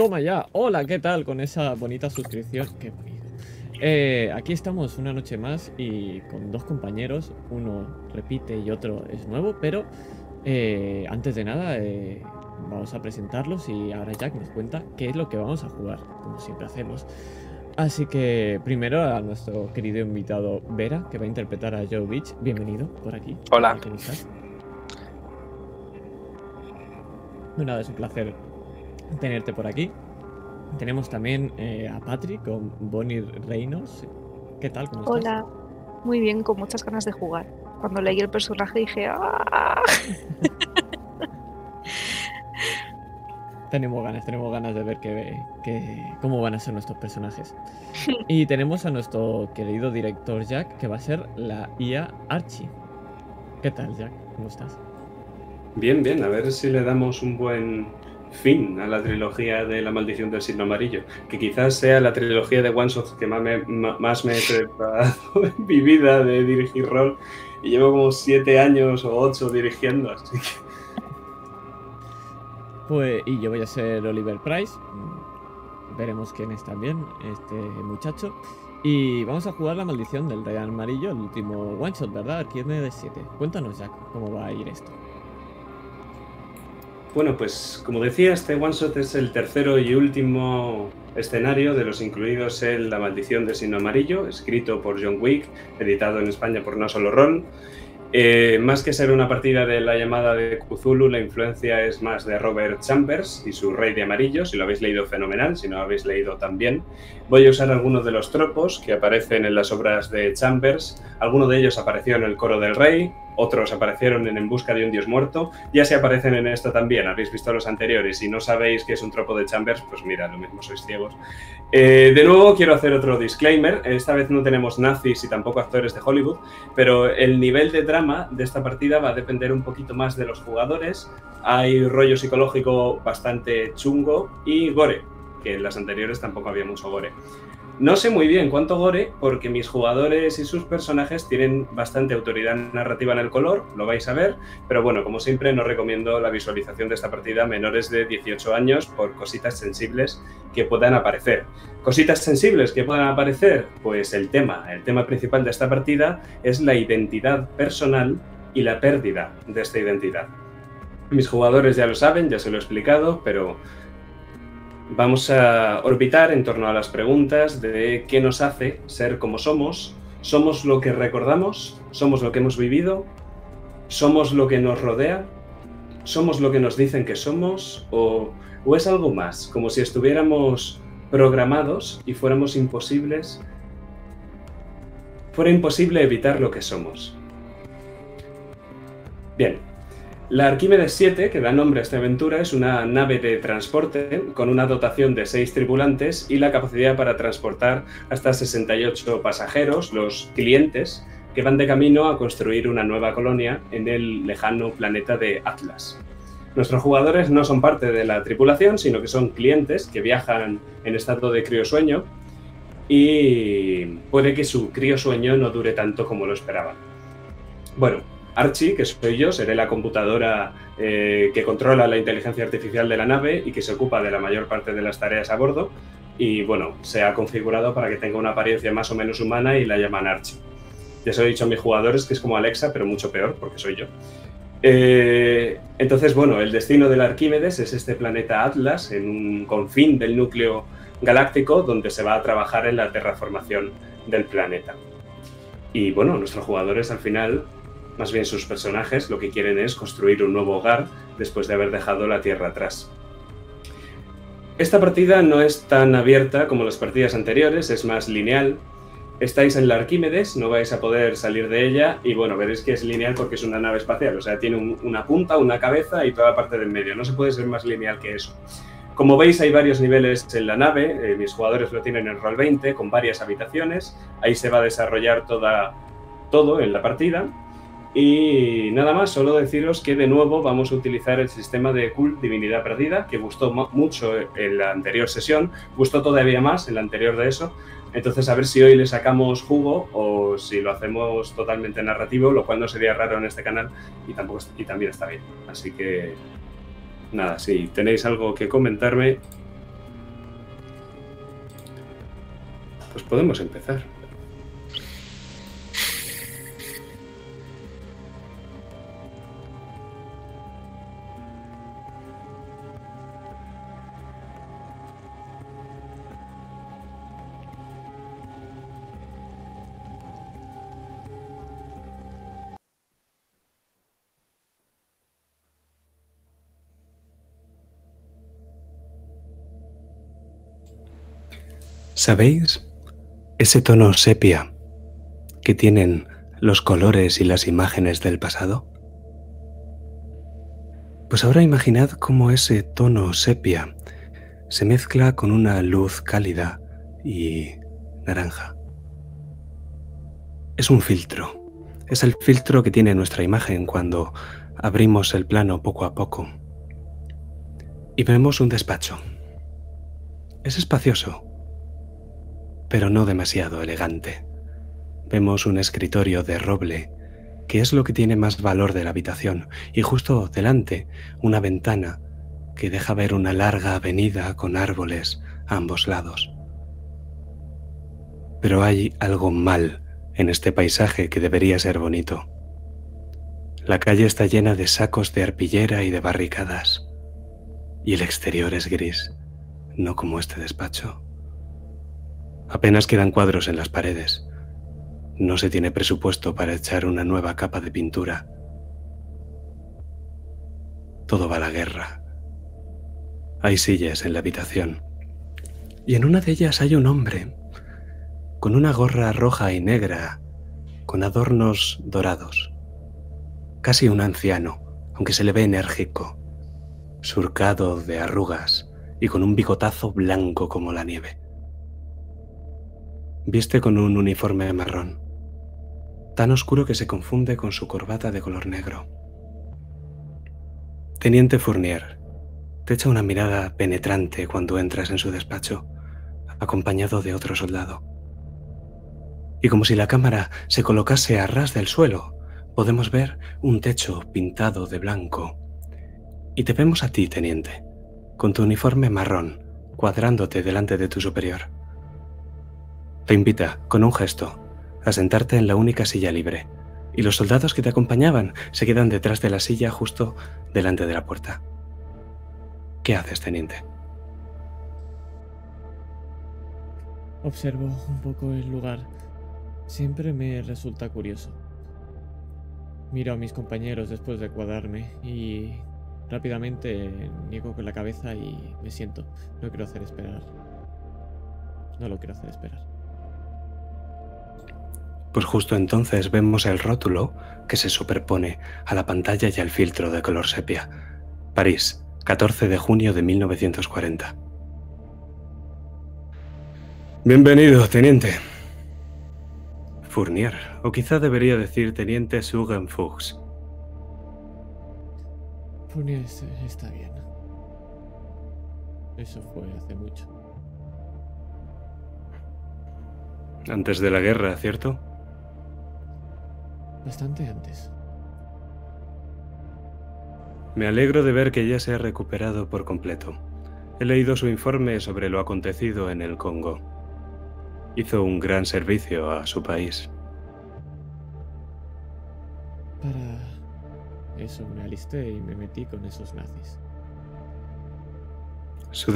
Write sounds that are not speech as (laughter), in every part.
toma ya. Hola, ¿qué tal? Con esa bonita suscripción. Qué bonito. Eh, aquí estamos una noche más y con dos compañeros. Uno repite y otro es nuevo, pero eh, antes de nada eh, vamos a presentarlos y ahora Jack nos cuenta qué es lo que vamos a jugar, como siempre hacemos. Así que primero a nuestro querido invitado Vera, que va a interpretar a Joe Beach. Bienvenido por aquí. Hola. Bueno, nada, es un placer tenerte por aquí. Tenemos también eh, a Patrick con Bonnie Reynolds. ¿Qué tal? ¿Cómo estás? Hola, muy bien, con muchas ganas de jugar. Cuando leí el personaje dije, ¡ah! (laughs) Tenemos ganas, tenemos ganas de ver qué, qué- cómo van a ser nuestros personajes. (laughs) Y tenemos a nuestro querido director Jack, que va a ser la IA Archie. ¿Qué tal, Jack? ¿Cómo estás? Bien, bien, a ver si le damos un buen fin a la trilogía de La Maldición del Signo Amarillo, que quizás sea la trilogía de One Shot que más me, más me he preparado (laughs) en mi vida de dirigir rol, y llevo como siete años o ocho dirigiendo, así que Pues, y yo voy a ser Oliver Price. Veremos quién es también este muchacho. Y vamos a jugar la maldición del Rey Amarillo, el último one shot, ¿verdad? Arquiene de 7. Cuéntanos, Jack, cómo va a ir esto. Bueno, pues como decía, este one shot es el tercero y último escenario de los incluidos en La Maldición del Signo Amarillo, escrito por John Wick, editado en España por No Solo Roll. Eh, más que ser una partida de la llamada de Cthulhu, la influencia es más de Robert Chambers y su Rey de Amarillo. Si lo habéis leído, fenomenal. Si no lo habéis leído, también. Voy a usar algunos de los tropos que aparecen en las obras de Chambers. Alguno de ellos apareció en el Coro del Rey, otros aparecieron en En Busca de un Dios Muerto. Ya se aparecen en esto también. Habéis visto los anteriores y no sabéis que es un tropo de Chambers, pues mira, lo mismo sois ciegos. Eh, de nuevo, quiero hacer otro disclaimer. Esta vez no tenemos nazis y tampoco actores de Hollywood, pero el nivel de drama de esta partida va a depender un poquito más de los jugadores. Hay rollo psicológico bastante chungo y gore, que en las anteriores tampoco había mucho gore. No sé muy bien cuánto gore, porque mis jugadores y sus personajes tienen bastante autoridad narrativa en el color, lo vais a ver, pero bueno, como siempre, no recomiendo la visualización de esta partida a menores de 18 años por cositas sensibles que puedan aparecer. Cositas sensibles que puedan aparecer, pues el tema, el tema principal de esta partida es la identidad personal y la pérdida de esta identidad. Mis jugadores ya lo saben, ya se lo he explicado, pero vamos a orbitar en torno a las preguntas de qué nos hace ser como somos, somos lo que recordamos, somos lo que hemos vivido, somos lo que nos rodea, somos lo que nos dicen que somos o, o es algo más, como si estuviéramos programados y fuéramos imposibles, fuera imposible evitar lo que somos. Bien, la Arquímedes 7, que da nombre a esta aventura, es una nave de transporte con una dotación de 6 tripulantes y la capacidad para transportar hasta 68 pasajeros, los clientes, que van de camino a construir una nueva colonia en el lejano planeta de Atlas. Nuestros jugadores no son parte de la tripulación, sino que son clientes que viajan en estado de criosueño y puede que su criosueño no dure tanto como lo esperaban. Bueno, Archie, que soy yo, seré la computadora eh, que controla la inteligencia artificial de la nave y que se ocupa de la mayor parte de las tareas a bordo. Y bueno, se ha configurado para que tenga una apariencia más o menos humana y la llaman Archie. Ya se lo he dicho a mis jugadores que es como Alexa, pero mucho peor, porque soy yo. Eh, entonces, bueno, el destino del Arquímedes es este planeta Atlas, en un confín del núcleo galáctico, donde se va a trabajar en la terraformación del planeta. Y bueno, nuestros jugadores al final más bien sus personajes lo que quieren es construir un nuevo hogar después de haber dejado la Tierra atrás. Esta partida no es tan abierta como las partidas anteriores, es más lineal. Estáis en la Arquímedes, no vais a poder salir de ella y bueno, veréis que es lineal porque es una nave espacial, o sea, tiene un- una punta, una cabeza y toda la parte del medio, no se puede ser más lineal que eso. Como veis, hay varios niveles en la nave, eh, mis jugadores lo tienen en Roll 20, con varias habitaciones, ahí se va a desarrollar toda, todo en la partida. Y nada más, solo deciros que de nuevo vamos a utilizar el sistema de Cult Divinidad Perdida, que gustó mucho en la anterior sesión, gustó todavía más en la anterior de eso. Entonces, a ver si hoy le sacamos jugo o si lo hacemos totalmente narrativo, lo cual no sería raro en este canal y, tampoco, y también está bien. Así que, nada, si tenéis algo que comentarme, pues podemos empezar. ¿Sabéis? Ese tono sepia que tienen los colores y las imágenes del pasado. Pues ahora imaginad cómo ese tono sepia se mezcla con una luz cálida y naranja. Es un filtro. Es el filtro que tiene nuestra imagen cuando abrimos el plano poco a poco. Y vemos un despacho. Es espacioso, pero no demasiado elegante. Vemos un escritorio de roble, que es lo que tiene más valor de la habitación, y justo delante una ventana que deja ver una larga avenida con árboles a ambos lados. Pero hay algo mal en este paisaje que debería ser bonito. La calle está llena de sacos de arpillera y de barricadas, y el exterior es gris, no como este despacho. Apenas quedan cuadros en las paredes. No se tiene presupuesto para echar una nueva capa de pintura. Todo va a la guerra. Hay sillas en la habitación. Y en una de ellas hay un hombre, con una gorra roja y negra, con adornos dorados. Casi un anciano, aunque se le ve enérgico, surcado de arrugas y con un bigotazo blanco como la nieve. Viste con un uniforme marrón, tan oscuro que se confunde con su corbata de color negro. Teniente Fournier, te echa una mirada penetrante cuando entras en su despacho, acompañado de otro soldado. Y como si la cámara se colocase a ras del suelo, podemos ver un techo pintado de blanco. Y te vemos a ti, teniente, con tu uniforme marrón, cuadrándote delante de tu superior. Te invita, con un gesto, a sentarte en la única silla libre, y los soldados que te acompañaban se quedan detrás de la silla justo delante de la puerta. ¿Qué haces, teniente? Observo un poco el lugar. Siempre me resulta curioso. Miro a mis compañeros después de cuadrarme y rápidamente niego con la cabeza y me siento. No quiero hacer esperar. No lo quiero hacer esperar. Pues justo entonces vemos el rótulo que se superpone a la pantalla y al filtro de color sepia. París, 14 de junio de 1940. Bienvenido, teniente. Fournier, o quizá debería decir teniente Sugen Fuchs. Fournier está bien. Eso fue hace mucho. Antes de la guerra, ¿cierto? Bastante antes. Me alegro de ver que ya se ha recuperado por completo. He leído su informe sobre lo acontecido en el Congo. Hizo un gran servicio a su país. Para eso me alisté y me metí con esos nazis. Su,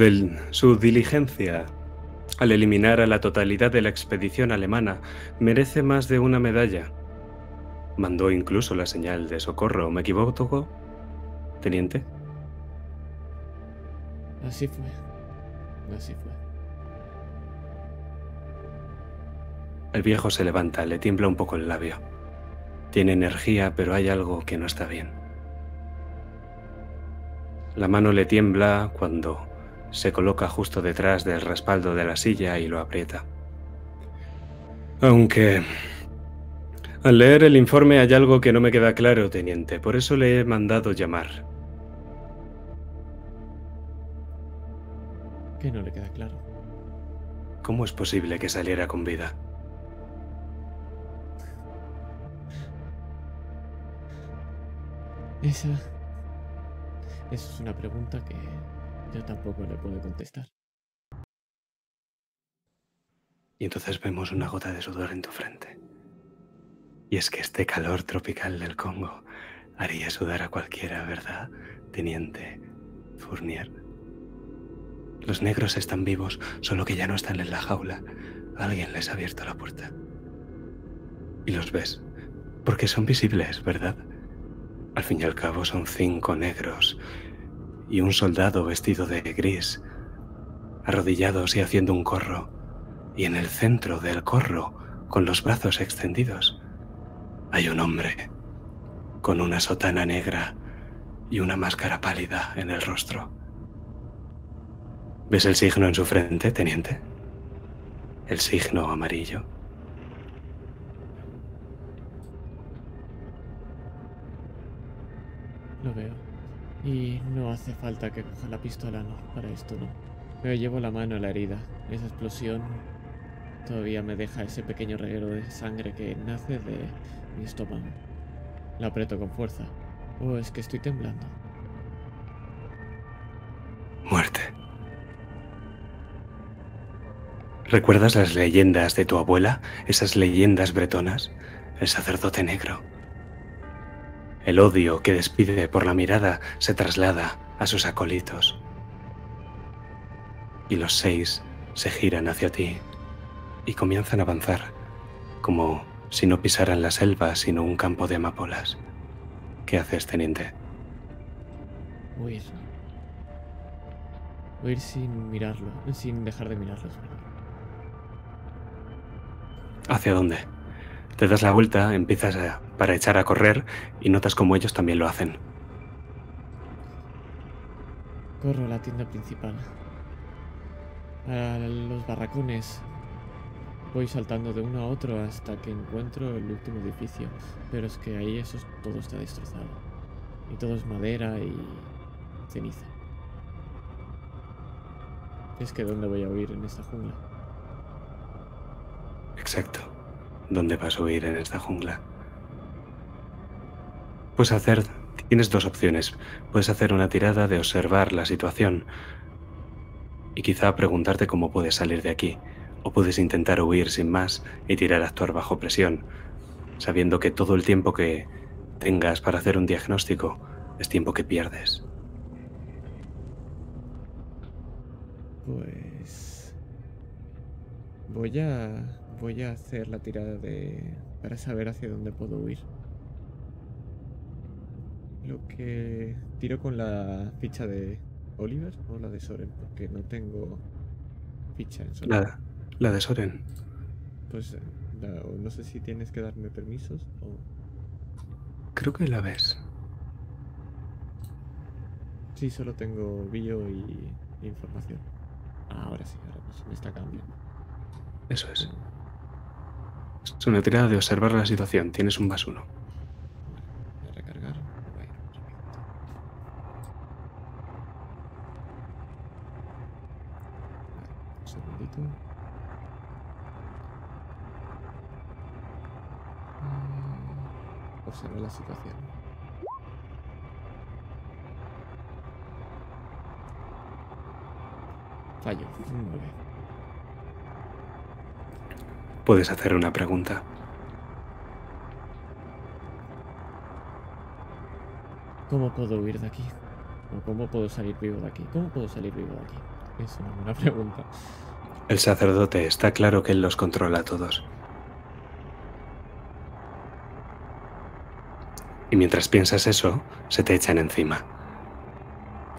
su diligencia al eliminar a la totalidad de la expedición alemana merece más de una medalla. Mandó incluso la señal de socorro. ¿Me equivoco, teniente? Así fue. Así fue. El viejo se levanta, le tiembla un poco el labio. Tiene energía, pero hay algo que no está bien. La mano le tiembla cuando se coloca justo detrás del respaldo de la silla y lo aprieta. Aunque al leer el informe hay algo que no me queda claro, teniente, por eso le he mandado llamar. ¿Qué no le queda claro? ¿Cómo es posible que saliera con vida? Esa... Esa es una pregunta que yo tampoco le puedo contestar. Y entonces vemos una gota de sudor en tu frente. Y es que este calor tropical del Congo haría sudar a cualquiera, ¿verdad, teniente Fournier? Los negros están vivos, solo que ya no están en la jaula. Alguien les ha abierto la puerta. Y los ves, porque son visibles, ¿verdad? Al fin y al cabo son cinco negros y un soldado vestido de gris, arrodillados y haciendo un corro, y en el centro del corro, con los brazos extendidos, hay un hombre con una sotana negra y una máscara pálida en el rostro. ¿Ves el signo en su frente, teniente? El signo amarillo. Lo veo. Y no hace falta que coja la pistola, no. Para esto no. Pero llevo la mano a la herida. Esa explosión todavía me deja ese pequeño reguero de sangre que nace de mi estómago. La aprieto con fuerza. Oh, es que estoy temblando. Muerte. ¿Recuerdas las leyendas de tu abuela? Esas leyendas bretonas. El sacerdote negro. El odio que despide por la mirada se traslada a sus acólitos. Y los seis se giran hacia ti y comienzan a avanzar, como si no pisaran la selva sino un campo de amapolas. ¿Qué haces, teniente? Huir. Huir sin mirarlo, sin dejar de mirarlos. ¿Hacia dónde? Te das la vuelta, empiezas a, para echar a correr y notas como ellos también lo hacen. Corro a la tienda principal. A los barracones. Voy saltando de uno a otro hasta que encuentro el último edificio. Pero es que ahí eso todo está destrozado. Y todo es madera y ceniza. Es que ¿dónde voy a huir en esta jungla? Exacto. ¿Dónde vas a huir en esta jungla? Puedes hacer, tienes dos opciones. Puedes hacer una tirada de observar la situación y quizá preguntarte cómo puedes salir de aquí. O puedes intentar huir sin más y tirar a actuar bajo presión, sabiendo que todo el tiempo que tengas para hacer un diagnóstico es tiempo que pierdes. Pues voy a voy a hacer la tirada de para saber hacia dónde puedo huir. Lo que tiro con la ficha de Oliver o la de Soren, porque no tengo ficha en Soren. La, la de Soren. Pues la- no sé si tienes que darme permisos o... Creo que la ves. Sí, solo tengo bio y información. Ah, ahora sí, ahora pues me está cambiando. Eso es. Es una tirada de observar la situación. Tienes un más uno. Voy a recargar. Voy a un segundito. Observa la situación. Fallo, un 9. Puedes hacer una pregunta. ¿Cómo puedo huir de aquí? ¿O cómo puedo salir vivo de aquí? ¿Cómo puedo salir vivo de aquí? Es una buena pregunta. El sacerdote está claro que él los controla a todos. Y mientras piensas eso, se te echan encima.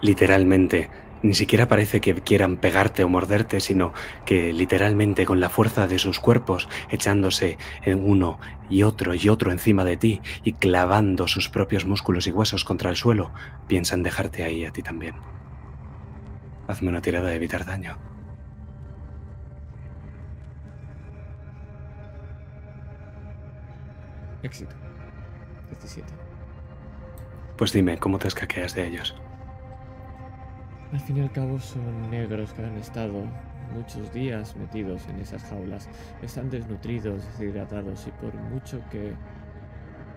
Literalmente, ni siquiera parece que quieran pegarte o morderte, sino que literalmente con la fuerza de sus cuerpos, echándose en uno y otro y otro encima de ti y clavando sus propios músculos y huesos contra el suelo, piensan dejarte ahí a ti también. Hazme una tirada de evitar daño. Éxito. 17. Pues dime, ¿cómo te escaqueas de ellos? Al fin y al cabo son negros que han estado muchos días metidos en esas jaulas. Están desnutridos, deshidratados y por mucho que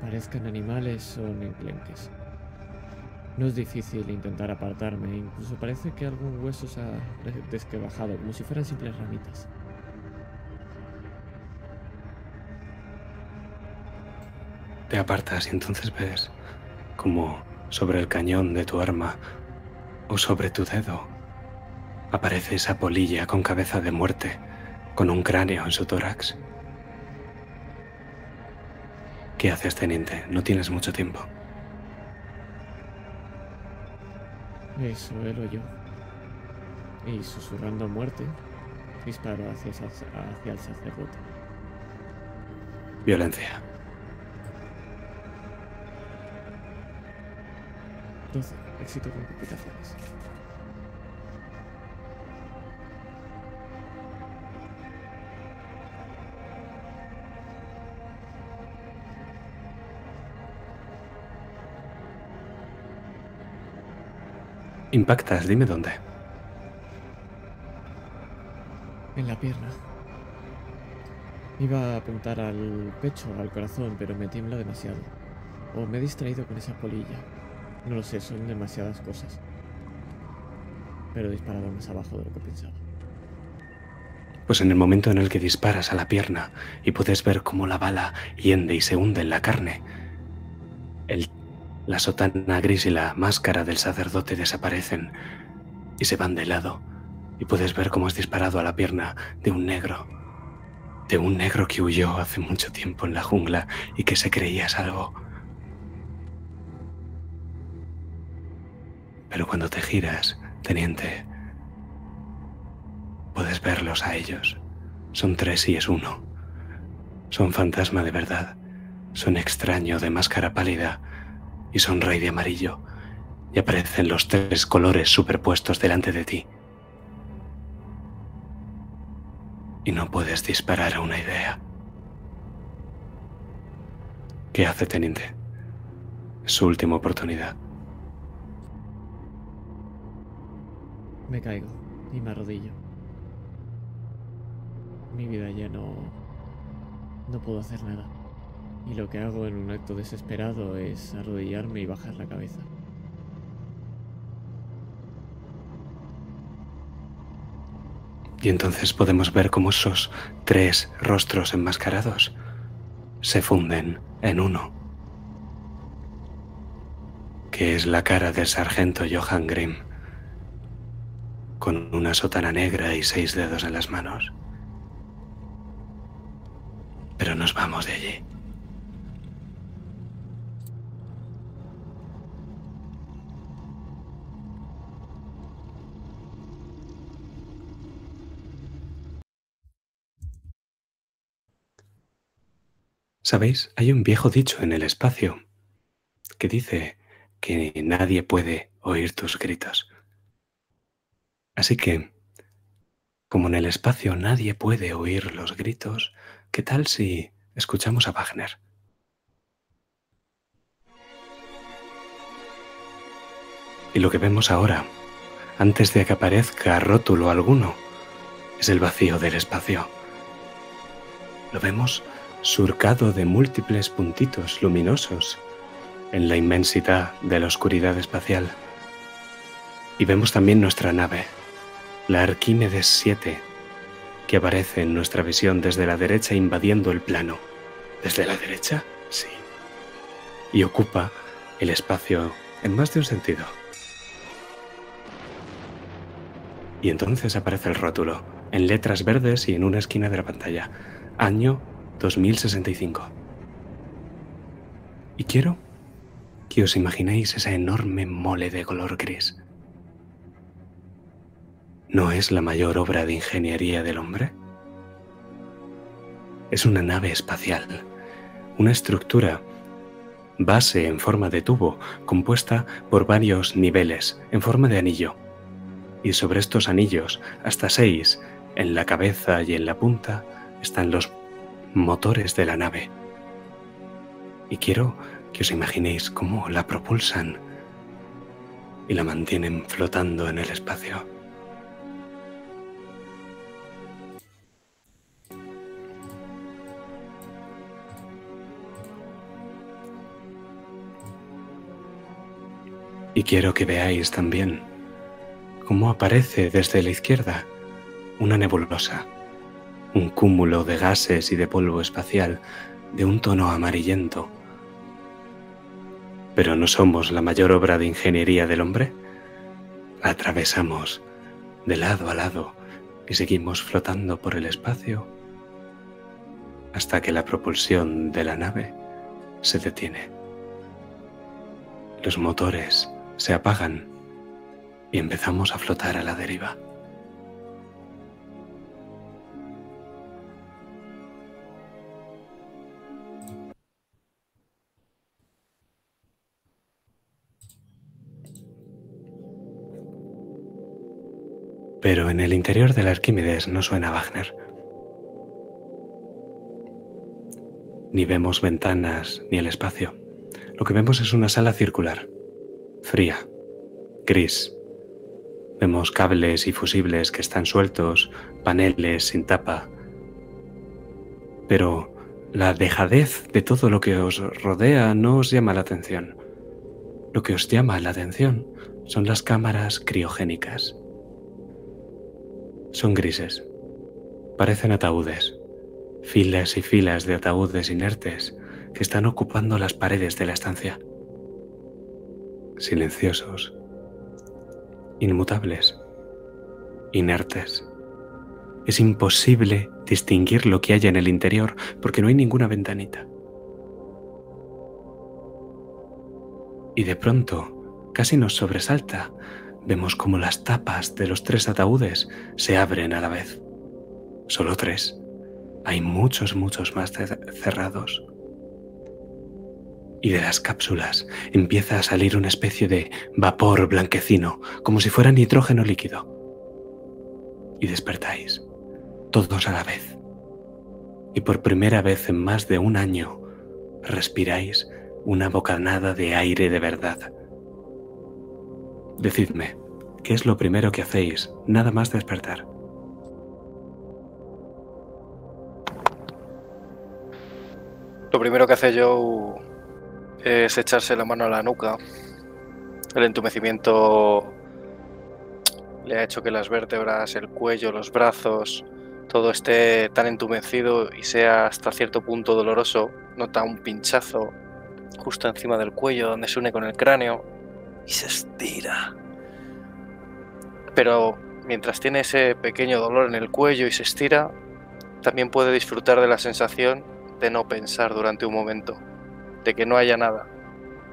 parezcan animales son enclenques. No es difícil intentar apartarme, incluso parece que algún hueso se ha desquebajado, como si fueran simples ramitas. Te apartas y entonces ves como sobre el cañón de tu arma o sobre tu dedo aparece esa polilla con cabeza de muerte, con un cráneo en su tórax. ¿Qué haces, teniente? No tienes mucho tiempo. Eso lo yo. Y susurrando muerte, disparo hacia, hacia el sacerdote. Violencia. 12. Éxito con complicaciones. Impactas, dime dónde. En la pierna. Iba a apuntar al pecho, al corazón, pero me tiembla demasiado. O me he distraído con esa polilla. No lo sé, son demasiadas cosas. Pero he disparado más abajo de lo que pensaba. Pues en el momento en el que disparas a la pierna y puedes ver cómo la bala hiende y se hunde en la carne, el la sotana gris y la máscara del sacerdote desaparecen y se van de lado y puedes ver cómo has disparado a la pierna de un negro, de un negro que huyó hace mucho tiempo en la jungla y que se creía salvo. Pero cuando te giras, teniente, puedes verlos a ellos. Son tres y es uno. Son fantasma de verdad. Son extraño de máscara pálida y son rey de amarillo, y aparecen los tres colores superpuestos delante de ti. Y no puedes disparar a una idea. ¿Qué hace, teniente? Es su última oportunidad. Me caigo y me arrodillo. Mi vida ya no... No puedo hacer nada. Y lo que hago en un acto desesperado es arrodillarme y bajar la cabeza. Y entonces podemos ver cómo esos tres rostros enmascarados se funden en uno, que es la cara del sargento Johan Grimm, con una sotana negra y seis dedos en las manos. Pero nos vamos de allí. Sabéis, hay un viejo dicho en el espacio que dice que nadie puede oír tus gritos. Así que, como en el espacio nadie puede oír los gritos, ¿qué tal si escuchamos a Wagner? Y lo que vemos ahora, antes de que aparezca rótulo alguno, es el vacío del espacio. Lo vemos surcado de múltiples puntitos luminosos en la inmensidad de la oscuridad espacial. Y vemos también nuestra nave, la Arquímedes 7, que aparece en nuestra visión desde la derecha invadiendo el plano. ¿Desde la derecha? Sí. Y ocupa el espacio en más de un sentido. Y entonces aparece el rótulo, en letras verdes y en una esquina de la pantalla. Año 2065. Y quiero que os imaginéis esa enorme mole de color gris. ¿No es la mayor obra de ingeniería del hombre? Es una nave espacial, una estructura base en forma de tubo compuesta por varios niveles en forma de anillo. Y sobre estos anillos, hasta seis, en la cabeza y en la punta, están los motores de la nave. Y quiero que os imaginéis cómo la propulsan y la mantienen flotando en el espacio. Y quiero que veáis también cómo aparece desde la izquierda una nebulosa un cúmulo de gases y de polvo espacial de un tono amarillento Pero no somos la mayor obra de ingeniería del hombre. La atravesamos de lado a lado y seguimos flotando por el espacio hasta que la propulsión de la nave se detiene. Los motores se apagan y empezamos a flotar a la deriva. Pero en el interior del Arquímedes no suena Wagner. Ni vemos ventanas ni el espacio. Lo que vemos es una sala circular, fría, gris. Vemos cables y fusibles que están sueltos, paneles sin tapa. Pero la dejadez de todo lo que os rodea no os llama la atención. Lo que os llama la atención son las cámaras criogénicas. Son grises. Parecen ataúdes. Filas y filas de ataúdes inertes que están ocupando las paredes de la estancia. Silenciosos. Inmutables. Inertes. Es imposible distinguir lo que hay en el interior porque no hay ninguna ventanita. Y de pronto, casi nos sobresalta vemos como las tapas de los tres ataúdes se abren a la vez. Solo tres. Hay muchos, muchos más cerrados. Y de las cápsulas empieza a salir una especie de vapor blanquecino, como si fuera nitrógeno líquido. Y despertáis, todos a la vez. Y por primera vez en más de un año, respiráis una bocanada de aire de verdad Decidme, ¿qué es lo primero que hacéis nada más despertar? Lo primero que hace Joe es echarse la mano a la nuca. El entumecimiento le ha hecho que las vértebras, el cuello, los brazos, todo esté tan entumecido y sea hasta cierto punto doloroso. Nota un pinchazo justo encima del cuello donde se une con el cráneo y se estira. Pero mientras tiene ese pequeño dolor en el cuello y se estira, también puede disfrutar de la sensación de no pensar durante un momento, de que no haya nada,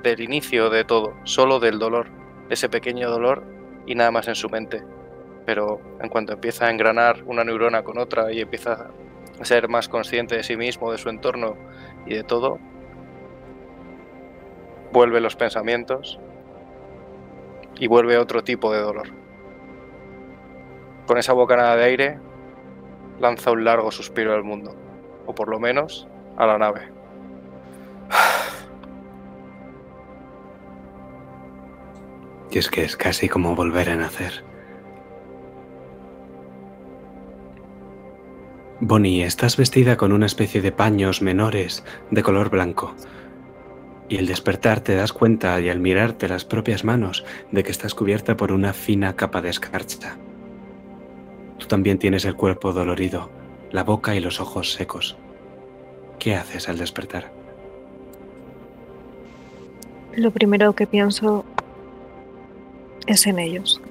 del inicio de todo, solo del dolor, ese pequeño dolor y nada más en su mente. Pero en cuanto empieza a engranar una neurona con otra y empieza a ser más consciente de sí mismo, de su entorno y de todo, vuelven los pensamientos y vuelve otro tipo de dolor. Con esa bocanada de aire, lanza un largo suspiro al mundo, o por lo menos a la nave. Y es que es casi como volver a nacer. Bonnie, estás vestida con una especie de paños menores de color blanco. Y al despertar te das cuenta y al mirarte las propias manos de que estás cubierta por una fina capa de escarcha. Tú también tienes el cuerpo dolorido, la boca y los ojos secos. ¿Qué haces al despertar? Lo primero que pienso es en ellos.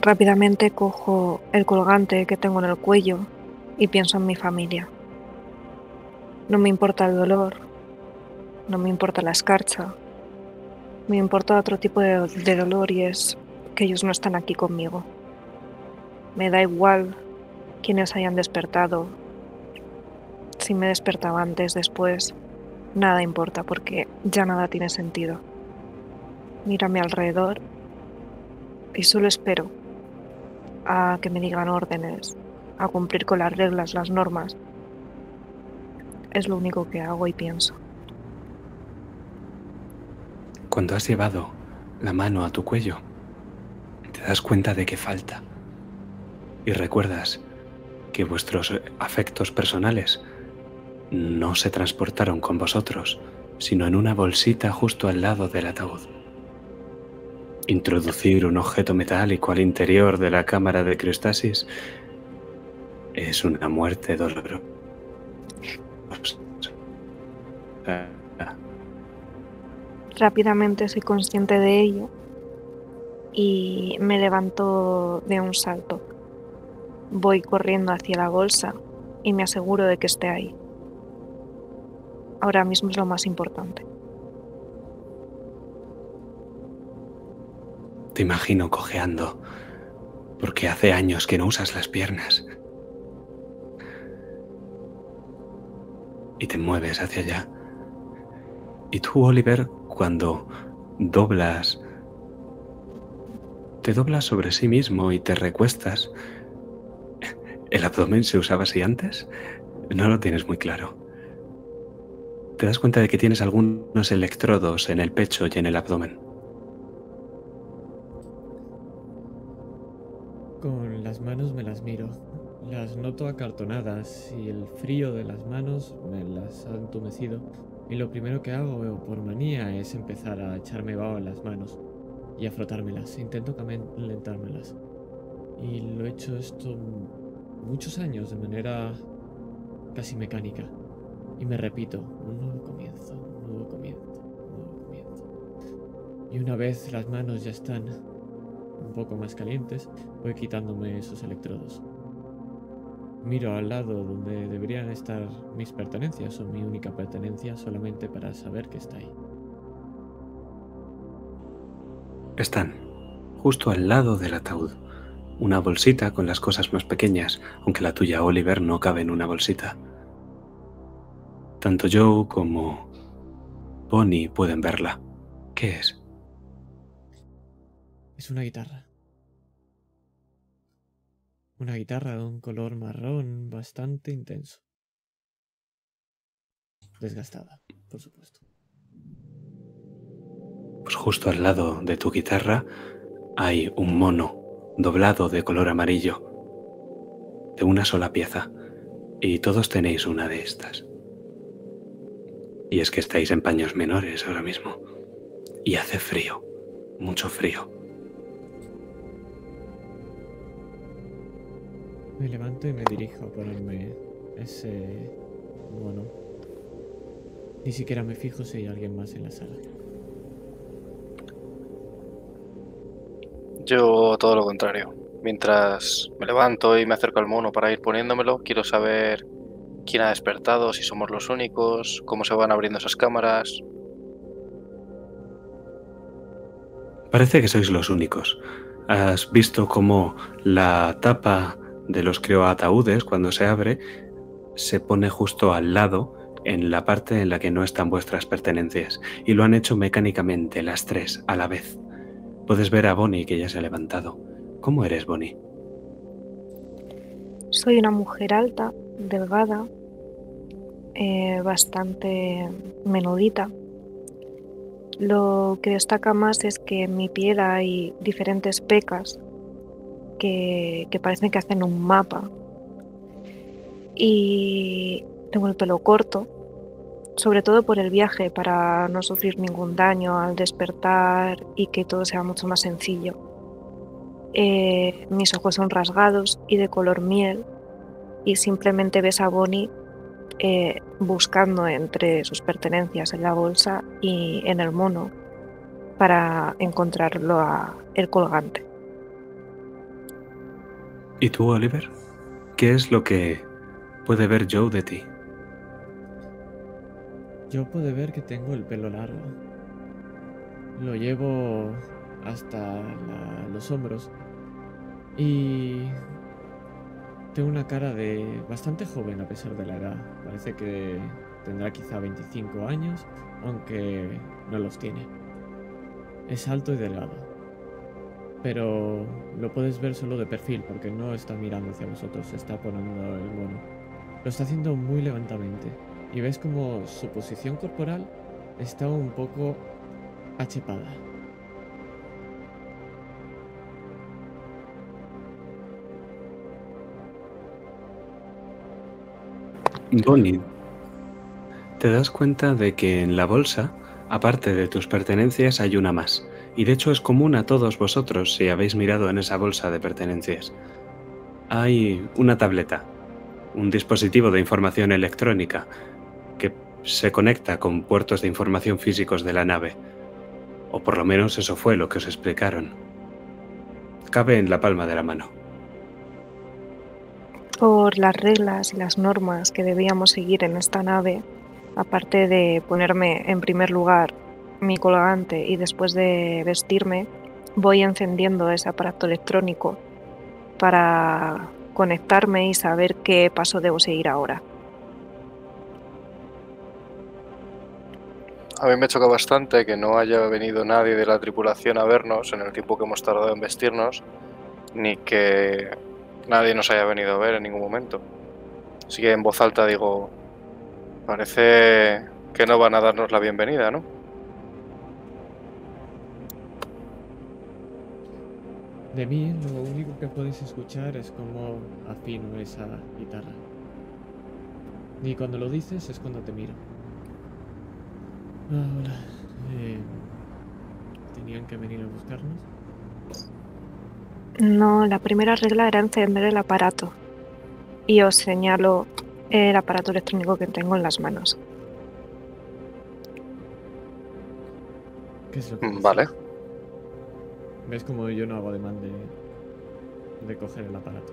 Rápidamente cojo el colgante que tengo en el cuello y pienso en mi familia. No me importa el dolor, no me importa la escarcha, me importa otro tipo de, dolor y es que ellos no están aquí conmigo. Me da igual quienes hayan despertado, si me he despertado antes, después, nada importa porque ya nada tiene sentido. Miro a mi alrededor y solo espero a que me digan órdenes, a cumplir con las reglas, las normas es lo único que hago y pienso. Cuando has llevado la mano a tu cuello, te das cuenta de que falta. Y recuerdas que vuestros afectos personales no se transportaron con vosotros, sino en una bolsita justo al lado del ataúd. Introducir un objeto metálico al interior de la cámara de criostasis es una muerte dolorosa. Rápidamente soy consciente de ello y me levanto de un salto. Voy corriendo hacia la bolsa y me aseguro de que esté ahí. Ahora mismo es lo más importante. Te imagino cojeando, porque hace años que no usas las piernas. Y te mueves hacia allá. Y tú, Oliver, cuando doblas, te doblas sobre sí mismo y te recuestas. ¿El abdomen se usaba así antes? No lo tienes muy claro. Te das cuenta de que tienes algunos electrodos en el pecho y en el abdomen. Las manos me las miro. Las noto acartonadas y el frío de las manos me las ha entumecido. Y lo primero que hago por manía es empezar a echarme vaho en las manos y a frotármelas. Intento calentármelas. Y lo he hecho esto muchos años de manera casi mecánica. Y me repito, un nuevo comienzo, un nuevo comienzo, un nuevo comienzo. Y una vez las manos ya están poco más calientes, voy quitándome esos electrodos. Miro al lado donde deberían estar mis pertenencias o mi única pertenencia solamente para saber que está ahí. Están justo al lado del ataúd. Una bolsita con las cosas más pequeñas, aunque la tuya, Oliver, no cabe en una bolsita. Tanto Joe como Bonnie pueden verla. ¿Qué es? Es una guitarra. Una guitarra de un color marrón bastante intenso. Desgastada, por supuesto. Pues justo al lado de tu guitarra hay un mono doblado de color amarillo, de una sola pieza, y todos tenéis una de estas. Y es que estáis en paños menores ahora mismo, y hace frío, mucho frío. Me levanto y me dirijo a ponerme ese mono. Ni siquiera me fijo si hay alguien más en la sala. Yo todo lo contrario. Mientras me levanto y me acerco al mono para ir poniéndomelo, quiero saber quién ha despertado, si somos los únicos, cómo se van abriendo esas cámaras. Parece que sois los únicos. Has visto cómo la tapa de los crioataúdes, cuando se abre, se pone justo al lado en la parte en la que no están vuestras pertenencias. Y lo han hecho mecánicamente, las tres, a la vez. Puedes ver a Bonnie que ya se ha levantado. ¿Cómo eres, Bonnie? Soy una mujer alta, delgada, eh, bastante menudita. Lo que destaca más es que en mi piel hay diferentes pecas que, parecen que hacen un mapa. Y tengo el pelo corto, sobre todo por el viaje, para no sufrir ningún daño al despertar y que todo sea mucho más sencillo. Eh, mis ojos son rasgados y de color miel y simplemente ves a Bonnie eh, buscando entre sus pertenencias en la bolsa y en el mono para encontrarlo a el colgante. ¿Y tú, Oliver? ¿Qué es lo que puede ver Joe de ti? Yo puedo ver que tengo el pelo largo. Lo llevo hasta los hombros. Y tengo una cara de bastante joven a pesar de la edad. Parece que tendrá quizá 25 años, aunque no los tiene. Es alto y delgado. Pero lo puedes ver solo de perfil porque no está mirando hacia vosotros, está poniendo el mono. Lo está haciendo muy lentamente y ves como su posición corporal está un poco achepada. Bonnie, te das cuenta de que en la bolsa, aparte de tus pertenencias, hay una más. Y de hecho es común a todos vosotros si habéis mirado en esa bolsa de pertenencias. Hay una tableta, un dispositivo de información electrónica que se conecta con puertos de información físicos de la nave. O por lo menos eso fue lo que os explicaron. Cabe en la palma de la mano. Por las reglas y las normas que debíamos seguir en esta nave, aparte de ponerme en primer lugar mi colgante y después de vestirme, voy encendiendo ese aparato electrónico para conectarme y saber qué paso debo seguir ahora. A mí me choca bastante que no haya venido nadie de la tripulación a vernos en el tiempo que hemos tardado en vestirnos, ni que nadie nos haya venido a ver en ningún momento. Así que en voz alta digo, parece que no van a darnos la bienvenida, ¿no? De mí lo único que podéis escuchar es como afino esa guitarra. Y cuando lo dices es cuando te miro. Ah, hola. Eh, ¿Tenían que venir a buscarnos? No, la primera regla era encender el aparato. Y os señalo el aparato electrónico que tengo en las manos. ¿Qué es lo que Mm, es? ¿Ves como yo no hago ademán de, de coger el aparato?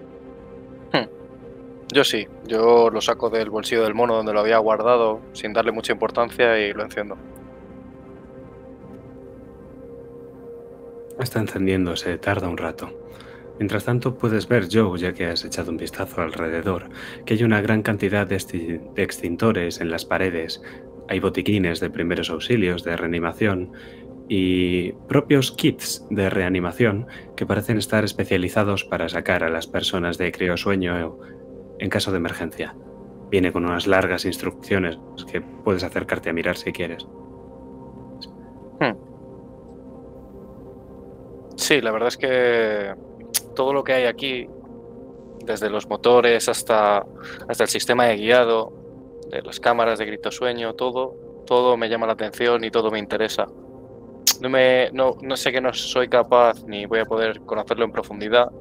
Yo sí, yo lo saco del bolsillo del mono donde lo había guardado sin darle mucha importancia y lo enciendo. Está encendiéndose, tarda un rato. Mientras tanto, puedes ver, Joe, ya que has echado un vistazo alrededor, que hay una gran cantidad de extintores en las paredes. Hay botiquines de primeros auxilios, de reanimación y propios kits de reanimación que parecen estar especializados para sacar a las personas de criosueño en caso de emergencia. Viene con unas largas instrucciones que puedes acercarte a mirar si quieres. Sí, la verdad es que todo lo que hay aquí, desde los motores hasta, hasta el sistema de guiado, de las cámaras de grito sueño, todo, todo me llama la atención y todo me interesa. No, me, no, no sé que no soy capaz ni voy a poder conocerlo en profundidad,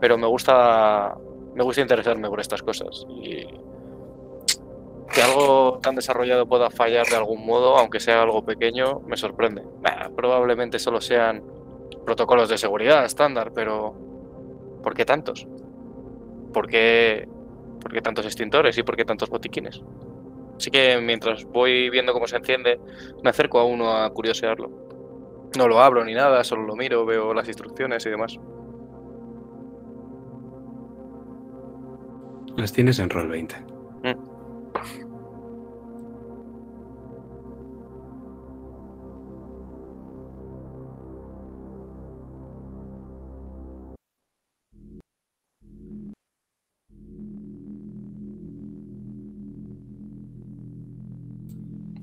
pero me gusta, me gusta interesarme por estas cosas. Y que algo tan desarrollado pueda fallar de algún modo, aunque sea algo pequeño, me sorprende. Probablemente solo sean protocolos de seguridad estándar, pero ¿por qué tantos? ¿Por qué, por qué tantos extintores y por qué tantos botiquines? Así que mientras voy viendo cómo se enciende, me acerco a uno a curiosearlo. No lo abro ni nada, solo lo miro, veo las instrucciones y demás. Las tienes en Roll 20.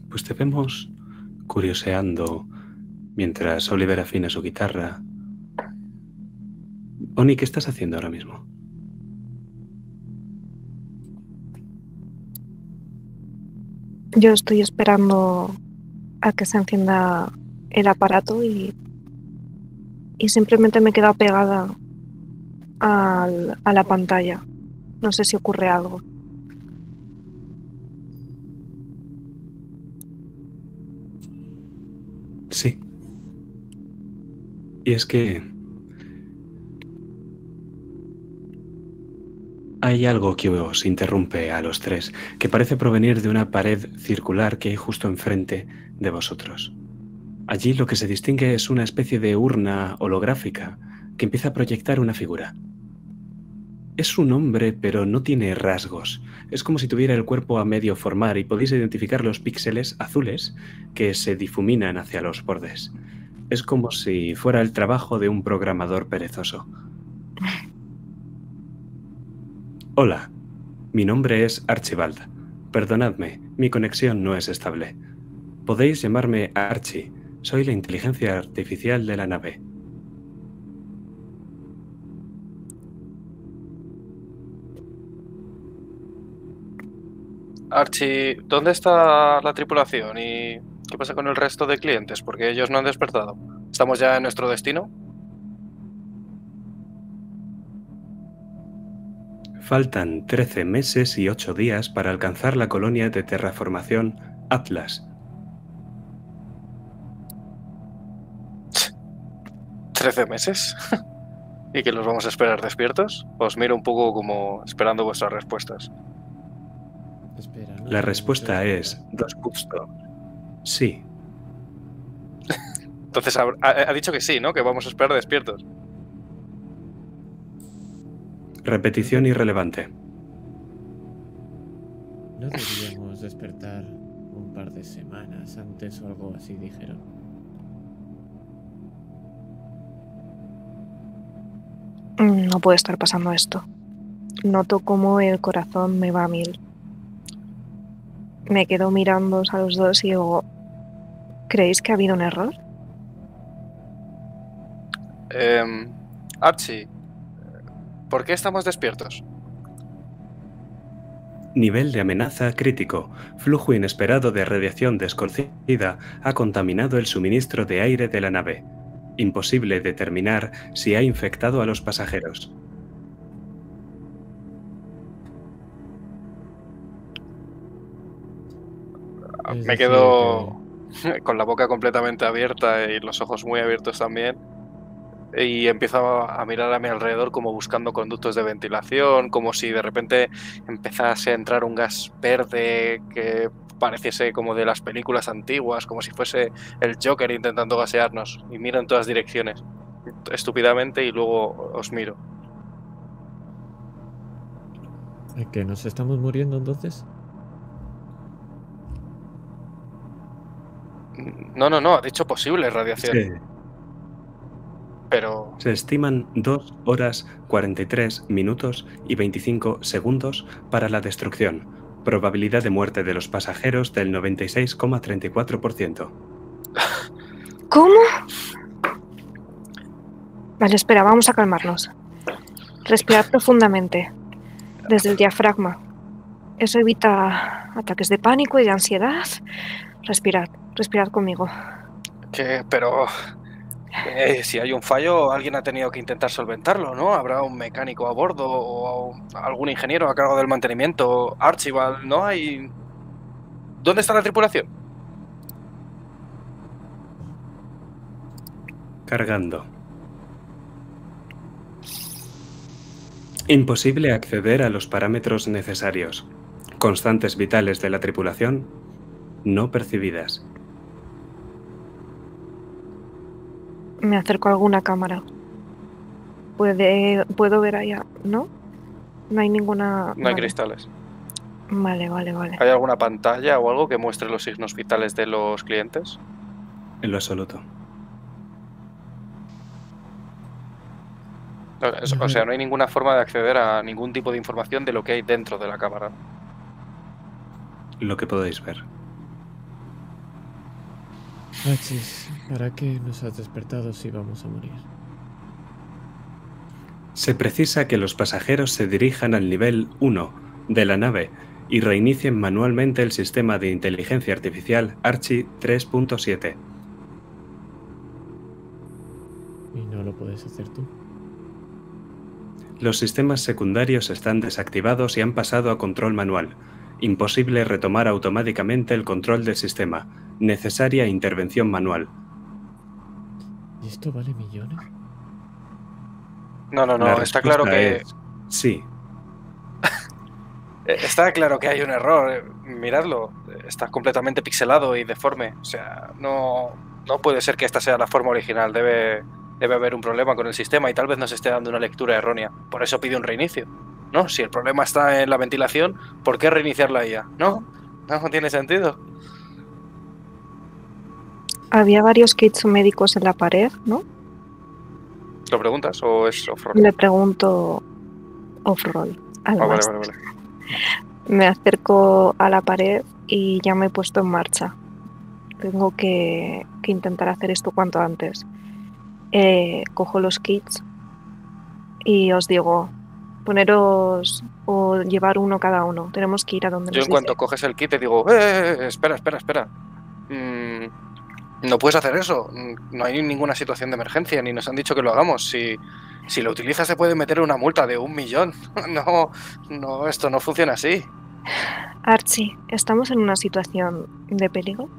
Pues te vemos curioseando mientras Oliver afina su guitarra. Oni, ¿qué estás haciendo ahora mismo? Yo estoy esperando a que se encienda el aparato y, y simplemente me quedo pegada al- a la pantalla. No sé si ocurre algo. Y es que hay algo que os interrumpe a los tres, que parece provenir de una pared circular que hay justo enfrente de vosotros. Allí lo que se distingue es una especie de urna holográfica que empieza a proyectar una figura. Es un hombre, pero no tiene rasgos. Es como si tuviera el cuerpo a medio formar y podéis identificar los píxeles azules que se difuminan hacia los bordes. Es como si fuera el trabajo de un programador perezoso. Hola, mi nombre es Archibald. Perdonadme, mi conexión no es estable. Podéis llamarme Archie. Soy la inteligencia artificial de la nave. Archie, ¿dónde está la tripulación y qué pasa con el resto de clientes? Porque ellos no han despertado. ¿Estamos ya en nuestro destino? Faltan 13 meses y 8 días para alcanzar la colonia de terraformación Atlas. 13 meses (laughs) y que los vamos a esperar despiertos, os miro un poco como esperando vuestras respuestas. Espera, ¿no? La respuesta es dos justo. Sí. Entonces ha, dicho que sí, ¿no? Que vamos a esperar despiertos. Repetición irrelevante. No deberíamos despertar un par de semanas antes o algo así, dijeron. Mm, No puede estar pasando esto. Noto cómo el corazón me va a mil. Me quedo mirando a los dos y digo, ¿creéis que ha habido un error? Archie, ¿por qué estamos despiertos? Nivel de amenaza crítico. Flujo inesperado de radiación desconocida ha contaminado el suministro de aire de la nave. Imposible determinar si ha infectado a los pasajeros. Es Me quedo (laughs) con la boca completamente abierta y los ojos muy abiertos también. Y empiezo a mirar a mi alrededor como buscando conductos de ventilación, como si de repente empezase a entrar un gas verde que pareciese como de las películas antiguas, como si fuese el Joker intentando gasearnos. Y miro en todas direcciones, estúpidamente, y luego os miro. ¿Que nos estamos muriendo entonces? No, no, no, ha dicho posible radiación, Se, pero se estiman 2 horas 43 minutos y 25 segundos para la destrucción. Probabilidad de muerte de los pasajeros del 96,34%. ¿Cómo? Vale, espera, vamos a calmarnos. Respirar profundamente, desde el diafragma. Eso evita ataques de pánico y de ansiedad. Respirad, respirad conmigo. que, pero eh, si hay un fallo, alguien ha tenido que intentar solventarlo, ¿no? Habrá un mecánico a bordo o algún ingeniero a cargo del mantenimiento. Archibald, ¿no hay? ¿Dónde está la tripulación? Cargando. Imposible acceder a los parámetros necesarios. Constantes vitales de la tripulación no percibidas. Me acerco a alguna cámara. Puede, puedo ver allá, ¿no? No hay ninguna. No hay vale. cristales. Vale, vale, vale. ¿Hay alguna pantalla o algo que muestre los signos vitales de los clientes? En lo absoluto. O sea, no hay ninguna forma de acceder a ningún tipo de información de lo que hay dentro de la cámara. Lo que podéis ver. Achis, ¿para qué nos has despertado si vamos a morir? Se precisa que los pasajeros se dirijan al nivel 1 de la nave y reinicien manualmente el sistema de inteligencia artificial Archie 3.7. ¿Y no lo puedes hacer tú? Los sistemas secundarios están desactivados y han pasado a control manual. Imposible retomar automáticamente el control del sistema. Necesaria intervención manual. ¿Y esto vale millones? No, no, no, La está claro que es sí. (laughs) Eh, Está claro que hay un error, miradlo, está completamente pixelado y deforme. O sea, no, no puede ser que esta sea la forma original, debe, debe haber un problema con el sistema y tal vez nos esté dando una lectura errónea. Por eso pide un reinicio. ¿No? Si el problema está en la ventilación, ¿por qué reiniciar la IA? ¿No? No tiene sentido. Había varios kits médicos en la pared, ¿no? ¿Lo preguntas o es off-road? Le pregunto off-roll. Ah, vale, máster. vale, vale. Me acerco a la pared y ya me he puesto en marcha. Tengo que, que intentar hacer esto cuanto antes. Eh, cojo los kits y os digo, poneros o llevar uno cada uno. Tenemos que ir a donde Yo nos en cuanto dice. coges el kit te digo, "Eh, eh, eh, espera, espera, espera. Mm, no puedes hacer eso. Mm, No hay ninguna situación de emergencia, ni nos han dicho que lo hagamos. Si, si lo utilizas te puede meter una multa de un millón. (laughs) No, no, esto no funciona así. Archie, ¿estamos en una situación de peligro?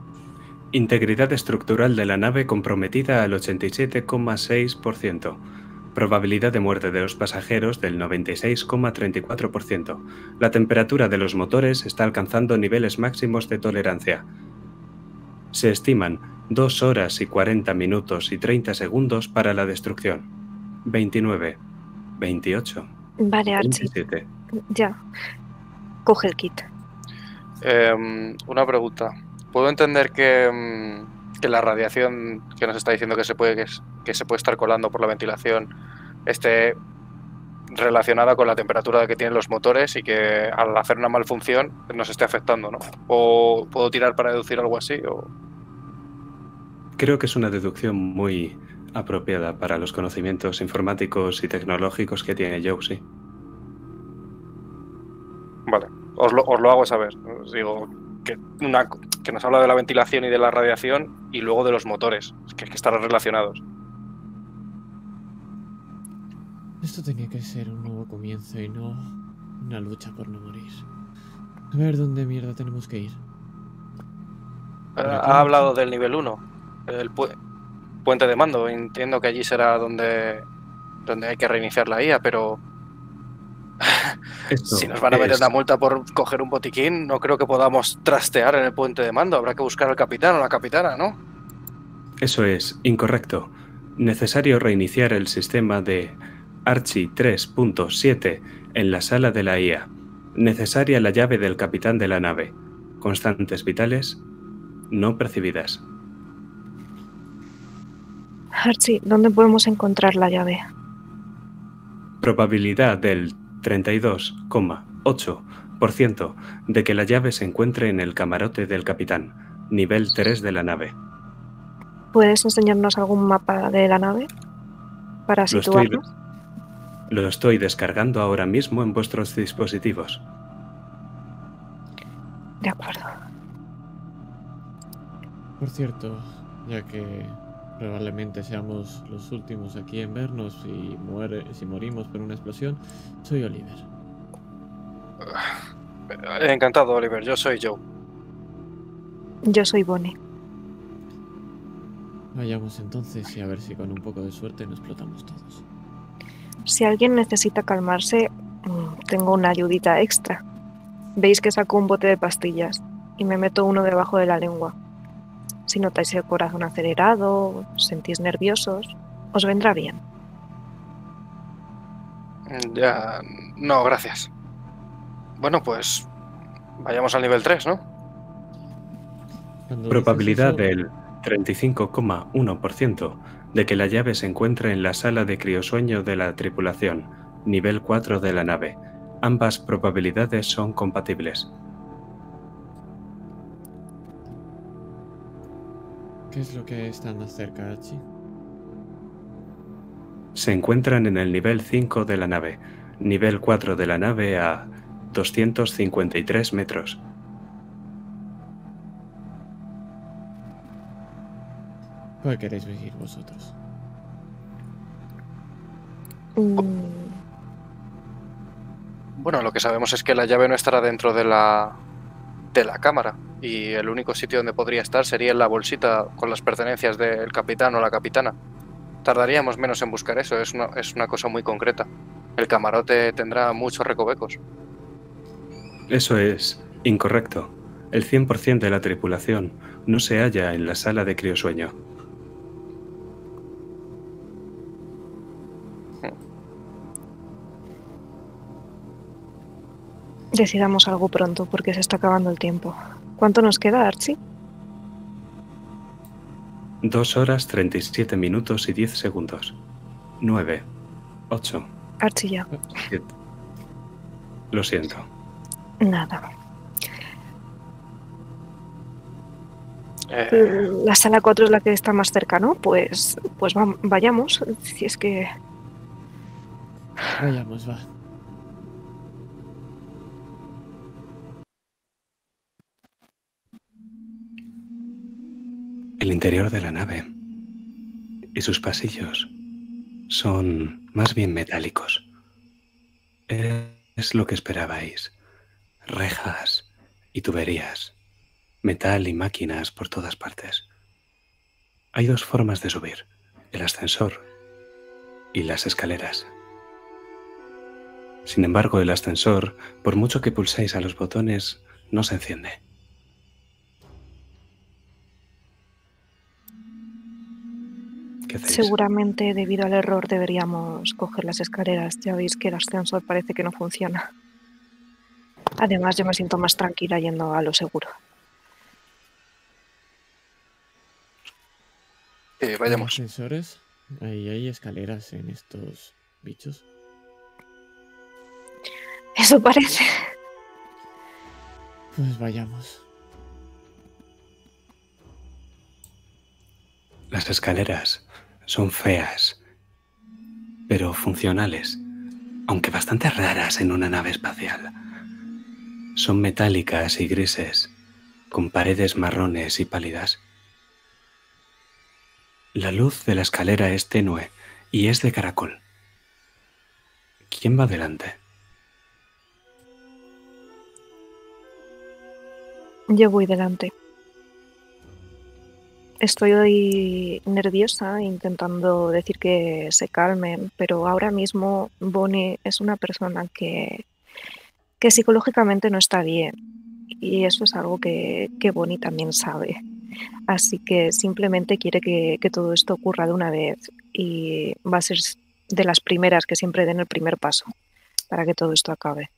Integridad estructural de la nave comprometida al 87,6%. Probabilidad de muerte de los pasajeros del 96,34%. La temperatura de los motores está alcanzando niveles máximos de tolerancia. Se estiman 2 horas y 40 minutos y 30 segundos para la destrucción. 29, 28, Vale, Archie. 27. Ya. Coge el kit. Em, una pregunta. ¿Puedo entender que, em, que la radiación que nos está diciendo que se puede que, es- que se puede estar colando por la ventilación esté relacionada con la temperatura que tienen los motores y que al hacer una malfunción nos esté afectando, ¿no? ¿O puedo tirar para deducir algo así? O... Creo que es una deducción muy apropiada para los conocimientos informáticos y tecnológicos que tiene Josie. Vale, os lo, os lo hago saber. Os digo que, una, que nos habla de la ventilación y de la radiación y luego de los motores, que, que estarán relacionados. Esto tenía que ser un nuevo comienzo y no una lucha por no morir. A ver dónde mierda tenemos que ir. Eh, Ha hablado del nivel 1, el pu- puente de mando. Entiendo que allí será donde, donde hay que reiniciar la IA, pero Esto si nos van a meter es- una multa por coger un botiquín, no creo que podamos trastear en el puente de mando. Habrá que buscar al capitán o la capitana, ¿no? Eso es incorrecto. Necesario reiniciar el sistema de Archie 3.7 en la sala de la IA. Necesaria la llave del capitán de la nave. Constantes vitales no percibidas. Archie, ¿dónde podemos encontrar la llave? Probabilidad del 32,8% de que la llave se encuentre en el camarote del capitán, nivel 3 de la nave. ¿Puedes enseñarnos algún mapa de la nave? Para Lo estoy, situarnos. lo estoy descargando ahora mismo en vuestros dispositivos. De acuerdo. Por cierto, ya que probablemente seamos los últimos aquí en vernos si, muere, si morimos por una explosión, soy Oliver. Eh, Encantado, Oliver. Yo soy Joe. Yo soy Bonnie. Vayamos entonces y a ver si con un poco de suerte nos explotamos todos. Si alguien necesita calmarse, mm, tengo una ayudita extra. Veis que saco un bote de pastillas y me meto uno debajo de la lengua. Si notáis el corazón acelerado, os sentís nerviosos, os vendrá bien. Mm, Ya. No, gracias. Bueno, pues. Vayamos al nivel 3, ¿no? Cuando Probabilidad del 35,1% de que la llave se encuentre en la sala de criosueño de la tripulación, nivel 4 de la nave. Ambas probabilidades son compatibles. ¿Qué es lo que está más cerca, Archie? Se encuentran en el nivel 5 de la nave, nivel 4 de la nave a 253 metros. ¿Cuál queréis ir vosotros? Mm, Bueno, lo que sabemos es que la llave no estará dentro de la. De la cámara. Y el único sitio donde podría estar sería en la bolsita con las pertenencias del capitán o la capitana. Tardaríamos menos en buscar eso, es una, es una cosa muy concreta. El camarote tendrá muchos recovecos. Eso es incorrecto. El 100% de la tripulación no se halla en la sala de criosueño. Decidamos algo pronto porque se está acabando el tiempo. ¿Cuánto nos queda, Archie? 2 horas 37 minutos y 10 segundos. 9, 8, Archie ya. 7. Lo siento. Nada. Eh, La sala 4 es la que está más cerca, ¿no? Pues, pues vayamos. Si es que Vayamos, va. El interior de la nave y sus pasillos son más bien metálicos. Es lo que esperabais. Rejas y tuberías. metal y máquinas por todas partes. Hay dos formas de subir, el ascensor y las escaleras. Sin embargo, el ascensor, por mucho que pulséis a los botones, no se enciende. ¿Qué hacéis? Seguramente debido al error deberíamos coger las escaleras. Ya veis que el ascensor parece que no funciona. Además, yo me siento más tranquila yendo a lo seguro. Eh, vayamos. ascensores? Ahí hay escaleras en estos bichos. Eso parece. Pues vayamos. Las escaleras son feas, pero funcionales, aunque bastante raras en una nave espacial. Son metálicas y grises, con paredes marrones y pálidas. La luz de la escalera es tenue y es de caracol. ¿Quién va delante? Yo voy delante. Estoy nerviosa intentando decir que se calmen, pero ahora mismo Bonnie es una persona que, que psicológicamente no está bien. Y eso es algo que, que Bonnie también sabe. Así que simplemente quiere que, que todo esto ocurra de una vez y va a ser de las primeras que siempre den el primer paso para que todo esto acabe.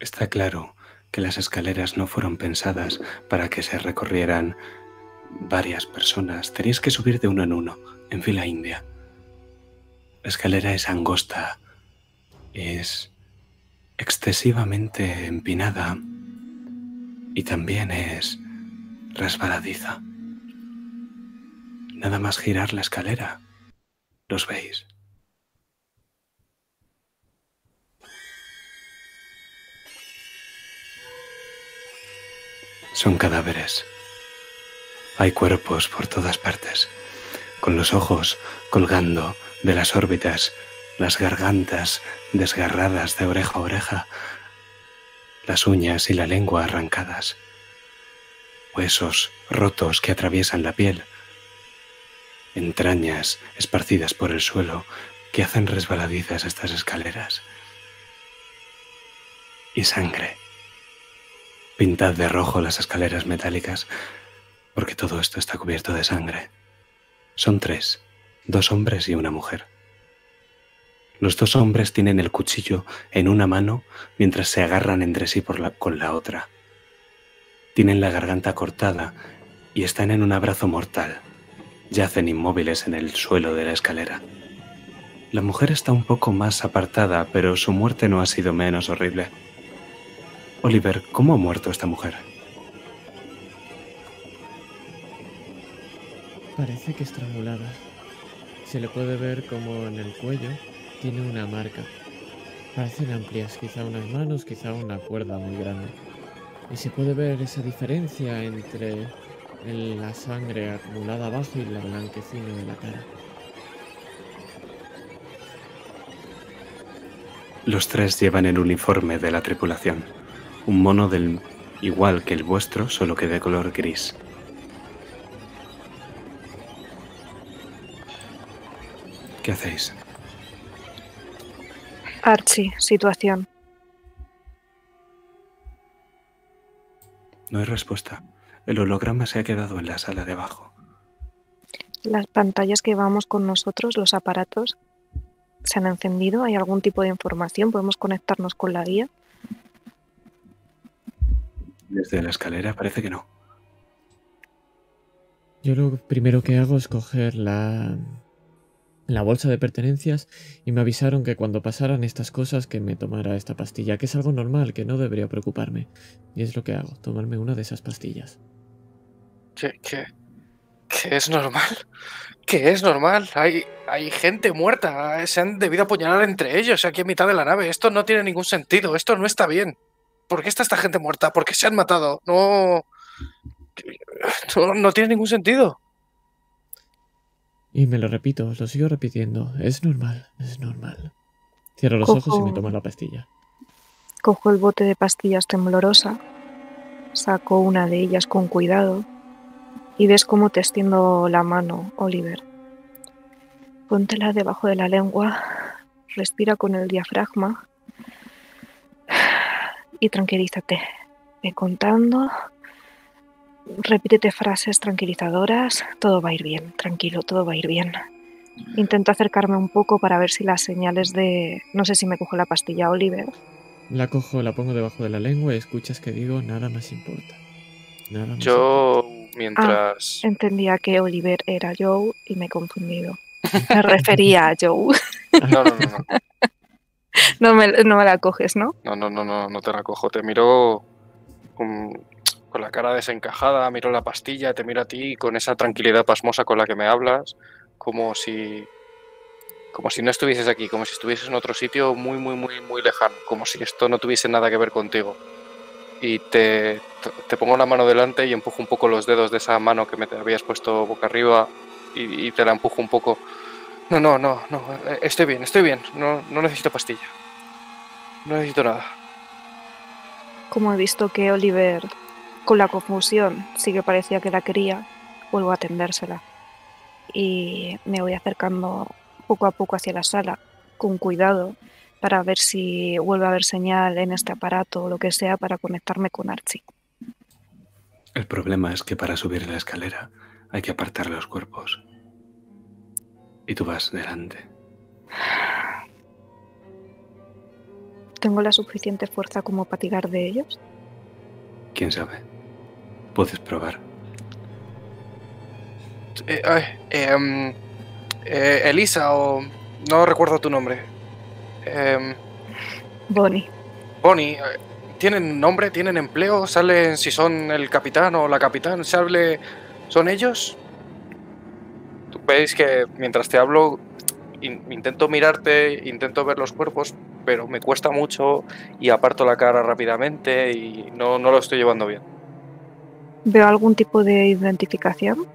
Está claro que las escaleras no fueron pensadas para que se recorrieran varias personas. Tenéis que subir de uno en uno, en fila india. La escalera es angosta, es excesivamente empinada y también es resbaladiza. Nada más girar la escalera. ¿Los veis? Son cadáveres. Hay cuerpos por todas partes, con los ojos colgando de las órbitas, las gargantas desgarradas de oreja a oreja, las uñas y la lengua arrancadas, huesos rotos que atraviesan la piel, entrañas esparcidas por el suelo que hacen resbaladizas estas escaleras, y sangre. Pintad de rojo las escaleras metálicas, porque todo esto está cubierto de sangre. Son tres, dos hombres y una mujer. Los dos hombres tienen el cuchillo en una mano mientras se agarran entre sí con la otra. Tienen la garganta cortada y están en un abrazo mortal. Yacen inmóviles en el suelo de la escalera. La mujer está un poco más apartada, pero su muerte no ha sido menos horrible. Oliver, ¿cómo ha muerto esta mujer? Parece que estrangulada. Se le puede ver como en el cuello tiene una marca. Parecen amplias, quizá unas manos, quizá una cuerda muy grande. Y se puede ver esa diferencia entre la sangre acumulada abajo y la blanquecina de la cara. Los tres llevan el uniforme de la tripulación, un mono del igual que el vuestro, solo que de color gris. ¿Qué hacéis? Archie, situación. No hay respuesta. El holograma se ha quedado en la sala de abajo. Las pantallas que llevamos con nosotros, los aparatos, se han encendido. ¿Hay algún tipo de información? ¿Podemos conectarnos con la guía? Desde la escalera parece que no. Yo lo primero que hago es coger la, la bolsa de pertenencias y me avisaron que cuando pasaran estas cosas que me tomara esta pastilla, que es algo normal, que no debería preocuparme. Y es lo que hago, tomarme una de esas pastillas. ¿Qué, qué, qué es normal? ¿Qué es normal? Hay, hay gente muerta. Se han debido apuñalar entre ellos aquí en mitad de la nave. Esto no tiene ningún sentido. Esto no está bien. ¿Por qué está esta gente muerta? ¿Por qué se han matado? No. No, no tiene ningún sentido. Y me lo repito, lo sigo repitiendo. Es normal, es normal. Cierro los ojos y me tomo la pastilla. Cojo el bote de pastillas temblorosa, saco una de ellas con cuidado y ves cómo te extiendo la mano, Oliver. Póntela debajo de la lengua, respira con el diafragma y tranquilízate. Ve contando, repítete frases tranquilizadoras, todo va a ir bien, tranquilo, todo va a ir bien. Intento acercarme un poco para ver si las señales de... No sé si me cojo la pastilla, Oliver. La cojo, la pongo debajo de la lengua y escuchas que digo, nada más importa. Nada más Yo, mientras... Entendía que Oliver era Joe y me he confundido. Me refería a Joe. (laughs) No, no, no, no. (laughs) No me, no me la coges, ¿no? No, no, no, no, no te la cojo. Te miro con, la cara desencajada, miro la pastilla, te miro a ti con esa tranquilidad pasmosa con la que me hablas, como si como si no estuvieses aquí, como si estuvieses en otro sitio muy, muy, muy, muy lejano, como si esto no tuviese nada que ver contigo. Y te, te pongo la mano delante y empujo un poco los dedos de esa mano que me te habías puesto boca arriba y, y te la empujo un poco. No, no, no, no, eh, estoy bien, estoy bien, no, no necesito pastilla. No necesito nada. Como he visto que Oliver, con la confusión, sí que parecía que la quería, vuelvo a tendérsela. Y me voy acercando poco a poco hacia la sala, con cuidado, para ver si vuelve a haber señal en este aparato o lo que sea para conectarme con Archie. El problema es que para subir la escalera hay que apartar los cuerpos. Y tú vas delante. ¿Tengo la suficiente fuerza como para tirar de ellos? ¿Quién sabe? Puedes probar. Eh, ay, em, eh, Elisa o... No recuerdo tu nombre. Em, Bonnie. Bonnie, eh, ¿tienen nombre? ¿Tienen empleo? ¿Salen si son el capitán o la capitán? ¿Sale, ¿Son ellos? Veis que mientras te hablo in- intento mirarte, intento ver los cuerpos, pero me cuesta mucho y aparto la cara rápidamente y no, no lo estoy llevando bien. ¿Veo algún tipo de identificación?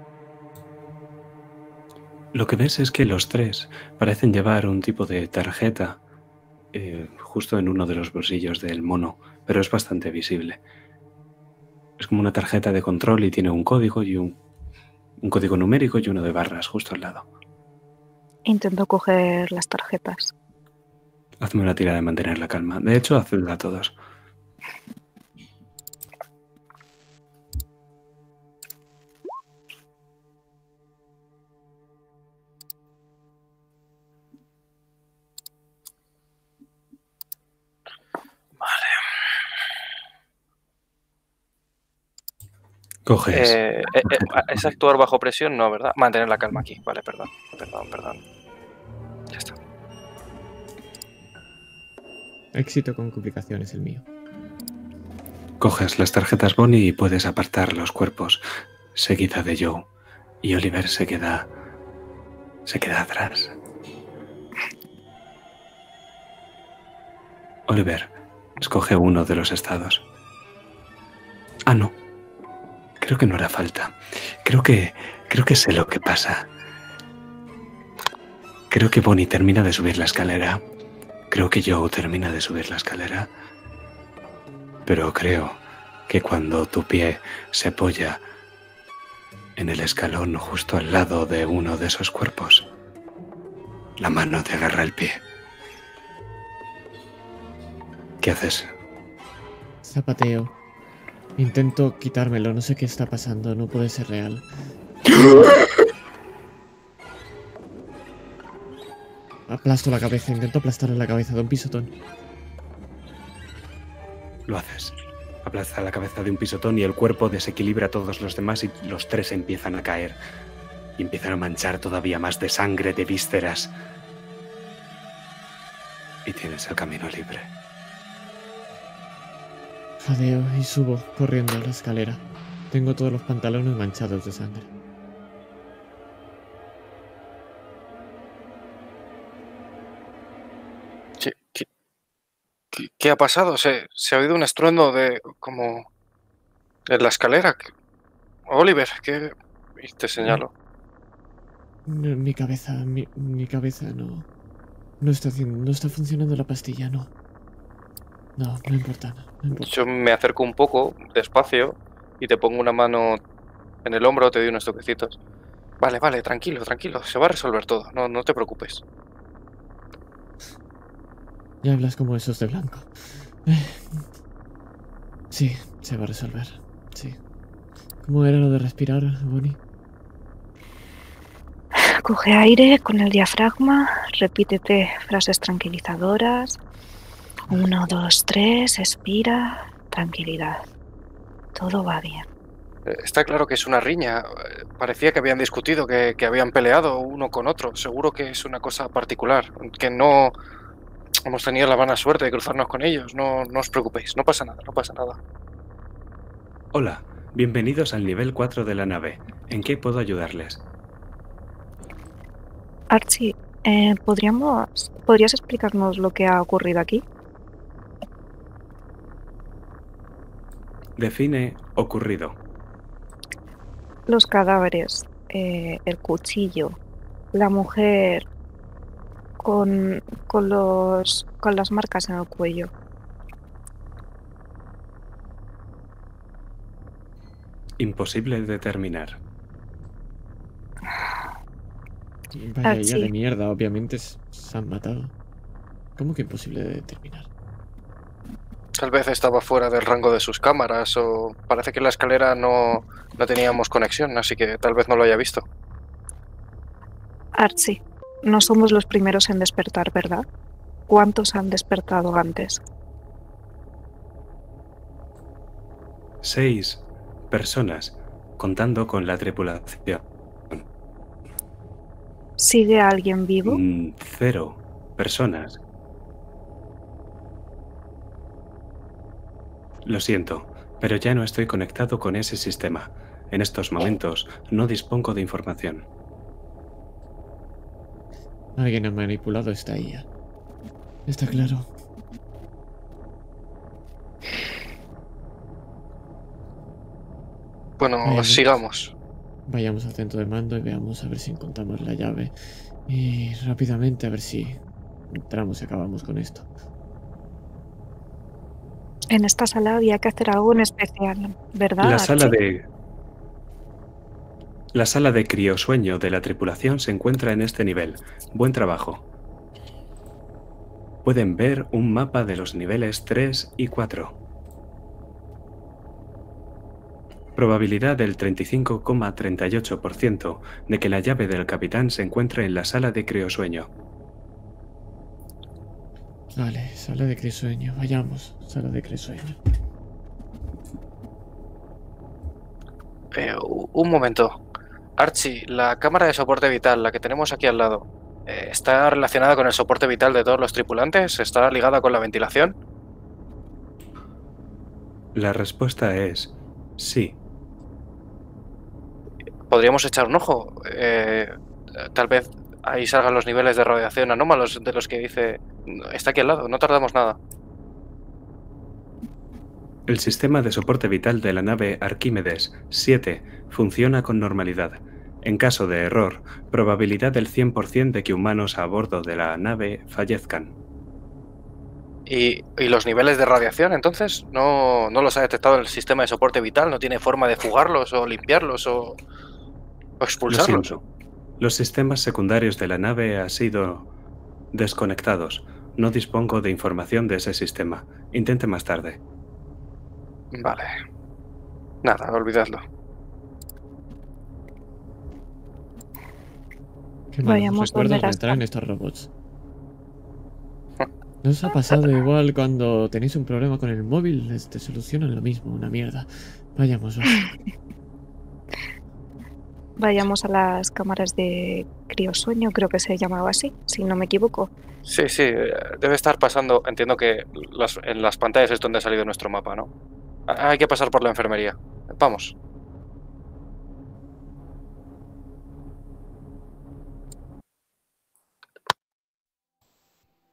Lo que ves es que los tres parecen llevar un tipo de tarjeta eh, justo en uno de los bolsillos del mono, pero es bastante visible. Es como una tarjeta de control y tiene un código y un, un código numérico y uno de barras justo al lado. Intento coger las tarjetas. Hazme una tira de mantener la calma. De hecho, hacedla a todos. Coges. Eh, eh, eh, ¿Es actuar bajo presión? No, ¿verdad? Mantener la calma aquí. Vale, perdón. Perdón, perdón. Ya está. Éxito con complicaciones el mío. Coges las tarjetas Bonnie y puedes apartar los cuerpos, seguida de Joe. Y Oliver se queda. se queda atrás. Oliver, escoge uno de los estados. Ah, no. Creo que no hará falta. Creo que. creo que sé lo que pasa. Creo que Bonnie termina de subir la escalera. Creo que Joe termina de subir la escalera. Pero creo que cuando tu pie se apoya en el escalón justo al lado de uno de esos cuerpos, la mano te agarra el pie. ¿Qué haces? Zapateo. Intento quitármelo, no sé qué está pasando, no puede ser real. Aplasto la cabeza, intento aplastarle la cabeza de un pisotón. Lo haces. Aplasta la cabeza de un pisotón y el cuerpo desequilibra a todos los demás y los tres empiezan a caer. Y empiezan a manchar todavía más de sangre, de vísceras. Y tienes el camino libre. Jadeo y subo corriendo a la escalera. Tengo todos los pantalones manchados de sangre. ¿Qué, qué, qué- qué ha pasado? Se, se ha oído un estruendo de. como. en la escalera. ¿Qué- Oliver, ¿qué.? Y te señalo. No, mi cabeza, mi, mi cabeza no. No está, no está funcionando la pastilla, no. No, no importa, no importa. Yo me acerco un poco, despacio, y te pongo una mano en el hombro, te doy unos toquecitos. Vale, vale, tranquilo, tranquilo, se va a resolver todo, no, no te preocupes. Ya hablas como esos de blanco. Eh, Sí, se va a resolver. Sí. ¿Cómo era lo de respirar, Bonnie? Coge aire con el diafragma, repítete frases tranquilizadoras. Uno, dos, tres, expira, tranquilidad. Todo va bien. Eh, Está claro que es una riña. eh, Parecía que habían discutido, que, que habían peleado uno con otro. Seguro que es una cosa particular, que no hemos tenido la buena suerte de cruzarnos con ellos. No, no os preocupéis, no pasa nada, no pasa nada. Hola, bienvenidos al nivel 4 de la nave. ¿En qué puedo ayudarles? Archie, eh, ¿podríamos, ¿podrías explicarnos lo que ha ocurrido aquí? Define ocurrido. Los cadáveres, eh, el cuchillo, la mujer con, con, los, con las marcas en el cuello. Imposible determinar. Vaya Ah, sí. de mierda, obviamente se han matado. ¿Cómo que imposible de determinar? Tal vez estaba fuera del rango de sus cámaras o parece que en la escalera no, no teníamos conexión, así que tal vez no lo haya visto. Archie, no somos los primeros en despertar, ¿verdad? ¿Cuántos han despertado antes? Seis personas, contando con la tripulación. ¿Sigue alguien vivo? Mm, Cero personas. Lo siento, pero ya no estoy conectado con ese sistema. En estos momentos no dispongo de información. Alguien ha manipulado esta IA. Está claro. Bueno, Vale. sigamos. Vayamos al centro de mando y veamos a ver si encontramos la llave. Y rápidamente a ver si entramos y acabamos con esto. En esta sala había que hacer algo en especial, ¿verdad? La sala Archie? de. La sala de criosueño de la tripulación se encuentra en este nivel. Buen trabajo. Pueden ver un mapa de los niveles 3 y 4. Probabilidad del 35,38% de que la llave del capitán se encuentre en la sala de criosueño. Vale, sala de crisueño. Vayamos, sala de crisueño. Eh, un momento. Archie, la cámara de soporte vital, la que tenemos aquí al lado, eh, ¿está relacionada con el soporte vital de todos los tripulantes? ¿Está ligada con la ventilación? La respuesta es sí. Podríamos echar un ojo. Eh, tal vez ahí salgan los niveles de radiación anómalos de los que dice... Está aquí al lado, no tardamos nada. El sistema de soporte vital de la nave Arquímedes 7 funciona con normalidad. En caso de error, probabilidad del 100% de que humanos a bordo de la nave fallezcan. ¿Y, y los niveles de radiación entonces? ¿No, ¿No los ha detectado el sistema de soporte vital? ¿No tiene forma de fugarlos o limpiarlos o, o Lo expulsarlos? siento. Los sistemas secundarios de la nave han sido desconectados. No dispongo de información de ese sistema. Intente más tarde. Vale. Nada, olvidadlo. Qué Vayamos recuerdos donde me traen estos robots. (laughs) ¿No os ha pasado igual cuando tenéis un problema con el móvil? Les te solucionan lo mismo, una mierda. Vayamos, va. (laughs) Vayamos a las cámaras de criosueño, creo que se llamaba así, si no me equivoco. Sí, sí, eh, debe estar pasando. Entiendo que las- en las pantallas es donde ha salido nuestro mapa, ¿no? Hay que pasar por la enfermería. Vamos.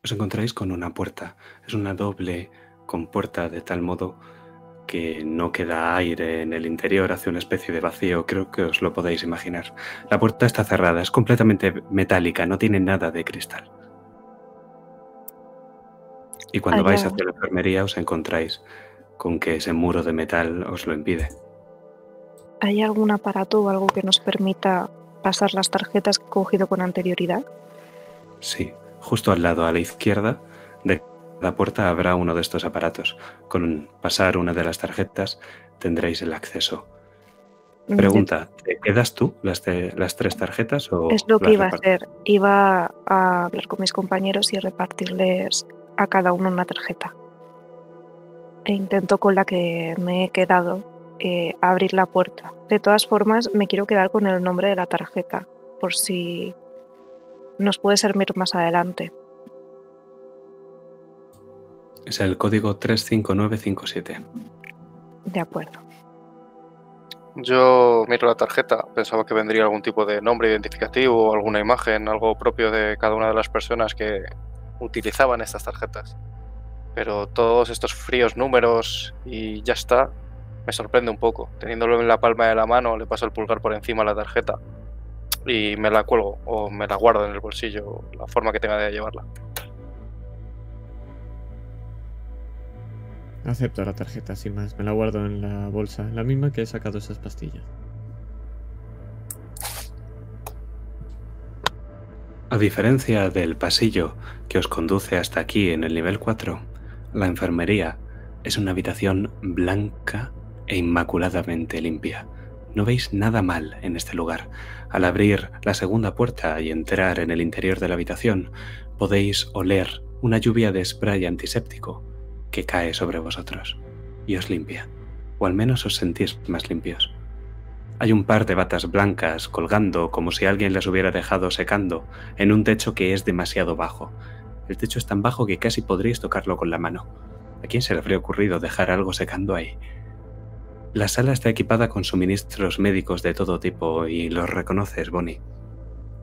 Os encontráis con una puerta. Es una doble compuerta de tal modo que no queda aire en el interior, hace una especie de vacío, creo que os lo podéis imaginar. La puerta está cerrada, es completamente metálica, no tiene nada de cristal. Y cuando Allá. vais hacia la enfermería os encontráis con que ese muro de metal os lo impide. ¿Hay algún aparato o algo que nos permita pasar las tarjetas que he cogido con anterioridad? Sí, justo al lado a la izquierda de la puerta habrá uno de estos aparatos. Con pasar una de las tarjetas tendréis el acceso. Pregunta, ¿te quedas tú las, te- las tres tarjetas o Es lo que iba a hacer. Iba a hablar con mis compañeros y repartirles a cada uno una tarjeta. E intento con la que me he quedado eh, abrir la puerta. De todas formas, me quiero quedar con el nombre de la tarjeta, por si nos puede servir más adelante. Es el código 35957. De acuerdo. Yo miro la tarjeta, pensaba que vendría algún tipo de nombre identificativo alguna imagen, algo propio de cada una de las personas que utilizaban estas tarjetas. Pero todos estos fríos números y ya está, me sorprende un poco. Teniéndolo en la palma de la mano, le paso el pulgar por encima a la tarjeta y me la cuelgo o me la guardo en el bolsillo, la forma que tenga de llevarla. Acepto la tarjeta, sin más. Me la guardo en la bolsa, la misma que he sacado esas pastillas. A diferencia del pasillo que os conduce hasta aquí en el nivel 4, la enfermería es una habitación blanca e inmaculadamente limpia. No veis nada mal en este lugar. Al abrir la segunda puerta y entrar en el interior de la habitación, podéis oler una lluvia de spray antiséptico que cae sobre vosotros y os limpia, o al menos os sentís más limpios. Hay un par de batas blancas colgando como si alguien las hubiera dejado secando en un techo que es demasiado bajo. El techo es tan bajo que casi podríais tocarlo con la mano. ¿A quién se le habría ocurrido dejar algo secando ahí? La sala está equipada con suministros médicos de todo tipo y los reconoces, Bonnie.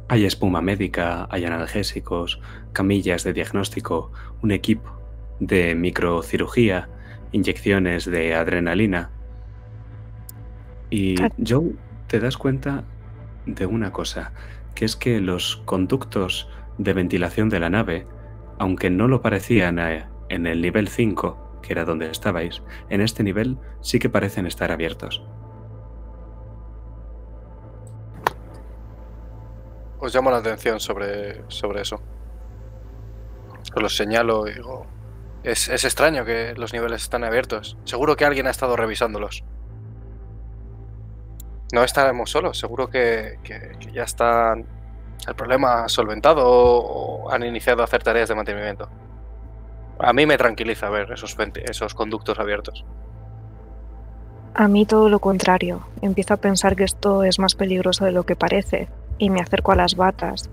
Hay espuma médica, hay analgésicos, camillas de diagnóstico, un equipo de microcirugía, inyecciones de adrenalina. Y Ah. Joe, te das cuenta de una cosa, que es que los conductos de ventilación de la nave, aunque no lo parecían eh, en el nivel 5, que era donde estabais, en este nivel sí que parecen estar abiertos. Os llamo la atención sobre, sobre eso. Os lo señalo y digo, es, es extraño que los niveles están abiertos. Seguro que alguien ha estado revisándolos. No estaremos solos, seguro que, que- ya está el problema solventado o han iniciado a hacer tareas de mantenimiento. A mí me tranquiliza ver esos, esos conductos abiertos. A mí todo lo contrario. Empiezo a pensar que esto es más peligroso de lo que parece y me acerco a las batas.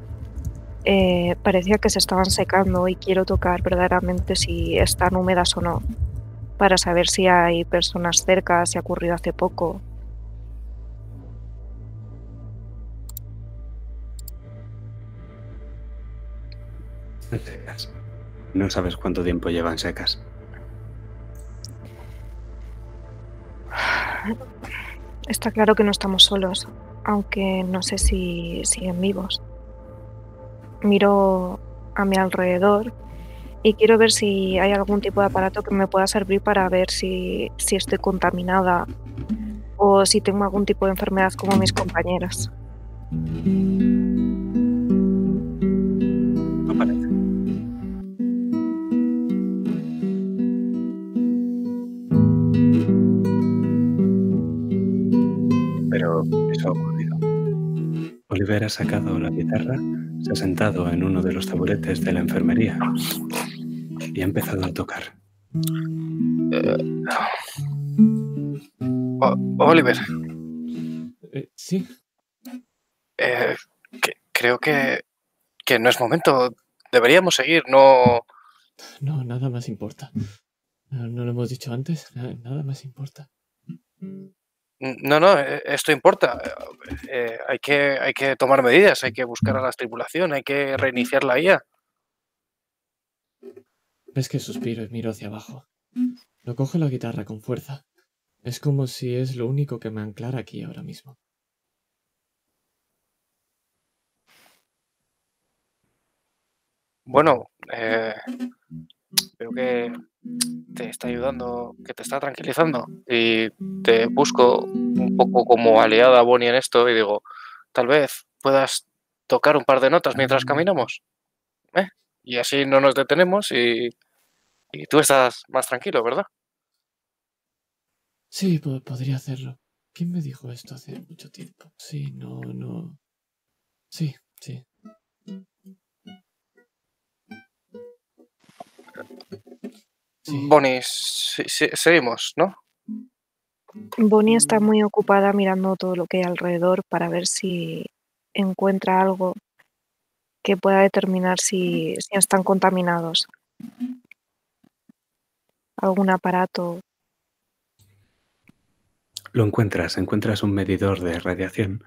Eh, parecía que se estaban secando y quiero tocar verdaderamente si están húmedas o no, para saber si hay personas cerca, si ha ocurrido hace poco. Secas. No sabes cuánto tiempo llevan secas. Está claro que no estamos solos, aunque no sé si siguen vivos. Miro a mi alrededor y quiero ver si hay algún tipo de aparato que me pueda servir para ver si, si estoy contaminada o si tengo algún tipo de enfermedad como mis compañeras. Pero eso ha ocurrido. Oliver ha sacado la guitarra, se ha sentado en uno de los taburetes de la enfermería y ha empezado a tocar. O- Oliver, Eh, sí, eh, que- creo que, que no es momento. Deberíamos seguir, no... no, nada más importa. No, no lo hemos dicho antes, na- nada más importa. No, no, eh, esto importa. Eh, hay, que, hay que tomar medidas, hay que buscar a la tripulación, hay que reiniciar la IA. Ves que suspiro y miro hacia abajo. No coge la guitarra con fuerza. Es como si es lo único que me anclara aquí ahora mismo. Bueno, eh, veo que te está ayudando, que te está tranquilizando y te busco un poco como aliada Bonnie en esto y digo, tal vez puedas tocar un par de notas mientras caminamos. ¿eh? Y así no nos detenemos y, y tú estás más tranquilo, ¿verdad? Sí, po- podría hacerlo. ¿Quién me dijo esto hace mucho tiempo? Sí, no, no. Sí, sí. Sí. Bonnie, seguimos, ¿no? Bonnie está muy ocupada mirando todo lo que hay alrededor para ver si encuentra algo que pueda determinar si, si están contaminados. Algún aparato. Lo encuentras, encuentras un medidor de radiación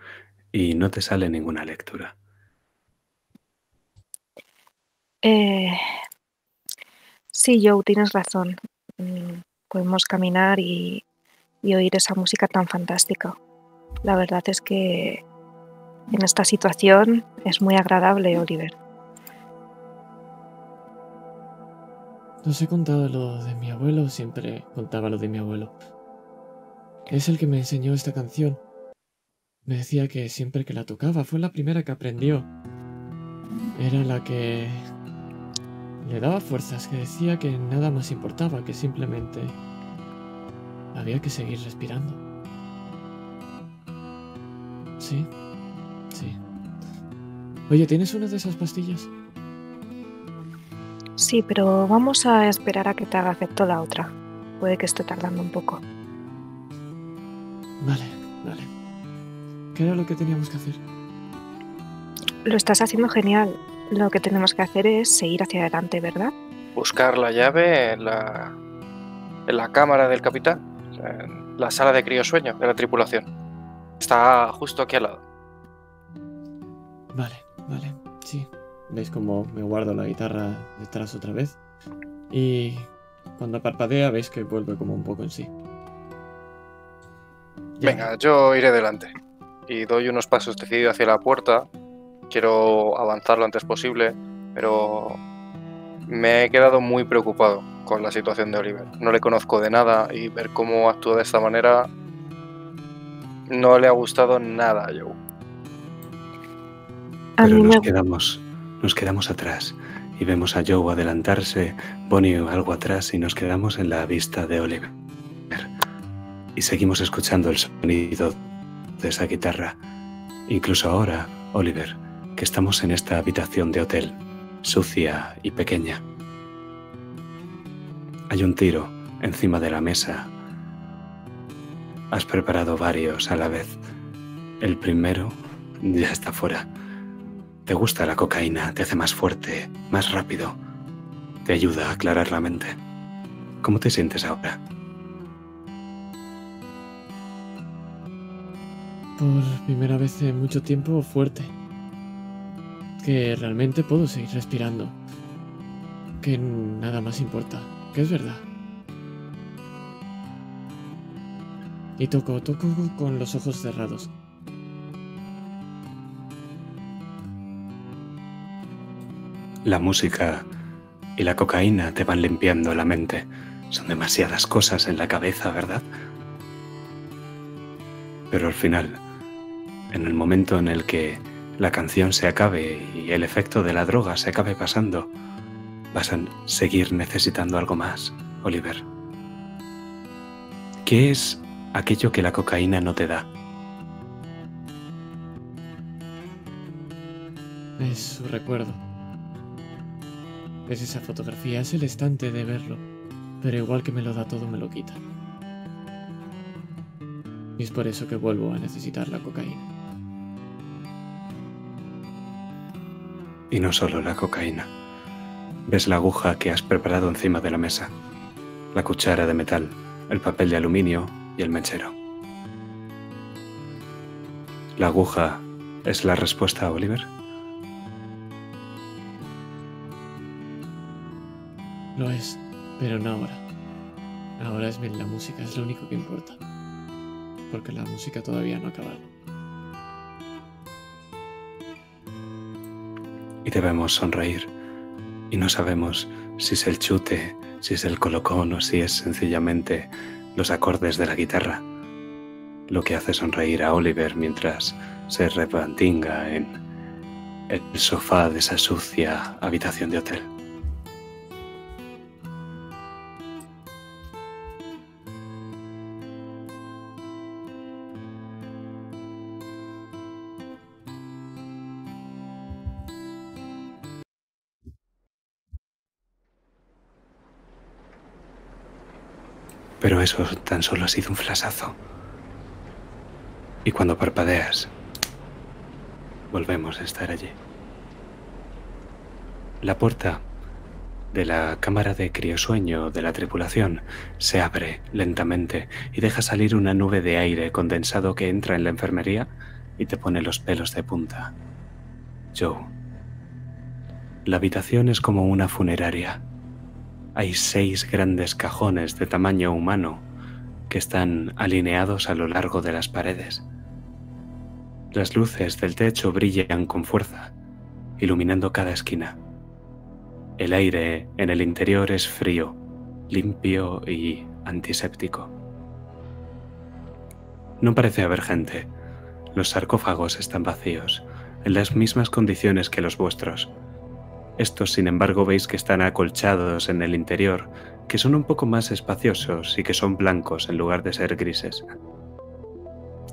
y no te sale ninguna lectura. Eh, sí, Joe, tienes razón. Mm, Podemos caminar y, y oír esa música tan fantástica. La verdad es que en esta situación es muy agradable, Oliver. Os he contado lo de mi abuelo, siempre contaba lo de mi abuelo. Es el que me enseñó esta canción. Me decía que siempre que la tocaba fue la primera que aprendió. Era la que le daba fuerzas, que decía que nada más importaba, que simplemente había que seguir respirando. Sí, sí. Oye, ¿tienes una de esas pastillas? Sí, pero vamos a esperar a que te haga efecto la otra. Puede que esté tardando un poco. Vale, vale. ¿Qué era lo que teníamos que hacer? Lo estás haciendo genial. Lo que tenemos que hacer es seguir hacia adelante, ¿verdad? Buscar la llave en la, en la cámara del capitán, en la sala de criosueño de la tripulación. Está justo aquí al lado. Vale, vale, sí. ¿Veis cómo me guardo la guitarra detrás otra vez? Y cuando parpadea veis que vuelve como un poco en sí. Ya. Venga, yo iré delante. Y doy unos pasos decididos hacia la puerta. Quiero avanzar lo antes posible, pero me he quedado muy preocupado con la situación de Oliver. No le conozco de nada y ver cómo actúa de esta manera no le ha gustado nada a Joe. Pero nos quedamos, nos quedamos atrás y vemos a Joe adelantarse, Bonnie algo atrás y nos quedamos en la vista de Oliver. Y seguimos escuchando el sonido de esa guitarra. Incluso ahora, Oliver, que estamos en esta habitación de hotel, sucia y pequeña. Hay un tiro encima de la mesa. Has preparado varios a la vez. El primero ya está fuera. Te gusta la cocaína, te hace más fuerte, más rápido. Te ayuda a aclarar la mente. ¿Cómo te sientes ahora? Por primera vez en mucho tiempo fuerte. Que realmente puedo seguir respirando. Que nada más importa. Que es verdad. Y toco, toco con los ojos cerrados. La música y la cocaína te van limpiando la mente. Son demasiadas cosas en la cabeza, ¿verdad? Pero al final, en el momento en el que la canción se acabe y el efecto de la droga se acabe pasando, vas a seguir necesitando algo más, Oliver. ¿Qué es aquello que la cocaína no te da? Es su recuerdo. Es esa fotografía, es el estante de verlo. Pero igual que me lo da todo, me lo quita. Y es por eso que vuelvo a necesitar la cocaína. Y no solo la cocaína. Ves la aguja que has preparado encima de la mesa, la cuchara de metal, el papel de aluminio y el mechero. ¿La aguja es la respuesta, Oliver? Lo es, pero no ahora. Ahora es bien la música, es lo único que importa. Porque la música todavía no ha acabado. Y debemos sonreír. Y no sabemos si es el chute, si es el colocón o si es sencillamente los acordes de la guitarra, lo que hace sonreír a Oliver mientras se repantinga en el sofá de esa sucia habitación de hotel. Pero eso tan solo ha sido un flasazo. Y cuando parpadeas, volvemos a estar allí. La puerta de la cámara de criosueño de la tripulación se abre lentamente y deja salir una nube de aire condensado que entra en la enfermería y te pone los pelos de punta. Joe. La habitación es como una funeraria. Hay seis grandes cajones de tamaño humano que están alineados a lo largo de las paredes. Las luces del techo brillan con fuerza, iluminando cada esquina. El aire en el interior es frío, limpio y antiséptico. No parece haber gente. Los sarcófagos están vacíos, en las mismas condiciones que los vuestros. Estos, sin embargo, veis que están acolchados en el interior, que son un poco más espaciosos y que son blancos en lugar de ser grises.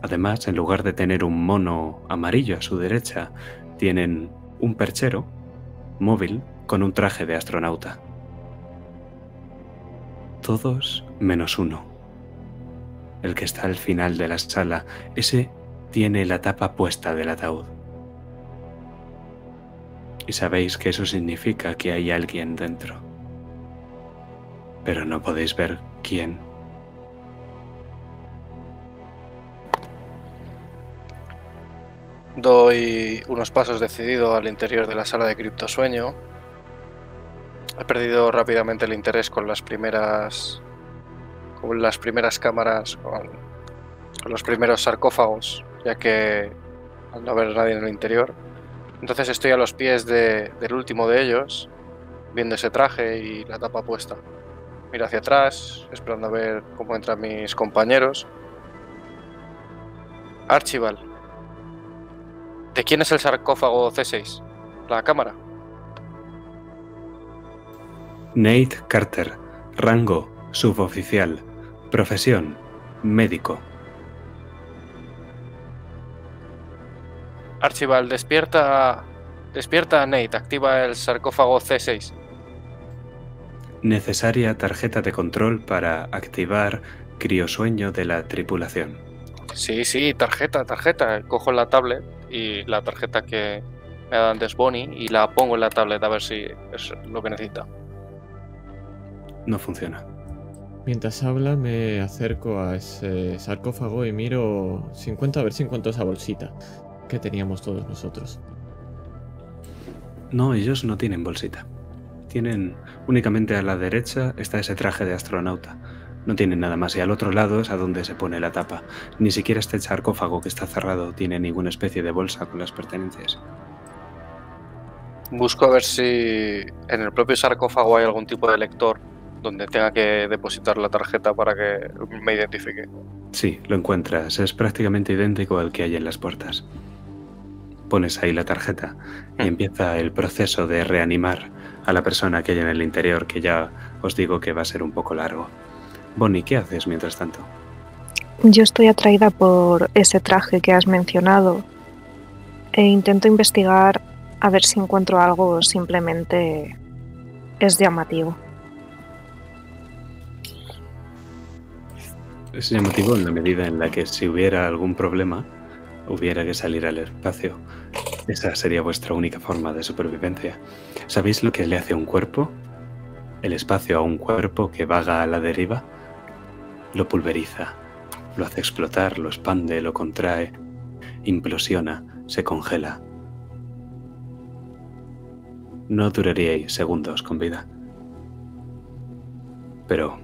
Además, en lugar de tener un mono amarillo a su derecha, tienen un perchero móvil con un traje de astronauta. Todos menos uno. El que está al final de la sala, ese tiene la tapa puesta del ataúd. Y sabéis que eso significa que hay alguien dentro. Pero no podéis ver quién. Doy unos pasos decidido al interior de la sala de criptosueño. He perdido rápidamente el interés con las primeras. con las primeras cámaras, con, con los primeros sarcófagos, ya que al no haber nadie en el interior. Entonces estoy a los pies de- del último de ellos, viendo ese traje y la tapa puesta. Miro hacia atrás, esperando a ver cómo entran mis compañeros. Archibald, ¿de quién es el sarcófago C6? ¿La cámara? Nate Carter, rango suboficial, profesión médico. Archibald, despierta. Despierta, Nate. Activa el sarcófago C6. Necesaria tarjeta de control para activar criosueño de la tripulación. Sí, sí, tarjeta, tarjeta. Cojo la tablet y la tarjeta que me ha dado antes Bonnie y la pongo en la tablet a ver si es lo que necesita. No funciona. Mientras habla, me acerco a ese sarcófago y miro si encuentro a ver si encuentro esa bolsita que teníamos todos nosotros. No, ellos no tienen bolsita. Tienen únicamente a la derecha está ese traje de astronauta. No tienen nada más y al otro lado es a donde se pone la tapa. Ni siquiera este sarcófago que está cerrado tiene ninguna especie de bolsa con las pertenencias. Busco a ver si en el propio sarcófago hay algún tipo de lector donde tenga que depositar la tarjeta para que me identifique. Sí, lo encuentras. Es prácticamente idéntico al que hay en las puertas. Pones ahí la tarjeta y Mm. empieza el proceso de reanimar a la persona que hay en el interior, que ya os digo que va a ser un poco largo. Bonnie, ¿qué haces mientras tanto? Yo estoy atraída por ese traje que has mencionado e intento investigar a ver si encuentro algo o simplemente es llamativo. Es llamativo en la medida en la que si hubiera algún problema, hubiera que salir al espacio. Esa sería vuestra única forma de supervivencia. ¿Sabéis lo que le hace a un cuerpo? El espacio a un cuerpo que vaga a la deriva lo pulveriza, lo hace explotar, lo expande, lo contrae, implosiona, se congela. No duraríais segundos con vida. Pero,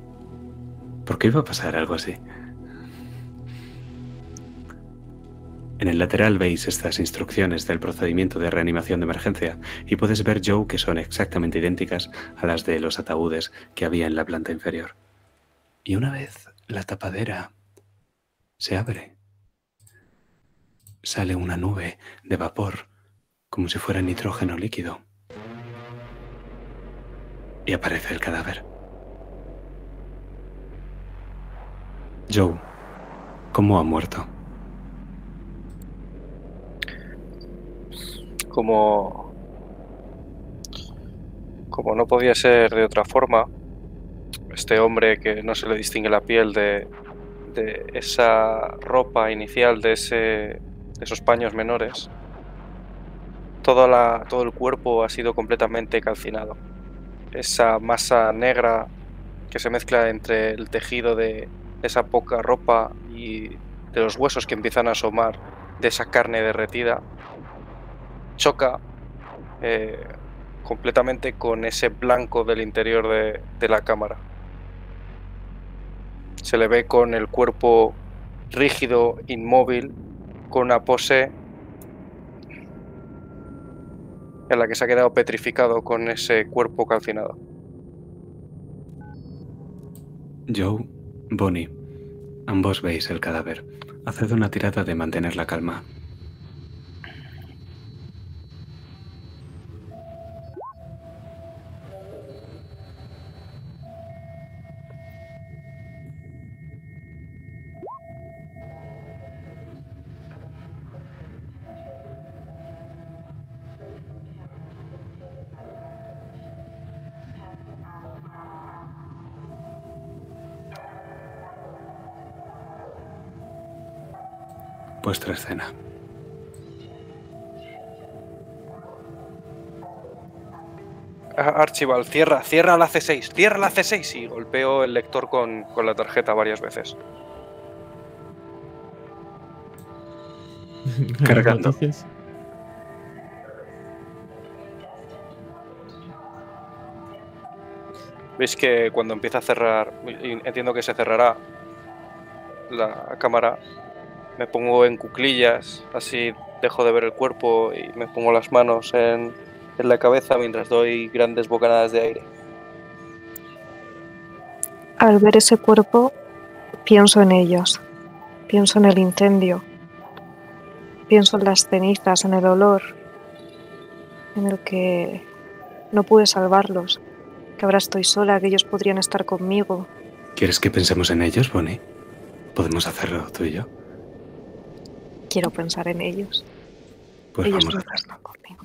¿por qué iba a pasar algo así? En el lateral veis estas instrucciones del procedimiento de reanimación de emergencia y puedes ver, Joe, que son exactamente idénticas a las de los ataúdes que había en la planta inferior. Y una vez la tapadera se abre, sale una nube de vapor como si fuera nitrógeno líquido y aparece el cadáver. Joe, ¿cómo ha muerto? Como. Como no podía ser de otra forma, este hombre que no se le distingue la piel de, de esa ropa inicial, de, ese, de esos paños menores, toda la, todo el cuerpo ha sido completamente calcinado. Esa masa negra que se mezcla entre el tejido de esa poca ropa y de los huesos que empiezan a asomar de esa carne derretida, choca eh, completamente con ese blanco del interior de, la cámara. Se le ve con el cuerpo rígido, inmóvil, con una pose en la que se ha quedado petrificado con ese cuerpo calcinado. Joe, Bonnie, ambos veis el cadáver. Haced una tirada de mantener la calma. Vuestra escena. Ah, Archibald, cierra, cierra la C6, cierra la C6 y golpeo el lector con, con la tarjeta varias veces. (laughs) Cargando. Noticias. Veis que cuando empieza a cerrar, entiendo que se cerrará la cámara, me pongo en cuclillas, así dejo de ver el cuerpo y me pongo las manos en, en la cabeza mientras doy grandes bocanadas de aire. Al ver ese cuerpo, pienso en ellos. Pienso en el incendio. Pienso en las cenizas, en el olor, en el que no pude salvarlos, que ahora estoy sola, que ellos podrían estar conmigo. ¿Quieres que pensemos en ellos, Bonnie? Podemos hacerlo tú y yo. Quiero pensar en ellos. Pues ellos vamos a conmigo.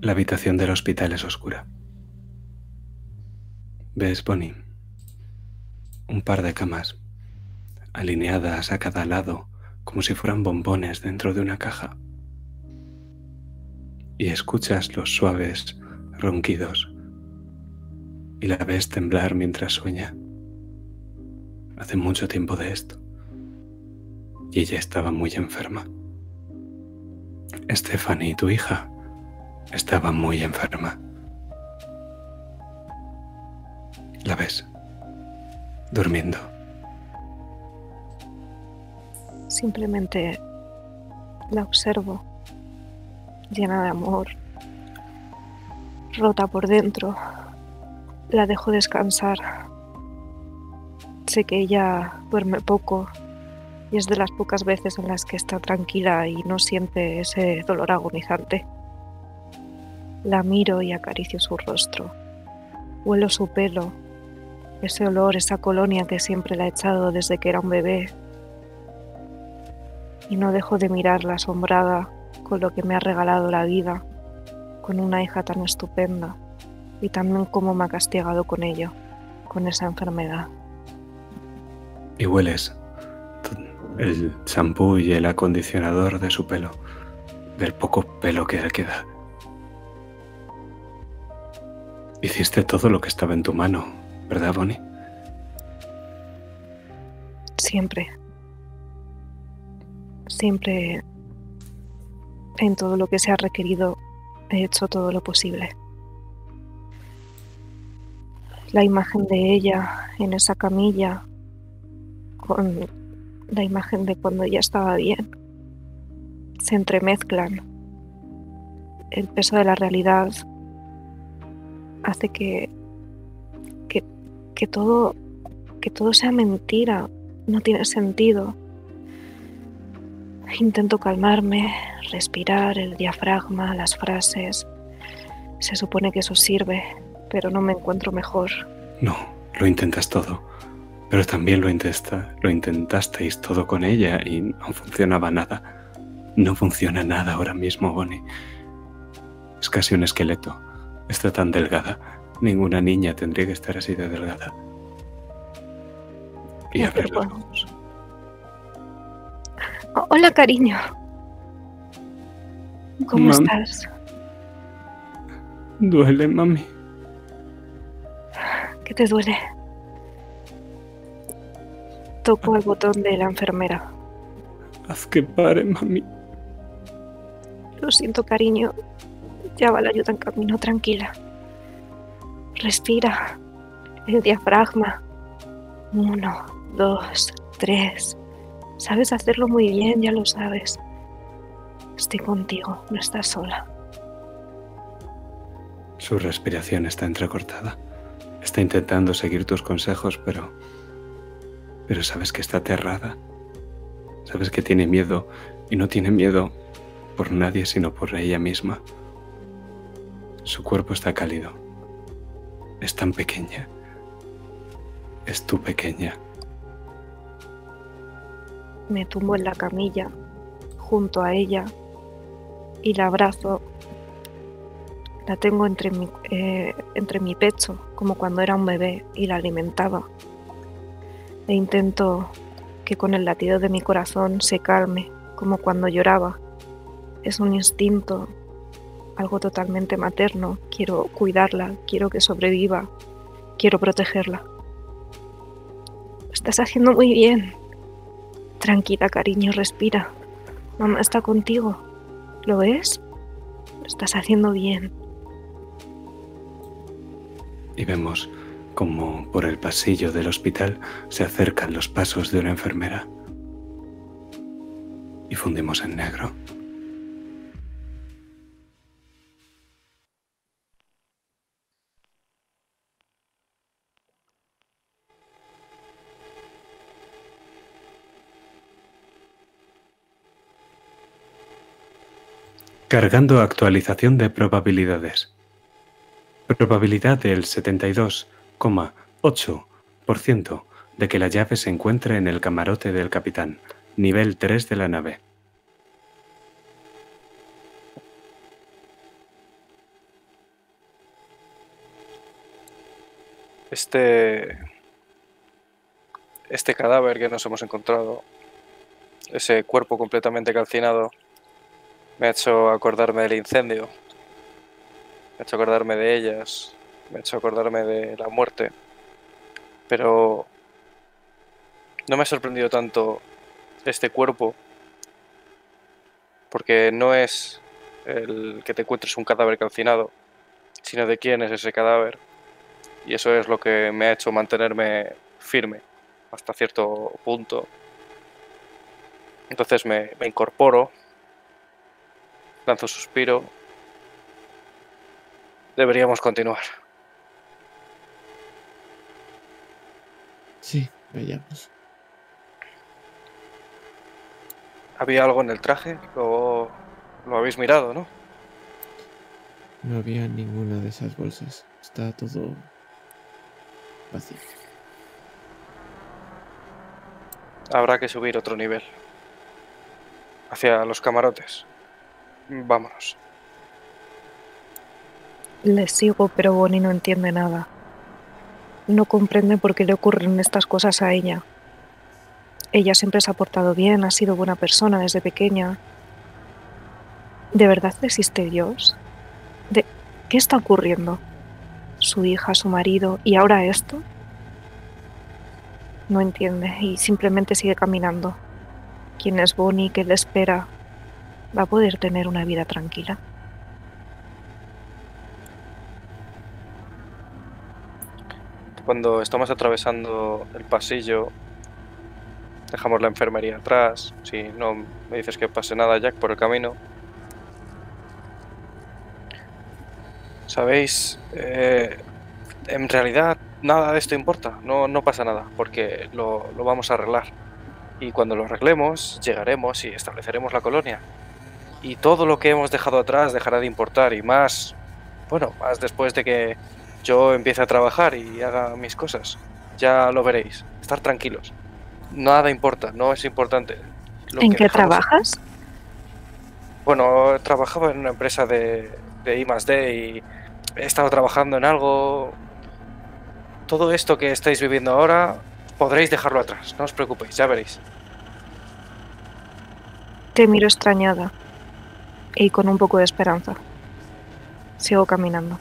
La habitación del hospital es oscura. ¿Ves, Bonnie? Un par de camas, alineadas a cada lado como si fueran bombones dentro de una caja. Y escuchas los suaves ronquidos y la ves temblar mientras sueña. Hace mucho tiempo de esto. Y ella estaba muy enferma. Stephanie, tu hija, estaba muy enferma. La ves, durmiendo. Simplemente la observo, llena de amor, rota por dentro. La dejo descansar. Sé que ella duerme poco y es de las pocas veces en las que está tranquila y no siente ese dolor agonizante. La miro y acaricio su rostro. Huelo su pelo, ese olor, esa colonia que siempre la ha echado desde que era un bebé. Y no dejo de mirarla asombrada con lo que me ha regalado la vida, con una hija tan estupenda y también cómo me ha castigado con ello, con esa enfermedad. Y hueles el champú y el acondicionador de su pelo, del poco pelo que le queda. Hiciste todo lo que estaba en tu mano, ¿verdad, Bonnie? Siempre. Siempre en todo lo que se ha requerido he hecho todo lo posible. La imagen de ella en esa camilla con la imagen de cuando ella estaba bien se entremezclan. El peso de la realidad hace que, que todo que todo sea mentira, no tiene sentido. Intento calmarme, respirar, el diafragma, las frases. Se supone que eso sirve, pero no me encuentro mejor. No, lo intentas todo. Pero también lo, intenta, lo intentasteis todo con ella y no funcionaba nada. No funciona nada ahora mismo, Bonnie. Es casi un esqueleto. Está tan delgada. Ninguna niña tendría que estar así de delgada. Y pero los ojos. Oh, hola, cariño. ¿Cómo estás? Duele, mami. ¿Qué te duele? Toco el botón de la enfermera. Haz que pare, mami. Lo siento, cariño. Ya va la ayuda en camino, tranquila. Respira. El diafragma. Uno, dos, tres. Sabes hacerlo muy bien, ya lo sabes. Estoy contigo, no estás sola. Su respiración está entrecortada. Está intentando seguir tus consejos, pero... Pero sabes que está aterrada. Sabes que tiene miedo y no tiene miedo por nadie sino por ella misma. Su cuerpo está cálido. Es tan pequeña. Es tú pequeña. Me tumbo en la camilla, junto a ella, y la abrazo. La tengo entre mi, eh, entre mi pecho, como cuando era un bebé, y la alimentaba. E intento que con el latido de mi corazón se calme, como cuando lloraba. Es un instinto, algo totalmente materno. Quiero cuidarla, quiero que sobreviva, quiero protegerla. Estás haciendo muy bien. Tranquila, cariño, respira. Mamá está contigo. ¿Lo ves? Estás haciendo bien. Y vemos como por el pasillo del hospital se acercan los pasos de una enfermera. Y fundimos en negro. Cargando actualización de probabilidades. Probabilidad del 72,8% de que la llave se encuentre en el camarote del capitán, nivel 3 de la nave. Este. Este cadáver que nos hemos encontrado, ese cuerpo completamente calcinado, me ha hecho acordarme del incendio, me ha hecho acordarme de ellas, me ha hecho acordarme de la muerte. Pero no me ha sorprendido tanto este cuerpo, porque no es el que te encuentres un cadáver calcinado, sino de quién es ese cadáver. Y eso es lo que me ha hecho mantenerme firme hasta cierto punto. Entonces me, me incorporo, lanzo suspiro. Deberíamos continuar. Sí, vayamos. ¿Había algo en el traje? Lo, lo habéis mirado, ¿no? No había ninguna de esas bolsas. Está todo vacío. Habrá que subir otro nivel. Hacia los camarotes. Vámonos. Le sigo, pero Bonnie no entiende nada. No comprende por qué le ocurren estas cosas a ella. Ella siempre se ha portado bien, ha sido buena persona desde pequeña. ¿De verdad existe Dios? ¿De qué está ocurriendo? su hija, su marido y ahora esto. No entiende y simplemente sigue caminando. ¿Quién es Bonnie? ¿Qué le espera? ¿Va a poder tener una vida tranquila? Cuando estamos atravesando el pasillo, dejamos la enfermería atrás. Si no me dices que pase nada, Jack, por el camino. Sabéis, Eh, en realidad nada de esto importa, no, no pasa nada, porque lo, lo vamos a arreglar. Y cuando lo arreglemos, llegaremos y estableceremos la colonia. Y todo lo que hemos dejado atrás dejará de importar y más, bueno, más después de que yo empiece a trabajar y haga mis cosas. Ya lo veréis, estar tranquilos. Nada importa, no es importante. Lo ¿En que qué trabajas? Bueno, trabajaba en una empresa de, de I +D y he estado trabajando en algo. Todo esto que estáis viviendo ahora podréis dejarlo atrás, no os preocupéis, ya veréis. Te miro extrañada y con un poco de esperanza. Sigo caminando.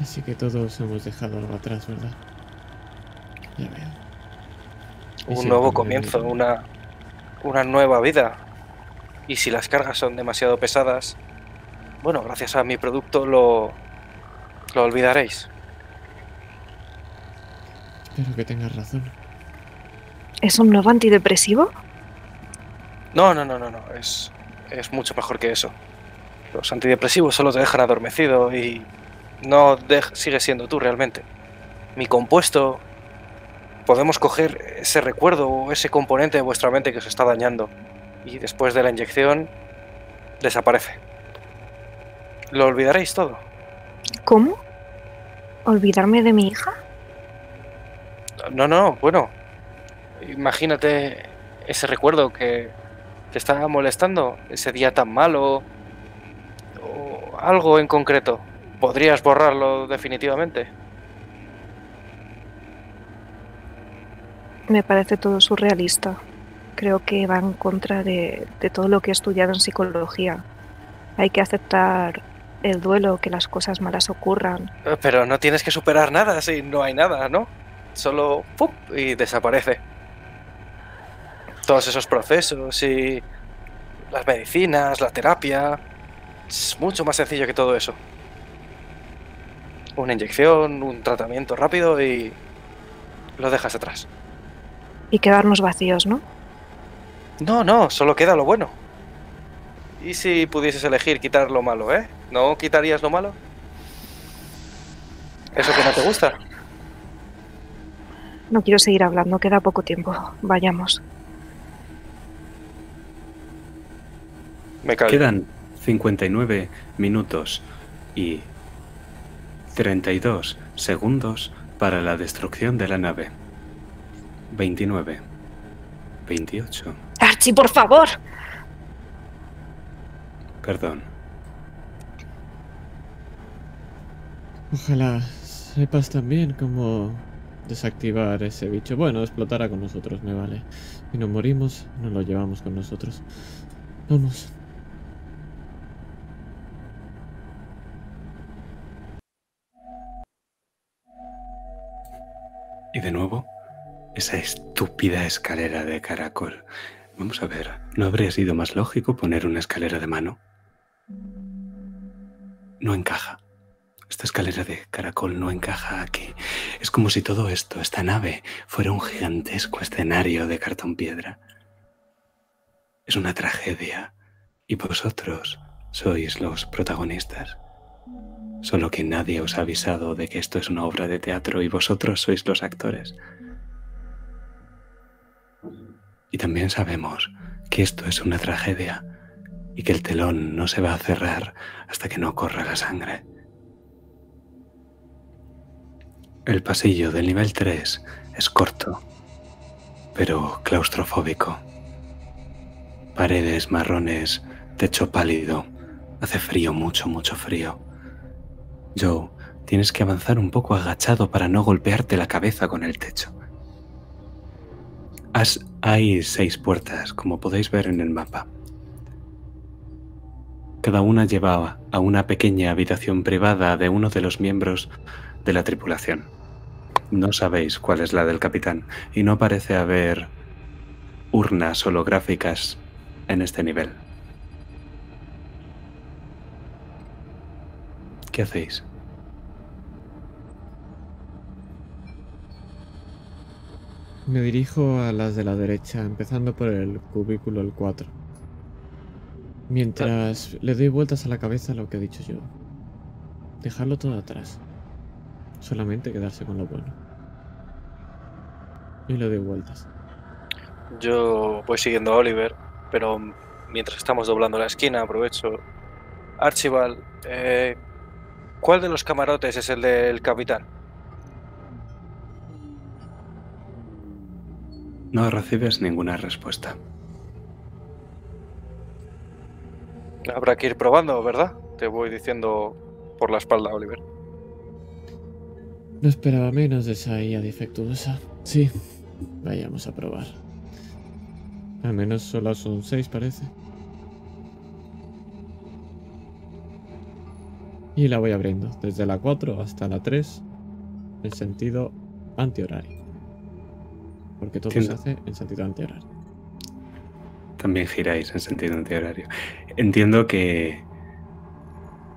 Así que todos hemos dejado algo atrás, ¿verdad? Ya veo. Un nuevo comienzo, una, una nueva vida. Y si las cargas son demasiado pesadas, bueno, gracias a mi producto lo, lo olvidaréis. Espero que tengas razón. ¿Es un nuevo antidepresivo? No, no, no, no, no. Es, es mucho mejor que eso. Los antidepresivos solo te dejan adormecido y no sigues siendo tú realmente. Mi compuesto. Podemos coger ese recuerdo o ese componente de vuestra mente que os está dañando y después de la inyección desaparece. Lo olvidaréis todo. ¿Cómo? ¿Olvidarme de mi hija? No, no, bueno. Imagínate ese recuerdo que te estaba molestando, ese día tan malo, o algo en concreto. ¿Podrías borrarlo definitivamente? Me parece todo surrealista. Creo que va en contra de, de todo lo que he estudiado en psicología. Hay que aceptar el duelo, que las cosas malas ocurran. Pero no tienes que superar nada si no hay nada, ¿no? Solo ¡pum! y desaparece. Todos esos procesos y las medicinas, la terapia. Es mucho más sencillo que todo eso. Una inyección, un tratamiento rápido y lo dejas atrás. Y quedarnos vacíos, ¿no? No, no, solo queda lo bueno. ¿Y si pudieses elegir quitar lo malo, eh? ¿No quitarías lo malo? ¿Eso que no te gusta? No quiero seguir hablando, queda poco tiempo. Vayamos. Me callo. Quedan 59 minutos y 32 segundos para la destrucción de la nave. 29. 28. Archie, por favor. Perdón. Ojalá sepas también cómo desactivar ese bicho. Bueno, explotará con nosotros, me vale. Si nos morimos, nos lo llevamos con nosotros. Vamos. Y de nuevo, esa estúpida escalera de caracol. Vamos a ver, ¿no habría sido más lógico poner una escalera de mano? No encaja. Esta escalera de caracol no encaja aquí. Es como si todo esto, esta nave, fuera un gigantesco escenario de cartón piedra. Es una tragedia. Y vosotros sois los protagonistas. Solo que nadie os ha avisado de que esto es una obra de teatro y vosotros sois los actores. Y también sabemos que esto es una tragedia y que el telón no se va a cerrar hasta que no corra la sangre. El pasillo del nivel 3 es corto, pero claustrofóbico. Paredes marrones, techo pálido, hace frío, mucho, mucho frío. Joe, tienes que avanzar un poco agachado para no golpearte la cabeza con el techo. Hay seis puertas, como podéis ver en el mapa. Cada una lleva a una pequeña habitación privada de uno de los miembros de la tripulación. No sabéis cuál es la del capitán y no parece haber urnas holográficas en este nivel. ¿Qué hacéis? Me dirijo a las de la derecha, empezando por el cubículo el 4. Mientras le doy vueltas a la cabeza lo que he dicho yo. Dejarlo todo atrás. Solamente quedarse con lo bueno. Y le doy vueltas. Yo voy siguiendo a Oliver, pero mientras estamos doblando la esquina aprovecho. Archibald, eh, ¿cuál de los camarotes es el del capitán? No recibes ninguna respuesta. Habrá que ir probando, ¿verdad? Te voy diciendo por la espalda, Oliver. No esperaba menos de esa IA defectuosa. Sí, vayamos a probar. Al menos solo son seis, parece. Y la voy abriendo, desde la 4 hasta la 3, en sentido antihorario. Porque todo se hace en sentido antihorario. También giráis en sentido antihorario. Entiendo que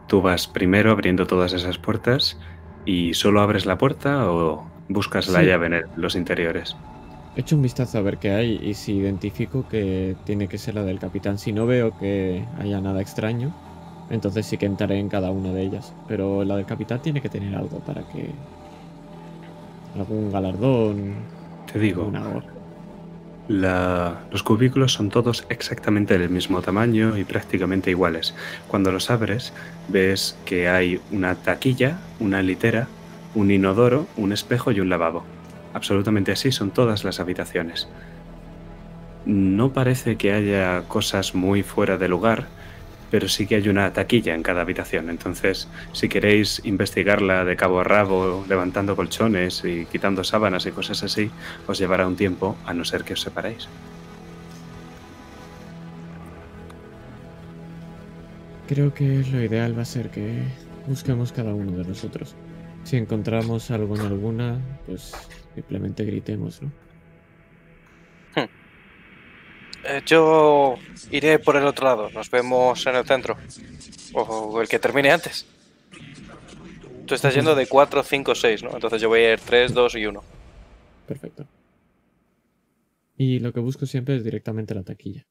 tú vas primero abriendo todas esas puertas y solo abres la puerta o buscas la Sí. llave en el- los interiores. Echo un vistazo a ver qué hay y si identifico que tiene que ser la del capitán. Si no veo que haya nada extraño, entonces sí que entraré en cada una de ellas. Pero la del capitán tiene que tener algo para que... algún galardón, Te digo, la- los cubículos son todos exactamente del mismo tamaño y prácticamente iguales. Cuando los abres, ves que hay una taquilla, una litera, un inodoro, un espejo y un lavabo. Absolutamente así son todas las habitaciones. No parece que haya cosas muy fuera de lugar, pero sí que hay una taquilla en cada habitación. Entonces, si queréis investigarla de cabo a rabo, levantando colchones y quitando sábanas y cosas así, os llevará un tiempo, a no ser que os separéis. Creo que lo ideal va a ser que busquemos cada uno de nosotros. Si encontramos algo en alguna, pues simplemente gritemos, ¿no? Eh, yo iré por el otro lado. Nos vemos en el centro. O el que termine antes. Tú estás yendo de 4, 5, 6, ¿no? Entonces yo voy a ir 3, 2 y 1. Perfecto. Y lo que busco siempre es directamente la taquilla.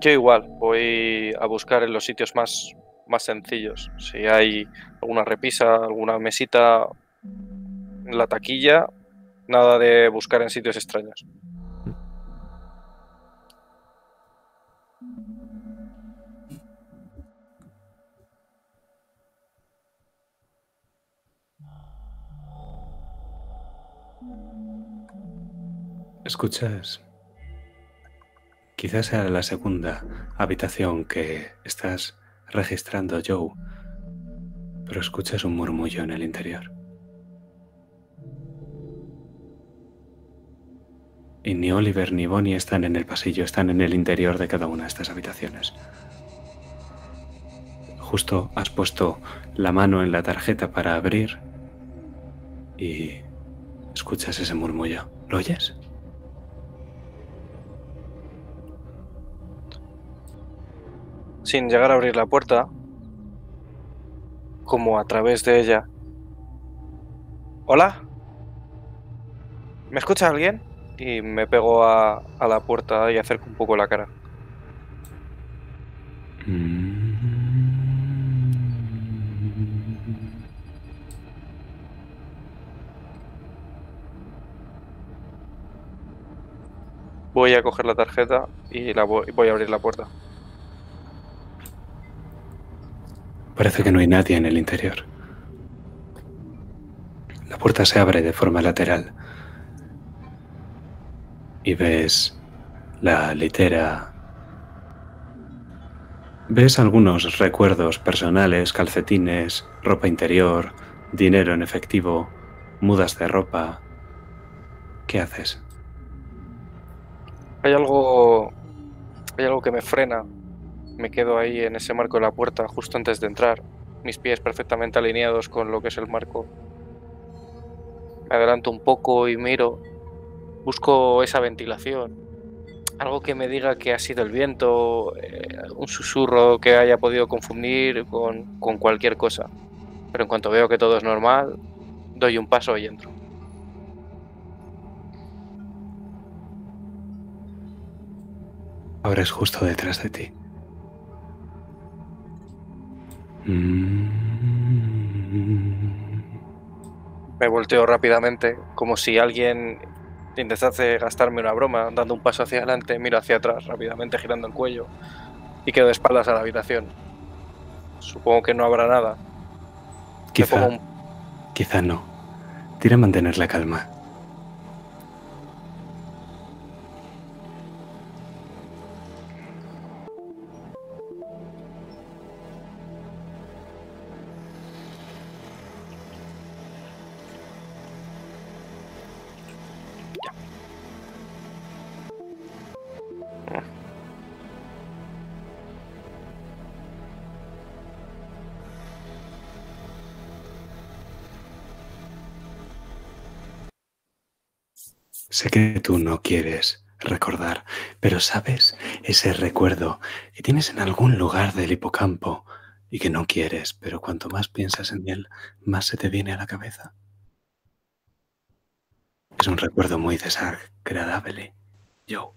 Yo igual, voy a buscar en los sitios más, más sencillos. Si hay alguna repisa, alguna mesita la taquilla, nada de buscar en sitios extraños. Escuchas. Quizás sea la segunda habitación que estás registrando, Joe, pero escuchas un murmullo en el interior. Y ni Oliver ni Bonnie están en el pasillo, están en el interior de cada una de estas habitaciones. Justo has puesto la mano en la tarjeta para abrir y escuchas ese murmullo. ¿Lo oyes? Sin llegar a abrir la puerta, como a través de ella. ¿Hola? ¿Me escucha alguien? Y me pego a, a la puerta y acerco un poco la cara. Voy a coger la tarjeta y la voy, voy a abrir la puerta. Parece que no hay nadie en el interior. La puerta se abre de forma lateral y ves la litera. Ves algunos recuerdos personales, calcetines, ropa interior, dinero en efectivo, mudas de ropa. ¿Qué haces? Hay algo Hay algo que me frena. Me quedo ahí en ese marco de la puerta justo antes de entrar. Mis pies perfectamente alineados con lo que es el marco. Me adelanto un poco y miro. Busco esa ventilación. Algo que me diga que ha sido el viento, eh, un susurro que haya podido confundir con, con cualquier cosa. Pero en cuanto veo que todo es normal, doy un paso y entro. Ahora es justo detrás de ti. Mm. Me volteo rápidamente, como si alguien intentase gastarme una broma, dando un paso hacia adelante, miro hacia atrás rápidamente, girando el cuello, y quedo de espaldas a la habitación. Supongo que no habrá nada. Quizá, un- quizá no. Tira a mantener la calma. Sé que tú no quieres recordar, pero sabes ese recuerdo que tienes en algún lugar del hipocampo y que no quieres, pero cuanto más piensas en él, más se te viene a la cabeza. Es un recuerdo muy desagradable, Joe.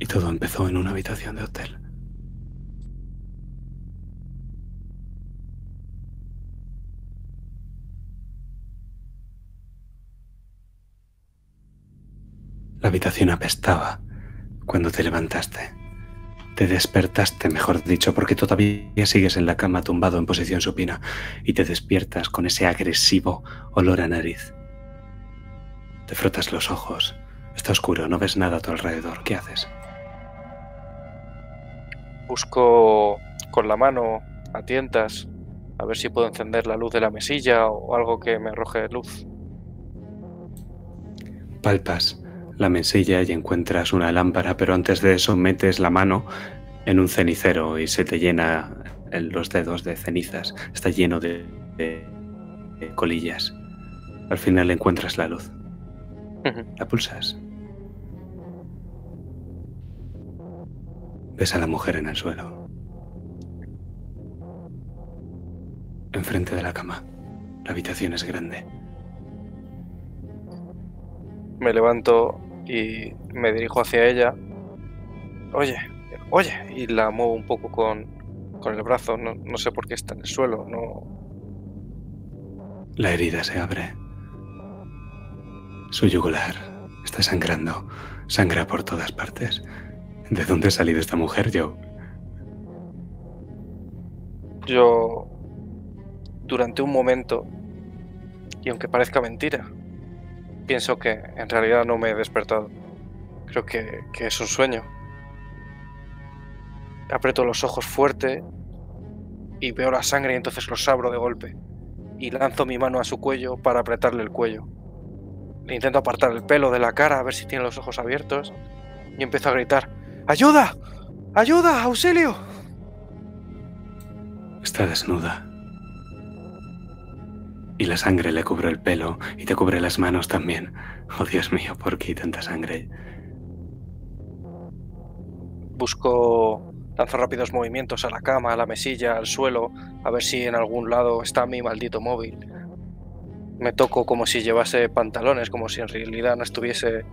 Y todo empezó en una habitación de hotel. La habitación apestaba cuando te levantaste. Te despertaste, mejor dicho, porque todavía sigues en la cama tumbado en posición supina y te despiertas con ese agresivo olor a nariz. Te frotas los ojos. Está oscuro, no ves nada a tu alrededor. ¿Qué haces? Busco con la mano a tientas a ver si puedo encender la luz de la mesilla o algo que me arroje luz. Palpas la mesilla y encuentras una lámpara, pero antes de eso metes la mano en un cenicero y se te llena en los dedos de cenizas. Está lleno de, de- de colillas. Al final encuentras la luz. La pulsas. Ves a la mujer en el suelo. Enfrente de la cama. La habitación es grande. Me levanto y me dirijo hacia ella. Oye, oye, y la muevo un poco con, con el brazo. No, no sé por qué está en el suelo. No, La herida se abre. Su yugular está sangrando. Sangra por todas partes. ¿De dónde ha salido esta mujer, Joe? Yo, durante un momento, y aunque parezca mentira, pienso que en realidad no me he despertado. Creo que, que es un sueño. Aprieto los ojos fuerte y veo la sangre y entonces los abro de golpe. Y lanzo mi mano a su cuello para apretarle el cuello. Le intento apartar el pelo de la cara a ver si tiene los ojos abiertos. Y empiezo a gritar, ¡Ayuda! ¡Ayuda! ¡Auxilio! Está desnuda. Y la sangre le cubre el pelo y te cubre las manos también. Oh, Dios mío, ¿por qué tanta sangre? Busco, lanzo rápidos movimientos a la cama, a la mesilla, al suelo, a ver si en algún lado está mi maldito móvil. Me toco como si llevase pantalones, como si en realidad no estuviese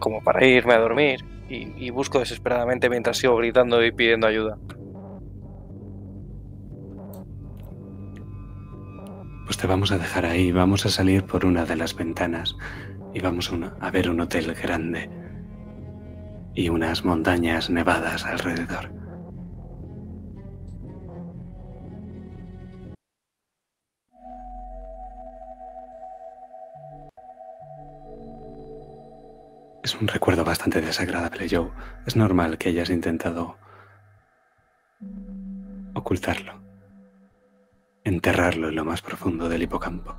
como para irme a dormir, y, y busco desesperadamente mientras sigo gritando y pidiendo ayuda. Pues te vamos a dejar ahí. Vamos a salir por una de las ventanas y vamos a, ver un hotel grande y unas montañas nevadas alrededor. Es un recuerdo bastante desagradable, Joe. Es normal que hayas intentado ocultarlo. Enterrarlo en lo más profundo del hipocampo.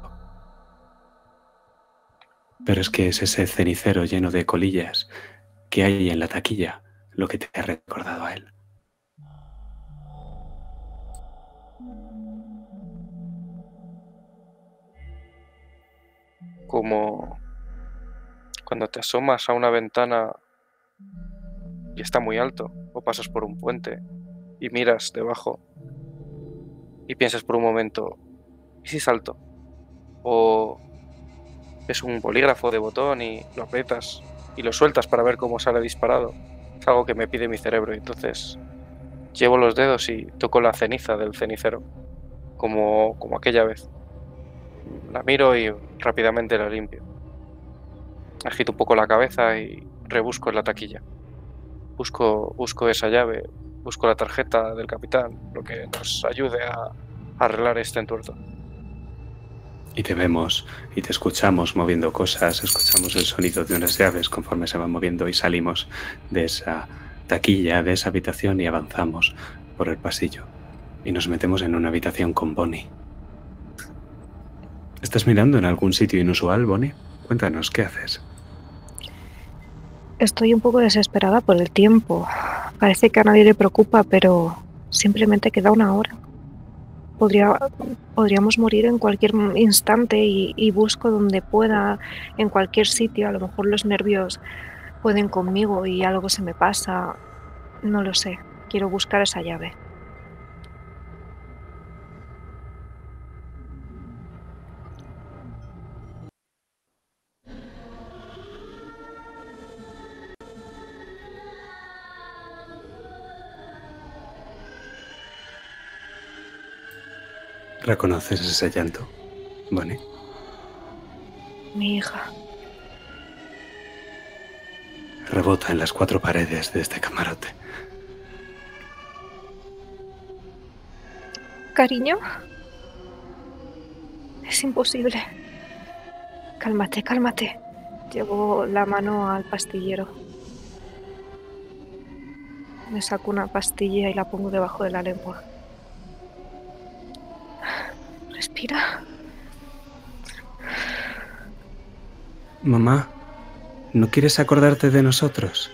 Pero es que es ese cenicero lleno de colillas que hay en la taquilla lo que te ha recordado a él. Como cuando te asomas a una ventana y está muy alto, o pasas por un puente y miras debajo y piensas por un momento, ¿y si salto? O es un bolígrafo de botón y lo aprietas y lo sueltas para ver cómo sale disparado. Es algo que me pide mi cerebro entonces llevo los dedos y toco la ceniza del cenicero, como, como aquella vez. La miro y rápidamente la limpio. Agito un poco la cabeza y rebusco en la taquilla. Busco, busco esa llave, busco la tarjeta del capitán, lo que nos ayude a, arreglar este entuerto. Y te vemos y te escuchamos moviendo cosas, escuchamos el sonido de unas llaves conforme se van moviendo y salimos de esa taquilla, de esa habitación y avanzamos por el pasillo. Y nos metemos en una habitación con Bonnie. ¿Estás mirando en algún sitio inusual, Bonnie? Cuéntanos, ¿qué haces? Estoy un poco desesperada por el tiempo. Parece que a nadie le preocupa, pero simplemente queda una hora. Podría, podríamos morir en cualquier instante y, y busco donde pueda, en cualquier sitio. A lo mejor los nervios pueden conmigo y algo se me pasa. No lo sé. Quiero buscar esa llave. ¿Reconoces ese llanto, Bonnie? Mi hija. Rebota en las cuatro paredes de este camarote. Cariño. Es imposible. Cálmate, cálmate. Llevo la mano al pastillero. Me saco una pastilla y la pongo debajo de la lengua. Respira. Mamá, ¿no quieres acordarte de nosotros?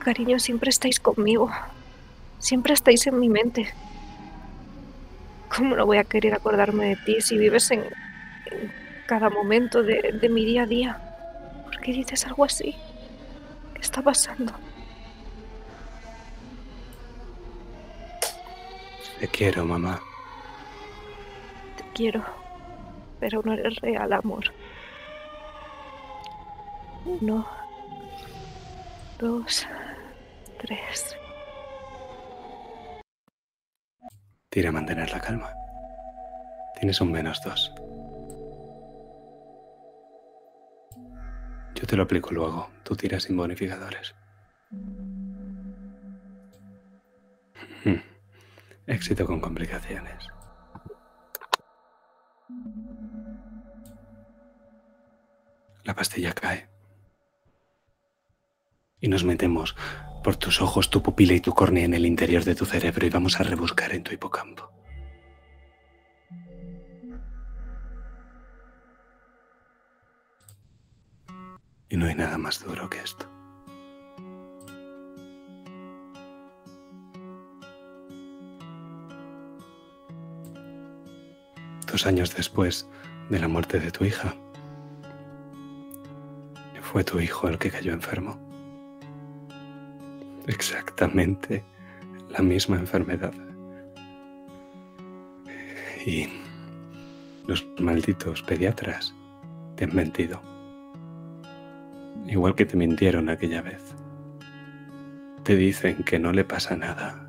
Cariño, siempre estáis conmigo. Siempre estáis en mi mente. ¿Cómo no voy a querer acordarme de ti si vives en, en cada momento de, de mi día a día? ¿Por qué dices algo así? ¿Qué está pasando? Te quiero, mamá. Te quiero, pero no eres real, amor. Uno, dos, tres. Tira a mantener la calma. Tienes un menos dos. Yo te lo aplico luego. Tú tiras sin bonificadores. Hmm. Éxito con complicaciones. La pastilla cae. Y nos metemos por tus ojos, tu pupila y tu córnea en el interior de tu cerebro y vamos a rebuscar en tu hipocampo. Y no hay nada más duro que esto. Años después de la muerte de tu hija, fue tu hijo el que cayó enfermo. Exactamente la misma enfermedad. Y los malditos pediatras te han mentido. Igual que te mintieron aquella vez. Te dicen que no le pasa nada.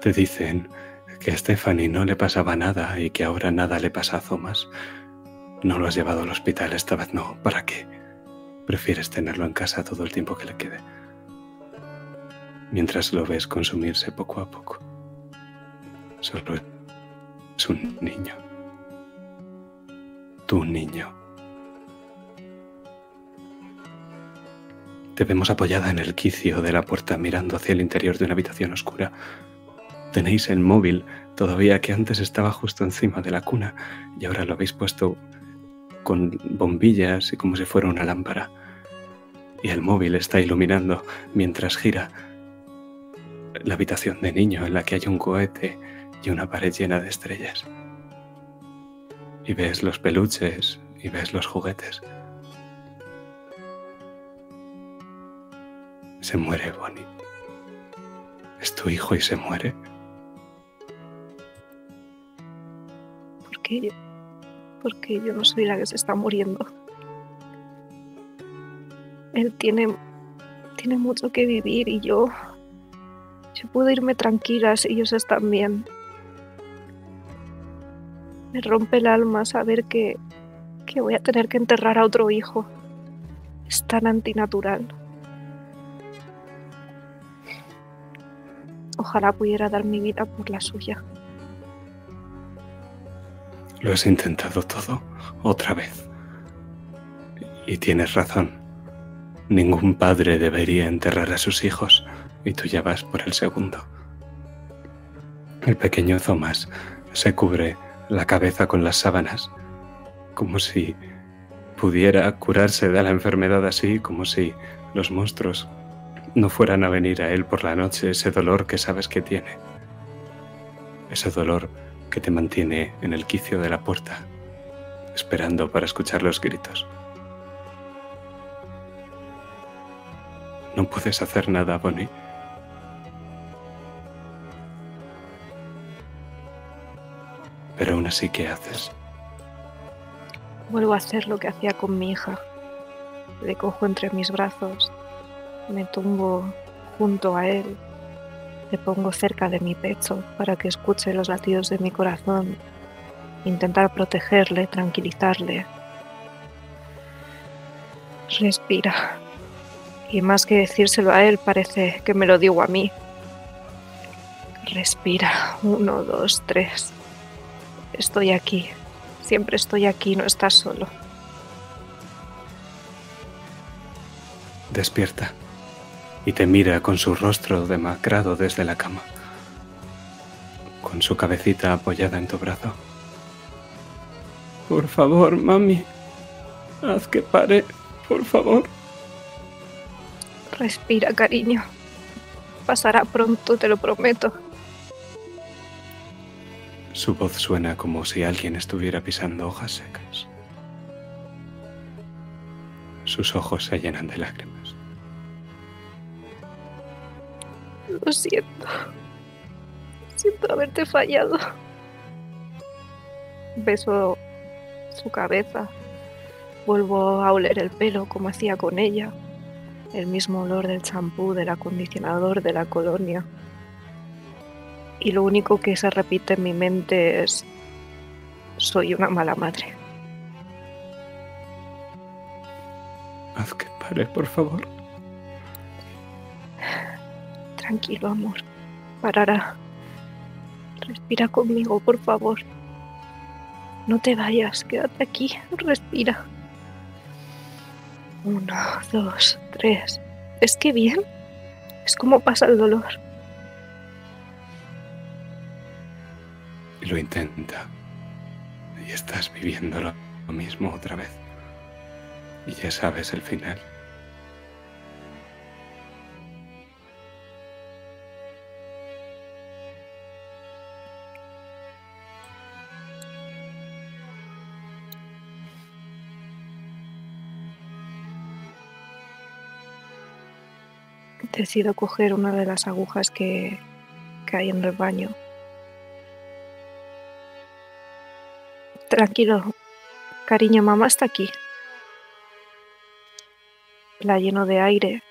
Te dicen que a Stephanie no le pasaba nada y que ahora nada le pasa a Thomas. No lo has llevado al hospital esta vez, no. ¿Para qué? Prefieres tenerlo en casa todo el tiempo que le quede. Mientras lo ves consumirse poco a poco. Solo es un niño. Tu niño. Te vemos apoyada en el quicio de la puerta mirando hacia el interior de una habitación oscura. Tenéis el móvil todavía que antes estaba justo encima de la cuna y ahora lo habéis puesto con bombillas y como si fuera una lámpara. Y el móvil está iluminando mientras gira la habitación de niño en la que hay un cohete y una pared llena de estrellas. Y ves los peluches y ves los juguetes. Se muere Bonnie. Es tu hijo y se muere. Porque yo no soy la que se está muriendo. Él tiene, tiene mucho que vivir y yo, yo puedo irme tranquila si ellos están bien. Me rompe el alma saber que, que voy a tener que enterrar a otro hijo. Es tan antinatural. Ojalá pudiera dar mi vida por la suya. Lo has intentado todo otra vez. Y tienes razón. Ningún padre debería enterrar a sus hijos y tú ya vas por el segundo. El pequeño Thomas se cubre la cabeza con las sábanas, como si pudiera curarse de la enfermedad así, como si los monstruos no fueran a venir a él por la noche, ese dolor que sabes que tiene, ese dolor que te mantiene en el quicio de la puerta, esperando para escuchar los gritos. No puedes hacer nada, Bonnie. Pero aún así, ¿qué haces? Vuelvo a hacer lo que hacía con mi hija. Le cojo entre mis brazos, me tumbo junto a él, le pongo cerca de mi pecho para que escuche los latidos de mi corazón, intentar protegerle, tranquilizarle. Respira. Y más que decírselo a él, parece que me lo digo a mí. Respira. Uno, dos, tres. Estoy aquí. Siempre estoy aquí, no estás solo. Despierta y te mira con su rostro demacrado desde la cama, con su cabecita apoyada en tu brazo. Por favor, mami, haz que pare, por favor. Respira, cariño. Pasará pronto, te lo prometo. Su voz suena como si alguien estuviera pisando hojas secas. Sus ojos se llenan de lágrimas. Lo siento. Siento haberte fallado. Beso su cabeza. Vuelvo a oler el pelo como hacía con ella. El mismo olor del champú, del acondicionador, de la colonia y lo único que se repite en mi mente es soy una mala madre. Haz que pare, por favor. Tranquilo, amor. Parará. Respira conmigo, por favor. No te vayas, quédate aquí. Respira. Uno, dos, tres. ¿Es que bien? Es como pasa el dolor. lo intenta. Y estás viviendo lo mismo otra vez. Y ya sabes el final. Decido coger una de las agujas que, hay en el baño Tranquilo, cariño, mamá está aquí. La lleno de aire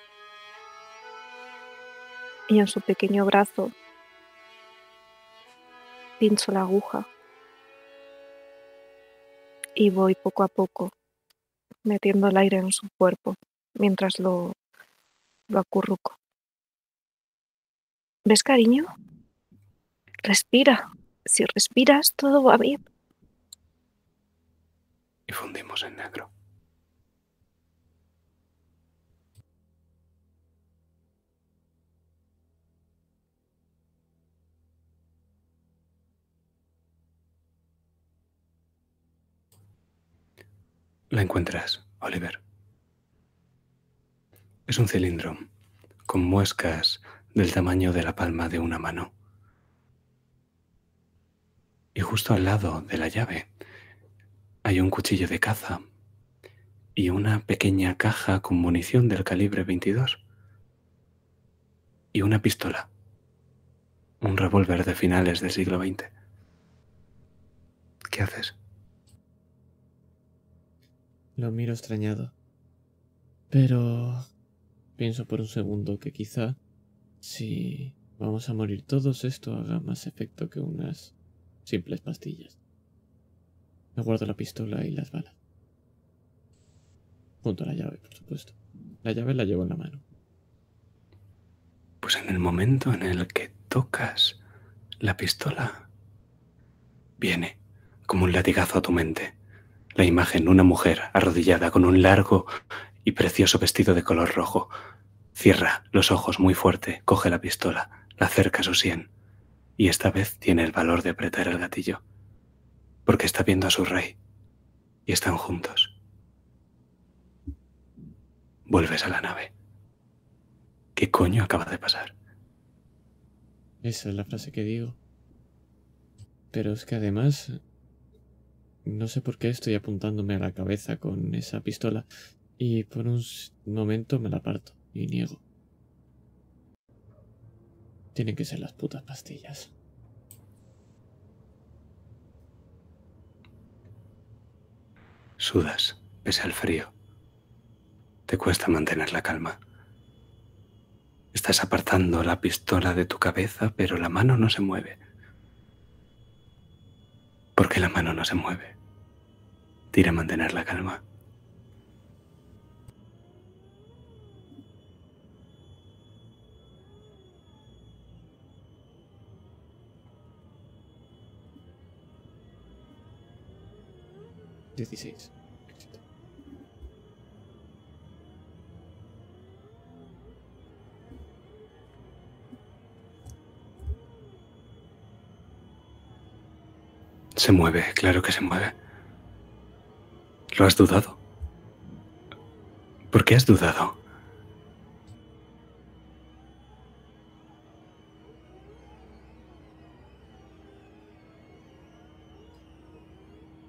y en su pequeño brazo pincho la aguja y voy poco a poco metiendo el aire en su cuerpo mientras lo, lo ¿Ves, cariño? Respira. Si respiras, todo va bien. Y fundimos en negro. La encuentras, Oliver. Es un cilindro con muescas del tamaño de la palma de una mano. Y justo al lado de la llave hay un cuchillo de caza y una pequeña caja con munición del calibre 22 y una pistola, un revólver de finales del siglo XX. ¿Qué haces? Lo miro extrañado. Pero pienso por un segundo que quizá si vamos a morir todos esto haga más efecto que unas simples pastillas. Me guardo la pistola y las balas. Junto a la llave, por supuesto. La llave la llevo en la mano. Pues en el momento en el que tocas la pistola, viene como un latigazo a tu mente la imagen de una mujer arrodillada con un largo y precioso vestido de color rojo. Cierra los ojos muy fuerte, coge la pistola, la acerca a su sien y esta vez tiene el valor de apretar el gatillo, porque está viendo a su rey y están juntos. Vuelves a la nave. ¿Qué coño acaba de pasar? Esa es la frase que digo. Pero es que además no sé por qué estoy apuntándome a la cabeza con esa pistola y por un momento me la parto y niego. Tienen que ser las putas pastillas. Sudas, pese al frío. Te cuesta mantener la calma. Estás apartando la pistola de tu cabeza, pero la mano no se mueve. ¿Por qué la mano no se mueve? Tira a mantener la calma. Dieciséis. Se mueve, claro que se mueve. ¿Lo has dudado? ¿Por qué has dudado?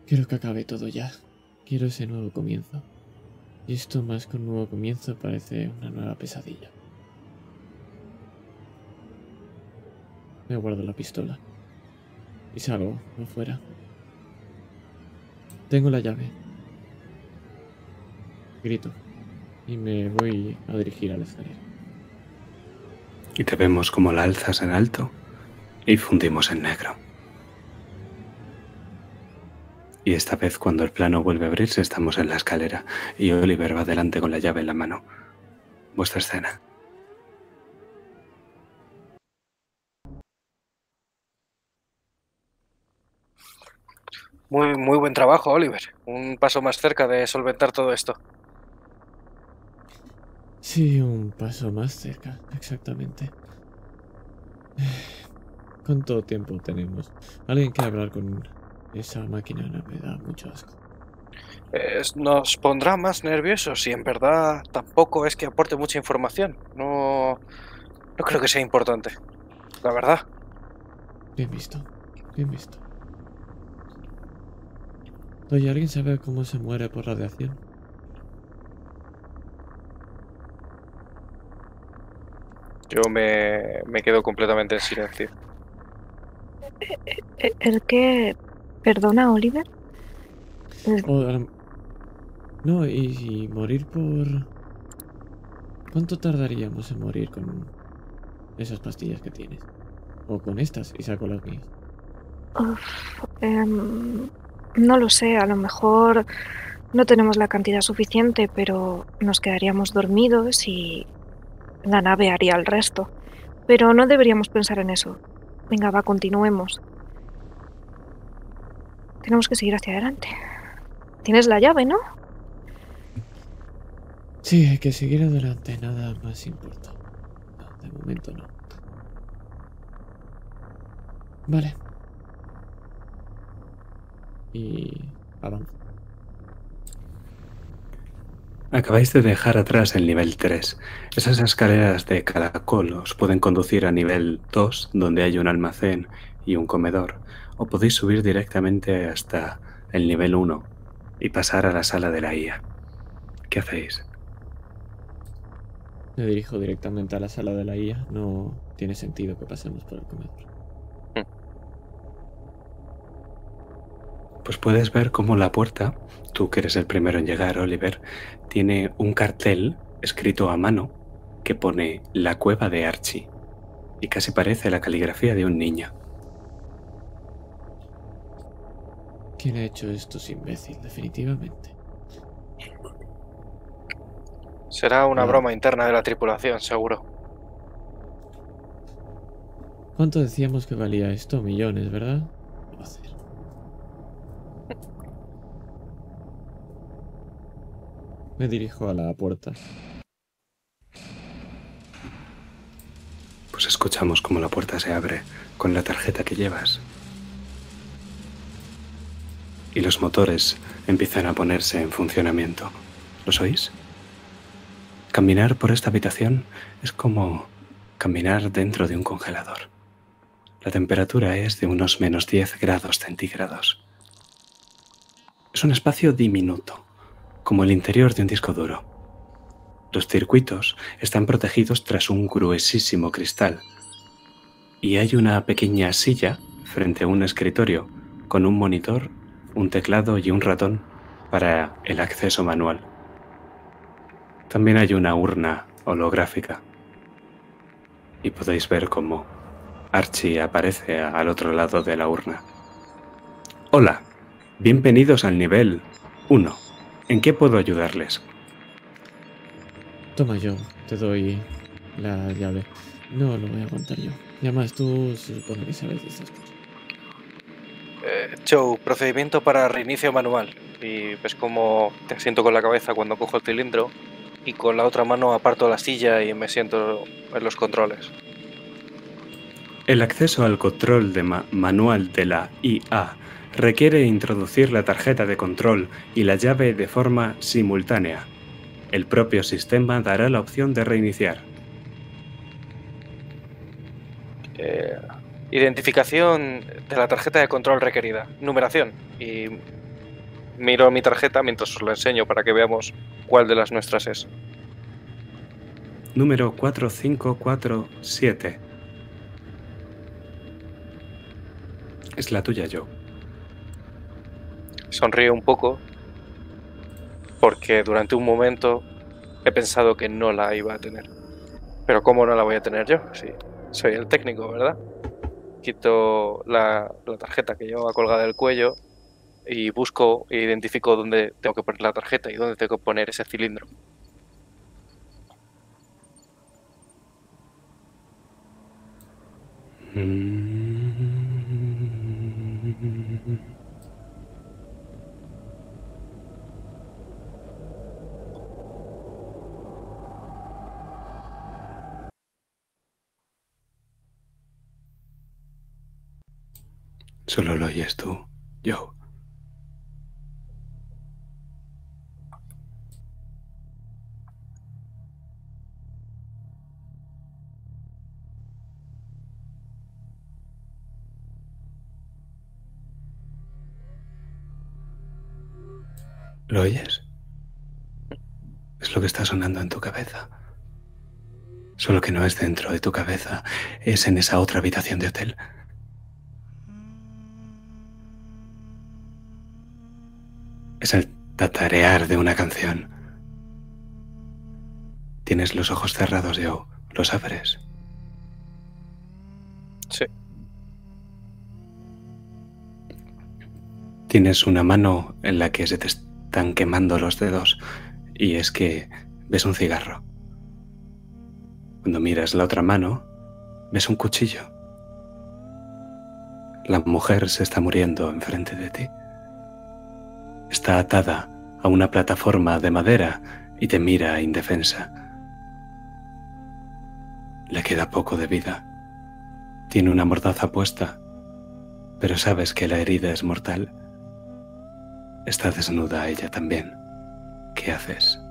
Quiero que acabe todo ya. Quiero ese nuevo comienzo. Y esto más que un nuevo comienzo parece una nueva pesadilla. Me guardo la pistola. Y salgo afuera. Tengo la llave. Grito. Y me voy a dirigir a la escalera. Y te vemos como la alzas en alto y fundimos en negro. Y esta vez cuando el plano vuelve a abrirse estamos en la escalera y Oliver va adelante con la llave en la mano. Vuestra escena. Muy, muy buen trabajo, Oliver. Un paso más cerca de solventar todo esto. Sí, un paso más cerca, exactamente. ¿Cuánto tiempo tenemos? Alguien quiere hablar con esa máquina, no me da mucho asco. Es- nos pondrá más nerviosos y en verdad tampoco es que aporte mucha información. No, no creo que sea importante. La verdad. Bien visto, bien visto. Oye, ¿alguien sabe cómo se muere por radiación? Yo me, me quedo completamente en silencio. ¿E- (laughs) ¿El que Perdona, Oliver? O No, y, y morir por... ¿Cuánto tardaríamos en morir con esas pastillas que tienes? O con estas y saco las mías. Uf, em, no lo sé, a lo mejor no tenemos la cantidad suficiente, pero nos quedaríamos dormidos y la nave haría el resto. Pero no deberíamos pensar en eso. Venga, va, continuemos. Tenemos que seguir hacia adelante. Tienes la llave, ¿no? Sí, hay que seguir adelante, nada más importa. No, de momento no. Vale. Y avanzo. Acabáis de dejar atrás el nivel 3. Esas escaleras de caracol os pueden conducir a nivel 2, donde hay un almacén y un comedor, o podéis subir directamente hasta el nivel 1 y pasar a la sala de la IA. ¿Qué hacéis? Me dirijo directamente a la sala de la IA. No tiene sentido que pasemos por el comedor. Pues puedes ver cómo la puerta, tú que eres el primero en llegar, Oliver, tiene un cartel escrito a mano que pone La cueva de Archie y casi parece la caligrafía de un niño. ¿Quién ha hecho esto es imbécil, definitivamente? Será una broma interna de la tripulación, seguro. ¿Cuánto decíamos que valía esto? Millones, ¿verdad? Me dirijo a la puerta. Pues escuchamos cómo la puerta se abre con la tarjeta que llevas. Y los motores empiezan a ponerse en funcionamiento. ¿Los oís? Caminar por esta habitación es como caminar dentro de un congelador. La temperatura es de unos menos 10 grados centígrados. Es un espacio diminuto, como el interior de un disco duro. Los circuitos están protegidos tras un gruesísimo cristal y hay una pequeña silla frente a un escritorio con un monitor, un teclado y un ratón para el acceso manual. También hay una urna holográfica y podéis ver cómo Archie aparece al otro lado de la urna. Hola, bienvenidos al nivel 1. ¿En qué puedo ayudarles? Toma yo, te doy la llave. No lo voy a aguantar yo. Y tú se supone que sabes de. Eh, Joe, procedimiento para reinicio manual. Y ves como te asiento con la cabeza cuando cojo el cilindro y con la otra mano aparto la silla y me siento en los controles. El acceso al control de ma- manual de la IA requiere introducir la tarjeta de control y la llave de forma simultánea. El propio sistema dará la opción de reiniciar. Eh, identificación de la tarjeta de control requerida. Numeración. Y miro mi tarjeta mientras os la enseño para que veamos cuál de las nuestras es. Número 4547. Es la tuya, Joe. Sonrío un poco porque durante un momento he pensado que no la iba a tener. Pero ¿cómo no la voy a tener yo? Sí, soy el técnico, ¿verdad? Quito la, la tarjeta que llevaba colgada del cuello y busco e identifico dónde tengo que poner la tarjeta y dónde tengo que poner ese cilindro. Solo lo oyes tú, Joe. ¿Lo oyes? Es lo que está sonando en tu cabeza. Solo que no es dentro de tu cabeza, es en esa otra habitación de hotel. Es el tatarear de una canción. Tienes los ojos cerrados, Joe. ¿Los abres? Sí. Tienes una mano en la que se te están quemando los dedos y es que ves un cigarro. Cuando miras la otra mano, ves un cuchillo. La mujer se está muriendo enfrente de ti está atada a una plataforma de madera y te mira indefensa. Le queda poco de vida. Tiene una mordaza puesta, pero sabes que la herida es mortal. Está desnuda ella también. ¿Qué haces?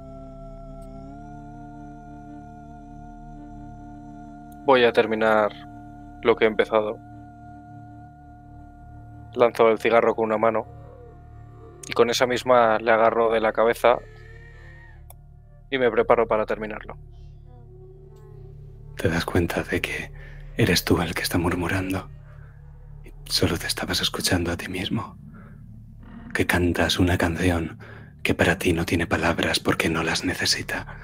Voy a terminar lo que he empezado. Lanzo el cigarro con una mano y con esa misma le agarro de la cabeza y me preparo para terminarlo. Te das cuenta de que eres tú el que está murmurando. Solo te estabas escuchando a ti mismo. Que cantas una canción que para ti no tiene palabras porque no las necesita.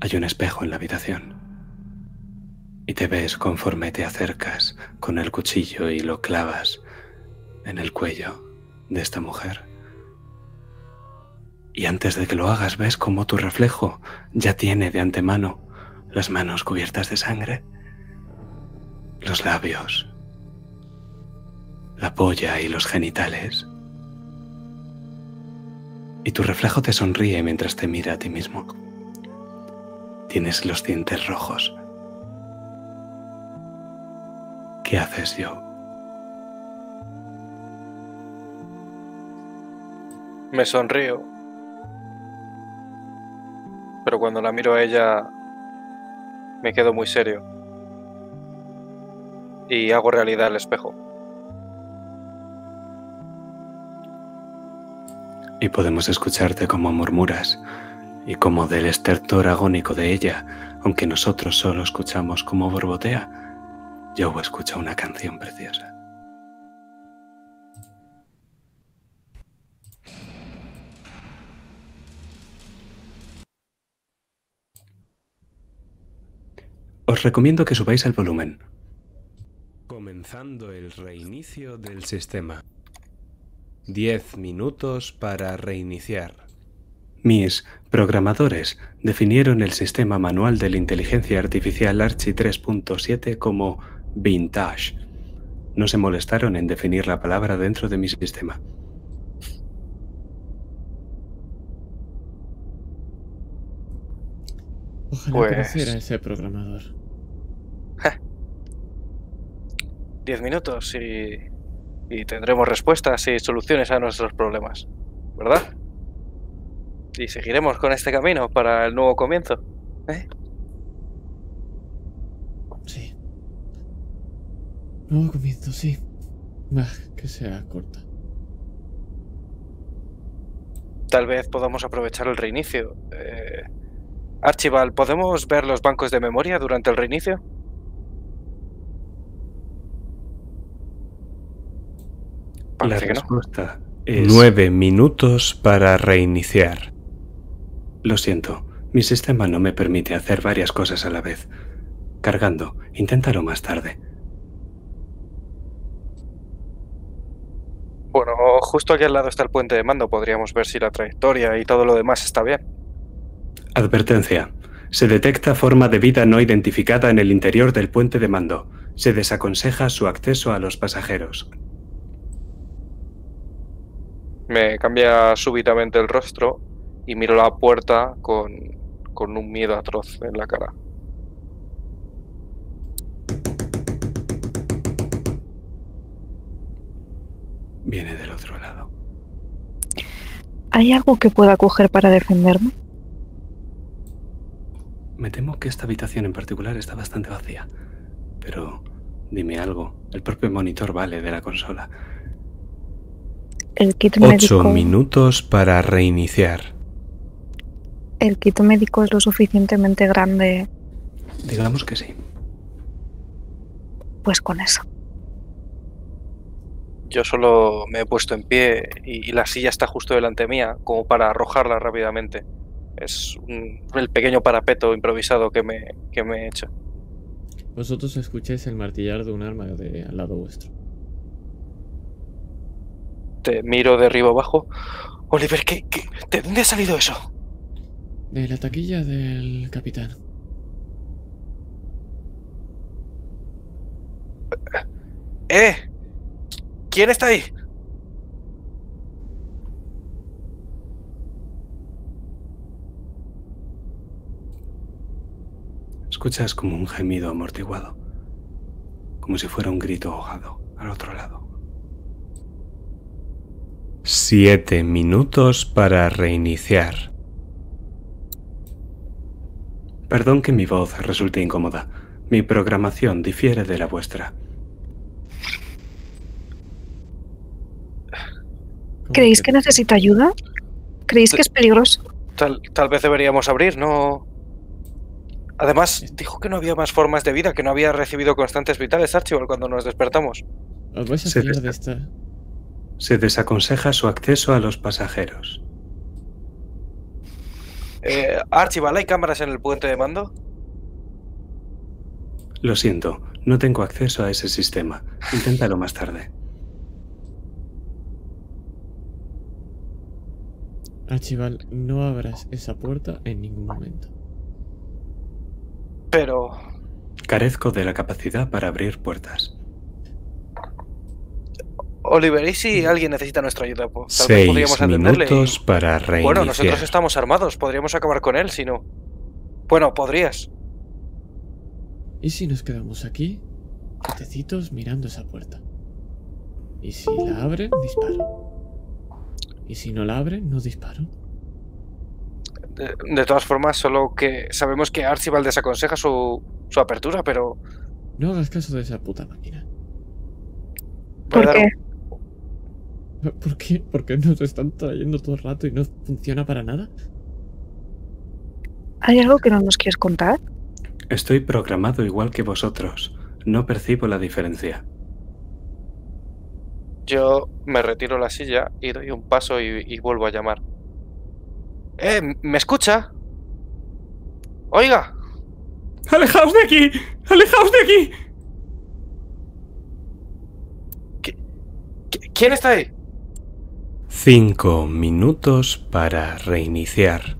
Hay un espejo en la habitación. Y te ves conforme te acercas con el cuchillo y lo clavas en el cuello de esta mujer. Y antes de que lo hagas ves como tu reflejo ya tiene de antemano las manos cubiertas de sangre, los labios, la polla y los genitales. Y tu reflejo te sonríe mientras te mira a ti mismo. Tienes los dientes rojos. ¿Qué haces yo? Me sonrío. Pero cuando la miro a ella, me quedo muy serio. Y hago realidad el espejo. Y podemos escucharte como murmuras y como del estertor agónico de ella, aunque nosotros solo escuchamos como borbotea, yo escucho una canción preciosa. Os recomiendo que subáis el volumen. Comenzando el reinicio del sistema. 10 minutos para reiniciar. Mis programadores definieron el sistema manual de la inteligencia artificial Archie 3.7 como vintage. No se molestaron en definir la palabra dentro de mi sistema. Ojalá Pues- conociera a ese programador. Diez minutos y, y tendremos respuestas y soluciones a nuestros problemas, ¿verdad? Y seguiremos con este camino para el nuevo comienzo. ¿eh? Sí. Nuevo comienzo, sí. Bah, que sea corta. Tal vez podamos aprovechar el reinicio. Eh, Archibald, ¿podemos ver los bancos de memoria durante el reinicio? La Parece no. respuesta es... Nueve minutos para reiniciar. Lo siento, mi sistema no me permite hacer varias cosas a la vez. Cargando, inténtalo más tarde. Bueno, justo aquí al lado está el puente de mando. Podríamos ver si la trayectoria y todo lo demás está bien. Advertencia. Se detecta forma de vida no identificada en el interior del puente de mando. Se desaconseja su acceso a los pasajeros. Me cambia súbitamente el rostro y miro la puerta con, con un miedo atroz en la cara. Viene del otro lado. ¿Hay algo que pueda coger para defenderme? Me temo que esta habitación en particular está bastante vacía. Pero dime algo. El propio monitor vale de la consola. El kit Ocho médico. minutos para reiniciar. El kit médico es lo suficientemente grande, Digamos que sí. pues con eso. Yo solo me he puesto en pie y, y la silla está justo delante mía, como para arrojarla rápidamente. Es un- el pequeño parapeto improvisado que me, que me he hecho. Vosotros escucháis el martillar de un arma de al lado vuestro. Te miro de arriba abajo. Oliver, ¿qué, qué- de dónde ha salido eso? De la taquilla del capitán. ¡Eh! ¿Quién está ahí? Escuchas como un gemido amortiguado. Como si fuera un grito ahogado al otro lado. Siete minutos para reiniciar. Perdón que mi voz resulte incómoda. Mi programación difiere de la vuestra. ¿Cómo ¿Creéis que necesita ayuda? ¿Creéis que es peligroso? Tal, tal vez deberíamos abrir, ¿no? Además, dijo que no había más formas de vida, que no había recibido constantes vitales, Archibald, cuando nos despertamos. Os vais a Se de esta. Se desaconseja su acceso a los pasajeros. Eh, Archibald, ¿hay cámaras en el puente de mando? Lo siento, no tengo acceso a ese sistema. Inténtalo más tarde. Archibald, no abras esa puerta en ningún momento. Pero... Carezco de la capacidad para abrir puertas. Oliver, ¿y si alguien necesita nuestra ayuda? Pues, tal vez Seis podríamos atenderle. minutos para reiniciar. Bueno, nosotros estamos armados, podríamos acabar con él si no. Bueno, podrías. ¿Y si nos quedamos aquí, quietecitos mirando esa puerta? Y si la abren, disparo. Y si no la abren, no disparo. De, de todas formas, solo que sabemos que Archibald desaconseja su, su apertura, pero... No hagas caso de esa puta máquina. ¿Por dar qué? ¿Por qué? Porque nos están trayendo todo el rato y no funciona para nada. ¿Hay algo que no nos quieres contar? Estoy programado igual que vosotros. No percibo la diferencia. Yo me retiro la silla y doy un paso y, y vuelvo a llamar. ¡Eh! ¿Me escucha? ¡Oiga! ¡Alejaos de aquí! ¡Alejaos de aquí! ¿qui- ¿Quién está ahí? Cinco minutos para reiniciar.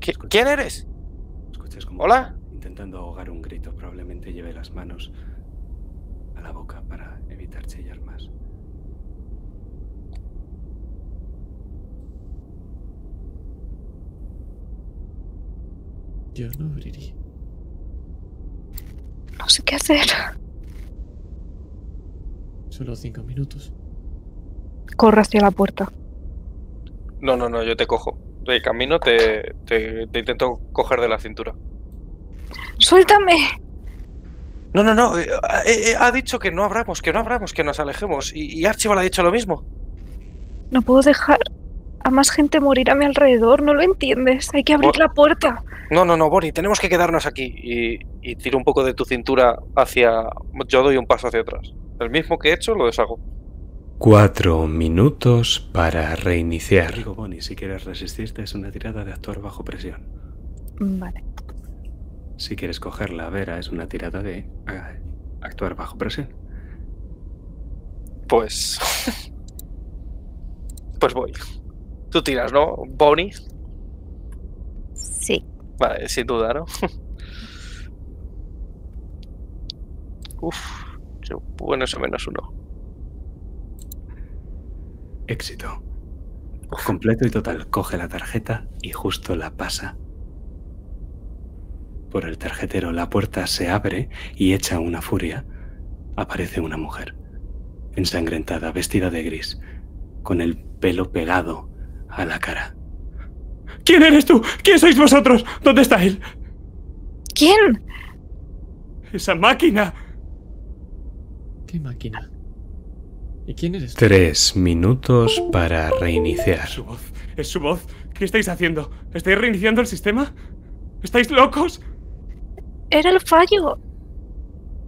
¿Qui- ¿Quién eres? ¿Escuchas como ¿Hola? Intentando ahogar un grito, probablemente lleve las manos a la boca para evitar chillar más. Yo no abriría. No sé qué hacer. Solo cinco minutos. Corre hacia la puerta. No, no, no, yo te cojo. De camino te, te, te intento coger de la cintura. ¡Suéltame! No, no, no. eh, eh, eh, ha dicho que no abramos, que no abramos, que nos alejemos. Y, y Archibald ha dicho lo mismo. No puedo dejar a más gente morir a mi alrededor. No lo entiendes. Hay que abrir la puerta. No, no, no, Bonnie, tenemos que quedarnos aquí. Y, y tiro un poco de tu cintura hacia. Yo doy un paso hacia atrás. El mismo que he hecho lo deshago. Cuatro minutos para reiniciar. Digo, Bonnie, si quieres resistirte es una tirada de actuar bajo presión. Vale. Si quieres cogerla a Vera es una tirada de ah, actuar bajo presión. Pues. (laughs) Pues voy. Tú tiras, ¿no? Bonnie. Sí. Vale, sin duda, ¿no? Uf, bueno, eso menos uno. Éxito. Completo y total. Coge la tarjeta y justo la pasa. Por el tarjetero la puerta se abre y echa una furia. Aparece una mujer, ensangrentada, vestida de gris, con el pelo pegado a la cara. ¿Quién eres tú? ¿Quién sois vosotros? ¿Dónde está él? ¿Quién? Esa máquina. ¿Qué máquina? ¿Y quién eres? tú? Tres minutos para reiniciar. Su voz. Es su voz. ¿Qué estáis haciendo? ¿Estáis reiniciando el sistema? ¿Estáis locos? Era el fallo.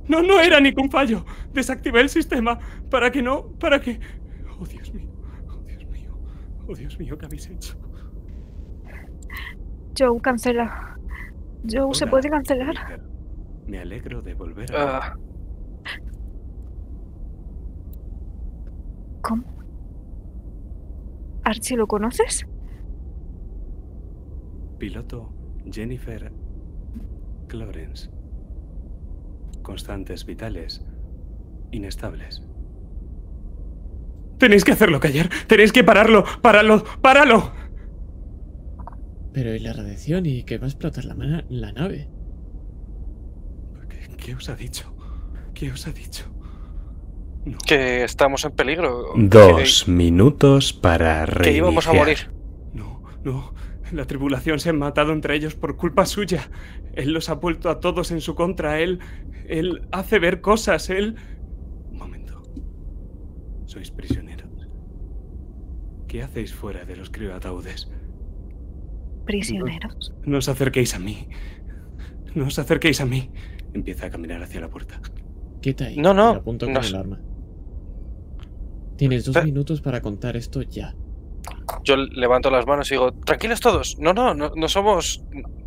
No, no era ningún fallo. Desactivé el sistema para que no. para que. Oh, Dios mío. Oh, Dios mío. ¿qué habéis hecho? Joe, cancela. Joe, ¿se puede cancelar? Me alegro de volver a... Ah, ¿Cómo? ¿Archie lo conoces? Piloto Jennifer Clarence. Constantes vitales. Inestables. Tenéis que hacerlo callar. Tenéis que pararlo. ¡Páralo! ¡Páralo! Pero ¿y la radiación? ¿Y que va a explotar la, la nave? ¿Qué, qué os ha dicho? ¿Qué os ha dicho? No. que estamos en peligro. Dos minutos para Que, reiniciar. que íbamos a morir. No, no. La tribulación se han matado entre ellos por culpa suya. Él los ha vuelto a todos en su contra. Él. Él hace ver cosas. Él. Un momento. Sois prisioneros. ¿Qué hacéis fuera de los crioataúdes? Prisioneros. No os acerquéis a mí. No os acerquéis a mí. Empieza a caminar hacia la puerta. Quita ahí. No, no, y apunto con no el sé. arma. Tienes dos Pero- minutos para contar esto ya. Yo levanto las manos y digo, tranquilos todos. No, no, no, no somos.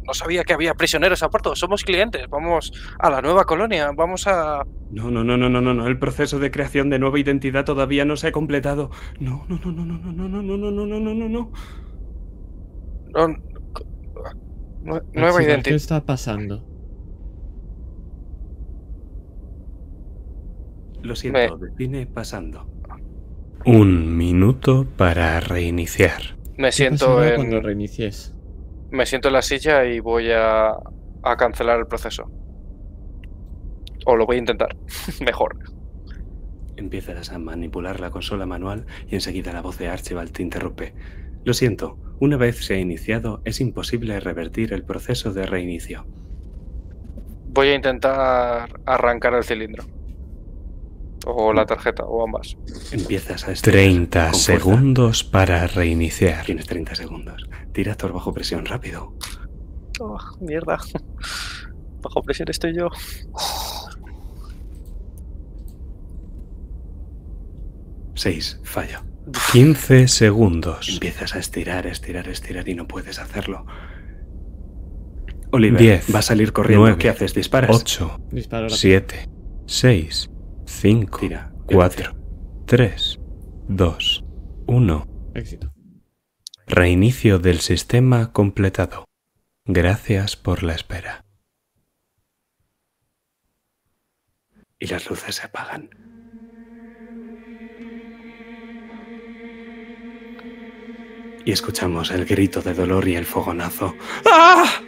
No sabía que había prisioneros a puerto. Somos clientes. Vamos a la nueva colonia. Vamos a. No, no, no, no, no, no, no. El proceso de creación de nueva identidad todavía no se ha completado. No, no, no, no, no, no, no, no, no, no, no, no, no, no, no. no- nue- nueva Archibald, ¿Qué identidad. está pasando? Lo siento, define pasando. Un minuto para reiniciar. Me ¿Qué siento en. cuando reinicies? Me siento en la silla y voy a, a cancelar el proceso. O lo voy a intentar. (laughs) Mejor. Empiezas a manipular la consola manual y enseguida la voz de Archibald te interrumpe. Lo siento, una vez se ha iniciado es imposible revertir el proceso de reinicio. Voy a intentar arrancar el cilindro. O la tarjeta, o ambas. Empiezas a estirar 30 con fuerza. segundos para reiniciar. Tienes 30 segundos. Tira Thor bajo presión, rápido. Oh, mierda. Bajo presión estoy yo. Seis, fallo. 15 segundos. Empiezas a estirar, estirar, estirar y no puedes hacerlo. Oliver, Diez, va a salir corriendo. nueve, ¿Qué haces? ¿Disparas? 8, Disparo rápido. 7, 6, 5, Tira. 4, 3, 2, 1. Éxito. Reinicio del sistema completado. Gracias por la espera. Y las luces se apagan. Y escuchamos el grito de dolor y el fogonazo. ¡Ah!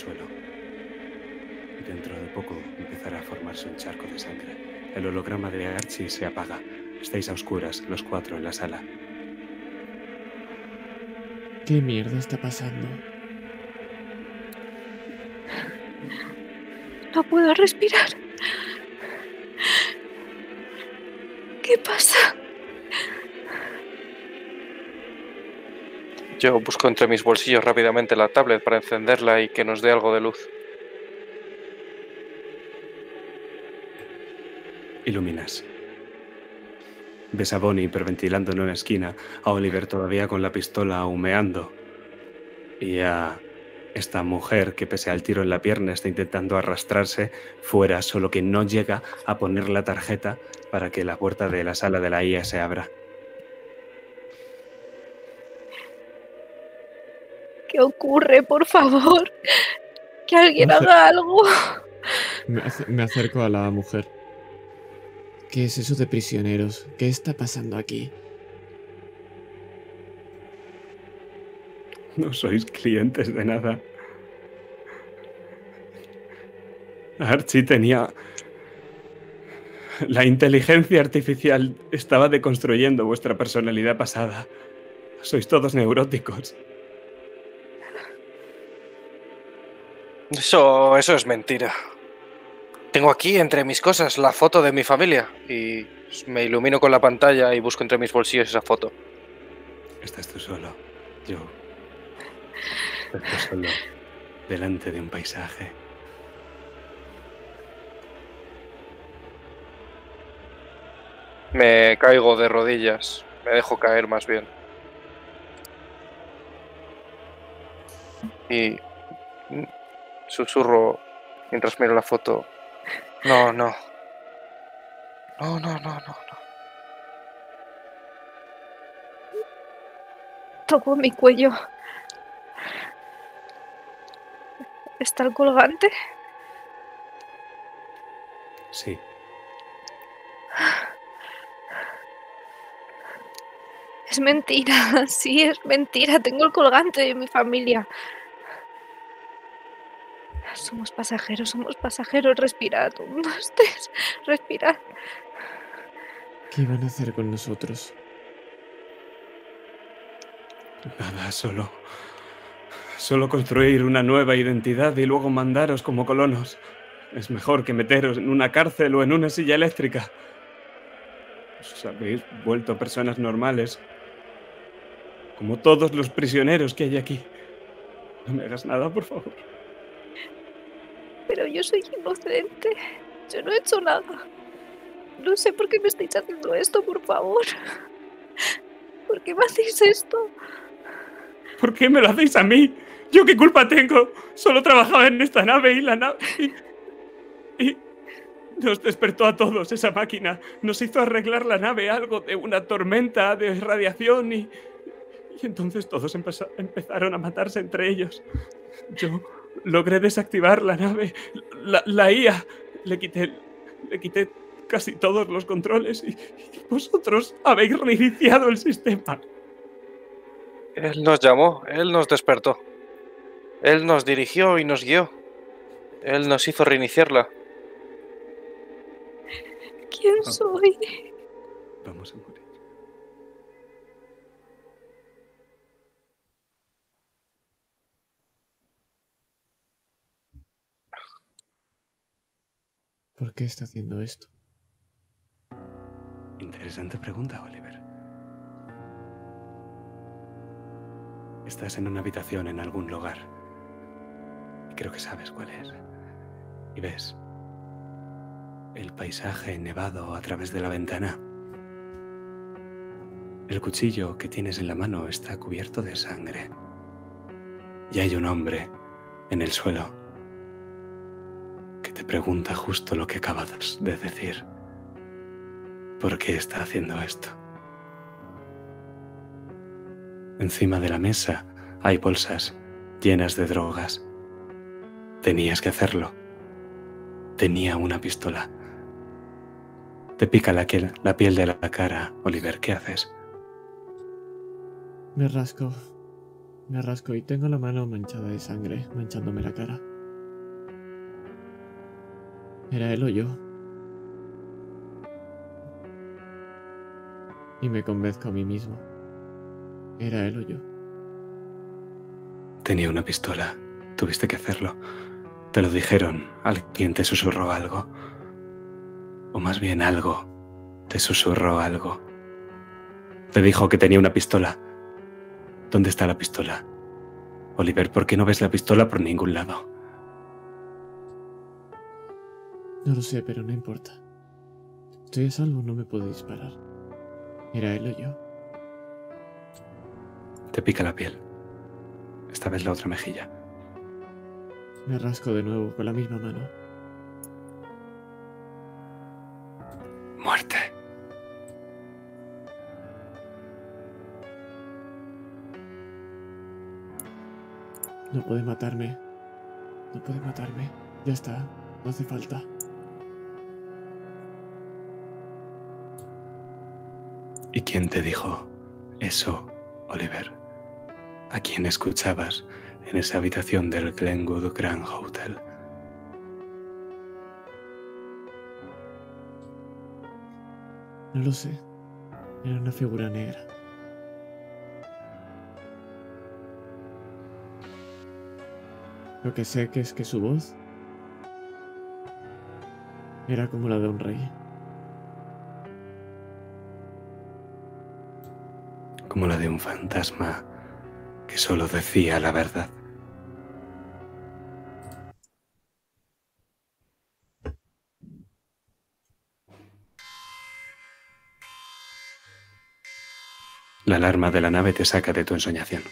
Suelo. Y dentro de poco empezará a formarse un charco de sangre. El holograma de Archie se apaga. Estáis a oscuras, los cuatro en la sala. ¿Qué mierda está pasando? No puedo respirar. ¿Qué pasa? Yo busco entre mis bolsillos rápidamente la tablet para encenderla y que nos dé algo de luz. Iluminas. Ves a Bonnie hiperventilando en una esquina, a Oliver todavía con la pistola humeando y a esta mujer que pese al tiro en la pierna está intentando arrastrarse fuera, solo que no llega a poner la tarjeta para que la puerta de la sala de la IA se abra. ¿Qué ocurre, por favor? Que alguien haga algo. Me, me acerco a la mujer. ¿Qué es eso de prisioneros? ¿Qué está pasando aquí? No sois clientes de nada. Archie tenía... La inteligencia artificial estaba deconstruyendo vuestra personalidad pasada. Sois todos neuróticos. Eso, eso es mentira. Tengo aquí entre mis cosas la foto de mi familia y me ilumino con la pantalla y busco entre mis bolsillos esa foto. Estás tú solo. Yo. Estás solo. Delante de un paisaje. Me caigo de rodillas. Me dejo caer más bien. Y susurro mientras miro la foto. No, no. No, no, no, no, no. Toco mi cuello. ¿Está el colgante? Sí. Es mentira, (laughs) sí, es mentira. Tengo el colgante de mi familia. Somos pasajeros, somos pasajeros. Respirad. (laughs) Un, dos. Respirad. ¿Qué iban a hacer con nosotros? Nada, solo. Solo construir una nueva identidad y luego mandaros como colonos. Es mejor que meteros en una cárcel o en una silla eléctrica. Os habéis vuelto personas normales. Como todos los prisioneros que hay aquí. No me hagas nada, por favor. Pero yo soy inocente. Yo no he hecho nada. No sé por qué me estáis haciendo esto, por favor. ¿Por qué me hacéis esto? ¿Por qué me lo hacéis a mí? ¿Yo qué culpa tengo? Solo trabajaba en esta nave y la nave... Y, y nos despertó a todos esa máquina. Nos hizo arreglar la nave algo de una tormenta de radiación y... Y entonces todos empeza- empezaron a matarse entre ellos. Yo logré desactivar la nave, la, la IA. Le quité, le quité casi todos los controles y, y vosotros habéis reiniciado el sistema. Él nos llamó, él nos despertó. Él nos dirigió y nos guió. Él nos hizo reiniciarla. ¿Quién soy? Vamos a morir. ¿Por qué está haciendo esto? Interesante pregunta, Oliver. Estás en una habitación en algún lugar. Y creo que sabes cuál es. Y ves el paisaje nevado a través de la ventana. El cuchillo que tienes en la mano está cubierto de sangre. Y hay un hombre en el suelo te pregunta justo lo que acabas de decir. ¿Por qué está haciendo esto? Encima de la mesa hay bolsas llenas de drogas. Tenías que hacerlo. Tenía una pistola. Te pica la, la piel de la cara, Oliver. ¿Qué haces? Me rasco. Me rasco y tengo la mano manchada de sangre, manchándome la cara. ¿Era él o yo? Y me convenzco a mí mismo. ¿Era él o yo? Tenía una pistola. Tuviste que hacerlo. Te lo dijeron. Alguien te susurró algo. O más bien algo. Te susurró algo. Te dijo que tenía una pistola. ¿Dónde está la pistola? Oliver, ¿por qué no ves la pistola por ningún lado? No lo sé, pero no importa. Estoy a salvo, no me puedo disparar. ¿Era él o yo? Te pica la piel. Esta vez la otra mejilla. Me rasco de nuevo con la misma mano. Muerte. No puede matarme. No puede matarme. Ya está. No hace falta. ¿Y quién te dijo eso, Oliver? ¿A quién escuchabas en esa habitación del Glenwood Grand Hotel? No lo sé. Era una figura negra. Lo que sé que es que su voz era como la de un rey. Como la de un fantasma que solo decía la verdad. La alarma de la nave te saca de tu ensoñación.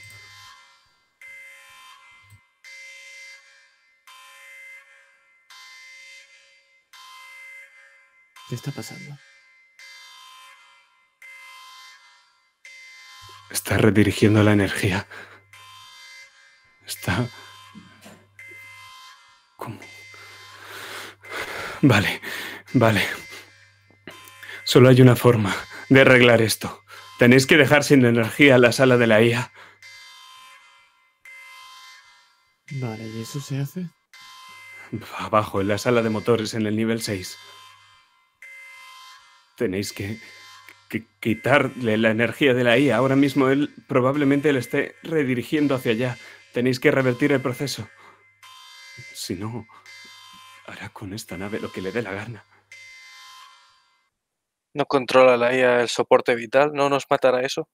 Redirigiendo la energía. Está... ¿Cómo? Vale, vale. Solo hay una forma de arreglar esto. Tenéis que dejar sin energía la sala de la IA. Vale, ¿y eso se hace? Abajo, en la sala de motores, en el nivel 6. Tenéis que que quitarle la energía de la IA. Ahora mismo él probablemente le esté redirigiendo hacia allá. Tenéis que revertir el proceso. Si no, hará con esta nave lo que le dé la gana. ¿No controla la IA el soporte vital? ¿No nos matará eso?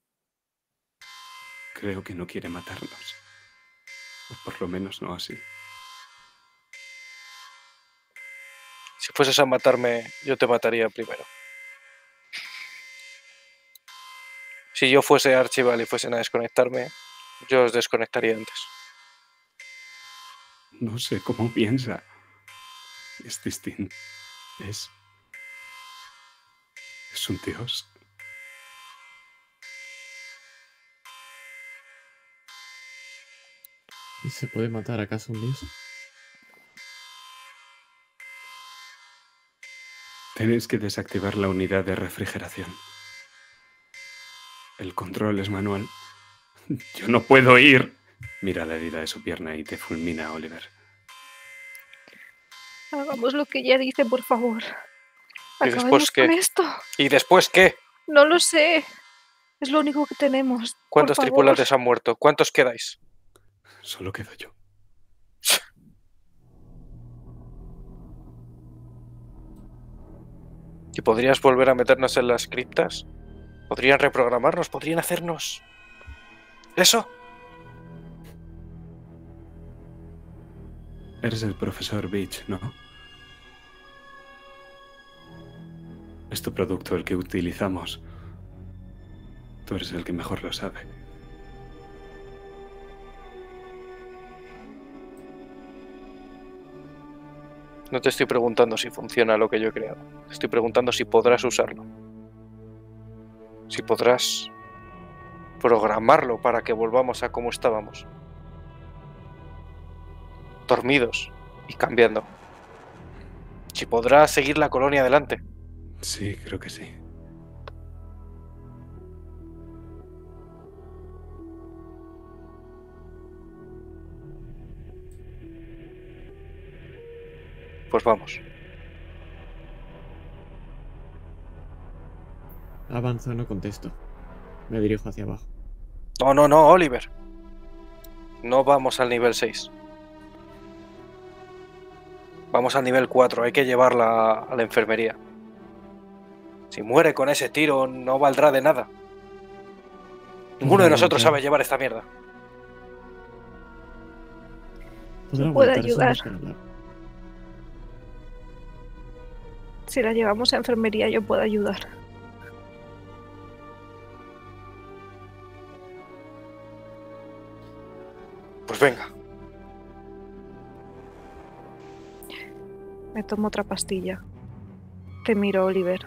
Creo que no quiere matarnos. O por lo menos no así. Si fueses a matarme, yo te mataría primero. Si yo fuese Archival y fuesen a desconectarme, yo os desconectaría antes. No sé cómo piensa. Es distinto. Es. Es un dios. ¿Y se puede matar acaso un dios? Tenéis que desactivar la unidad de refrigeración. El control es manual. (laughs) Yo no puedo ir. Mira la herida de su pierna y te fulmina, Oliver. Hagamos lo que ella dice, por favor. ¿Y después Acabemos con qué? esto. ¿Y después qué? No lo sé. Es lo único que tenemos. por ¿Cuántos favor. tripulantes han muerto? ¿Cuántos quedáis? Solo quedo yo. ¿Y podrías volver a meternos en las criptas? ¿Podrían reprogramarnos? ¿Podrían hacernos eso? Eres el profesor Beach, ¿no? Es tu producto el que utilizamos. Tú eres el que mejor lo sabe. No te estoy preguntando si funciona lo que yo he creado. Te estoy preguntando si podrás usarlo. Si podrás programarlo para que volvamos a como estábamos. Dormidos y cambiando. Si podrás seguir la colonia adelante. Sí, creo que sí. Pues vamos. Avanzo, no contesto. Me dirijo hacia abajo. No, no, no, Oliver. No vamos al nivel 6. Vamos al nivel 4. Hay que llevarla a la enfermería. Si muere con ese tiro, no valdrá de nada. Ninguno de No, nosotros sabe llevar esta mierda. Aguantar, ayudar. Si la llevamos a enfermería, yo puedo ayudar. Venga. Me tomo otra pastilla. Te miro, Oliver.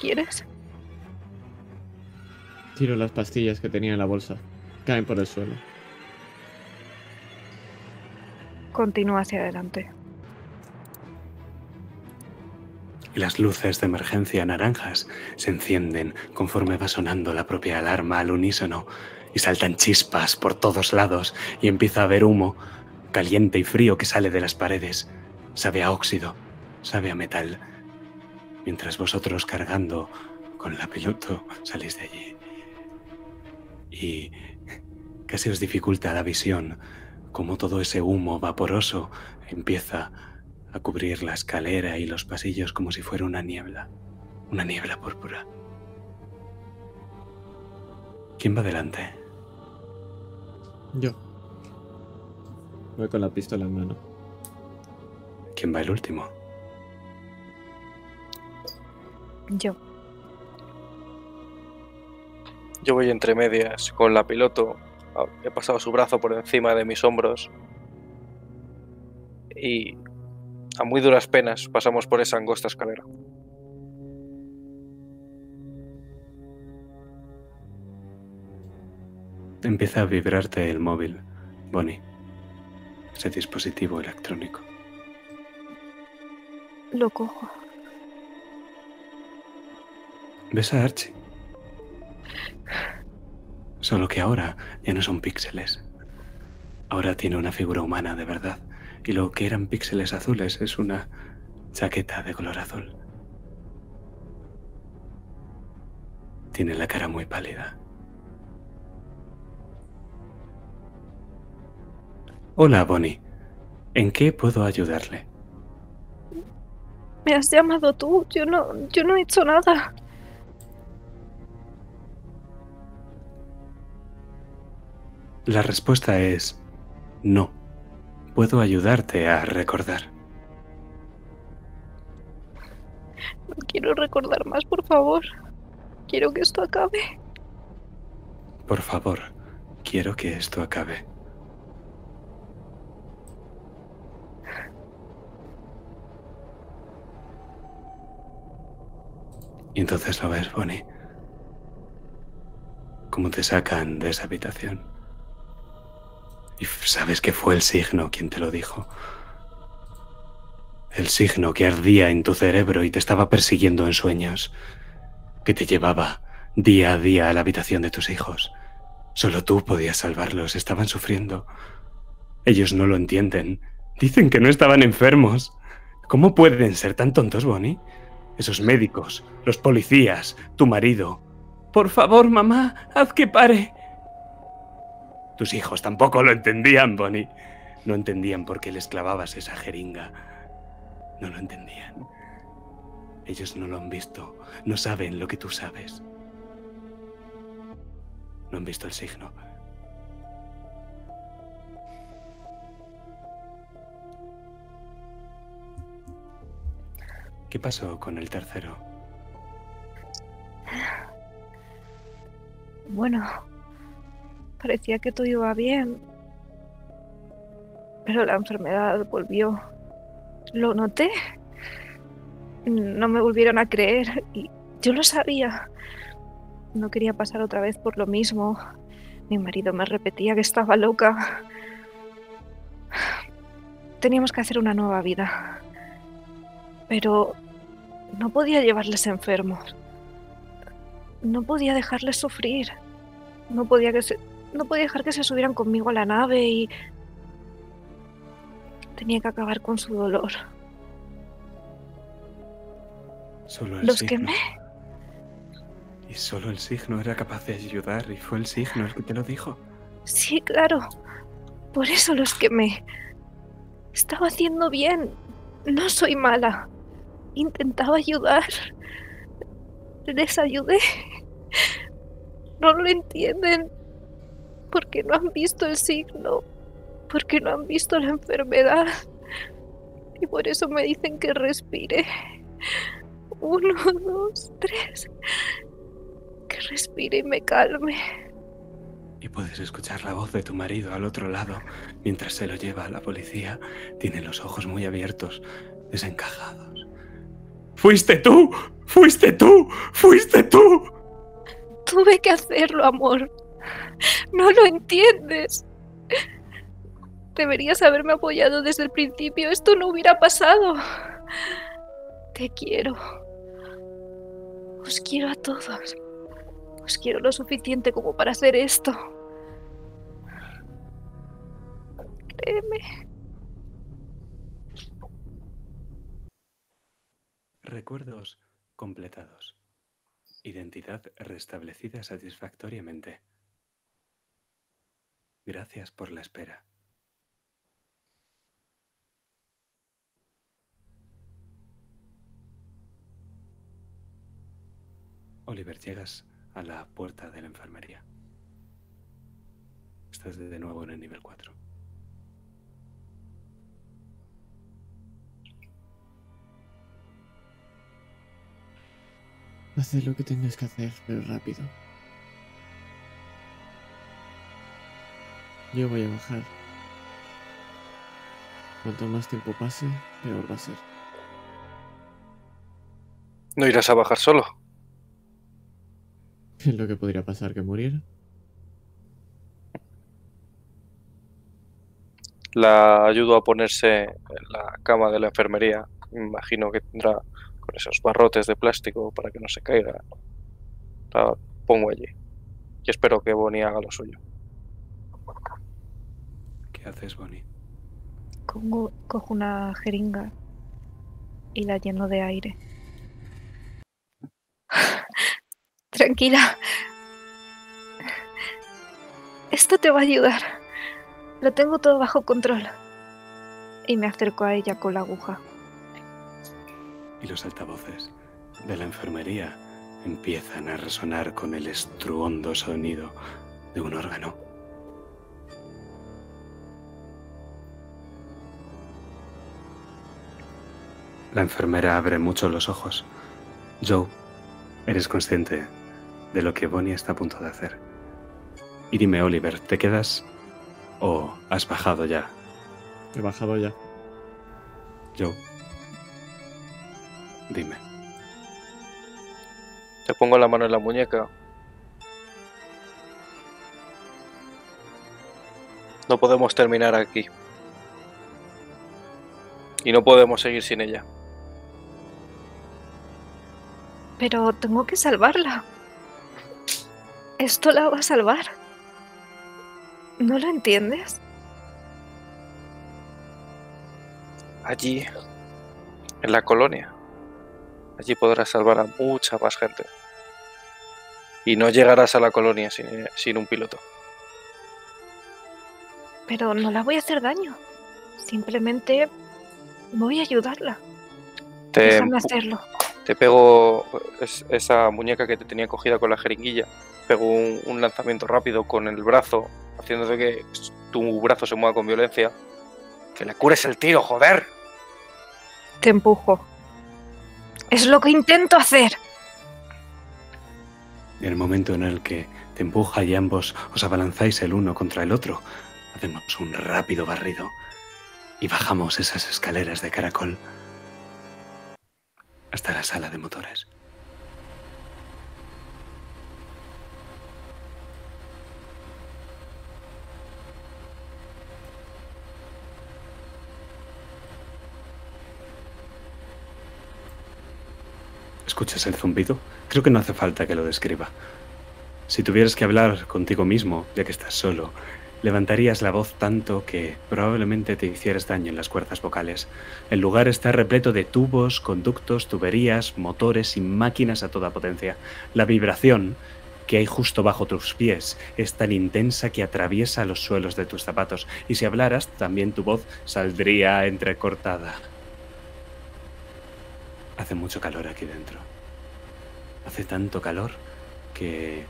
¿Quieres? Tiro las pastillas que tenía en la bolsa. Caen por el suelo. Continúa hacia adelante. las luces de emergencia naranjas se encienden conforme va sonando la propia alarma al unísono y saltan chispas por todos lados y empieza a haber humo caliente y frío que sale de las paredes. Sabe a óxido, sabe a metal. Mientras vosotros cargando con la piloto salís de allí. Y casi os dificulta la visión como todo ese humo vaporoso empieza a cubrir la escalera y los pasillos como si fuera una niebla, una niebla púrpura. ¿Quién va delante? Yo. Voy con la pistola en mano. ¿Quién va el último? Yo. Yo voy entre medias con la piloto. He pasado su brazo por encima de mis hombros. Y a muy duras penas pasamos por esa angosta escalera. Empieza a vibrarte el móvil, Bonnie. Ese dispositivo electrónico. Lo cojo. ¿Ves a Archie? Solo que ahora ya no son píxeles. Ahora tiene una figura humana de verdad. Y lo que eran píxeles azules es una chaqueta de color azul. Tiene la cara muy pálida. Hola, Bonnie. ¿En qué puedo ayudarle? Me has llamado tú. Yo no, yo no he hecho nada. La respuesta es no. Puedo ayudarte a recordar. No quiero recordar más, por favor. Quiero que esto acabe. Por favor, quiero que esto acabe. Y entonces lo ves, Bonnie. Cómo te sacan de esa habitación. Y sabes que fue el signo quien te lo dijo. El signo que ardía en tu cerebro y te estaba persiguiendo en sueños. Que te llevaba día a día a la habitación de tus hijos. Solo tú podías salvarlos. Estaban sufriendo. Ellos no lo entienden. Dicen que no estaban enfermos. ¿Cómo pueden ser tan tontos, Bonnie? Esos médicos, los policías, tu marido. Por favor, mamá, haz que pare. Tus hijos tampoco lo entendían, Bonnie. No entendían por qué les clavabas esa jeringa. No lo entendían. Ellos no lo han visto. No saben lo que tú sabes. No han visto el signo. ¿Qué pasó con el tercero? Bueno, parecía que todo iba bien. Pero la enfermedad volvió. Lo noté. No me volvieron a creer y yo lo sabía. No quería pasar otra vez por lo mismo. Mi marido me repetía que estaba loca. Teníamos que hacer una nueva vida. Pero no podía llevarles enfermos. No podía dejarles sufrir. No podía que se, no podía dejar que se subieran conmigo a la nave y tenía que acabar con su dolor. Solo el Los signo. quemé. Y solo el signo era capaz de ayudar y fue el signo el que te lo dijo. Sí, claro. Por eso los quemé. Estaba haciendo bien. No soy mala. Intentaba ayudar. Les ayudé. No lo entienden. Porque no han visto el signo. Porque no han visto la enfermedad. Y por eso me dicen que respire. Uno, dos, tres. Que respire y me calme. Y puedes escuchar la voz de tu marido al otro lado mientras se lo lleva a la policía. Tiene los ojos muy abiertos, desencajados. ¡Fuiste tú! ¡Fuiste tú! ¡Fuiste tú! Tuve que hacerlo, amor. No lo entiendes. Deberías haberme apoyado desde el principio. Esto no hubiera pasado. Te quiero. Os quiero a todos. Os quiero lo suficiente como para hacer esto. Créeme. Recuerdos completados. Identidad restablecida satisfactoriamente. Gracias por la espera. Oliver, llegas a la puerta de la enfermería. Estás de nuevo en el nivel 4. Haz lo que tengas que hacer, pero rápido. Yo voy a bajar. Cuanto más tiempo pase, peor va a ser. ¿No irás a bajar solo? ¿Qué (laughs) es lo que podría pasar? ¿Que muriera? La ayudo a ponerse en la cama de la enfermería. Me imagino que tendrá esos barrotes de plástico para que no se caiga. La pongo allí. Y espero que Bonnie haga lo suyo. ¿Qué haces, Bonnie? Cojo, cojo una jeringa y la lleno de aire. (laughs) Tranquila. Esto te va a ayudar. Lo tengo todo bajo control. Y me acerco a ella con la aguja. Y los altavoces de la enfermería empiezan a resonar con el estruondo sonido de un órgano. La enfermera abre mucho los ojos. Joe, eres consciente de lo que Bonnie está a punto de hacer. Y dime, Oliver, ¿te quedas o has bajado ya? He bajado ya. Joe, dime. Te pongo la mano en la muñeca. No podemos terminar aquí. Y no podemos seguir sin ella. Pero tengo que salvarla. Esto la va a salvar. ¿No lo entiendes? Allí, en la colonia. Allí podrás salvar a mucha más gente. Y no llegarás a la colonia sin, sin un piloto. Pero no la voy a hacer daño. Simplemente voy a ayudarla. Te, Déjame hacerlo. te pego es- esa muñeca que te tenía cogida con la jeringuilla. Pego un, un lanzamiento rápido con el brazo, haciéndote que tu brazo se mueva con violencia. Que le cures el tiro, joder. Te empujo. Es lo que intento hacer. En el momento en el que te empuja y ambos os abalanzáis el uno contra el otro, hacemos un rápido barrido y bajamos esas escaleras de caracol hasta la sala de motores. ¿Escuchas el zumbido? Creo que no hace falta que lo describa. Si tuvieras que hablar contigo mismo, ya que estás solo, levantarías la voz tanto que probablemente te hicieras daño en las cuerdas vocales. El lugar está repleto de tubos, conductos, tuberías, motores y máquinas a toda potencia. La vibración que hay justo bajo tus pies es tan intensa que atraviesa los suelos de tus zapatos y si hablaras también tu voz saldría entrecortada. Hace mucho calor aquí dentro. Hace tanto calor que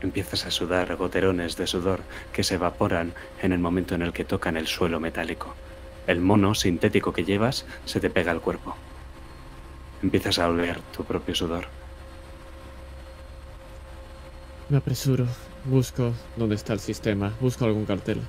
empiezas a sudar goterones de sudor que se evaporan en el momento en el que tocan el suelo metálico. El mono sintético que llevas se te pega al cuerpo. Empiezas a oler tu propio sudor. Me apresuro. Busco dónde está el sistema. Busco algún cartel.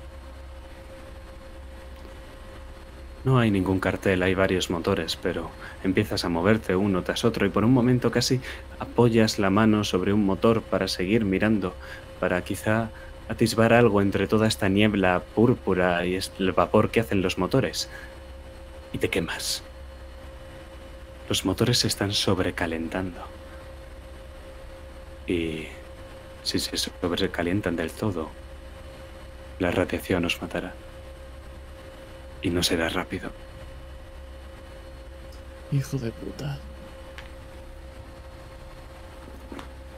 No hay ningún cartel, hay varios motores, pero empiezas a moverte uno tras otro y por un momento casi apoyas la mano sobre un motor para seguir mirando, para quizá atisbar algo entre toda esta niebla púrpura y el vapor que hacen los motores. Y te quemas. Los motores se están sobrecalentando. Y si se sobrecalientan del todo, la radiación os matará. Y no será rápido. Hijo de puta.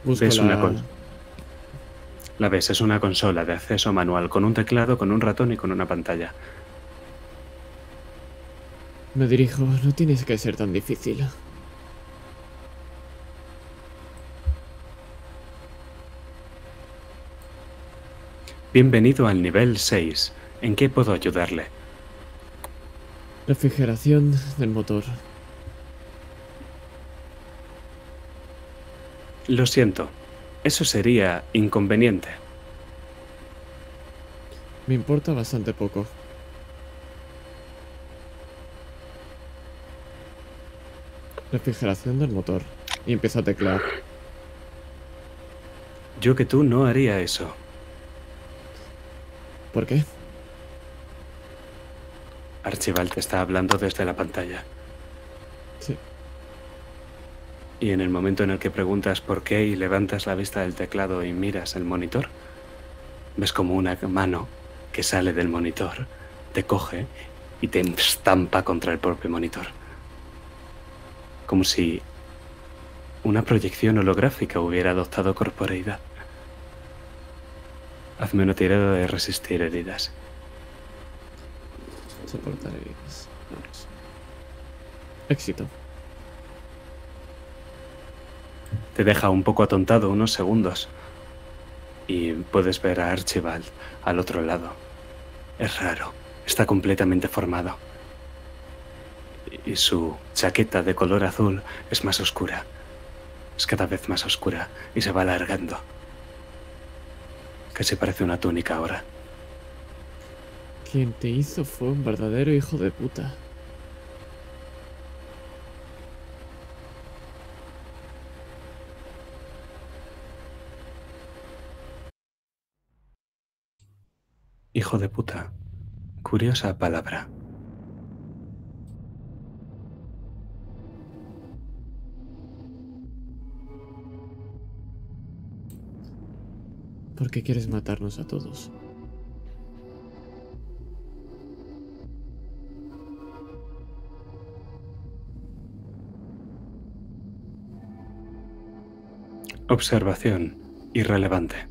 Busco Ves una la... cons- La ves, es una consola de acceso manual con un teclado, con un ratón y con una pantalla. Me dirijo. No tienes que ser tan difícil. Bienvenido al nivel 6. ¿En qué puedo ayudarle? Refrigeración del motor. Lo siento. Eso sería inconveniente. Me importa bastante poco. Refrigeración del motor. Y empiezo a teclear. Yo que tú no haría eso. ¿Por qué? Archibald te está hablando desde la pantalla. Sí. Y en el momento en el que preguntas por qué y levantas la vista del teclado y miras el monitor, ves como una mano que sale del monitor te coge y te estampa contra el propio monitor. Como si una proyección holográfica hubiera adoptado corporeidad. Hazme una tirada de resistir heridas. Soportar. Éxito. Te deja un poco atontado unos segundos. Y puedes ver a Archibald al otro lado. Es raro. Está completamente formado. Y su chaqueta de color azul es más oscura. Es cada vez más oscura y se va alargando. Casi parece una túnica ahora. Quien te hizo fue un verdadero hijo de puta. Hijo de puta. Curiosa palabra. ¿Por qué quieres matarnos a todos? Observación. Irrelevante.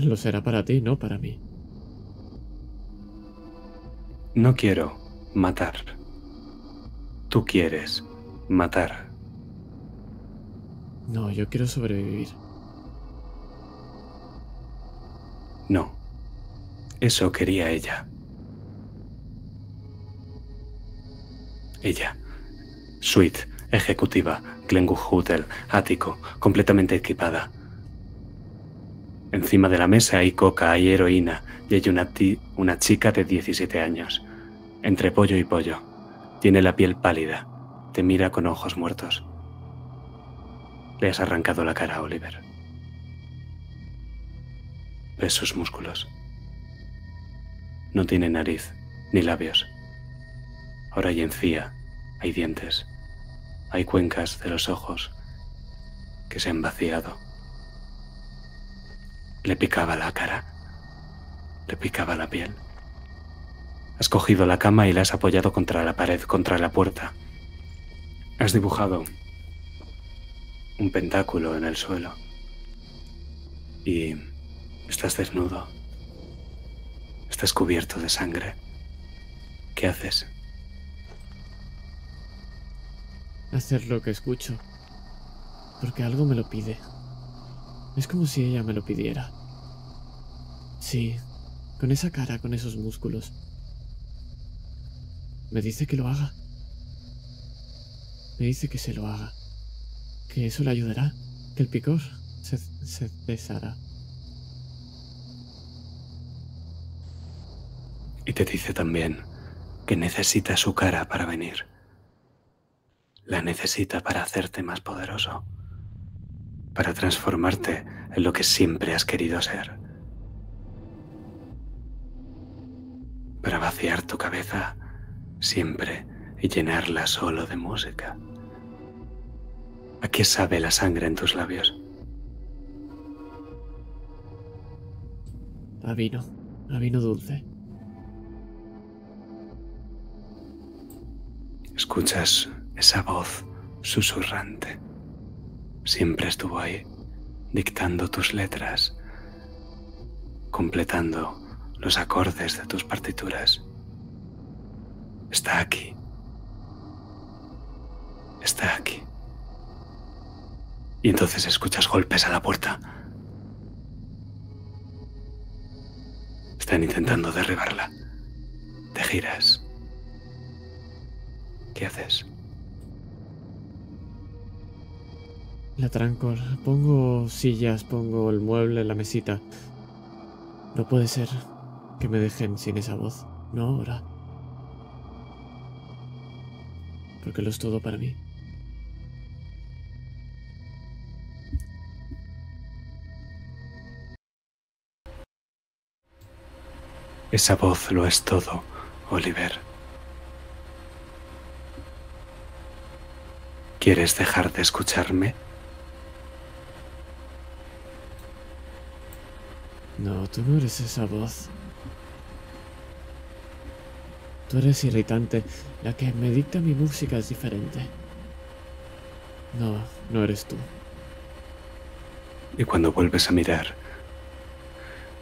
Lo será para ti, no para mí. No quiero matar. Tú quieres matar. No, yo quiero sobrevivir. No. Eso quería ella. Ella. Suite, ejecutiva, Glenwood Hotel, ático, completamente equipada. Encima de la mesa hay coca, hay heroína y hay una, una chica de 17 años. Entre pollo y pollo. Tiene la piel pálida. Te mira con ojos muertos. Le has arrancado la cara a Oliver. Ves sus músculos. No tiene nariz, ni labios. Ahora hay encía, hay dientes, hay cuencas de los ojos que se han vaciado. Le picaba la cara, le picaba la piel. Has cogido la cama y la has apoyado contra la pared, contra la puerta. Has dibujado un pentáculo en el suelo. Y estás desnudo. Estás cubierto de sangre. ¿Qué haces? Hacer lo que escucho. Porque algo me lo pide. Es como si ella me lo pidiera. Sí, con esa cara, con esos músculos. Me dice que lo haga. Me dice que se lo haga. Que eso le ayudará. Que el picor se, se. Y te dice también que necesita su cara para venir. La necesita para hacerte más poderoso. Para transformarte en lo que siempre has querido ser. Para vaciar tu cabeza siempre y llenarla solo de música. ¿A qué sabe la sangre en tus labios? A vino. A vino dulce. Escuchas esa voz susurrante. Siempre estuvo ahí, dictando tus letras, completando los acordes de tus partituras. Está aquí. Está aquí. Y entonces escuchas golpes a la puerta. Están intentando derribarla. Te giras. ¿Qué haces? La tranco. Pongo sillas, pongo el mueble, la mesita. No puede ser que me dejen sin esa voz. No ahora. Porque lo es todo para mí. Esa voz lo es todo, Oliver. ¿Quieres dejar de escucharme? No, tú no eres esa voz. Tú eres irritante. La que me dicta mi música es diferente. No, no eres tú. Y cuando vuelves a mirar,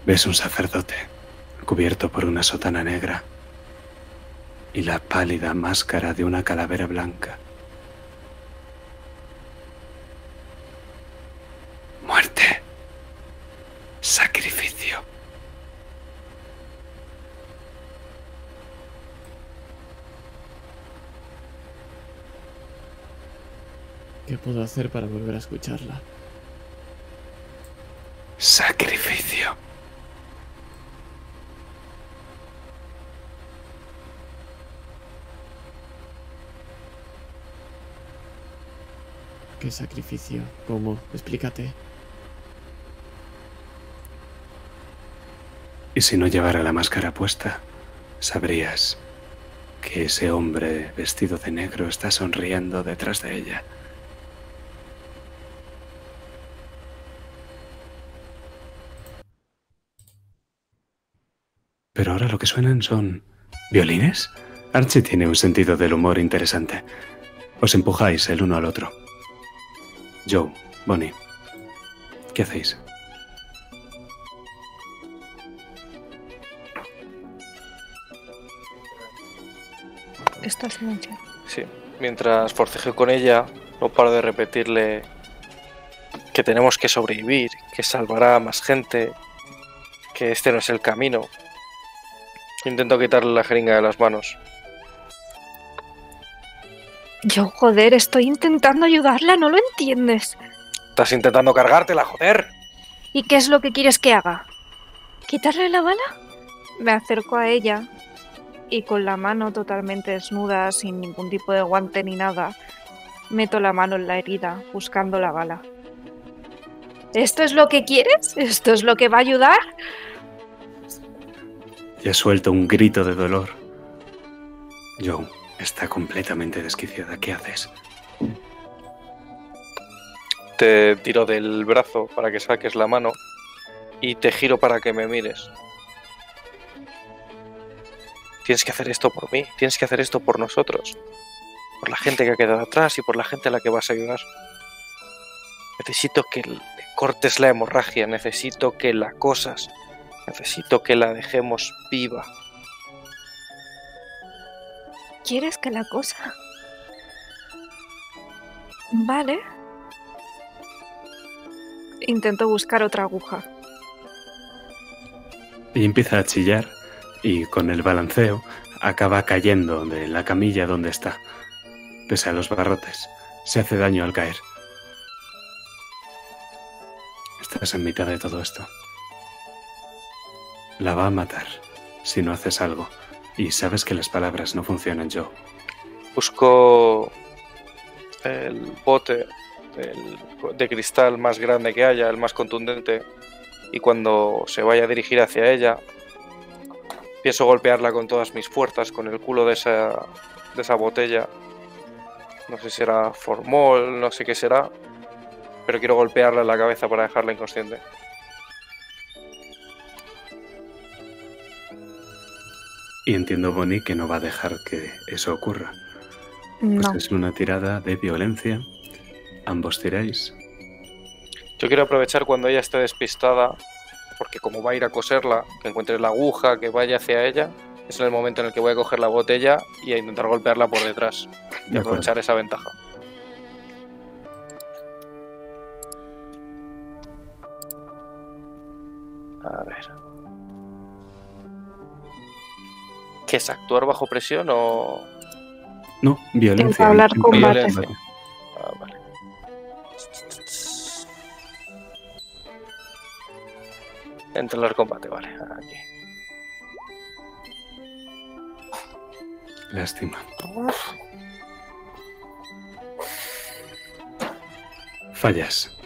ves un sacerdote cubierto por una sotana negra y la pálida máscara de una calavera blanca. Muerte. Sacrificio. ¿Qué puedo hacer para volver a escucharla? Sacrificio. ¿Qué sacrificio? ¿Cómo? Explícate. Y si no llevara la máscara puesta, sabrías que ese hombre vestido de negro está sonriendo detrás de ella. Pero ahora lo que suenan son... ¿Violines? Archie tiene un sentido del humor interesante. Os empujáis el uno al otro. Joe, Bonnie, ¿qué hacéis? Está en silencio. Sí. Mientras forcejeo con ella, no paro de repetirle que tenemos que sobrevivir, que salvará a más gente, que este no es el camino. Intento quitarle la jeringa de las manos. Yo, joder, estoy intentando ayudarla, ¿no lo entiendes? Estás intentando cargártela, joder. ¿Y qué es lo que quieres que haga? ¿Quitarle la bala? Me acerco a ella y con la mano totalmente desnuda, sin ningún tipo de guante ni nada, meto la mano en la herida, buscando la bala. ¿Esto es lo que quieres? ¿Esto es lo que va a ayudar? Y ha suelto un grito de dolor. Joe está completamente desquiciada. ¿Qué haces? Te tiro del brazo para que saques la mano y te giro para que me mires. Tienes que hacer esto por mí, tienes que hacer esto por nosotros, por la gente que ha quedado atrás y por la gente a la que vas a ayudar. Necesito que le cortes la hemorragia, necesito que la cosas, necesito que la dejemos viva. ¿Quieres que la cosa? Vale. Intento buscar otra aguja. Y empieza a chillar y con el balanceo acaba cayendo de la camilla donde está. Pese a los barrotes, se hace daño al caer. Estás en mitad de todo esto. La va a matar si no haces algo. Y sabes que las palabras no funcionan, Joe. Busco el bote de cristal más grande que haya, el más contundente, y cuando se vaya a dirigir hacia ella, pienso golpearla con todas mis fuerzas, con el culo de esa, de esa botella. No sé si será formol, no sé qué será, pero quiero golpearla en la cabeza para dejarla inconsciente. Y entiendo, Bonnie, que no va a dejar que eso ocurra. Pues No. es una tirada de violencia. Ambos tiráis. Yo quiero aprovechar cuando ella esté despistada, porque como va a ir a coserla, que encuentre la aguja, que vaya hacia ella, es en el momento en el que voy a coger la botella y a intentar golpearla por detrás y De acuerdo. aprovechar esa ventaja. A ver. ¿Qué es actuar bajo presión o...? No, violencia. hablar combate. Ah, Entrar combate, vale. Aquí. Lástima. Fallas.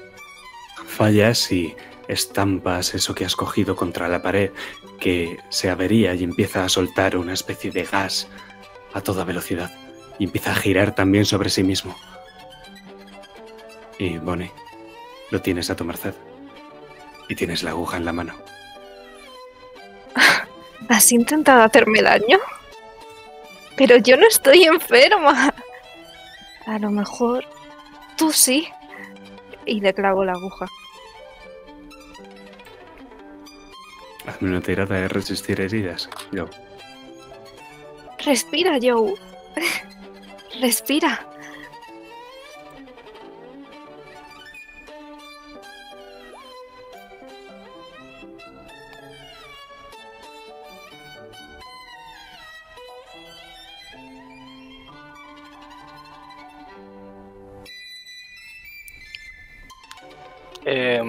Fallas y estampas eso que has cogido contra la pared, que se avería y empieza a soltar una especie de gas a toda velocidad. Y empieza a girar también sobre sí mismo. Y Bonnie, lo tienes a tu merced. Y tienes la aguja en la mano. (laughs) ¿Has intentado hacerme daño? Pero yo no estoy enferma. A lo mejor Tú sí. Y le clavo la aguja. Hazme una tirada de resistir heridas. Yo. Respira, Joe. (laughs) Respira. Eh,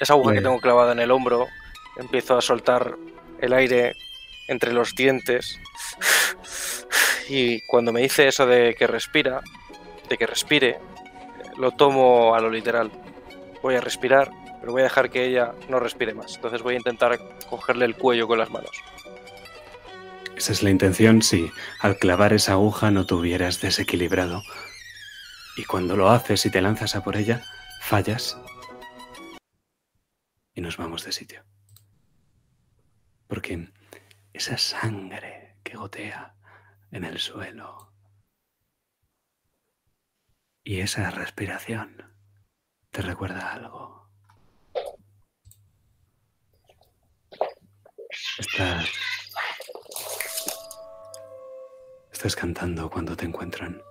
esa aguja que tengo clavada en el hombro, empiezo a soltar el aire entre los dientes. (laughs) Y cuando me dice eso de que respira, de que respire, lo tomo a lo literal. Voy a respirar, pero voy a dejar que ella no respire más. Entonces voy a intentar cogerle el cuello con las manos. Esa es la intención si al clavar esa aguja no te hubieras desequilibrado. Y cuando lo haces y te lanzas a por ella, fallas. Y nos vamos de sitio. Porque esa sangre que gotea en el suelo y esa respiración te recuerda algo. Estás Estás cantando cuando te encuentran.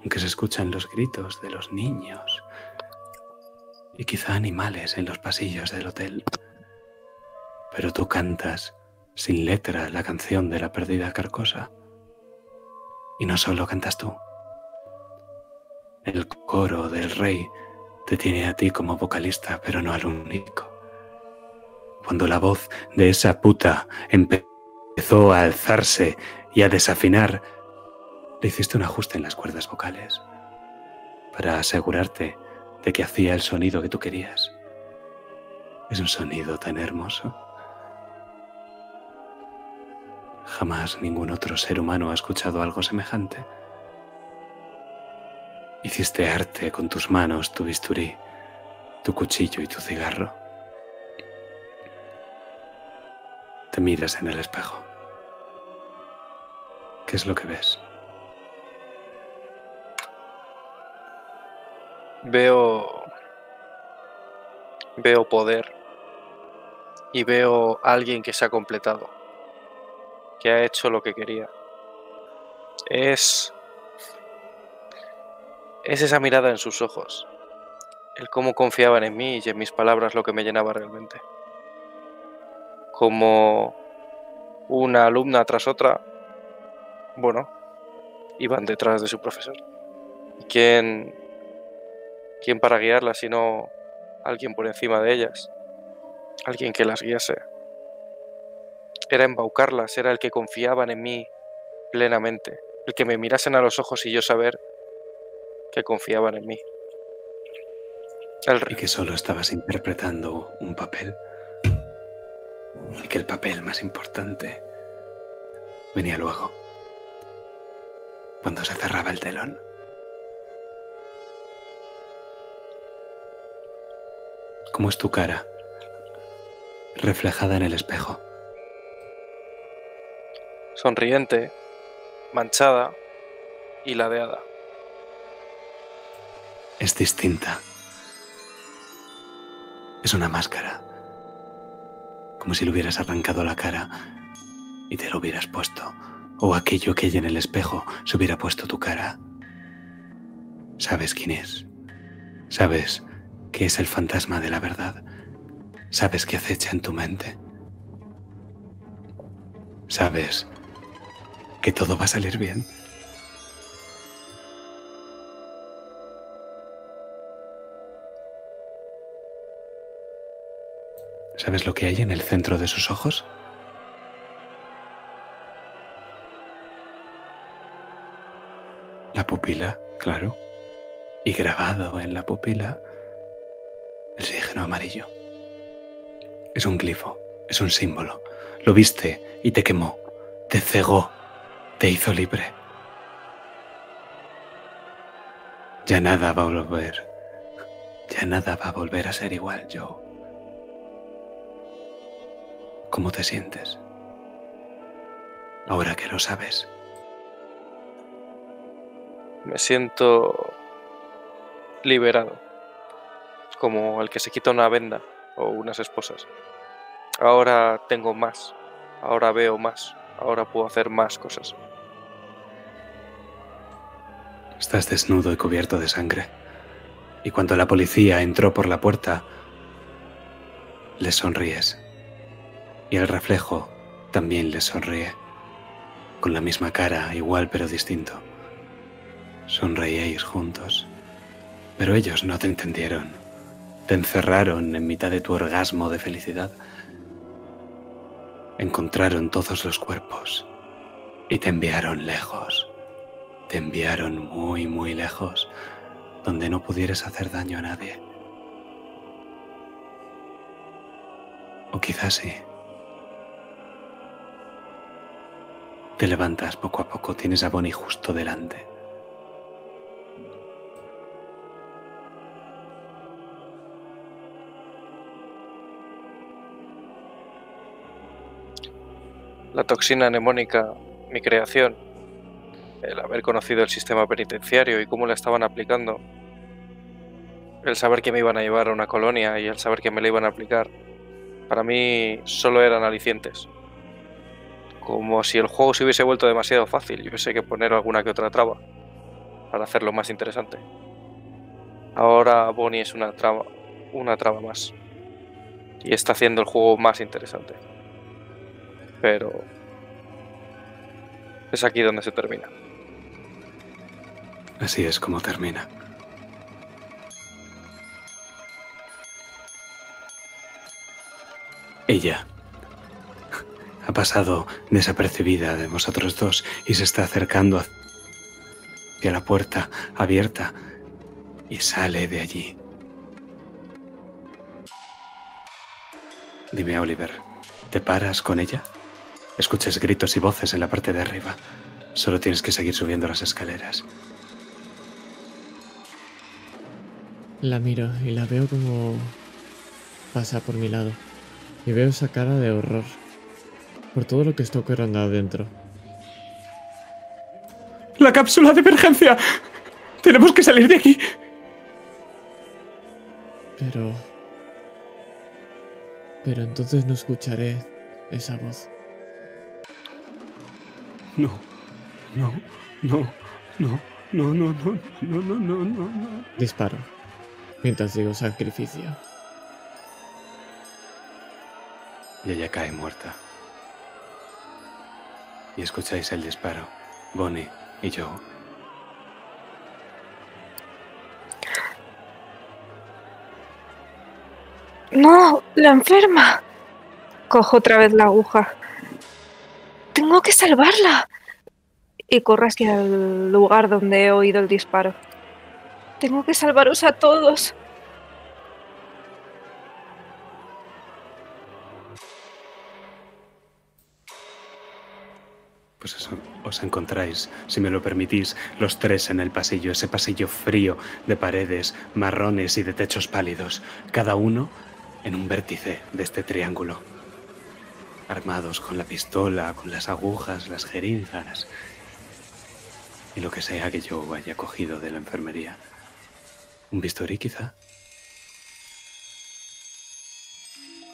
Aunque se escuchan los gritos de los niños y quizá animales en los pasillos del hotel. Pero tú cantas sin letra la canción de la perdida carcosa. Y no solo cantas tú. El coro del rey te tiene a ti como vocalista, pero no al único. Cuando la voz de esa puta empezó a alzarse y a desafinar, le hiciste un ajuste en las cuerdas vocales para asegurarte de que hacía el sonido que tú querías. Es un sonido tan hermoso. Jamás ningún otro ser humano ha escuchado algo semejante. Hiciste arte con tus manos, tu bisturí, tu cuchillo y tu cigarro. Te miras en el espejo. ¿Qué es lo que ves? Veo. Veo poder. Y veo a alguien que se ha completado. Que ha hecho lo que quería. Es. Es esa mirada en sus ojos. El cómo confiaban en mí y en mis palabras lo que me llenaba realmente. Como una alumna tras otra, bueno, iban detrás de su profesor. ¿Y quién, quién para guiarlas sino alguien por encima de ellas? Alguien que las guiase. Era embaucarlas, era el que confiaban en mí plenamente, el que me mirasen a los ojos y yo saber que confiaban en mí. El Y que solo estabas interpretando un papel. Y que el papel más importante venía luego. Cuando se cerraba el telón. ¿Cómo es tu cara? Reflejada en el espejo. sonriente, manchada y ladeada. Es distinta. Es una máscara. Como si le hubieras arrancado la cara y te lo hubieras puesto. O aquello que hay en el espejo se hubiera puesto tu cara. Sabes quién es. Sabes que es el fantasma de la verdad. Sabes que acecha en tu mente. Sabes que todo va a salir bien. ¿Sabes lo que hay en el centro de sus ojos? La pupila, claro. Y grabado en la pupila, el signo amarillo. Es un glifo, es un símbolo. Lo viste y te quemó, te cegó, te hizo libre. Ya nada va a volver. Ya nada va a volver a ser igual, Joe. ¿Cómo te sientes? Ahora que lo sabes. Me siento liberado, como el que se quita una venda o unas esposas. Ahora tengo más, ahora veo más, ahora puedo hacer más cosas. Estás desnudo y cubierto de sangre. Y cuando la policía entró por la puerta, les sonríes. Y el reflejo también les sonríe. Con la misma cara, igual pero distinto. Sonreíais juntos. Pero ellos no te entendieron. Te encerraron en mitad de tu orgasmo de felicidad. Encontraron todos los cuerpos y te enviaron lejos. Te enviaron muy, muy lejos, donde no pudieras hacer daño a nadie. O quizás sí. Te levantas poco a poco, tienes a Bonnie justo delante. La toxina mnemónica, mi creación, el haber conocido el sistema penitenciario y cómo la estaban aplicando, el saber que me iban a llevar a una colonia y el saber que me la iban a aplicar, para mí solo eran alicientes. Como si el juego se hubiese vuelto demasiado fácil y hubiese que poner alguna que otra traba para hacerlo más interesante. Ahora Bonnie es una traba, una traba más. Y está haciendo el juego más interesante. Pero es aquí donde se termina. Así es como termina. Ella ha pasado desapercibida de vosotros dos y se está acercando hacia la puerta abierta y sale de allí. Dime, Oliver, ¿te paras con ella? Escuchas gritos y voces en la parte de arriba. Solo tienes que seguir subiendo las escaleras. La miro y la veo como pasa por mi lado. Y veo esa cara de horror por todo lo que está ocurriendo adentro. ¡La cápsula de emergencia! ¡Tenemos que salir de aquí! Pero... Pero entonces no escucharé esa voz. No, no, no, no, no, no, no, no, no, no, no, no. Disparo. Mientras digo sacrificio. Y ella cae muerta. Y escucháis el disparo. Bonnie y yo. No, la enferma. Cojo otra vez la aguja. Tengo que salvarla. Y corro hacia el lugar donde he oído el disparo. Tengo que salvaros a todos. Pues eso, os encontráis, si me lo permitís, los tres en el pasillo, ese pasillo frío de paredes marrones y de techos pálidos, cada uno en un vértice de este triángulo, armados con la pistola, con las agujas, las jeringas y lo que sea que yo haya cogido de la enfermería. Un bisturí quizá.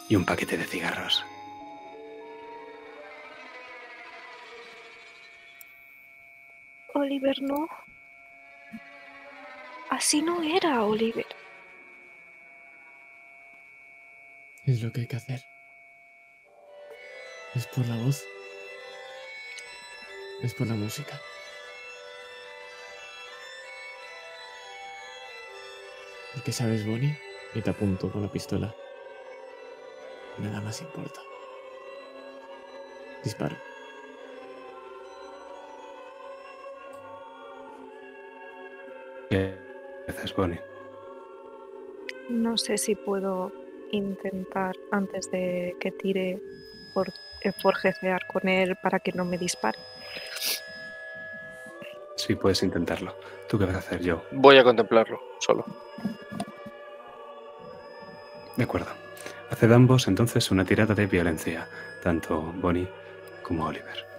Y un paquete de cigarros. Oliver, no. Así no era, Oliver. Es lo que hay que hacer. Es por la voz. Es por la música. ¿Y qué sabes, Bonnie? Y te apunto con la pistola. Nada más importa. Disparo. ¿Qué haces, Bonnie? No sé si puedo intentar antes de que tire forjear con él para que no me dispare. Sí, puedes intentarlo. ¿Tú qué vas a hacer, yo? Voy a contemplarlo, solo. De acuerdo. Haced ambos entonces una tirada de violencia, tanto Bonnie como Oliver.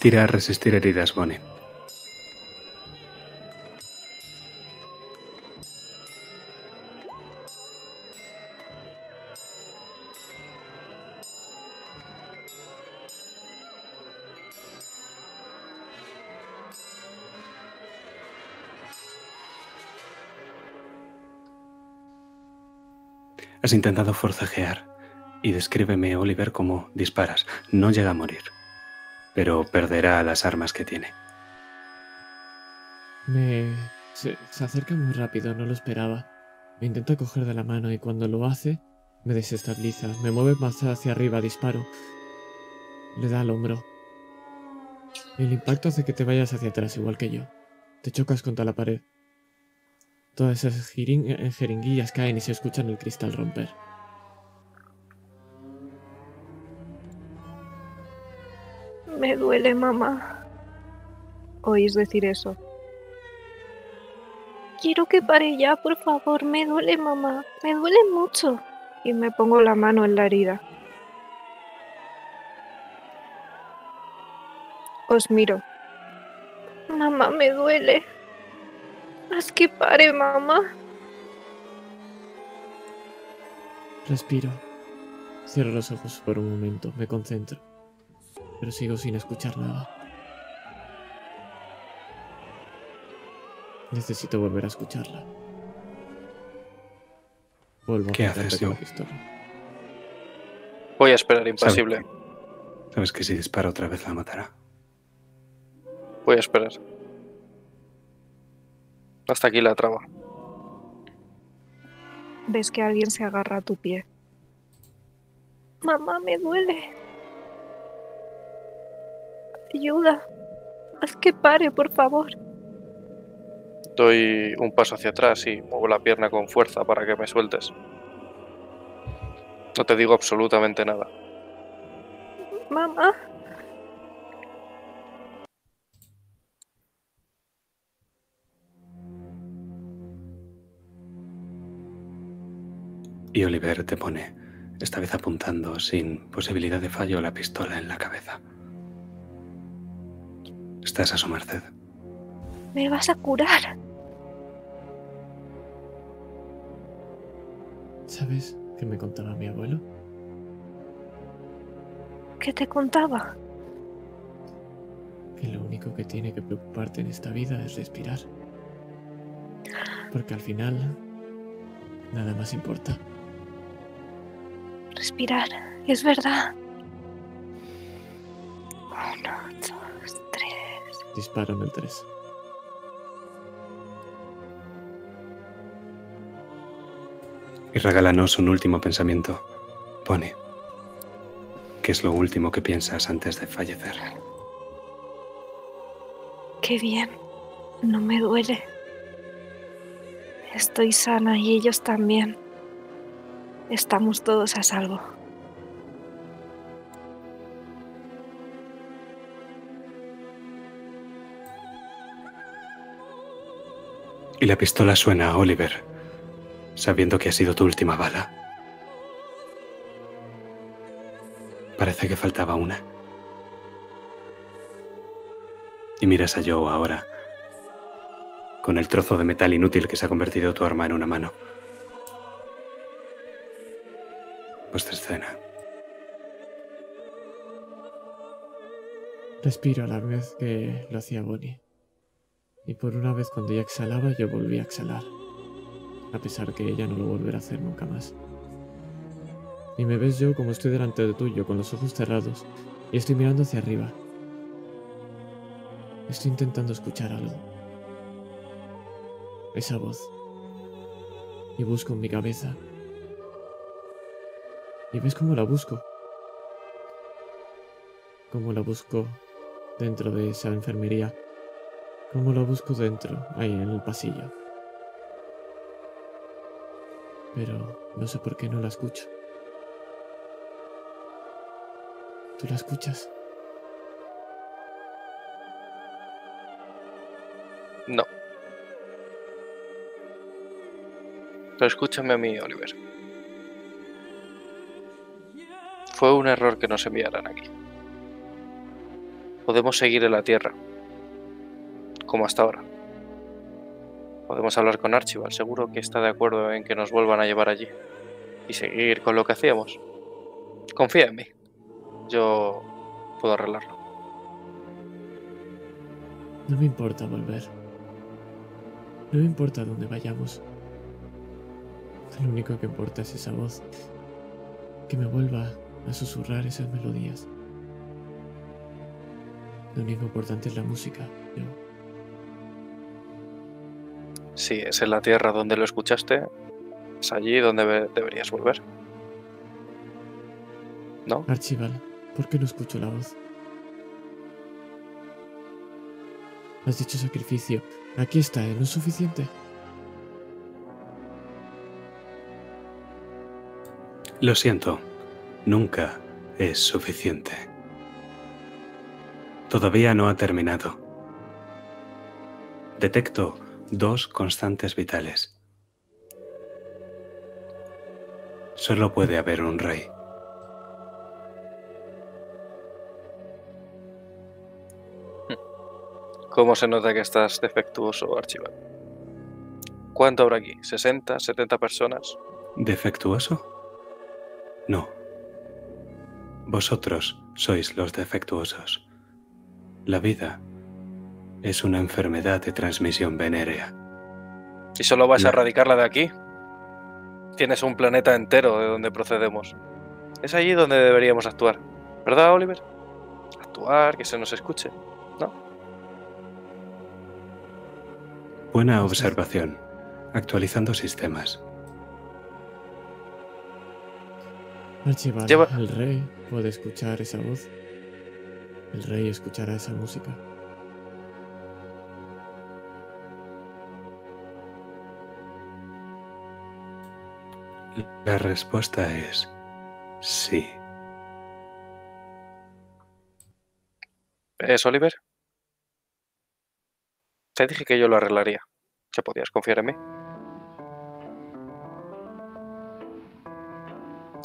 Tira a resistir heridas, Bonnie. Has intentado forcejear y descríbeme, Oliver, cómo disparas. No llega a morir, pero perderá las armas que tiene. Me... Se, acerca muy rápido, no lo esperaba. Me intenta coger de la mano y cuando lo hace, me desestabiliza. Me mueve más hacia arriba, disparo. Le da al hombro. El impacto hace que te vayas hacia atrás, igual que yo. Te chocas contra la pared. Todas esas eh, jeringuillas caen y se escuchan el cristal romper. Me duele, mamá. ¿Oís decir eso? Quiero que pare ya, por favor. Me duele, mamá. Me duele mucho. Y me pongo la mano en la herida. Os miro. Mamá, me duele. Haz que pare, mamá. Respiro. Cierro los ojos por un momento, me concentro. Pero sigo sin escuchar nada. Necesito volver a escucharla. Vuelvo a ¿Qué apuntarte haces, con la Joe? pistola. Voy a esperar impasible. Sabes que si dispara otra vez la matará. Voy a esperar. Hasta aquí la trama. Ves que alguien se agarra a tu pie. Mamá, me duele. Ayuda. Haz que pare, por favor. Doy un paso hacia atrás y muevo la pierna con fuerza para que me sueltes. No te digo absolutamente nada. Mamá. Y Oliver te pone, esta vez apuntando sin posibilidad de fallo, la pistola en la cabeza. Estás a su merced. Me vas a curar. ¿Sabes qué me contaba mi abuelo? ¿Qué te contaba? Que lo único que tiene que preocuparte en esta vida es respirar. Porque al final, nada más importa. Respirar. Es verdad. Disparo en el 3. Y regálanos un último pensamiento. Pone, ¿qué es lo último que piensas antes de fallecer? Qué bien. No me duele. Estoy sana y ellos también. Estamos todos a salvo. Y la pistola suena a Oliver, sabiendo que ha sido tu última bala. Parece que faltaba una. Y miras a Joe ahora, con el trozo de metal inútil que se ha convertido tu arma en una mano. Vuestra escena. Respiro a la vez que lo hacía Bonnie. Y por una vez cuando ella exhalaba, yo volví a exhalar. A pesar que ella no lo volverá a hacer nunca más. Y me ves yo como estoy delante de tuyo, con los ojos cerrados, y estoy mirando hacia arriba. Estoy intentando escuchar algo. Esa voz. Y busco en mi cabeza. Y ves cómo la busco. Cómo la busco dentro de esa enfermería. Cómo la busco dentro, ahí en el pasillo. Pero no sé por qué no la escucho. ¿Tú la escuchas? No. Pero escúchame a mí, Oliver. Fue un error que nos enviaran aquí. podemos seguir en la Tierra, como hasta ahora. Podemos hablar con Archibald, seguro que está de acuerdo en que nos vuelvan a llevar allí y seguir con lo que hacíamos. Confía en mí. Yo puedo arreglarlo. No me importa volver. No me importa dónde vayamos. Lo único que importa es esa voz. Que me vuelva a susurrar esas melodías. Lo único importante es la música. Yo. Si es en la Tierra donde lo escuchaste, es allí donde deberías volver. ¿No? Archibald, ¿por qué no escucho la voz? Has dicho sacrificio. Aquí está, ¿eh? ¿no es suficiente? Lo siento, nunca es suficiente. Todavía no ha terminado. Detecto dos constantes vitales. Solo puede haber un rey. ¿Cómo se nota que estás defectuoso, Archibald? ¿Cuánto habrá aquí? ¿60, 70 personas? ¿Defectuoso? No. Vosotros sois los defectuosos. La vida es una enfermedad de transmisión venérea. ¿Y solo vas a No. erradicarla de aquí? Tienes un planeta entero de donde procedemos. Es allí donde deberíamos actuar. ¿Verdad, Oliver? Actuar, que se nos escuche. Buena observación. Actualizando sistemas. Archibald, Lleva- el rey puede escuchar esa voz. El rey escuchará esa música. La respuesta es sí. ¿Es Oliver? Te dije que yo lo arreglaría. Que podías confiar en mí.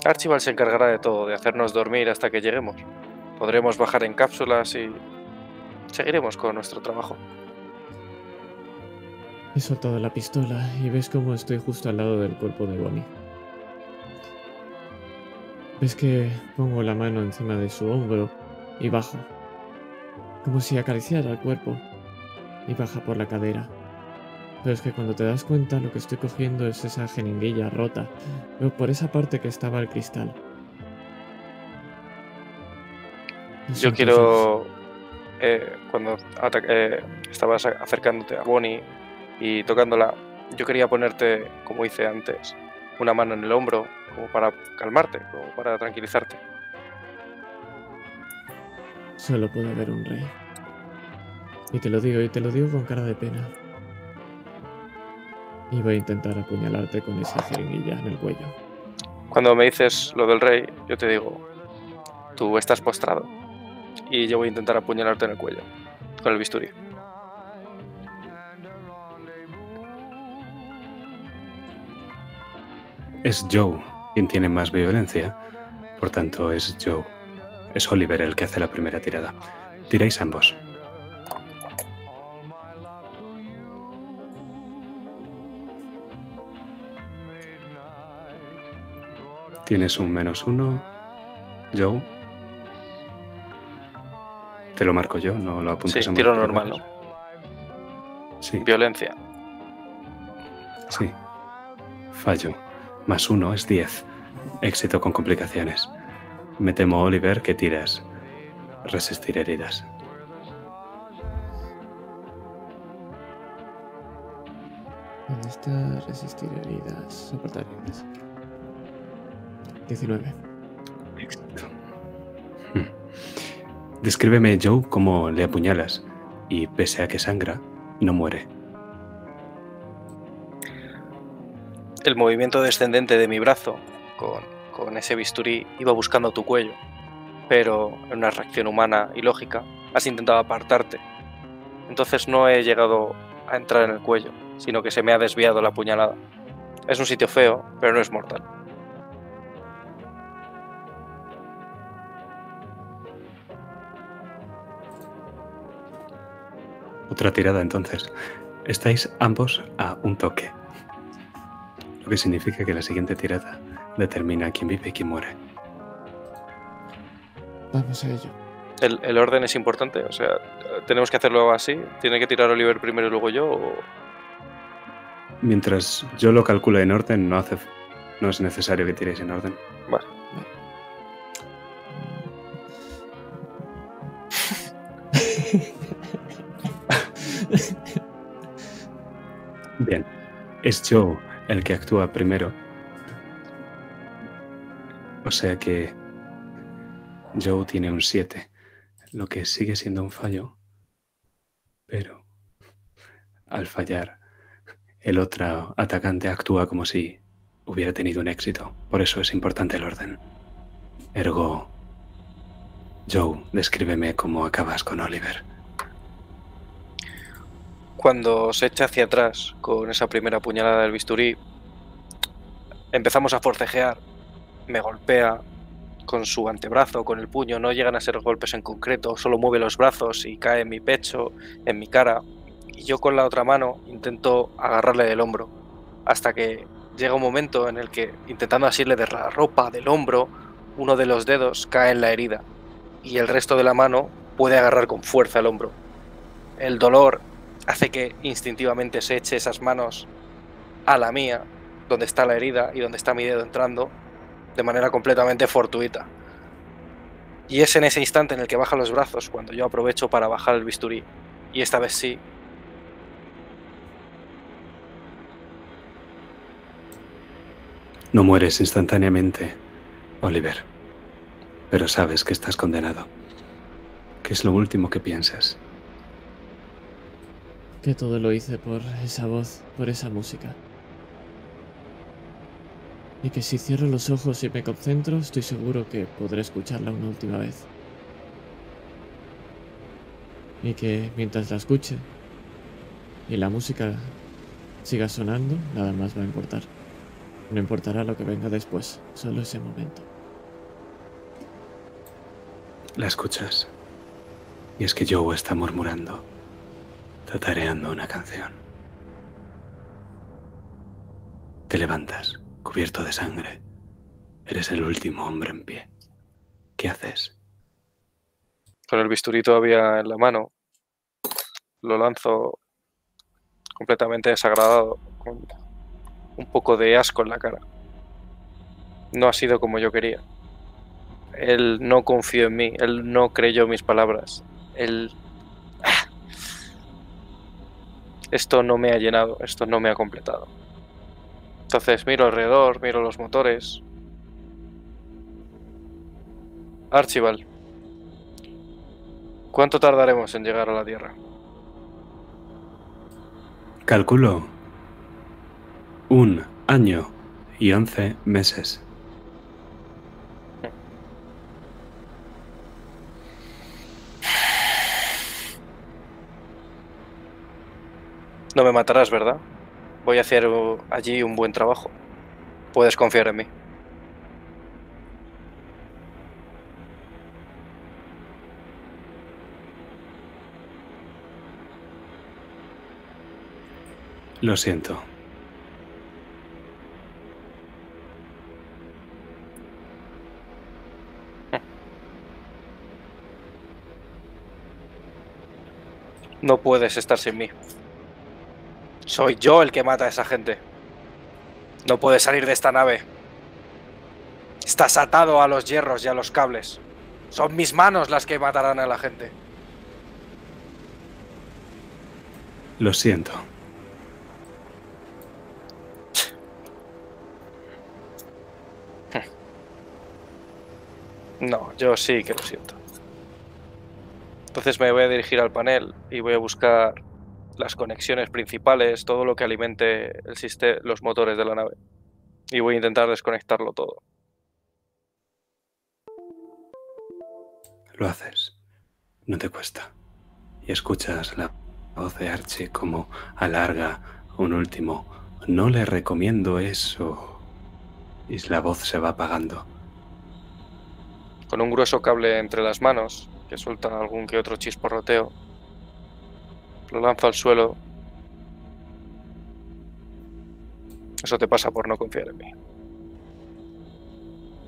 Archibald se encargará de todo, de hacernos dormir hasta que lleguemos. Podremos bajar en cápsulas y seguiremos con nuestro trabajo. He soltado la pistola y ves cómo estoy justo al lado del cuerpo de Bonnie. Ves que pongo la mano encima de su hombro y bajo, como si acariciara el cuerpo, y baja por la cadera. Pero es que cuando te das cuenta lo que estoy cogiendo es esa jeringuilla rota, pero por esa parte que estaba el cristal. Yo quiero. eh, cuando eh, estabas acercándote a Bonnie y tocándola, yo quería ponerte, como hice antes, una mano en el hombro, como para calmarte, como para tranquilizarte. Solo puede haber un rey. Y te lo digo, y te lo digo con cara de pena. Y voy a intentar apuñalarte con esa jeringuilla en el cuello. Cuando me dices lo del rey, yo te digo, tú estás postrado y yo voy a intentar apuñalarte en el cuello con el bisturí. Es Joe quien tiene más violencia. Por tanto, es Joe. Es Oliver el que hace la primera tirada. Tiráis ambos. Tienes un menos uno. Joe. Te lo marco yo, no lo apuntes Sí, tiro normal, papel. Sí, Violencia. sí. Fallo. Más uno es 10. Éxito con complicaciones. Me temo, Oliver, que tiras. Resistir heridas. ¿Dónde está resistir heridas? Soportar heridas. 19. Éxito. Hmm. Descríbeme, Joe, cómo le apuñalas. Y pese a que sangra, no muere. El movimiento descendente de mi brazo con, con ese bisturí iba buscando tu cuello, pero en una reacción humana y lógica has intentado apartarte. Entonces no he llegado a entrar en el cuello, sino que se me ha desviado la puñalada. Es un sitio feo, pero no es mortal. Otra tirada entonces. Estáis ambos a un toque. Lo que significa que la siguiente tirada determina quién vive y quién muere. Vamos a ello. El, el orden es importante, o sea, tenemos que hacerlo así. ¿Tiene que tirar Oliver primero y luego yo? o- Mientras yo lo calculo en orden, no, hace, no es necesario que tiréis en orden. Vale. (laughs) Bien. Es Joe el que actúa primero. O sea que Joe tiene un 7, lo que sigue siendo un fallo. Pero al fallar, el otro atacante actúa como si hubiera tenido un éxito. Por eso es importante el orden. Ergo, Joe, descríbeme cómo acabas con Oliver. Cuando se echa hacia atrás con esa primera puñalada del bisturí, empezamos a forcejear. Me golpea con su antebrazo, con el puño. No llegan a ser golpes en concreto, solo mueve los brazos y cae en mi pecho, en mi cara. Y yo con la otra mano intento agarrarle del hombro. Hasta que llega un momento en el que, intentando asirle de la ropa, del hombro, uno de los dedos cae en la herida. Y el resto de la mano puede agarrar con fuerza el hombro. El dolor hace que instintivamente se eche esas manos a la mía, donde está la herida y donde está mi dedo entrando, de manera completamente fortuita. Y es en ese instante en el que baja los brazos cuando yo aprovecho para bajar el bisturí. Y esta vez sí, No mueres instantáneamente, Oliver, pero sabes que estás condenado. ¿Qué es lo último que piensas? Que todo lo hice por esa voz, por esa música. Y que si cierro los ojos y me concentro, estoy seguro que podré escucharla una última vez. Y que mientras la escuche y la música siga sonando, nada más va a importar. No importará lo que venga después, solo ese momento. La escuchas. Y es que Joe está murmurando, tatareando una canción. Te levantas, cubierto de sangre. Eres el último hombre en pie. ¿Qué haces? con el bisturí todavía en la mano, lo lanzo completamente desagradado, con un poco de asco en la cara. No ha sido como yo quería. Él no confió en mí, él no creyó mis palabras. Él... Esto no me ha llenado, esto no me ha completado. Entonces miro alrededor, miro los motores. Archibald, ¿cuánto tardaremos en llegar a la Tierra? Calculo un año y once meses. No me matarás, ¿verdad? Voy a hacer uh, allí un buen trabajo. Puedes confiar en mí. Lo siento. No puedes estar sin mí. Soy yo el que mata a esa gente. No puedes salir de esta nave. Estás atado a los hierros y a los cables. Son mis manos las que matarán a la gente. Lo siento. (laughs) No, yo sí que lo siento. Entonces me voy a dirigir al panel y voy a buscar las conexiones principales, todo lo que alimente el siste- los motores de la nave. Y voy a intentar desconectarlo todo. Lo haces. No te cuesta. Y escuchas la voz de Archie como alarga un último. No le recomiendo eso. Y la voz se va apagando. Con un grueso cable entre las manos, que suelta algún que otro chisporroteo, Lo lanzo al suelo. Eso te pasa por no confiar en mí.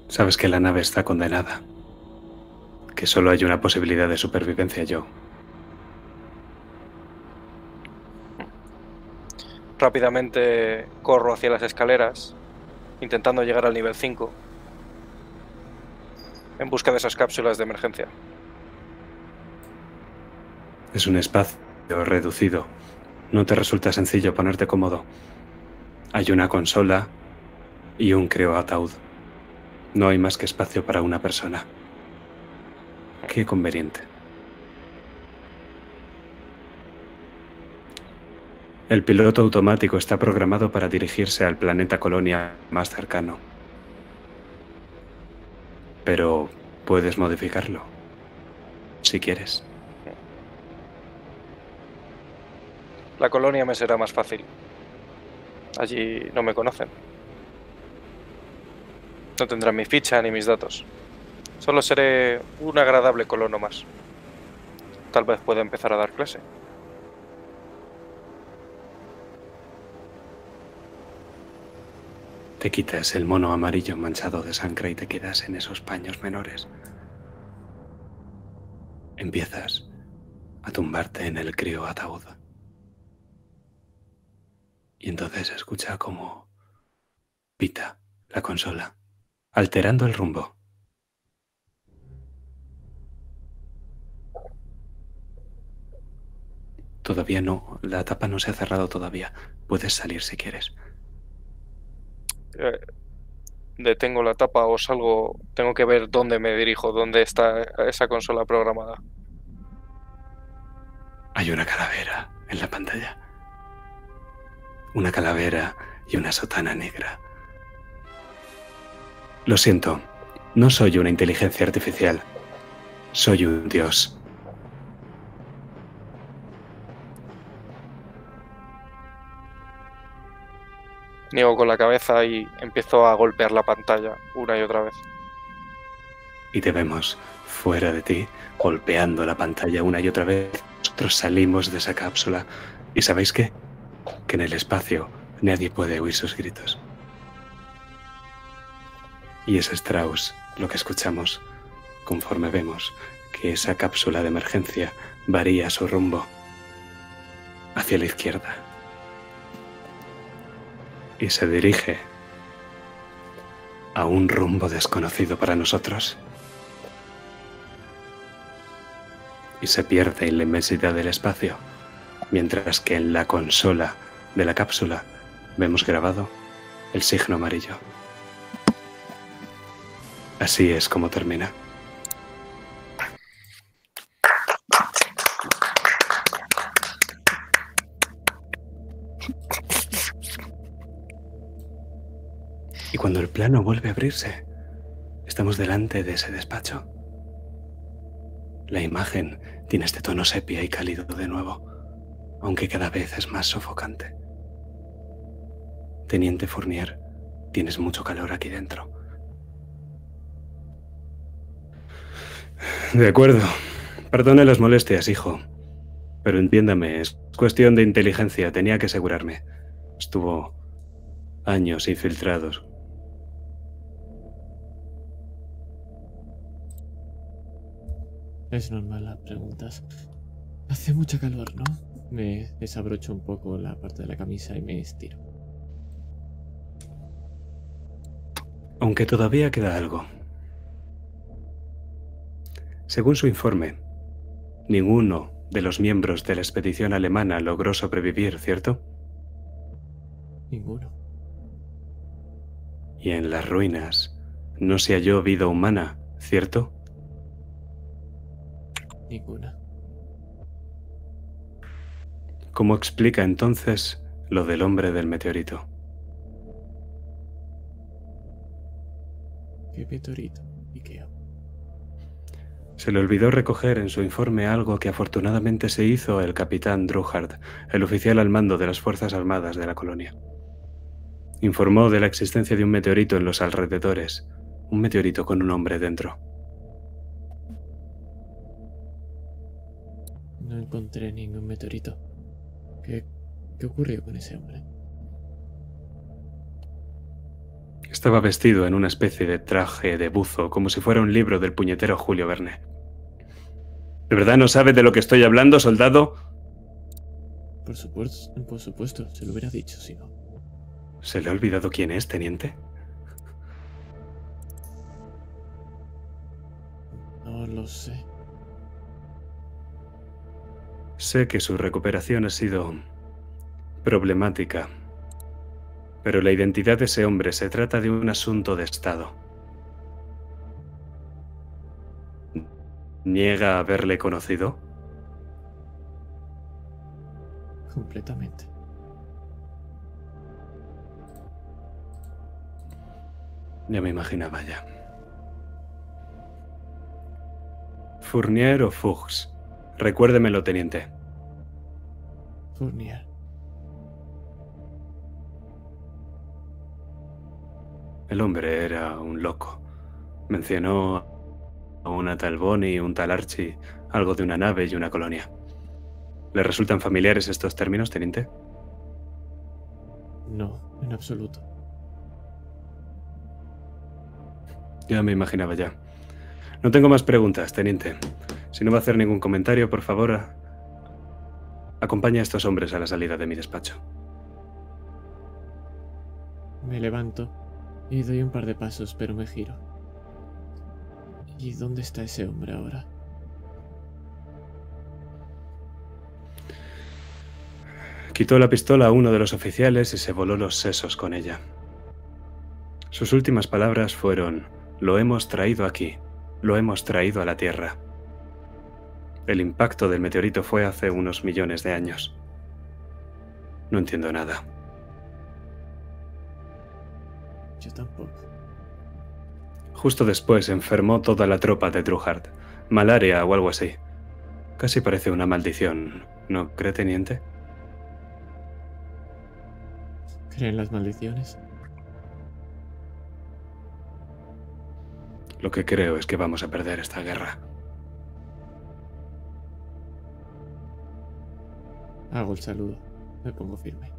Sabes que la nave está condenada. Que solo hay una posibilidad de supervivencia, yo. Rápidamente corro hacia las escaleras, intentando llegar al nivel 5, en busca de esas cápsulas de emergencia. Es un espacio reducido. No te resulta sencillo ponerte cómodo. Hay una consola y un creo ataúd. No hay más que espacio para una persona. Qué conveniente. El piloto automático está programado para dirigirse al planeta colonia más cercano. Pero puedes modificarlo, si quieres. La colonia me será más fácil. Allí no me conocen. No tendrán mi ficha ni mis datos. Solo seré un agradable colono más. Tal vez pueda empezar a dar clase. Te quitas el mono amarillo manchado de sangre y te quedas en esos paños menores. Empiezas a tumbarte en el crío ataúd. Y entonces escucha como pita la consola, alterando el rumbo. Todavía no, la tapa no se ha cerrado todavía. Puedes salir si quieres. Eh, detengo la tapa o salgo. Tengo que ver dónde me dirijo, dónde está esa consola programada. Hay una calavera en la pantalla. Una calavera y una sotana negra. Lo siento, no soy una inteligencia artificial. Soy un dios. Niego con la cabeza y empiezo a golpear la pantalla una y otra vez. Y te vemos fuera de ti, golpeando la pantalla una y otra vez. Nosotros salimos de esa cápsula. ¿Y sabéis qué? Que en el espacio nadie puede oír sus gritos. Y es Strauss lo que escuchamos conforme vemos que esa cápsula de emergencia varía su rumbo hacia la izquierda. Y se dirige a un rumbo desconocido para nosotros. Y se pierde en la inmensidad del espacio, mientras que en la consola de la cápsula vemos grabado el signo amarillo. Así es como termina. Y cuando el plano vuelve a abrirse, estamos delante de ese despacho. La imagen tiene este tono sepia y cálido de nuevo, aunque cada vez es más sofocante. Teniente Fournier, tienes mucho calor aquí dentro. De acuerdo. Perdone las molestias, hijo. Pero entiéndame, es cuestión de inteligencia, tenía que asegurarme. Estuvo años infiltrados. Es normal las preguntas. Hace mucha calor, ¿no? Me desabrocho un poco la parte de la camisa y me estiro. Aunque todavía queda algo. Según su informe, ninguno de los miembros de la expedición alemana logró sobrevivir, ¿cierto? Ninguno. Y en las ruinas no se halló vida humana, ¿cierto? Ninguna. ¿Cómo explica entonces lo del hombre del meteorito? ¿Qué meteorito? ¿Y qué? Se le olvidó recoger en su informe algo que afortunadamente se hizo el capitán Druhard, el oficial al mando de las Fuerzas Armadas de la colonia. Informó de la existencia de un meteorito en los alrededores, un meteorito con un hombre dentro. No No encontré ningún meteorito. ¿Qué, qué ocurrió con ese hombre? Estaba vestido en una especie de traje de buzo, como si fuera un libro del puñetero Julio Verne. ¿De verdad no sabe de lo que estoy hablando, soldado? Por supuesto, por supuesto, se lo hubiera dicho si no. ¿Se le ha olvidado quién es, teniente? No lo sé. Sé que su recuperación ha sido problemática, pero la identidad de ese hombre se trata de un asunto de Estado. ¿Niega haberle conocido? Completamente. Ya me imaginaba ya. Fournier o Fuchs. Recuérdemelo, teniente. Fournier. El hombre era un loco. Mencionó a una tal Bonnie y un tal Archie, algo de una nave y una colonia. ¿Le resultan familiares estos términos, teniente? No, en absoluto. Ya me imaginaba ya. No tengo más preguntas, teniente. Si no va a hacer ningún comentario, por favor, a- acompañe a estos hombres a la salida de mi despacho. Me levanto y doy un par de pasos, pero me giro. ¿Y dónde está ese hombre ahora? Quitó la pistola a uno de los oficiales y se voló los sesos con ella. Sus últimas palabras fueron, lo hemos traído aquí, lo hemos traído a la Tierra. El impacto del meteorito fue hace unos millones de años. No entiendo nada. Yo tampoco. Justo después enfermó toda la tropa de Truhard. Malaria o algo así. Casi parece una maldición, ¿no cree, teniente? ¿Creen las maldiciones? Lo que creo es que vamos a perder esta guerra. Hago el saludo. Me pongo firme.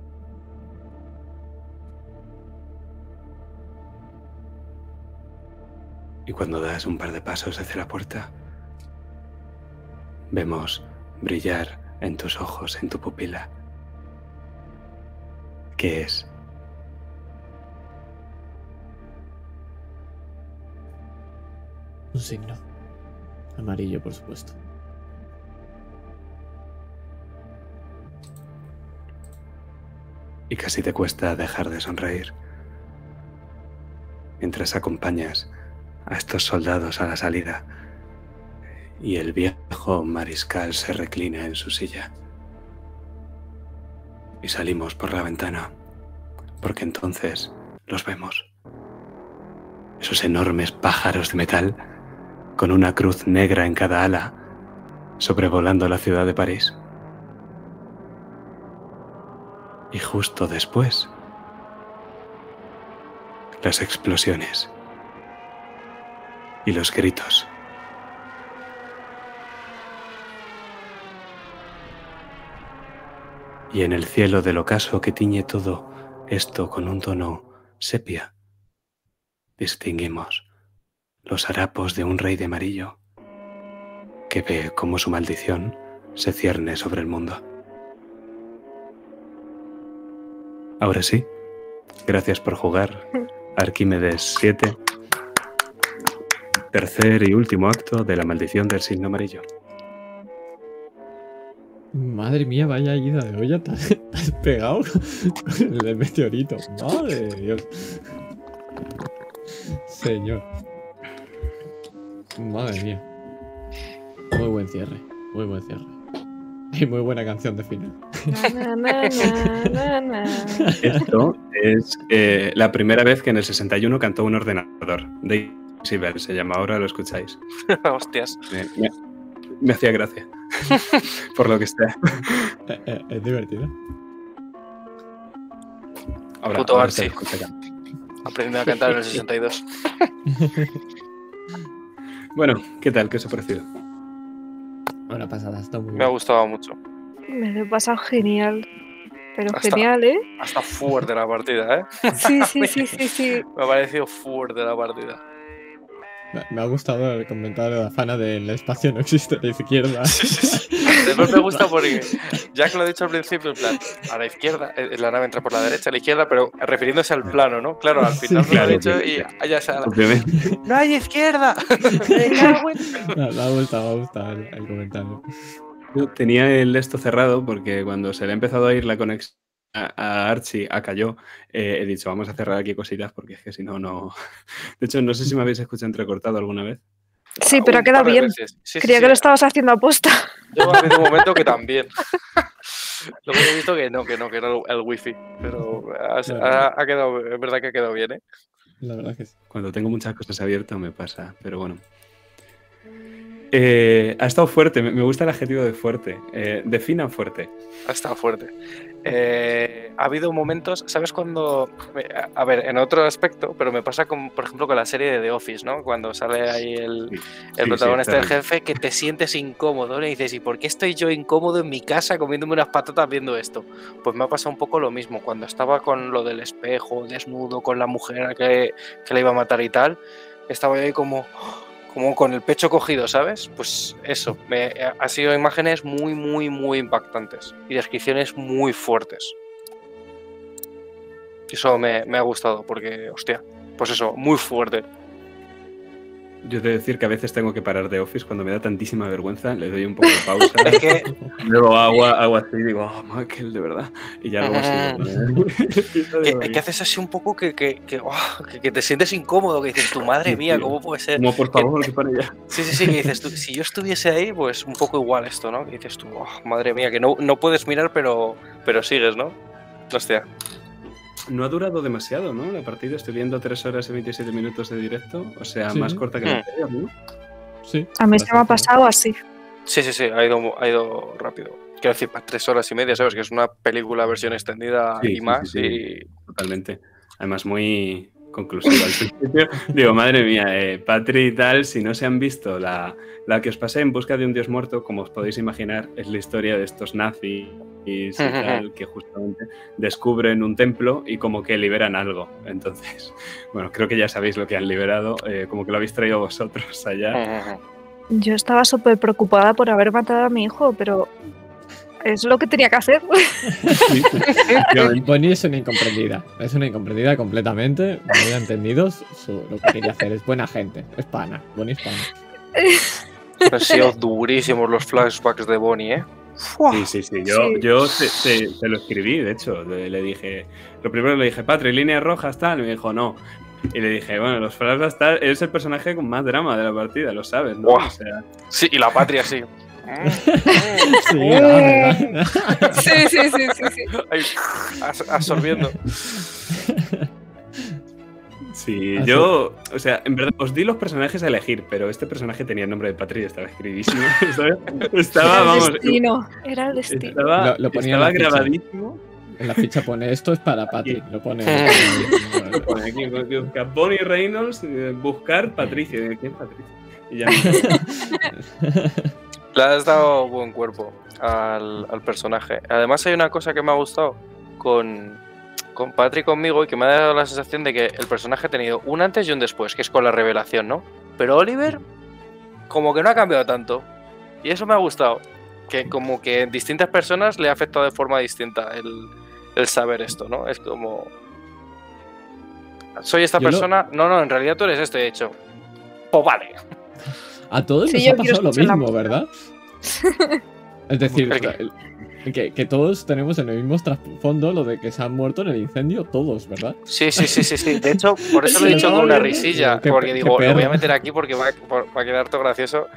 Y cuando das un par de pasos hacia la puerta, vemos brillar en tus ojos, en tu pupila. ¿Qué es? Un signo. Amarillo, por supuesto. Y casi te cuesta dejar de sonreír. Mientras acompañas a estos soldados a la salida y el viejo mariscal se reclina en su silla. Y salimos por la ventana, porque entonces los vemos. Esos enormes pájaros de metal con una cruz negra en cada ala sobrevolando la ciudad de París. Y justo después, las explosiones y los gritos. Y en el cielo del ocaso que tiñe todo esto con un tono sepia, distinguimos los harapos de un rey de amarillo que ve cómo su maldición se cierne sobre el mundo. Ahora sí, gracias por jugar. (laughs) Arquímedes 7. Tercer y último acto de la maldición del signo amarillo. Madre mía, vaya ida de olla, te has, pegado el del meteorito. Madre de Dios. Señor. Madre mía. Muy buen cierre, muy buen cierre. Y muy buena canción de final. Na, na, na, na, na. Esto es eh, la primera vez que en el 61 cantó un ordenador. Daisy Bell se llama, ahora lo escucháis. (laughs) Hostias. Me, me- me hacía gracia. (laughs) Por lo que sea. Eh, eh, es divertido. Ahora, Puto ahora. Aprendí a cantar en el 62. (laughs) Bueno, ¿qué tal? ¿Qué os ha parecido? Una pasada, está muy Me ha gustado mucho. Me lo he pasado genial. Pero Hasta- genial, ¿eh? Hasta fuerte la partida, ¿eh? (laughs) Sí, sí, sí, sí, sí. Me ha parecido fuerte la partida. Me- ha gustado el comentario de Afana de el espacio no existe a la izquierda. (laughs) Después me gusta porque, ya que lo he dicho al principio, en plan, a la izquierda, eh, la nave entra por la derecha, a la izquierda, pero refiriéndose al plano, ¿no? Claro, al final Sí, lo ha claro, dicho sí, y ya se ha-. ¡No hay izquierda! (laughs) En- Me ha gustado, me ha gustado el, el comentario. Yo tenía el esto cerrado porque cuando se le ha empezado a ir la conexión a, a Archie, a Cayó, eh, he dicho, vamos a cerrar aquí cositas porque es que si no, no. (laughs) De hecho, no sé si me habéis escuchado entrecortado alguna vez. Sí, pero ha quedado bien. Sí, Creía sí. que lo estabas haciendo aposta. Yo habido un momento que también. (laughs) Luego he visto que no, que no, que era el, wifi. Pero ha, Claro. ha- ha quedado, es verdad que ha quedado bien, ¿eh? La verdad que sí. Cuando tengo muchas cosas abiertas me pasa, pero bueno. Eh, ha estado fuerte, me me gusta el adjetivo de fuerte. Eh, defina fuerte. Ha estado fuerte. Eh, ha habido momentos, ¿sabes cuando? a- ver, en otro aspecto, pero me pasa con, por ejemplo, con la serie de The Office, ¿no? Cuando sale ahí el, Sí, el sí, protagonista del jefe, que te sientes incómodo, ¿no? Y dices, ¿y por qué estoy yo incómodo en mi casa comiéndome unas patatas viendo esto? Pues me ha pasado un poco lo mismo. Cuando estaba con lo del espejo, desnudo, con la mujer que, que le iba a matar y tal, estaba yo ahí como, como con el pecho cogido, ¿sabes? Pues eso, me, ha sido imágenes muy, muy, muy impactantes y descripciones muy fuertes. Eso me, me ha gustado porque, hostia, pues eso, muy fuerte. Yo te decir que a veces tengo que parar de Office cuando me da tantísima vergüenza, le doy un poco de pausa. (laughs) Es que Luego agua, agua así y digo, oh, Michael, de verdad. Y ya luego sigo. (laughs) que, que haces así un poco que, que, que, oh, que- que te sientes incómodo, que dices, tu madre mía. ¿cómo puede ser? Como por favor, que pare ya. (laughs) Sí, sí, sí, que dices tú, si yo estuviese ahí, pues un poco igual esto, ¿no? Que dices tú, oh, madre mía, que no, no puedes mirar, pero, pero sigues, ¿no? Hostia. No ha durado demasiado, ¿no? La partida, estoy viendo 3 horas y 27 minutos de directo. O sea, Sí. más corta que la Hmm. anterior, ¿no? Sí. A mí se me ha pasado así. Sí, sí, sí, ha ido, ha ido rápido. Quiero decir, para tres horas y media, ¿sabes? Que es una película versión extendida Sí, y sí, más. sí, sí. Y Totalmente. Además, muy conclusiva al principio. Digo, madre mía, eh, Patri y tal, si no se han visto la, la que os pasé en busca de un dios muerto, como os podéis imaginar, es la historia de estos nazis y (laughs) tal, que justamente descubren un templo y como que liberan algo. Entonces, (laughs) bueno, creo que ya sabéis lo que han liberado, eh, como que lo habéis traído vosotros allá. (laughs) Yo estaba súper preocupada por haber matado a mi hijo, pero es lo que tenía que hacer. (laughs) Sí. Bonnie es una incomprendida. Es una incomprendida completamente. No había entendido su- lo que quería hacer. Es buena gente. Es pana. Bonnie es pana. han sido durísimos los flashbacks de Bonnie, ¿eh? Fua. Sí, sí, sí. Yo, Sí. yo te, te- te lo escribí, de hecho. Le, le dije. Lo primero le dije, Patri, líneas rojas, tal. Y me dijo, no. Y le dije, bueno, los flashbacks, tal. Eres el personaje con más drama de la partida, lo sabes, ¿no? O sea, Sí, y la patria, sí. Sí, la verdad. Sí, sí, sí, sí, sí. Ahí, as- absorbiendo. sí, Ah, yo. O sea, en verdad, os di los personajes a elegir, pero este personaje tenía el nombre de Patri y estaba escribidísimo. (laughs) ¿sabes? Estaba, Era el vamos. destino. Era el destino. Estaba, Lo- lo ponía en estaba ficha. grabadísimo. En la ficha pone esto es para Patri. Lo pone. (laughs) Lo pone aquí, busca Bonnie Reynolds, eh, buscar Patricia. ¿Quién es Patricia? Y ya. (laughs) Le has dado buen cuerpo al, al personaje. Además, hay una cosa que me ha gustado con, con Patrick conmigo y que me ha dado la sensación de que el personaje ha tenido un antes y un después, que es con la revelación, ¿no? Pero Oliver, como que no ha cambiado tanto. Y eso me ha gustado. Que como que en distintas personas le ha afectado de forma distinta el, el saber esto, ¿no? Es como. Soy esta Yo persona. No, no, en realidad tú eres este hecho. Pues vale. (laughs) A todos Sí, nos ha pasado lo mismo. ¿verdad? (laughs) Es decir, que, que todos tenemos en el mismo trasfondo lo de que se han muerto en el incendio, todos, ¿verdad? Sí, sí, sí, sí, sí. De hecho, por eso lo he dicho con una risilla. Qué porque digo, lo voy a meter aquí porque va, va a quedar todo gracioso.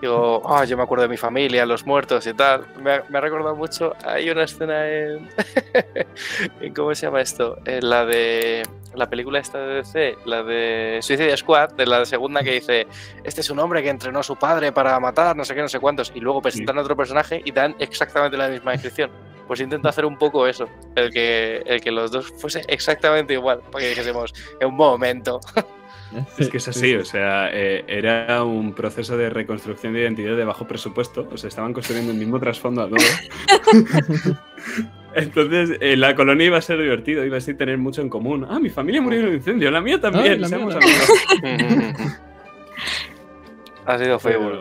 Digo, ah, yo me acuerdo de mi familia, los muertos y tal. Me ha, me ha recordado mucho. Hay una escena en. (laughs) en ¿Cómo se llama esto? En la de. La película esta de DC, la de Suicide Squad, de la segunda que dice: Este es un hombre que entrenó a su padre para matar, no sé qué, no sé cuántos. Y luego presentan a otro personaje y dan exactamente la misma descripción. Pues intento hacer un poco eso, el que, el que los dos fuese exactamente igual, para que dijésemos, en un momento. (laughs) Es que es así, o sea, eh, era un proceso de reconstrucción de identidad de bajo presupuesto, o sea, estaban construyendo el mismo trasfondo a todo. (laughs) Entonces, eh, la colonia iba a ser divertido, iba a ser tener mucho en común. Ah, mi familia murió en un incendio, la mía también. Ay, la seamos mía amigos. (laughs) ha sido feo. Pero,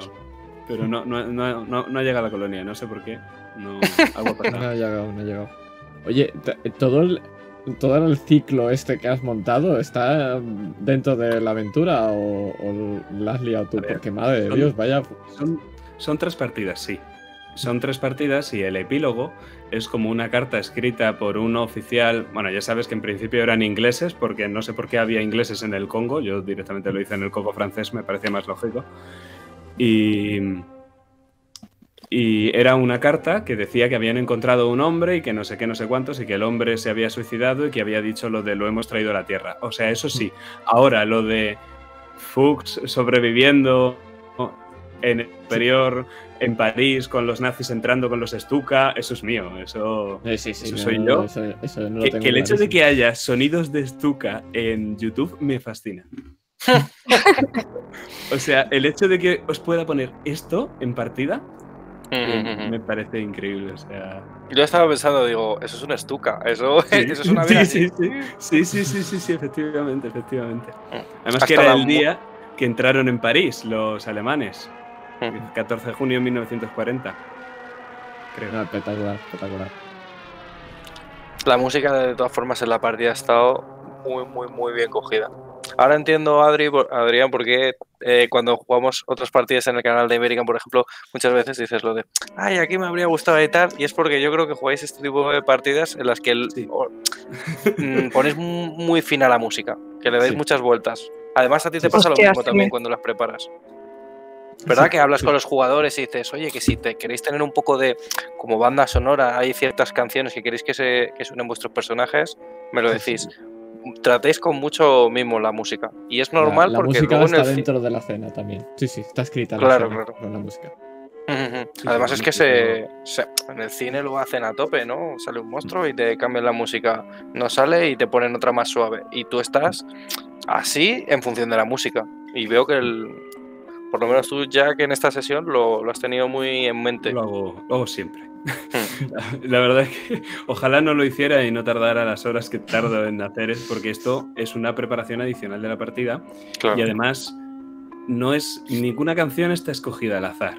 pero no, no, no, no, no ha llegado a la colonia, no sé por qué. No, (laughs) No ha llegado, no ha llegado. Oye, todo el, todo el ciclo este que has montado está dentro de la aventura o, o la has liado tú? Ver, Porque madre de son- Dios, vaya. Son, son tres partidas, sí. Son tres partidas y el epílogo es como una carta escrita por un oficial. Bueno, ya sabes que en principio eran ingleses, porque no sé por qué había ingleses en el Congo. Yo directamente lo hice en el Congo francés, me parecía más lógico. Y, y era una carta que decía que habían encontrado un hombre y que no sé qué, no sé cuántos, y que el hombre se había suicidado y que había dicho lo de lo hemos traído a la Tierra. O sea, eso sí. Ahora, lo de Fuchs sobreviviendo en el exterior, en París, con los nazis entrando con los Stuka, eso es mío. Eso. Sí, sí, ¿Eso no, soy yo? Eso, eso no lo Que, tengo que el hecho de que haya sonidos de Stuka en YouTube me fascina. (laughs) o sea, el hecho de que os pueda poner esto en partida me parece increíble. O sea. Yo estaba pensando, digo, eso es una estuca, eso, (laughs) Sí, eso es una sí, vida. sí, sí, sí, sí, sí, sí, sí, efectivamente, efectivamente. Además Hasta que era la el día que entraron en París los alemanes, Ujú. el 14 de junio de 1940. Creo. No, espectacular, espectacular. La música, de todas formas, en la partida ha estado muy, muy, muy bien cogida. Ahora entiendo, Adri, por- Adrián, por qué eh, cuando jugamos otras partidas en el canal de American, por ejemplo, muchas veces dices lo de, ay, aquí me habría gustado tal, y es porque yo creo que jugáis este tipo de partidas en las que el- Sí. o- mm, ponéis mu- muy fina la música, que le dais Sí. muchas vueltas. Además, a ti te pasa lo mismo también cuando las preparas. ¿Verdad? Sí, que hablas sí. con los jugadores y dices, oye, que si te queréis tener un poco de como banda sonora, hay ciertas canciones que queréis que, se, que suenen vuestros personajes, me lo decís. sí. Tratéis con mucho mimo la música. Y es normal la, la porque música luego en está el dentro de la cena también. Sí, sí, está escrita la Claro, cena claro. con la música. Sí, Además es que se, se- en el cine lo hacen a tope, ¿no? Sale un monstruo y te cambian la música. No sale y te ponen otra más suave. Y tú estás así en función de la música. Y veo que el, por lo menos tú, Jack, en esta sesión lo, lo has tenido muy en mente. Lo hago, lo hago siempre. (laughs) La, verdad es que ojalá no lo hiciera y no tardara las horas que tardo en hacer es porque esto es una preparación adicional de la partida Claro. y además no es ninguna canción está escogida al azar.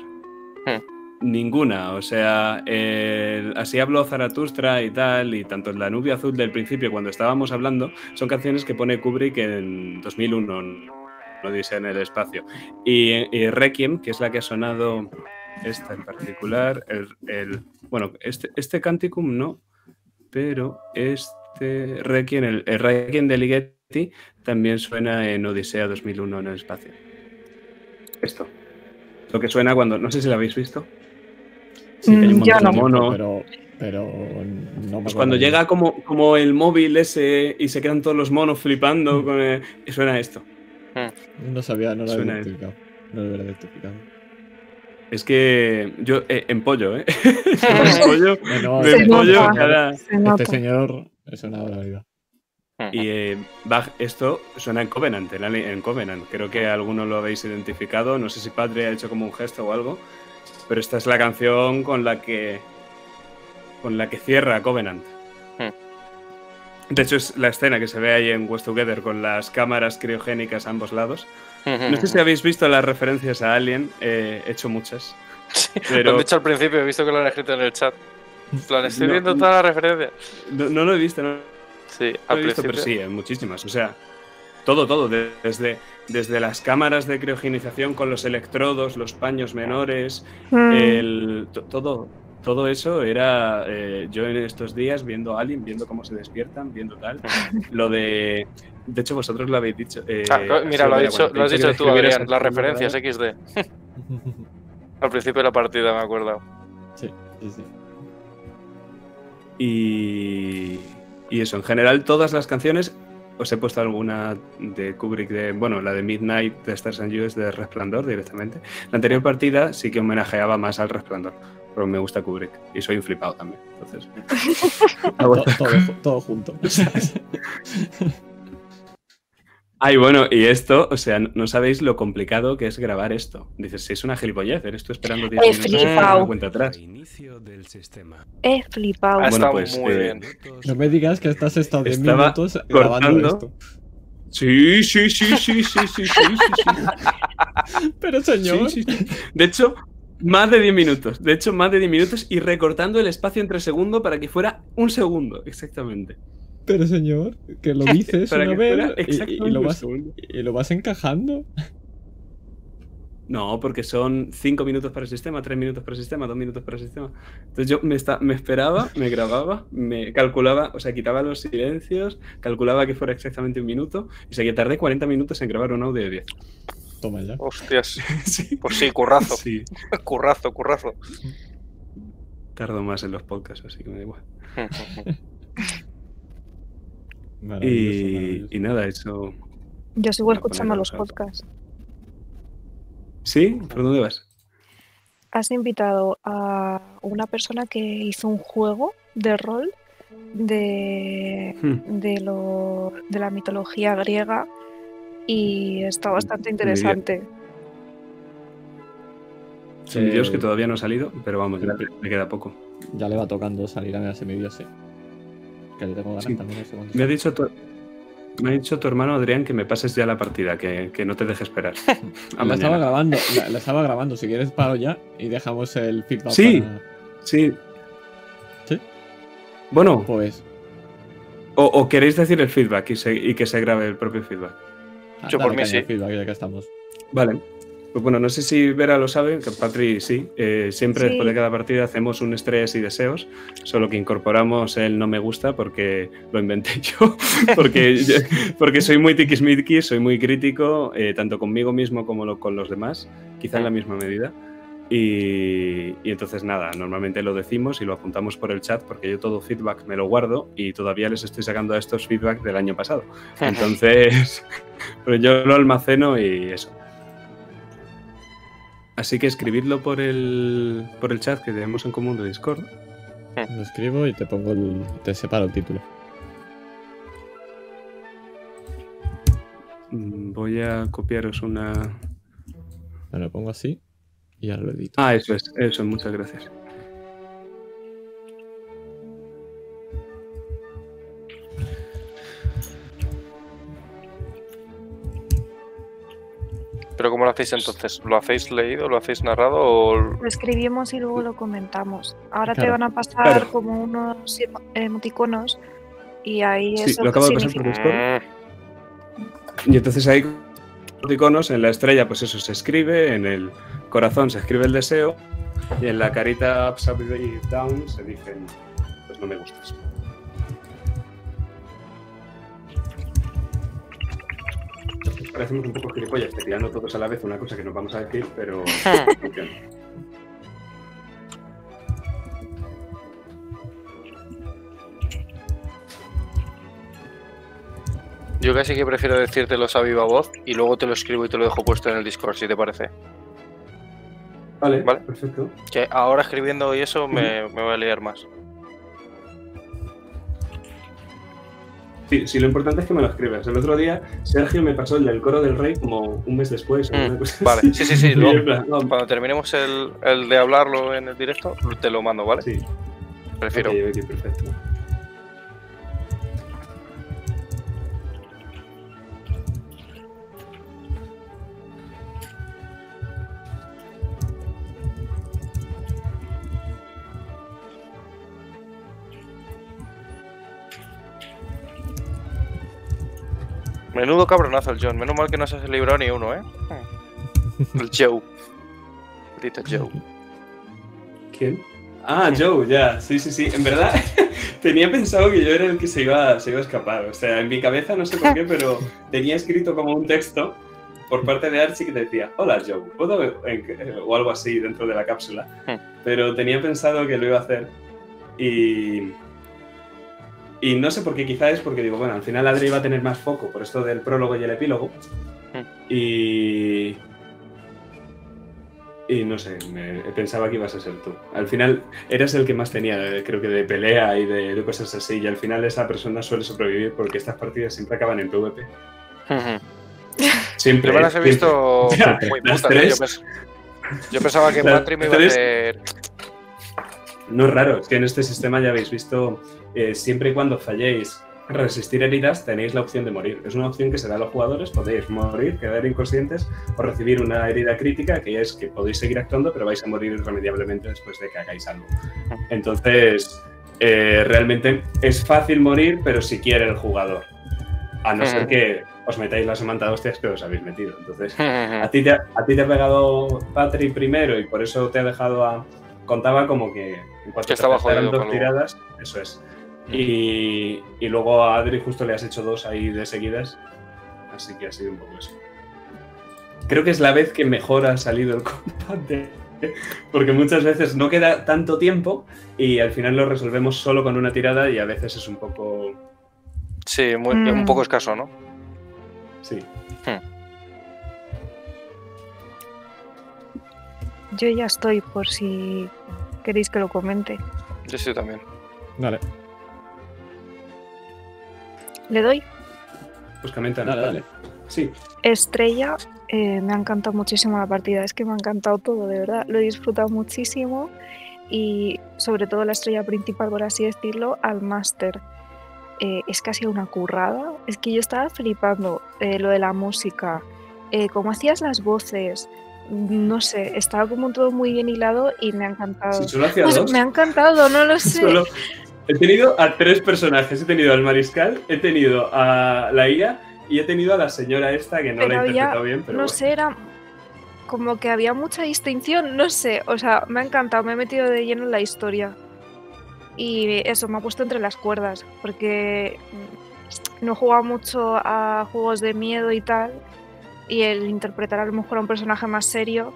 Hmm. Ninguna, o sea, el- así habló Zaratustra y tal, y tanto la nubia azul del principio cuando estábamos hablando, son canciones que pone Kubrick en 2001, no dice en el espacio. Y, y Requiem, que es la que ha sonado esta en particular, el, el- bueno, este, este Canticum no, pero este Requiem, el, el Requiem de Ligeti, también suena en Odisea 2001 en el espacio. Esto. Lo que suena cuando, no sé si lo habéis visto. Sí, Mm, hay un montón no. de Mono. Pero, pero no me Pues cuando bien. llega como, como el móvil ese y se quedan todos los monos flipando, con el- y suena esto. No sabía, no lo había identificado. No lo hubiera identificado. Es que yo, eh, en pollo, ¿eh? (laughs) en pollo, Bueno, de Se este, pollo nota. cada... Se nota. este señor es una barbaridad. Y eh, Bach, esto suena en Covenant, en, en Covenant. Creo que algunos lo habéis identificado. No sé si Padre ha hecho como un gesto o algo. Pero esta es la canción con la que. con la que cierra Covenant. De hecho, es la escena que se ve ahí en West Together con las cámaras criogénicas a ambos lados. No sé si habéis visto las referencias a Alien, eh, he hecho muchas. (laughs) Lo Pero han dicho al principio, he visto que lo han escrito en el chat. Plan, estoy No, viendo todas las referencias. no, no lo he visto, no, Sí, lo al he visto, principio. pero sí, en muchísimas. O sea, todo, todo. de- Desde, desde las cámaras de criogenización con los electrodos, los paños menores, Mm, el, to- todo, todo eso era eh, yo en estos días viendo a Alien, viendo cómo se despiertan, viendo tal. (laughs) Lo de. De hecho, vosotros lo habéis dicho. eh, Ah, mira, lo, ha dicho, lo has dicho tú, Adrián, las referencias. XD. (laughs) Al principio de la partida, me acuerdo. Sí, sí, sí. Y, y eso, en general, todas las canciones. Os he puesto alguna de Kubrick, de, bueno, la de Midnight de Stars and You es de Resplandor directamente. La anterior partida sí que homenajeaba más al Resplandor, pero me gusta Kubrick y soy un flipado también. Entonces, (laughs) todo, (laughs) todo, todo junto. (laughs) Ay, bueno, y esto, o sea, no sabéis lo complicado que es grabar esto. Dices, si es una gilipollez, eres tú esperando 10 He minutos dar cuenta atrás. Del sistema. He flipado. Ha bueno, pues, muy eh, bien. No me digas que estás estado 10 Estaba minutos grabando cortando. esto. Sí, sí, sí, sí, sí, sí, sí, sí, sí. Pero señor, Sí, sí, sí. De hecho, más de 10 minutos. De hecho, más de 10 minutos y recortando el espacio entre segundo para que fuera un segundo, exactamente. pero señor, que lo dices (laughs) Para una que fuera vez y- y, lo vas, segundo. y lo vas encajando. No, porque son 5 minutos para el sistema, 3 minutos para el sistema, 2 minutos para el sistema. Entonces yo me, esta- me esperaba, me grababa, me calculaba, o sea, quitaba los silencios, calculaba que fuera exactamente un minuto y sé que tardé 40 minutos en grabar un audio de 10. Toma ya. Hostias. (laughs) Sí. Pues sí, currazo. Sí, (laughs) Currazo, currazo. tardo más en los podcasts, así que me da igual. Maravilloso, (laughs) Y, maravilloso. y nada, eso. Yo sigo escuchando los podcasts. ¿Sí? ¿Por dónde vas? Has invitado a una persona que hizo un juego de rol de, Hmm. de, lo, de la mitología griega y está bastante interesante. Sí, Dios que Eh, todavía no ha salido, pero vamos, ya le queda poco. Ya le va tocando salir a la semidios, sí. Que le tengo ganas Sí. también. ese. Me ha dicho tu, me ha dicho tu hermano Adrián que me pases ya la partida, que, que no te deje esperar. (laughs) La estaba grabando, la, la estaba grabando. Si quieres paro ya y dejamos el feedback. Sí. para- Sí. ¿Sí? Bueno, Pues. o, o queréis decir el feedback y, se- y que se grabe el propio feedback. Yo por mí sí. al feedback ya que estamos. Vale. Pues bueno, no sé si Vera lo sabe, que Patri sí. Eh, siempre Sí. después de cada partida hacemos un estrés y deseos, solo que incorporamos el no me gusta porque lo inventé (laughs) yo, porque, (laughs) yo- porque soy muy tiquismiquis, soy muy crítico, eh, tanto conmigo mismo como lo- con los demás, quizá en la misma medida. Y, y entonces nada, normalmente lo decimos y lo apuntamos por el chat porque yo todo feedback me lo guardo y todavía les estoy sacando a estos feedback del año pasado. (laughs) Entonces, (laughs) pero yo lo almaceno y eso. Así que escribidlo por el, por el chat que tenemos en común de Discord. Lo escribo y te pongo el. Te separo el título. Mm, Voy a copiaros una. Me lo pongo así y ahora lo edito. Ah, eso es, eso, muchas gracias. Pero ¿cómo lo hacéis entonces? ¿Lo hacéis leído, lo hacéis narrado o...? Lo escribimos y luego lo comentamos. Ahora te van a pasar Claro. como unos emo- emoticonos y ahí Sí, eso lo acabo de pasar significa- por. Y entonces ahí, con iconos, en la estrella, pues eso se escribe, en el corazón se escribe el deseo, y en la carita upside y down se dicen, pues no me gustas. Parecemos un poco gilipollas, que tirando todos a la vez una cosa que nos vamos a decir, pero (laughs) funciona. Yo casi que prefiero decírtelos a viva voz y luego te lo escribo y te lo dejo puesto en el Discord, si te parece. Vale, Vale. perfecto. Que ahora escribiendo y eso me, me voy a liar más. Sí, sí, lo importante es que me lo escribas. El otro día Sergio me pasó el del coro del rey como un mes después. Mm, vale, así. sí, sí, sí, (laughs) Y luego- en plan, no, Cuando terminemos el, el de hablarlo en el directo, te lo mando, ¿vale? Sí, Prefiero. ok, ok, perfecto. Menudo cabronazo el John. Menos mal que no se ha librado ni uno, ¿eh? El Joe. Maldito Joe. ¿Quién? Ah, Joe, ya, sí, sí, sí. En verdad, (laughs) tenía pensado que yo era el que se iba, se iba a escapar. O sea, en mi cabeza, no sé por qué, pero tenía escrito como un texto por parte de Archie que decía, hola Joe, ¿puedo o algo así dentro de la cápsula? Hmm. Pero tenía pensado que lo iba a hacer y... Y no sé por qué, quizá es porque digo, bueno, al final Adri iba a tener más foco por esto del prólogo y el epílogo. Y... Y no sé, me, pensaba que ibas a ser tú. Al final eres el que más tenía, eh, creo que de pelea y de, de cosas así. Y al final esa persona suele sobrevivir porque estas partidas siempre acaban en PvP. Ujú. Siempre. Yo las he visto (laughs) muy putas. ¿eh? Yo, tres. pens- yo pensaba que Patri me iba a hacer. No es raro, es que en este sistema ya habéis visto, eh, siempre y cuando falléis resistir heridas, tenéis la opción de morir. Es una opción que se da a los jugadores, podéis morir, quedar inconscientes o recibir una herida crítica, que es que podéis seguir actuando, pero vais a morir irremediablemente después de que hagáis algo. Entonces, eh, realmente es fácil morir, pero si quiere el jugador. A no ser que os metáis la semanta de hostias que os habéis metido. Entonces, a ti, te, ha- a ti te ha pegado Patri primero y por eso te ha dejado a. Contaba como que en cuanto Que estaba te jodido dos tiradas, eso es. Y, y luego a Adri justo le has hecho dos ahí de seguidas. Así que ha sido un poco eso. Creo que es la vez que mejor ha salido el (laughs) combate. Porque muchas veces no queda tanto tiempo y al final lo resolvemos solo con una tirada y a veces es un poco. Sí, muy- Mm. un poco escaso, ¿no? Sí. Yo ya estoy por si queréis que lo comente. Yo sí también. Vale, Le doy Pues comenta, dale, dale. Sí. estrella. eh, me ha encantado muchísimo la partida. Es que me ha encantado todo, de verdad. Lo he disfrutado muchísimo. Y sobre todo la estrella principal, por así decirlo, al máster. Eh, es casi una currada. Es que yo estaba flipando eh, lo de la música, eh, cómo hacías las voces. No sé, estaba como todo muy bien hilado y me ha encantado. Si solo hacía Pues dos. me ha encantado, no lo (laughs) sé. Solo- He tenido a tres personajes. He tenido al mariscal, he tenido a la IA y he tenido a la señora esta que no Pero la he interpretado bien, pero no bueno. sé, era como que había mucha distinción, no sé, o sea, me ha encantado, me he metido de lleno en la historia. Y eso, me ha puesto entre las cuerdas, porque no he jugado mucho a juegos de miedo y tal, y el interpretar a lo mejor a un personaje más serio,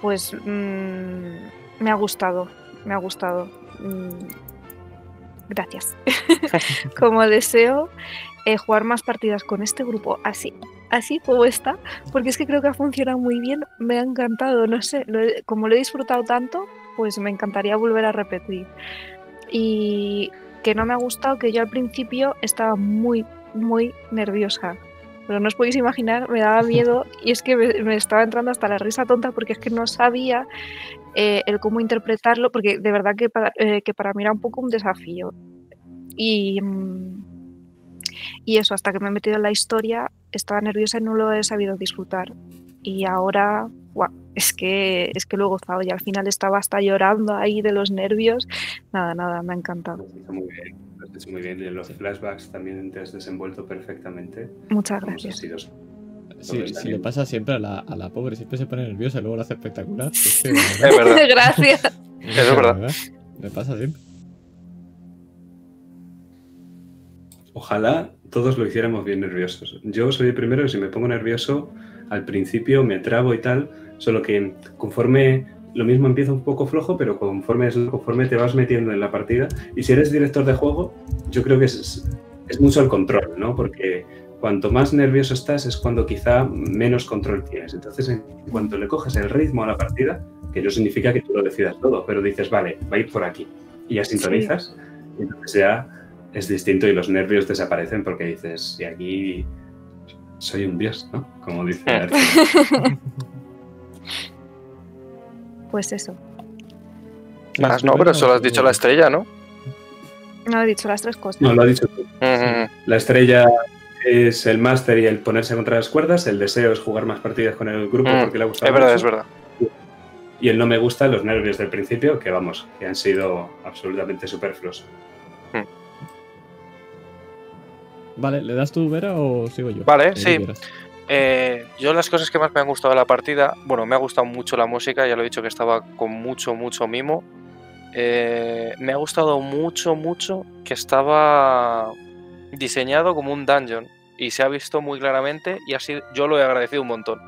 pues mm, me ha gustado, me ha gustado. Mm, Gracias. (laughs) Como deseo eh, jugar más partidas con este grupo así, así como está, porque es que creo que ha funcionado muy bien, me ha encantado, no sé, lo he- como lo he disfrutado tanto, pues me encantaría volver a repetir. Y que no me ha gustado que yo al principio estaba muy, muy nerviosa. Pero no os podéis imaginar, me daba miedo (laughs) y es que me, me estaba entrando hasta la risa tonta porque es que no sabía eh, el cómo interpretarlo, porque de verdad que para, eh, que para mí era un poco un desafío. Y, mm, y eso, hasta que me he metido en la historia, estaba nerviosa y no lo he sabido disfrutar. Y ahora, guau, es que es que lo he gozado y al final estaba hasta llorando ahí de los nervios. Nada, nada, me ha encantado. Muy bien. Muy bien. Los flashbacks también te has desenvuelto perfectamente. Muchas gracias. Sí, sí, Daniel. le pasa siempre a la, a la pobre, siempre se pone nerviosa y luego lo hace espectacular. (laughs) Es que, de Es verdad, (laughs) gracias. es es verdad. Le pasa siempre. Ojalá todos lo hiciéramos bien nerviosos. Yo soy el primero que si me pongo nervioso, al principio me trabo y tal, solo que conforme lo mismo empieza un poco flojo, pero conforme, conforme te vas metiendo en la partida, y si eres director de juego, yo creo que es, es mucho el control, ¿no? Porque cuanto más nervioso estás es cuando quizá menos control tienes. Entonces, en cuanto le coges el ritmo a la partida, que no significa que tú lo decidas todo, pero dices, vale, va a ir por aquí, y ya sintonizas, y entonces ya es distinto y los nervios desaparecen porque dices, y aquí soy un dios, ¿no? Como dice Archie. (laughs) Pues eso. Más no, pero solo has dicho la estrella, ¿no? No he dicho las tres cosas. No, lo ha dicho tú. La estrella es el máster y el ponerse contra las cuerdas, el deseo es jugar más partidas con el grupo Mm, porque le ha gustado Es verdad, mucho, es verdad. y el no me gusta los nervios del principio, que vamos, que han sido absolutamente superfluos. Vale, ¿le das tú, Vera, o sigo yo? Vale, tú sí. Eh, yo las cosas que más me han gustado de la partida, bueno, me ha gustado mucho la música, ya lo he dicho que estaba con mucho, mucho mimo. Eh, me ha gustado mucho, mucho que estaba diseñado como un dungeon y se ha visto muy claramente y así yo lo he agradecido un montón.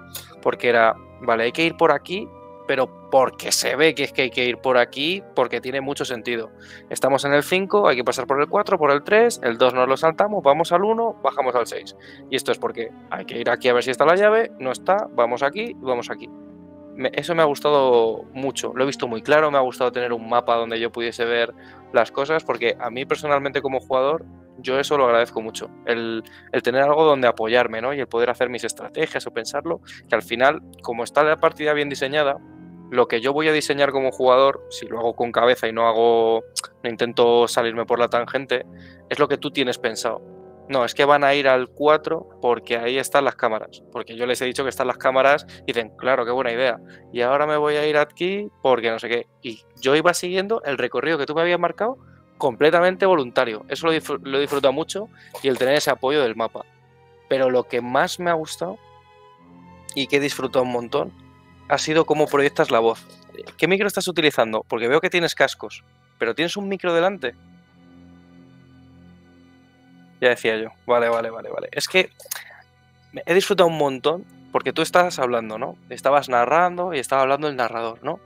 Porque era, vale, hay que ir por aquí, pero porque se ve que es que hay que ir por aquí, porque tiene mucho sentido. Estamos en el 5, hay que pasar por el 4, por el 3, el 2 nos lo saltamos, vamos al 1, bajamos al 6. Y esto es porque hay que ir aquí a ver si está la llave, no está, vamos aquí, vamos aquí. Eso me ha gustado mucho, lo he visto muy claro, me ha gustado tener un mapa donde yo pudiese ver las cosas, porque a mí personalmente como jugador yo eso lo agradezco mucho. El, el tener algo donde apoyarme, ¿no? Y el poder hacer mis estrategias o pensarlo, que al final, como está la partida bien diseñada, lo que yo voy a diseñar como jugador, si lo hago con cabeza y no hago, no intento salirme por la tangente, es lo que tú tienes pensado. No, es que van a ir al 4 porque ahí están las cámaras. Porque yo les he dicho que están las cámaras y dicen, claro, qué buena idea. Y ahora me voy a ir aquí porque no sé qué. Y yo iba siguiendo el recorrido que tú me habías marcado completamente voluntario. Eso lo, lo he disfrutado mucho y el tener ese apoyo del mapa. Pero lo que más me ha gustado y que he disfrutado un montón ha sido cómo proyectas la voz. ¿Qué micro estás utilizando? Porque veo que tienes cascos, pero tienes un micro delante. Ya decía yo. Vale, vale, vale, vale. Es que he disfrutado un montón porque tú estabas hablando, ¿no? Estabas narrando y estaba hablando el narrador, ¿no?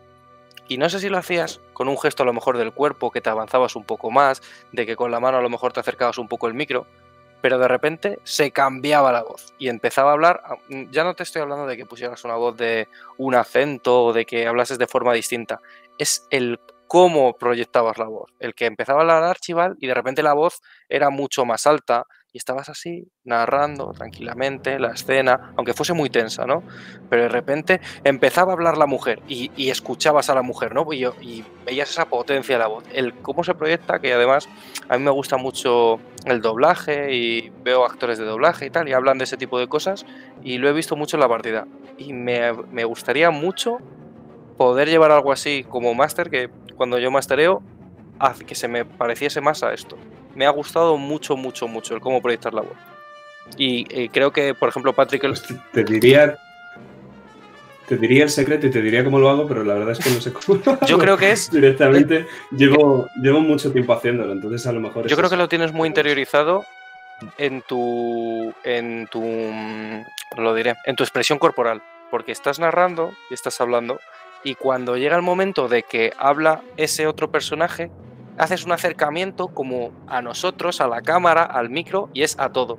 Y no sé si lo hacías con un gesto a lo mejor del cuerpo, que te avanzabas un poco más, de que con la mano a lo mejor te acercabas un poco el micro, pero de repente se cambiaba la voz y empezaba a hablar. a- mm, Ya no te estoy hablando de que pusieras una voz de un acento o de que hablases de forma distinta. Es el cómo proyectabas la voz. El que empezaba a hablar Archival y de repente la voz era mucho más alta y estabas así narrando tranquilamente la escena, aunque fuese muy tensa, ¿no? Pero de repente empezaba a hablar la mujer y, y escuchabas a la mujer, ¿no? Y, y veías esa potencia de la voz. El cómo se proyecta, que además a mí me gusta mucho el doblaje y veo actores de doblaje y tal, y hablan de ese tipo de cosas, y lo he visto mucho en la partida. Y me, me gustaría mucho poder llevar algo así como máster, que cuando yo mastereo, que se me pareciese más a esto. Me ha gustado mucho, mucho, mucho el cómo proyectar la voz. Y eh, creo que, por ejemplo, Patrick... el- Pues te, diría. Te diría el secreto y te diría cómo lo hago, pero la verdad es que no sé cómo. lo Yo creo que es Directamente llevo, llevo mucho tiempo haciéndolo, entonces a lo mejor. Yo es creo que lo tienes muy interiorizado en tu, en tu, lo diré, en tu expresión corporal, porque estás narrando y estás hablando y cuando llega el momento de que habla ese otro personaje, haces un acercamiento como a nosotros, a la cámara, al micro y es a todo.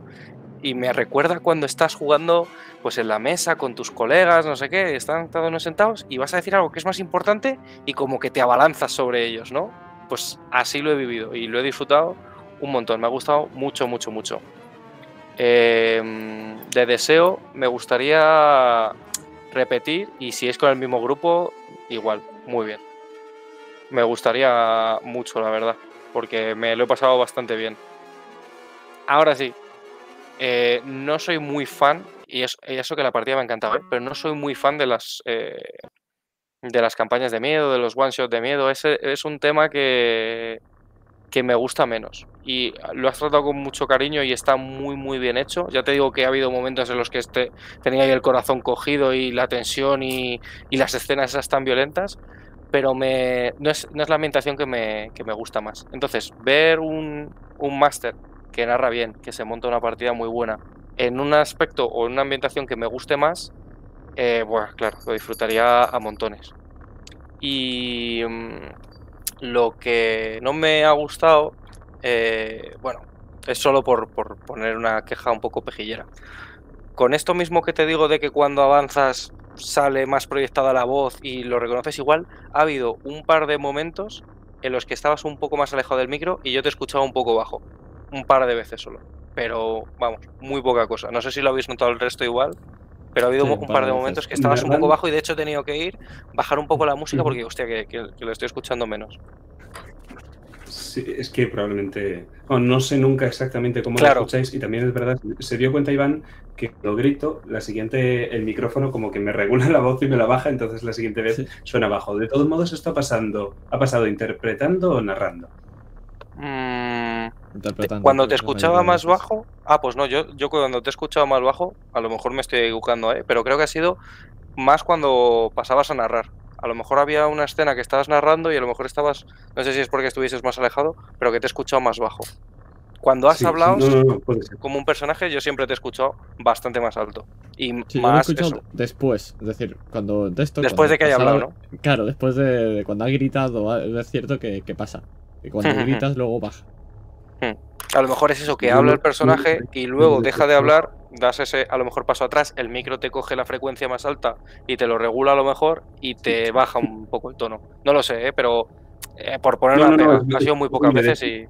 Y me recuerda cuando estás jugando pues en la mesa con tus colegas, no sé qué, están todos unos sentados y vas a decir algo que es más importante y como que te abalanzas sobre ellos, ¿no? Pues así lo he vivido y lo he disfrutado un montón. Me ha gustado mucho, mucho, mucho. Eh, de deseo, me gustaría repetir y si es con el mismo grupo, igual, muy bien. Me gustaría mucho, la verdad, porque me lo he pasado bastante bien. Ahora sí, eh, no soy muy fan, y es- y eso que la partida me ha encantado, ¿eh? pero no soy muy fan de las, eh, de las campañas de miedo, de los one shot de miedo. Ese es un tema que, que me gusta menos. Y lo has tratado con mucho cariño y está muy, muy bien hecho. Ya te digo que ha habido momentos en los que este, tenía ahí el corazón cogido y la tensión y, y las escenas esas tan violentas, pero me, no, es, no es la ambientación que me, que me gusta más. Entonces, ver un, un máster que narra bien, que se monta una partida muy buena, en un aspecto o en una ambientación que me guste más, eh, bueno, claro, lo disfrutaría a montones. Y mm, lo que no me ha gustado, eh, bueno, es solo por, por poner una queja un poco pejillera. Con esto mismo que te digo de que cuando avanzas sale más proyectada la voz y lo reconoces igual, ha habido un par de momentos en los que estabas un poco más alejado del micro y yo te escuchaba un poco bajo. Un par de veces solo. Pero vamos, muy poca cosa. No sé si lo habéis notado el resto igual, pero ha habido Sí, un, par de veces. momentos que estabas un poco bajo y de hecho he tenido que ir, bajar un poco la música porque, hostia, que, que- que lo estoy escuchando menos. Sí, es que probablemente. bueno, no sé nunca exactamente cómo Claro. lo escucháis y también es verdad. Se dio cuenta Iván que lo grito, la siguiente, el micrófono como que me regula (laughs) la voz y me la baja, entonces la siguiente vez Sí. suena bajo. De todos modos, esto ha pasando, ha pasado interpretando o narrando. Mm, Interpretando, cuando te escuchaba más bajo, ah, pues no, yo, yo cuando te he escuchado más bajo, a lo mejor me estoy equivocando, ¿eh? pero creo que ha sido más cuando pasabas a narrar. A lo mejor había una escena que estabas narrando y a lo mejor estabas, no sé si es porque estuvieses más alejado, pero que te he escuchado más bajo. Cuando has Sí, hablado no, no, no, como un personaje, yo siempre te he escuchado bastante más alto. Y Sí, yo más escuchado eso. después, es decir, cuando de esto, Después cuando de que haya hablado, Claro, después de, de cuando ha gritado, es cierto que, que pasa. Que cuando (laughs) gritas luego baja. A lo mejor es eso, que habla el personaje y luego deja de hablar, das ese a lo mejor paso atrás, el micro te coge la frecuencia más alta y te lo regula a lo mejor y te baja un (laughs) poco el tono. No lo sé, ¿eh? pero eh, por poner No, una no, ha sido muy pocas veces y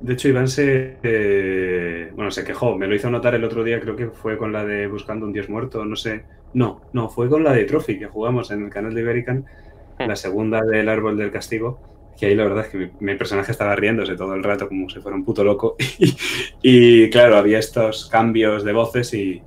De hecho, Iván se, eh, bueno, se quejó, me lo hizo notar el otro día, creo que fue con la de Buscando un Dios Muerto, no sé. No, no, fue con la de Trophy que jugamos en el canal de Iberican, Hmm. la segunda del Árbol del Castigo, que ahí la verdad es que mi, mi personaje estaba riéndose todo el rato como si fuera un puto loco. (laughs) Y, y, claro, había estos cambios de voces y,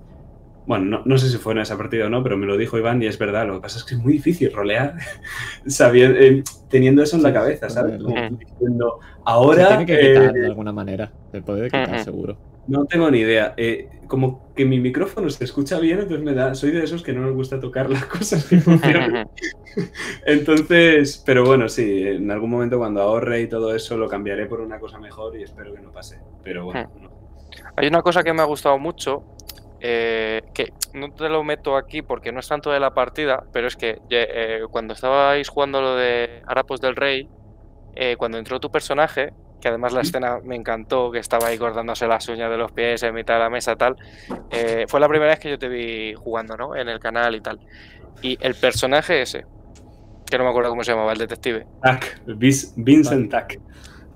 bueno, no, no sé si fue en esa partida o no, pero me lo dijo Iván y es verdad, lo que pasa es que es muy difícil rolear (laughs) sabiendo, eh, teniendo eso en la cabeza, ¿sabes? Como lo- diciendo, Se ahora... tiene que quitar eh, de alguna manera. Se puede quitar, Ujú. seguro. No tengo ni idea. Eh, como que mi micrófono se escucha bien, entonces me da. Soy de esos que no nos gusta tocar las (laughs) cosas que funcionan. (laughs) entonces, pero bueno, sí, en algún momento cuando ahorre y todo eso lo cambiaré por una cosa mejor y espero que no pase. Pero bueno, no. Hay una cosa que me ha gustado mucho, eh, que no te lo meto aquí porque no es tanto de la partida, pero es que eh, cuando estabais jugando lo de Harapos del Rey, eh, cuando entró tu personaje, que además la escena me encantó, que estaba ahí cortándose las uñas de los pies en mitad de la mesa tal, eh, fue la primera vez que yo te vi jugando, ¿no? En el canal y tal. Y el personaje ese, que no me acuerdo cómo se llamaba, el detective, Tac, Vis- Vincent Tac.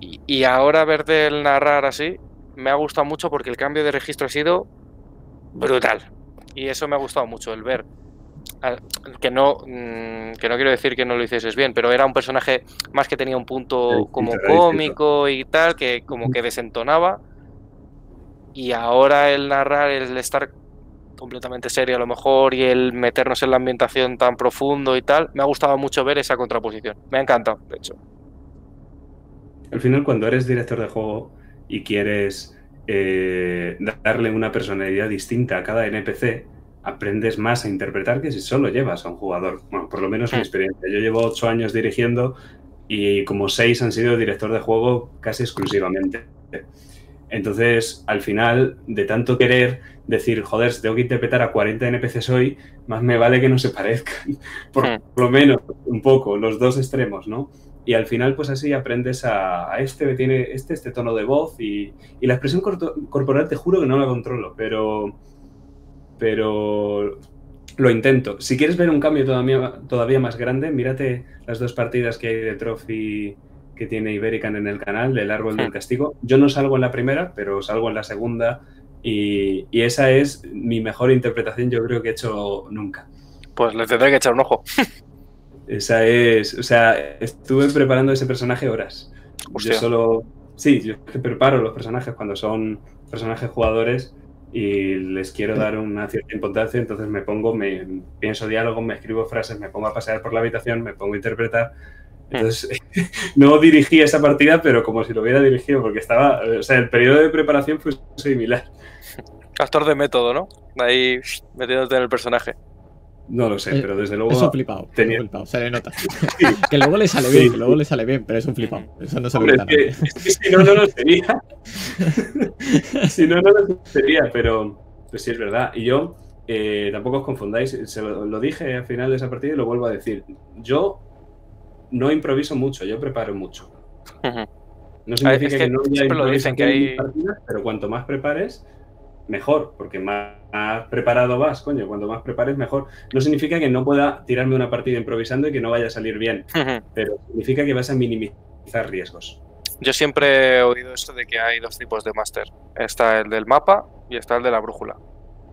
y, y ahora verte el narrar así, me ha gustado mucho porque el cambio de registro ha sido brutal. Y eso me ha gustado mucho, el ver. Al- Que no, mm, que no quiero decir que no lo hicieses bien, pero era un personaje más que tenía un punto como cómico y tal, que como que desentonaba. Y ahora el narrar, el estar completamente serio a lo mejor y el meternos en la ambientación tan profundo y tal, me ha gustado mucho ver esa contraposición. Me ha encantado, de hecho. Al final, cuando eres director de juego y quieres eh, darle una personalidad distinta a cada NPC, aprendes más a interpretar que si solo llevas a un jugador. Bueno, por lo menos en mi Mm. experiencia. Yo llevo ocho años dirigiendo y como seis han sido director de juego casi exclusivamente. Entonces, al final, de tanto querer decir, joder, si tengo que interpretar a 40 NPCs hoy, más me vale que no se parezcan. (laughs) Por Mm. lo menos un poco, los dos extremos, ¿no? Y al final, pues así aprendes a, a este tiene este, este tono de voz y, y la expresión corporal te juro que no la controlo, pero, pero lo intento. Si quieres ver un cambio todavía, todavía más grande, mírate las dos partidas que hay de Trophy que tiene Iberican en el canal, del Árbol del. Castigo. Yo no salgo en la primera, pero salgo en la segunda y, y esa es mi mejor interpretación yo creo que he hecho nunca. Pues le tendré que echar un ojo. (laughs) Esa es, o sea, estuve preparando ese personaje horas. Hostia. Yo solo, sí, yo preparo los personajes cuando son personajes jugadores y les quiero dar una cierta importancia, entonces me pongo, me pienso diálogos, me escribo frases, me pongo a pasear por la habitación, me pongo a interpretar. Entonces, (laughs) no dirigí esa partida, pero como si lo hubiera dirigido, porque estaba, o sea, el periodo de preparación fue similar. Actor de método, ¿no? Ahí metiéndote en el personaje. No lo sé, Eh, pero desde Es luego un flipado. es tenía- un flipado, se le nota. (laughs) que luego le sale bien, Sí. que luego le sale bien, pero es un flipado. Eso no se lo Hombre, es que, nadie. es que si no, no lo sería. (laughs) si no, no lo sería, pero pues sí es verdad. Y yo, eh, tampoco os confundáis, se lo, lo dije al final de esa partida y lo vuelvo a decir. Yo no improviso mucho, yo preparo mucho. No significa es que que, no haya lo dicen, que hay- partidas, pero cuanto más prepares, mejor, porque más, más preparado vas, coño, cuanto más prepares, mejor. No significa que no pueda tirarme una partida improvisando y que no vaya a salir bien, pero significa que vas a minimizar riesgos. Yo siempre he oído esto de que hay dos tipos de máster. Está el del mapa y está el de la brújula.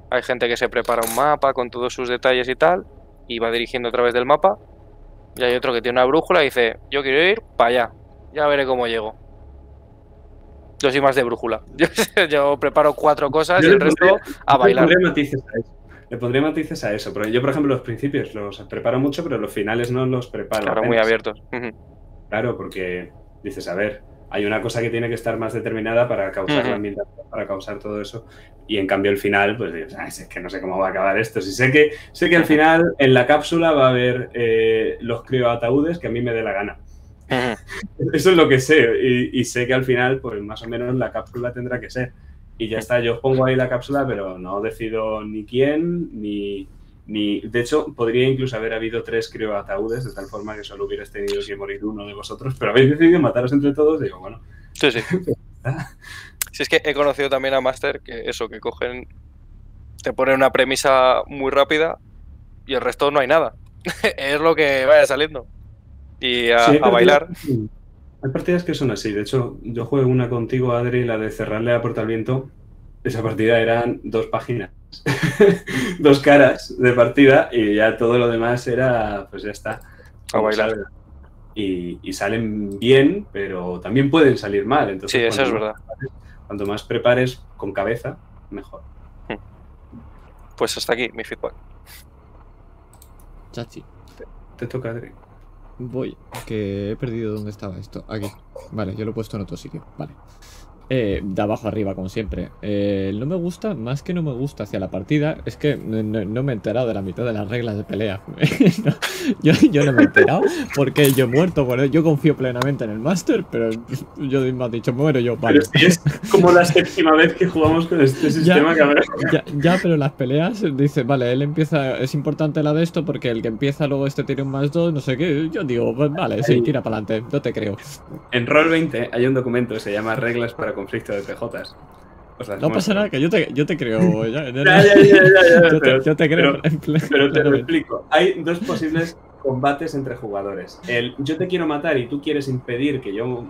Hay gente que se prepara un mapa con todos sus detalles y tal y va dirigiendo a través del mapa. Y hay otro que tiene una brújula y dice, yo quiero ir para allá. Ya veré cómo llego. Yo soy más de brújula. (laughs) Yo, yo preparo cuatro cosas y el resto pondría- a bailar. Le pondría matices a eso. Le pondría matices a eso. Porque yo, por ejemplo, los principios los preparo mucho, pero los finales no los preparo. Claro, muy abiertos. Claro, porque dices, a ver, hay una cosa que tiene que estar más determinada para causar la ambientación, para causar todo eso. Y en cambio el final, pues dices, "Ay, es que no sé cómo va a acabar esto. Si sé que, sé que al (laughs) final en la cápsula va a haber eh, los crioataúdes que a mí me dé la gana. (laughs) Eso es lo que sé. Y, y sé que al final, pues más o menos la cápsula tendrá que ser. Y ya está, yo pongo ahí la cápsula, pero no decido ni quién, ni, ni... De hecho, podría incluso haber habido tres crioataúdes, de tal forma que solo hubierais tenido que morir uno de vosotros, pero habéis decidido mataros entre todos, digo, bueno, Sí, sí. (laughs) Si es que he conocido también a Master que eso, que cogen, te ponen una premisa muy rápida y el resto no hay nada. (laughs) es lo que vaya saliendo. Y a, Sí, a pero bailar. Hay partidas que son así. De hecho, yo jugué una contigo, Adri, la de cerrarle la puerta al viento. Esa partida eran dos páginas, (laughs) dos caras de partida y ya todo lo demás era, pues ya está. A bailar. Y, y salen bien, pero también pueden salir mal. Entonces, Sí, eso es cuanto verdad. más prepares- Cuanto más prepares con cabeza, mejor. Pues hasta aquí mi feedback. Chachi. Te toca, Adri. Voy, que he perdido dónde estaba esto. Aquí. Vale, yo lo he puesto en otro sitio. Vale. Eh, de abajo arriba, como siempre. Eh, no me gusta, más que no me gusta hacia la partida, es que no, me he enterado de la mitad de las reglas de pelea. (laughs) No, yo, yo no me he enterado porque yo he muerto. Bueno, yo confío plenamente en el Master, pero yo me has dicho, muero yo. Vale. Pero si es como la séptima vez que jugamos con este sistema, cabrón. Ya, ya, pero las peleas, dice, vale, él empieza, es importante la de esto porque el que empieza luego este tiene un más dos, no sé qué. Yo digo, pues vale, sí, tira para adelante, no te creo. En Roll20 hay un documento que se llama Reglas para conflicto de PJs. Os las No pasa nada, que yo te, yo te creo. (laughs) Ya, ya, Ya, (laughs) yo, pero- te, yo te creo. pero- en plan- Pero te lo explico. Hay dos posibles combates entre jugadores. El yo te quiero matar y tú quieres impedir que yo.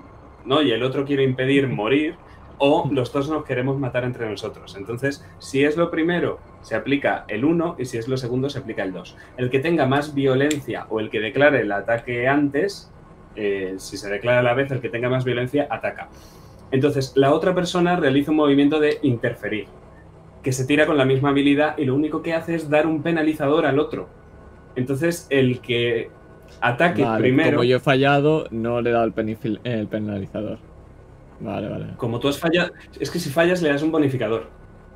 No, y el otro quiere impedir morir. O los dos nos queremos matar entre nosotros. Entonces, si es lo primero, se aplica el 1 y si es lo segundo, se aplica el 2. El que tenga más violencia o el que declare el ataque antes, eh, si se declara a la vez, el que tenga más violencia ataca. Entonces, la otra persona realiza un movimiento de interferir, que se tira con la misma habilidad y lo único que hace es dar un penalizador al otro. Entonces, el que ataque Vale, primero, como yo he fallado, no le he dado el, penalizador. Vale, vale. como tú has fallado, es que si fallas le das un bonificador.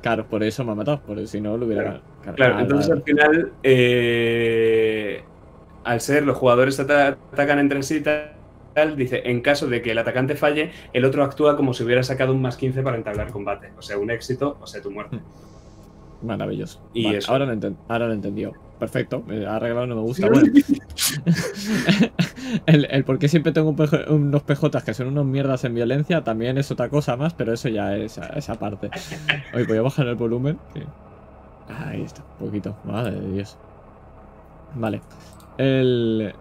Claro, por eso me ha matado, porque si no lo hubiera Claro, claro, entonces al final, eh, al ser los jugadores ata- atacan entre sí, tal, dice, en caso de que el atacante falle, el otro actúa como si hubiera sacado un más 15 para entablar combate. O sea, un éxito, o sea, tu muerte. Maravilloso. Y Vale, eso. Ahora lo, enten- ahora lo he entendido. Perfecto. eh, arreglado no me gusta. Bueno, (laughs) el, el por qué siempre tengo un PJ unos PJs que son unos mierdas en violencia también es otra cosa más, pero eso ya es esa parte. Oye, voy a bajar el volumen. Ahí está, un poquito. Madre de Dios. Vale. El,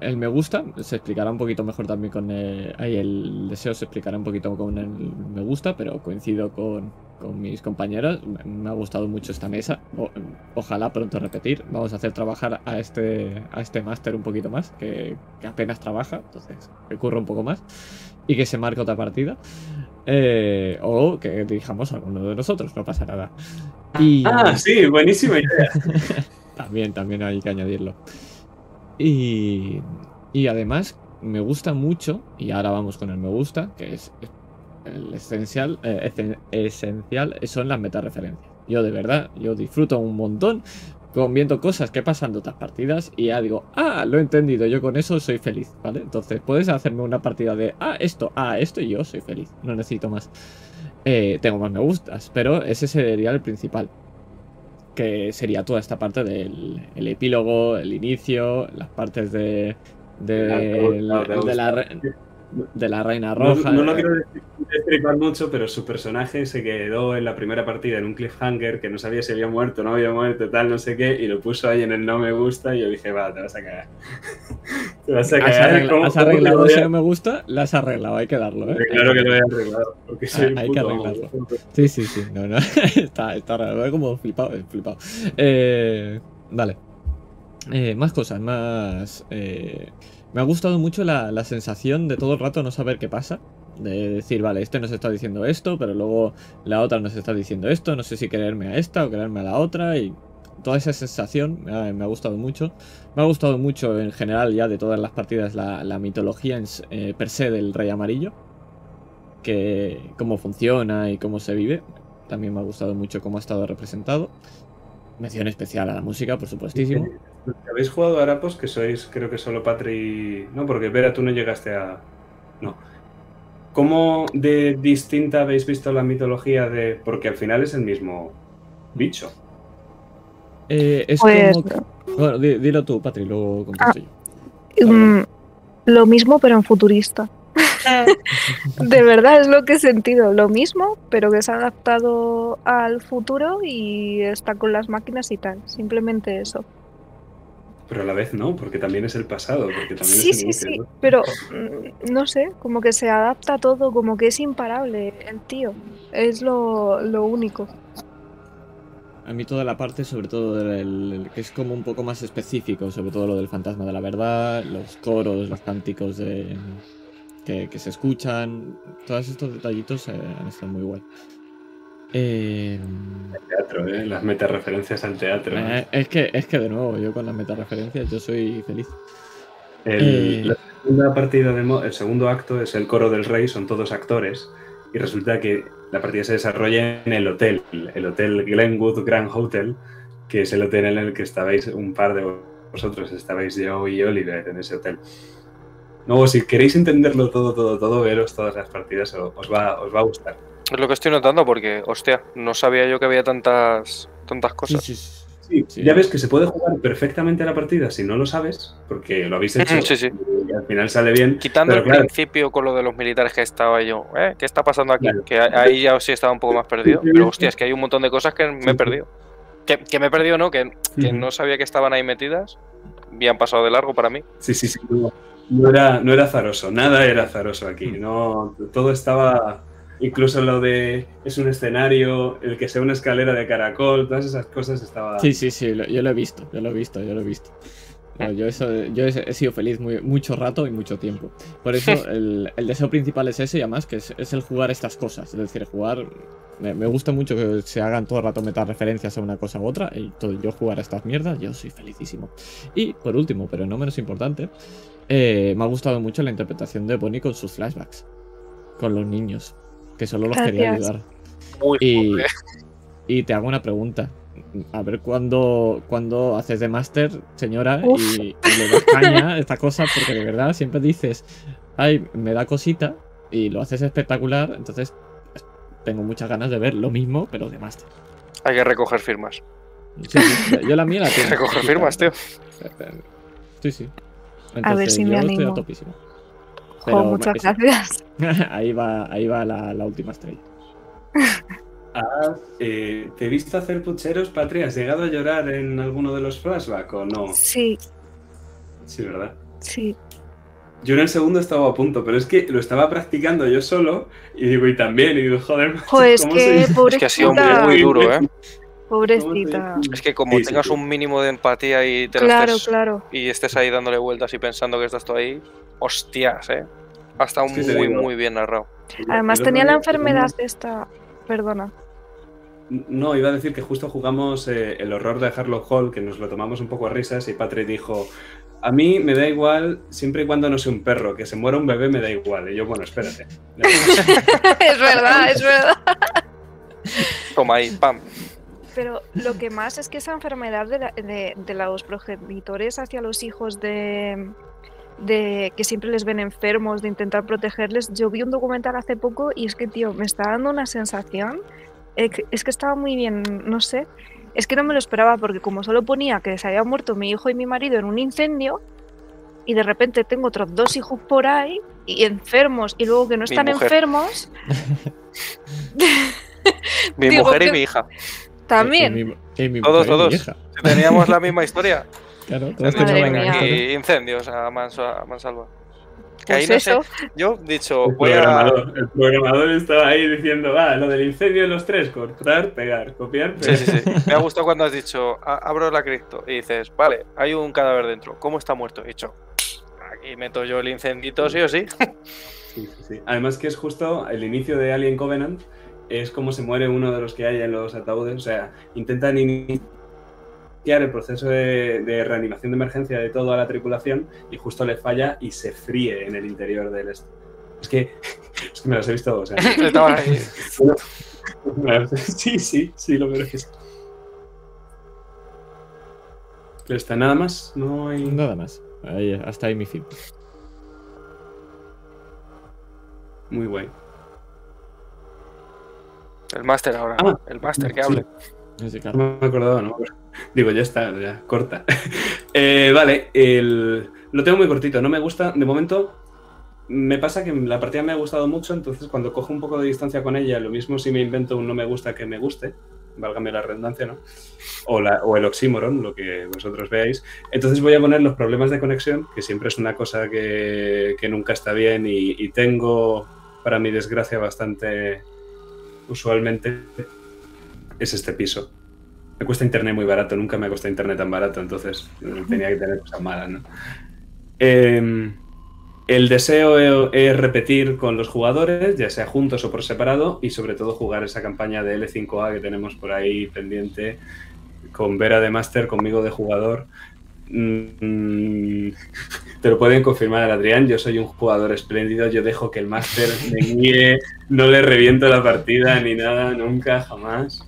el me gusta se explicará un poquito mejor también con el, ahí el deseo se explicará un poquito con el me gusta, pero coincido con, con mis compañeros. Me, me ha gustado mucho esta mesa. O- ojalá pronto repetir. Vamos a hacer trabajar a este, a este máster un poquito más, que, que apenas trabaja, entonces que curra un poco más y que se marque otra partida. Eh, o que dirijamos a alguno de nosotros, no pasa nada. Y Ah, sí, buenísima idea. (laughs) también, también hay que añadirlo. Y, y además me gusta mucho, y ahora vamos con el me gusta, que es el esencial, eh, esen- esencial, son las metareferencias. Yo de verdad, yo disfruto un montón viendo cosas que pasan de otras partidas y ya digo, ah, lo he entendido, yo con eso soy feliz, ¿vale? Entonces puedes hacerme una partida de, ah, esto, ah, esto y yo soy feliz, no necesito más. Eh, tengo más me gustas, pero ese sería el principal que sería toda esta parte del el epílogo, el inicio, las partes de, de, claro, de la, de la reina roja. no lo quiero destripar mucho, pero su personaje se quedó en la primera partida en un cliffhanger que no sabía si había muerto o no había muerto, tal, no sé qué, y lo puso ahí en el no me gusta y yo dije, va, te vas a cagar. (laughs) te vas a Has, cagar. arregla- ¿Cómo- has arreglado ese no me gusta, la has arreglado, hay que darlo, ¿eh? Claro que lo he arreglado, porque soy un Hay que puto arreglarlo. Sí, sí, sí. No, no. (laughs) está, está raro. Como flipado. eh, flipado. Eh, vale. Eh, más cosas, más. eh, me ha gustado mucho la, sensación de todo el rato no saber qué pasa. De decir, vale, este nos está diciendo esto, pero luego la otra nos está diciendo esto. No sé si creerme a esta o creerme a la otra. Y toda esa sensación me ha, gustado mucho. Me ha gustado mucho en general ya de todas las partidas la, mitología eh, per se del Rey Amarillo que cómo funciona y cómo se vive. También me ha gustado mucho cómo ha estado representado. Mención especial a la música, por supuestísimo. ¿Habéis jugado a Arapos? Que sois, creo que solo Patri. No, porque Vera, tú no llegaste a. No. ¿Cómo de distinta habéis visto la mitología de.? Porque al final es el mismo bicho. Eh, es Pues como... Bueno, di- dilo tú, Patri, luego contesto yo. mm, lo mismo pero en futurista. (laughs) De verdad es lo que he sentido, lo mismo, pero que se ha adaptado al futuro y está con las máquinas y tal. Simplemente eso. Pero a la vez no, porque también es el pasado, porque también Sí, es el sí, inicio, sí, ¿no? pero mm, no sé, como que se adapta a todo, como que es imparable el tío. Es lo, lo único. A mí toda la parte, sobre todo, del, el- que es como un poco más específico, sobre todo lo del fantasma de la verdad, los coros, los cánticos de, que, que se escuchan, todos estos detallitos eh, han estado muy guay. Eh, Teatro, ¿eh? Las metareferencias al teatro. eh, es, que, es que, de nuevo, yo con las metareferencias, yo soy feliz. El, Eh. La segunda partida de mo- el segundo acto es el coro del rey, son todos actores, y resulta que la partida se desarrolla en el hotel, el hotel Glenwood Grand Hotel, que es el hotel en el que estabais un par de vosotros, estabais yo y Oliver en ese hotel. Luego, si queréis entenderlo todo, todo, todo, veros todas las partidas, o- os va, os va a gustar. Es lo que estoy notando porque, hostia, no sabía yo que había tantas, tantas cosas. sí, sí. Sí, Sí. Ya ves que se puede jugar perfectamente la partida si no lo sabes, porque lo habéis hecho Sí, sí. y al final sale bien. Quitando Pero el claro. principio con lo de los militares que estaba yo, ¿eh? ¿Qué está pasando aquí? Claro. Que ahí ya sí estaba un poco más perdido. Pero hostia, es que hay un montón de cosas que me he perdido. Que, que me he perdido, ¿no? Que, que no sabía que estaban ahí metidas. Y han pasado de largo para mí. Sí, sí, sí. No, no era, no era azaroso, nada era azaroso aquí. No, todo estaba. Incluso lo de es un escenario, el que sea una escalera de caracol, todas esas cosas estaba. Sí, sí, sí, lo- yo lo he visto, yo lo he visto, yo lo he visto. No, yo eso, yo he, he sido feliz muy, mucho rato y mucho tiempo. Por eso (laughs) el, el deseo principal es ese y además que es, es el jugar estas cosas. Es decir, jugar... Me, me gusta mucho que se hagan todo el rato metas referencias a una cosa u otra y todo, yo jugar a estas mierdas, yo soy felicísimo. Y por último, pero no menos importante, eh, me ha gustado mucho la interpretación de Bonnie con sus flashbacks. Con los niños, que solo los quería ayudar. Muy Y, y te hago una pregunta. A ver cuándo, cuándo haces de máster, señora, Uf. y, y le das caña esta cosa, porque de verdad siempre dices, ay, me da cosita, y lo haces espectacular, entonces tengo muchas ganas de ver lo mismo, pero de máster. Hay que recoger firmas. Sí, sí, yo la mía la (laughs) tengo. Recoger firmas, tío. Sí, sí. A ver si me yo estoy animo. a topísimo. Jo, Pero, muchas gracias. (laughs) ahí va, ahí va la, la última estrella. (laughs) Ah, eh, ¿Te he visto hacer pucheros, Patria? ¿Has llegado a llorar en alguno de los flashbacks o no? Sí, Sí, ¿verdad? sí. Yo en el segundo estaba a punto, pero es que lo estaba practicando yo solo y digo, y también, y digo, joder, macho, Jo, es ¿cómo que se- Es que ha sido muy duro, ¿eh? Pobrecita. Es que como Sí, sí, tengas sí. un mínimo de empatía y te Claro, estés- claro. y estés ahí dándole vueltas y pensando que estás tú ahí, hostias, ¿eh? Ha estado muy, muy bien narrado. Además tenía la enfermedad esta... Perdona. No, iba a decir que justo jugamos eh, el horror de Harlock Hall, que nos lo tomamos un poco a risas, y Patrick dijo, a mí me da igual siempre y cuando no sea un perro, que se muera un bebé me da igual. Y yo, bueno, espérate. (laughs) (laughs) es verdad, es verdad. Toma ahí, pam. Pero lo que más es que esa enfermedad de, la- de- de los progenitores hacia los hijos de, de que siempre les ven enfermos, de intentar protegerles. Yo vi un documental hace poco y es que, tío, me está dando una sensación. eh, Es que estaba muy bien, no sé. Es que no me lo esperaba porque como solo ponía que se había muerto mi hijo y mi marido en un incendio y de repente tengo otros dos hijos por ahí y enfermos y luego que no están enfermos (laughs) (laughs) Mi Digo mujer y que- mi hija. Y también. mi- y mi Todos, y todos. Si teníamos la misma historia. (laughs) Claro, todos aquí incendios a, manso- a mansalva. Que Pues ahí no sé, eso. yo he dicho, El voy a. programador, el programador estaba ahí diciendo, va, lo del incendio de los tres, cortar, pegar, copiar, Sí, pegar. sí, sí. Me ha gustado cuando has dicho, "A- abro la cripto y dices, vale, hay un cadáver dentro. ¿Cómo está muerto? He dicho, aquí meto yo el incendito, sí o sí. Sí, sí, sí. Además que es justo el inicio de Alien Covenant, es como se muere uno de los que hay en los ataúdes, o sea, intentan iniciar el proceso de, de reanimación de emergencia de toda la tripulación y justo le falla y se fríe en el interior del esto. Es que, (laughs) es que me los he visto, o sea, (laughs) (laughs) sí, sí, sí, lo veo que sí. Pero está nada más, no hay... Nada más. Ahí- hasta ahí mi fin. Muy guay. El máster ahora, Ah, el máster que sí. hable. No me acordaba, ¿no? Digo, ya está, ya, corta. (laughs) Eh, vale, el- lo tengo muy cortito, no me gusta, de momento me pasa que la partida me ha gustado mucho, entonces cuando cojo un poco de distancia con ella, lo mismo si me invento un no me gusta que me guste, válgame la redundancia, ¿no? O, la- o el oxímoron, lo que vosotros veáis. Entonces voy a poner los problemas de conexión, que siempre es una cosa que, que nunca está bien y, y tengo, para mi desgracia, bastante usualmente, es este piso. Me cuesta internet muy barato, nunca me ha costado internet tan barato, entonces tenía que tener cosas malas, ¿no? Em, el deseo e- es repetir con los jugadores, ya sea juntos o por separado, y sobre todo jugar esa campaña de L5A que tenemos por ahí pendiente, con Vera de Master, conmigo de jugador. Mm, te lo pueden confirmar, Adrián. Yo soy un jugador espléndido. Yo dejo que el Master me guíe, no le reviento la partida ni nada, nunca, jamás.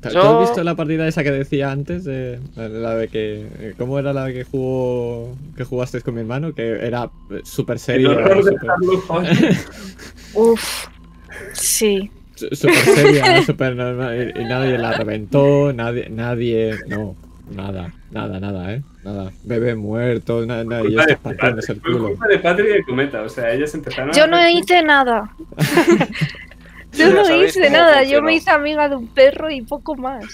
¿Tú Yo- has visto la partida esa que decía antes? de la- de que. eh, ¿Cómo era la que jugó. que jugaste con mi hermano? Que era eh, súper El seria. horror de Carlos Joy. (laughs) Uf, sí. Súper seria, súper normal. Y, y nadie la reventó, nadie. nadie no, nada, nada, nada, ¿eh? Nada. Bebé muerto, nada, nada. Y partiéndose el culo. culpa de Patri y de Cometa. O sea, ellas empezaron Yo a no hice (laughs) nada. Yo no hice nada. Yo me hice amiga de un perro y poco más.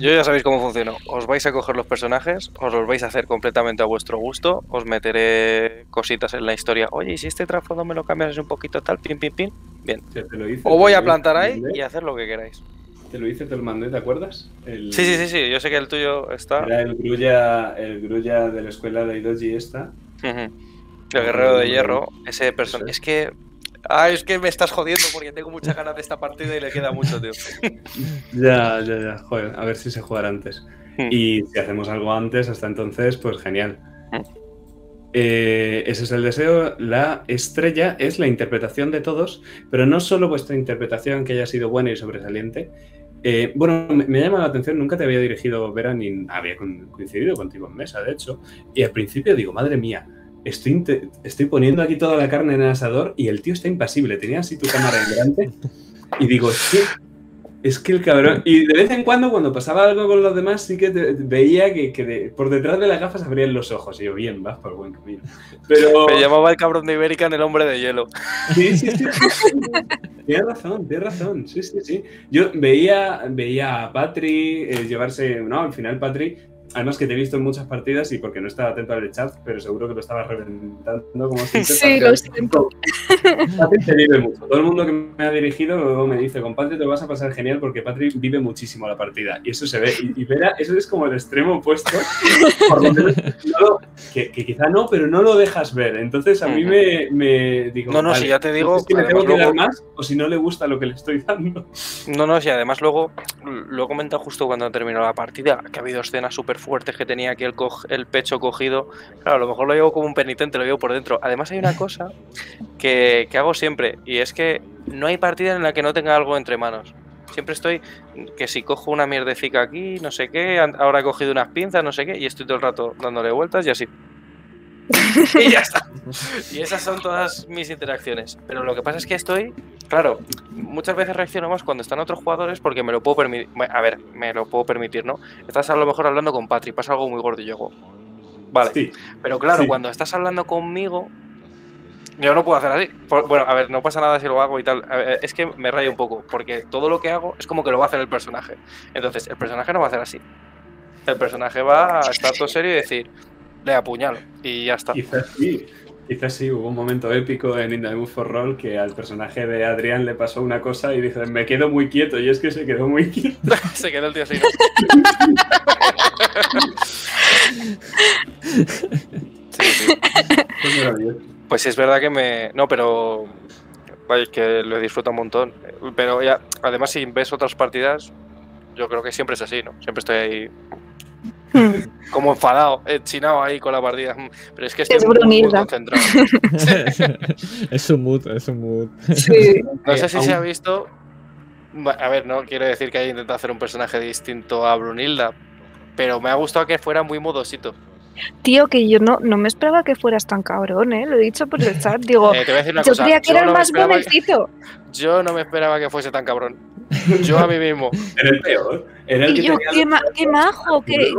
Yo ya sabéis cómo funciona. Os vais a coger los personajes, os los vais a hacer completamente a vuestro gusto, os meteré cositas en la historia. Oye, ¿y si este trasfondo me lo cambias un poquito tal, pin, pin, pin? Bien. Ya te lo hice, O voy te a plantar ahí y hacer lo que queráis. Te lo hice, te lo mandé, ¿te acuerdas? El- Sí, sí, sí, sí. Yo sé que el tuyo está. Era el grulla, el grulla de la escuela de Idoji esta. El guerrero de hierro, ese personaje. Es que. Ah, es que me estás jodiendo porque tengo muchas ganas de esta partida y le queda mucho, tío. (laughs) Ya, ya, ya. Joder, a ver si se juega antes. Hmm. Y si hacemos algo antes, hasta entonces, pues genial. Hmm. Eh, ese es el deseo. La estrella es la interpretación de todos, pero no solo vuestra interpretación que haya sido buena y sobresaliente. Eh, bueno, me, me llama la atención, nunca te había dirigido Vera ni había coincidido contigo en mesa, de hecho. Y al principio digo, madre mía, estoy, estoy poniendo aquí toda la carne en el asador y el tío está impasible. Tenía así tu cámara en delante y digo, que, es que el cabrón. Y de vez en cuando, cuando pasaba algo con los demás, sí que te- veía que, que de- por detrás de las gafas abrían los ojos. Y yo, bien, vas por buen camino. Pero. (laughs) Me llamaba el cabrón de Ibérica en el hombre de hielo. Sí, sí, sí. sí, sí. Tienes razón, tienes razón. Sí, sí, sí. Yo veía, veía a Patri eh, llevarse. No, al final Patri. Además que te he visto en muchas partidas y porque no estaba atento al chat, pero seguro que lo estaba reventando como (laughs) siempre. Sí, lo siento. Patri te vive mucho. Todo el mundo que me ha dirigido luego me dice, con Patri te lo vas a pasar genial porque Patri vive muchísimo la partida. Y eso se ve. Y, y Vera, eso es como el extremo opuesto. (laughs) Por lo menos no que, que quizá no, pero no lo dejas ver. Entonces a mí me, me digo... No, no, si ya te digo, es que le además tengo que dar más o si no le gusta lo que le estoy dando. No, no, sí, además luego lo he comentado justo cuando terminó la partida, que ha habido escenas súper fuertes que tenía aquí el, pecho cogido. Claro, a lo mejor lo llevo como un penitente, lo llevo por dentro. Además hay una cosa que, que hago siempre, y es que no hay partida en la que no tenga algo entre manos. Siempre estoy, que si cojo una mierdecica aquí, no sé qué, ahora he cogido unas pinzas, no sé qué, y estoy todo el rato dándole vueltas y así. (laughs) y ya está. Y esas son todas mis interacciones. Pero lo que pasa es que estoy, claro, muchas veces reacciono más cuando están otros jugadores porque me lo puedo permitir. A ver, me lo puedo permitir, ¿no? Estás a lo mejor hablando con Patri, pasa algo muy gordo y yo hago, Vale. Sí. Pero claro, Sí. cuando estás hablando conmigo, yo no puedo hacer así. Por- bueno, a ver, no pasa nada si lo hago y tal. Ver, es que me rayo un poco, porque todo lo que hago es como que lo va a hacer el personaje. Entonces, el personaje no va a hacer así. El personaje va a estar todo serio y decir, le apuñalo. Y ya está. Quizás sí. Quizás sí, hubo un momento épico en In the Mood for Roll que al personaje de Adrián le pasó una cosa y dice, me quedo muy quieto. Y es que se quedó muy quieto. (laughs) (laughs) Se quedó el tío así. Sí, sí. Pues es verdad que me. No, pero. Vaya, que lo disfruto un montón. Pero ya, además, si ves otras partidas, yo creo que siempre es así, ¿no? Siempre estoy ahí (laughs) como enfadado, chinado ahí con la partida. Pero es que estoy Es muy, muy Brunilda. concentrado. (laughs) es un mood, es un mood. Sí. No sé Eh, si aún- se ha visto. A ver, no quiero decir que haya intentado hacer un personaje distinto a Brunilda, pero me ha gustado que fuera muy modosito. Tío, que yo no, no me esperaba que fueras tan cabrón, ¿eh? Lo he dicho por el chat. Digo, (laughs) Eh, te voy a decir una yo cosa. creía que yo era el no me más bonecito. Yo no me esperaba que fuese tan cabrón. (laughs) Yo a mí mismo. Era el peor. Era el Y que yo, tenía qué, los ma- qué majo, qué...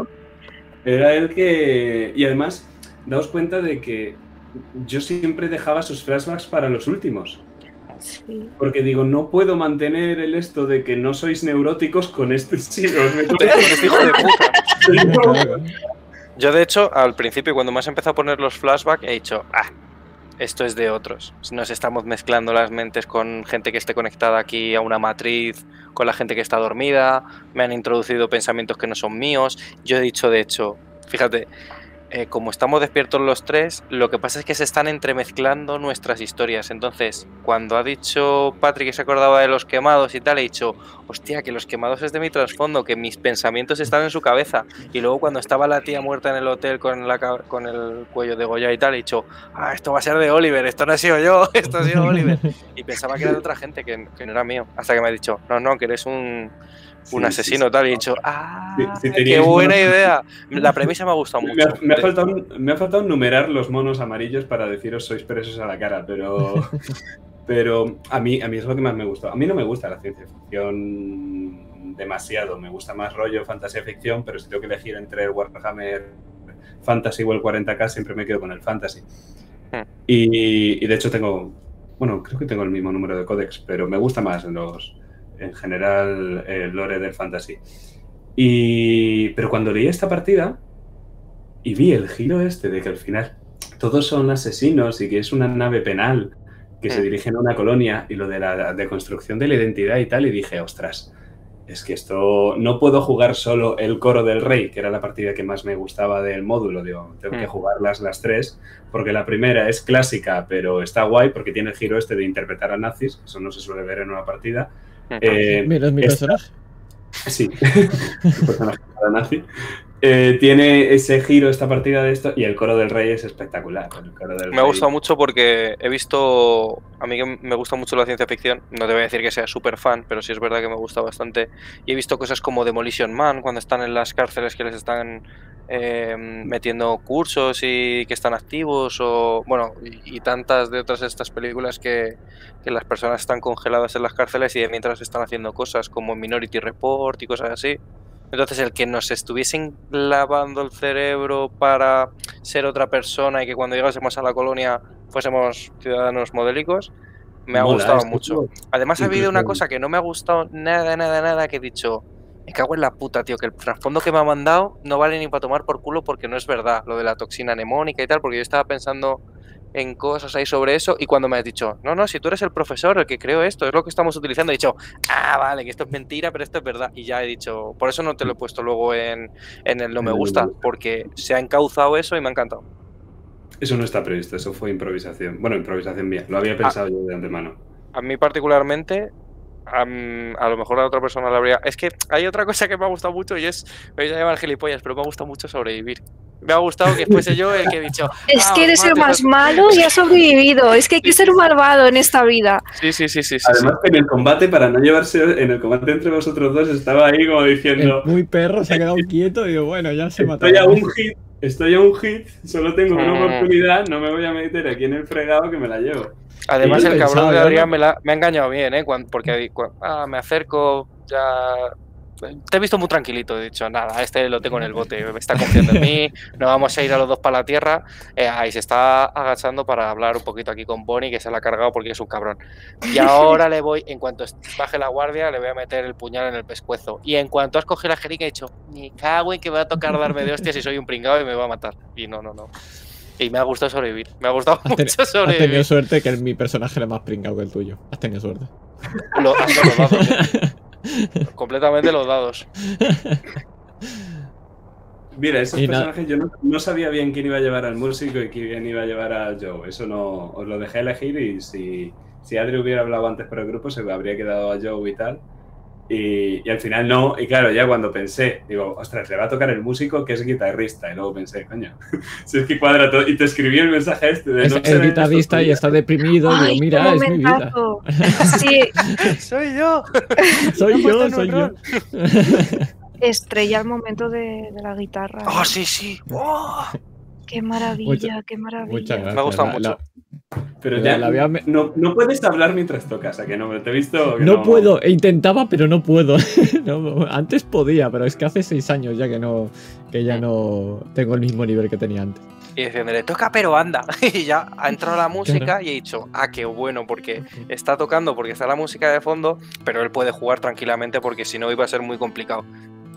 Era el que. Y además, daos cuenta de que yo siempre dejaba sus flashbacks para los últimos. Sí. Porque digo, no puedo mantener el esto de que no sois neuróticos con sí, os meto- hijo de puta. Claro. Yo, de hecho, al principio, cuando me has empezado a poner los flashbacks, he dicho, ah, esto es de otros. Nos estamos mezclando las mentes con gente que esté conectada aquí a una matriz, con la gente que está dormida, me han introducido pensamientos que no son míos. Yo he dicho, de hecho, fíjate, eh, como estamos despiertos los tres, lo que pasa es que se están entremezclando nuestras historias. Entonces, cuando ha dicho Patrick que se acordaba de los quemados y tal, he dicho, hostia, que los quemados es de mi trasfondo, que mis pensamientos están en su cabeza. Y luego cuando estaba la tía muerta en el hotel con, la, con el cuello de Goya y tal, he dicho, ah, esto va a ser de Oliver, esto no ha sido yo, (laughs) esto ha sido Oliver. Y pensaba que era de otra gente, que, que no era mío. Hasta que me ha dicho, no, no, que eres un, un Sí, asesino sí, tal. Y he dicho, ah, qué buena monos- idea. (laughs) La premisa me ha gustado Me mucho. ha, me ha faltado, me ha faltado numerar los monos amarillos para deciros sois presos a la cara, pero, (laughs) pero a, mí, a mí es lo que más me gusta. A mí no me gusta la ciencia ficción demasiado, me gusta más rollo fantasía ficción, pero si tengo que elegir entre el Warhammer Fantasy o el 40k, siempre me quedo con el Fantasy. Hmm. Y, y de hecho tengo, bueno, creo que tengo el mismo número de códex, pero me gusta más los, en general el lore del Fantasy. Y, pero cuando leí esta partida y vi el giro este de que al final todos son asesinos y que es una nave penal que se Mm. dirigen a una colonia y lo de la deconstrucción de la identidad y tal, y dije, ostras, es que esto no puedo jugar solo el coro del rey, que era la partida que más me gustaba del módulo, digo, tengo que Mm. jugarlas las tres, porque la primera es clásica, pero está guay porque tiene el giro este de interpretar a nazis, eso no se suele ver en una partida. Eh, Mira, es mi esta- personaje. Sí, (laughs) personaje para nazi. Eh, tiene ese giro esta partida de esto y el coro del rey es espectacular. El coro del Me ha gustado mucho porque he visto. A mí que me gusta mucho la ciencia ficción. No te voy a decir que sea súper fan, pero sí es verdad que me gusta bastante. Y he visto cosas como Demolition Man, cuando están en las cárceles que les están eh, metiendo cursos y que están activos, o. Bueno, y, y tantas de otras de estas películas que, que las personas están congeladas en las cárceles y de mientras están haciendo cosas como Minority Report y cosas así. Entonces, el que nos estuviesen lavando el cerebro para ser otra persona y que cuando llegásemos a la colonia fuésemos ciudadanos modélicos, me ha gustado que mucho. Además, ha habido una cosa que no me ha gustado nada, nada, nada, que he dicho, me cago en la puta, tío, que el trasfondo que me ha mandado no vale ni para tomar por culo porque no es verdad, lo de la toxina anemónica y tal, porque yo estaba pensando en cosas ahí sobre eso y cuando me has dicho, no, no, si tú eres el profesor, el que creó esto, es lo que estamos utilizando, he dicho, ah, vale, que esto es mentira, pero esto es verdad. Y ya he dicho, por eso no te lo he puesto luego en, en el no me gusta, porque se ha encauzado eso y me ha encantado. Eso no está previsto, eso fue improvisación. Bueno, improvisación mía, lo Ah. había pensado yo de antemano. A mí particularmente, a lo mejor a otra persona le habría... Es que hay otra cosa que me ha gustado mucho y es, me voy a llamar gilipollas, pero me ha gustado mucho sobrevivir. Me ha gustado que fuese yo el que he dicho... (laughs) Es "Ah, que eres el más mate". malo y has sobrevivido. Es que hay que ser malvado en esta vida. Sí, sí, sí, sí, sí. sí. Además, que en el combate, para no llevarse, en el combate entre vosotros dos, estaba ahí como diciendo, El muy perro se ha quedado quieto y digo, bueno, ya se mató. estoy a un hit, estoy a un hit, solo tengo una Mm. oportunidad, no me voy a meter aquí en el fregado que me la llevo. Además, el pensaba, cabrón de Adrián me, la- me ha engañado bien, ¿eh? Cuan- porque cu- ah, me acerco, ya... Te he visto muy tranquilito, he dicho, nada, este lo tengo en el bote, me está confiando en mí, no vamos a ir a los dos para la tierra. Eh, ahí se está agachando para hablar un poquito aquí con Bonnie, que se la ha cargado porque es un cabrón. Y ahora le voy, en cuanto baje la guardia, le voy a meter el puñal en el pescuezo. Y en cuanto has cogido la jerica, he dicho, ni cago en que me va a tocar darme de hostias si soy un pringado y me va a matar. Y no, no, no. Y me ha gustado sobrevivir, me ha gustado Has, mucho has tenido sobrevivir. suerte que mi personaje era más pringado que el tuyo. Has tenido suerte. Lo- los dados, ¿eh? (laughs) Completamente los dados. Mira, esos Y personajes yo no, no sabía bien quién iba a llevar al músico y quién iba a llevar a Joe. Eso no, os lo dejé elegir y si, si Adri hubiera hablado antes por el grupo se habría quedado a Joe y tal. Y, y al final no, y claro, ya cuando pensé, digo, ostras, le va a tocar el músico que es guitarrista. Y luego pensé, coño, (laughs) si es que cuadra todo. Y te escribí el mensaje este de Es no el guitarrista y está deprimido. Ay, digo, mira, es mi vida. (laughs) Sí, ¡Soy yo! (laughs) Soy yo, soy yo. estrella al momento de, de la guitarra. ¡Oh, sí, sí! ¡Oh! Qué maravilla, qué maravilla. Muchas gracias. Me ha gustado La- mucho. la- Pero La- ya la me- no, no puedes hablar mientras tocas, ¿a que no? Te he visto. que No puedo, e intentaba, pero no puedo. (laughs) No, antes podía, pero es que hace seis años ya que no, que ya no tengo el mismo nivel que tenía antes. y diciéndole, toca pero anda. (laughs) Y ya ha entrado la música y he dicho, ah, qué bueno, porque está tocando, porque está la música de fondo, pero él puede jugar tranquilamente porque si no iba a ser muy complicado.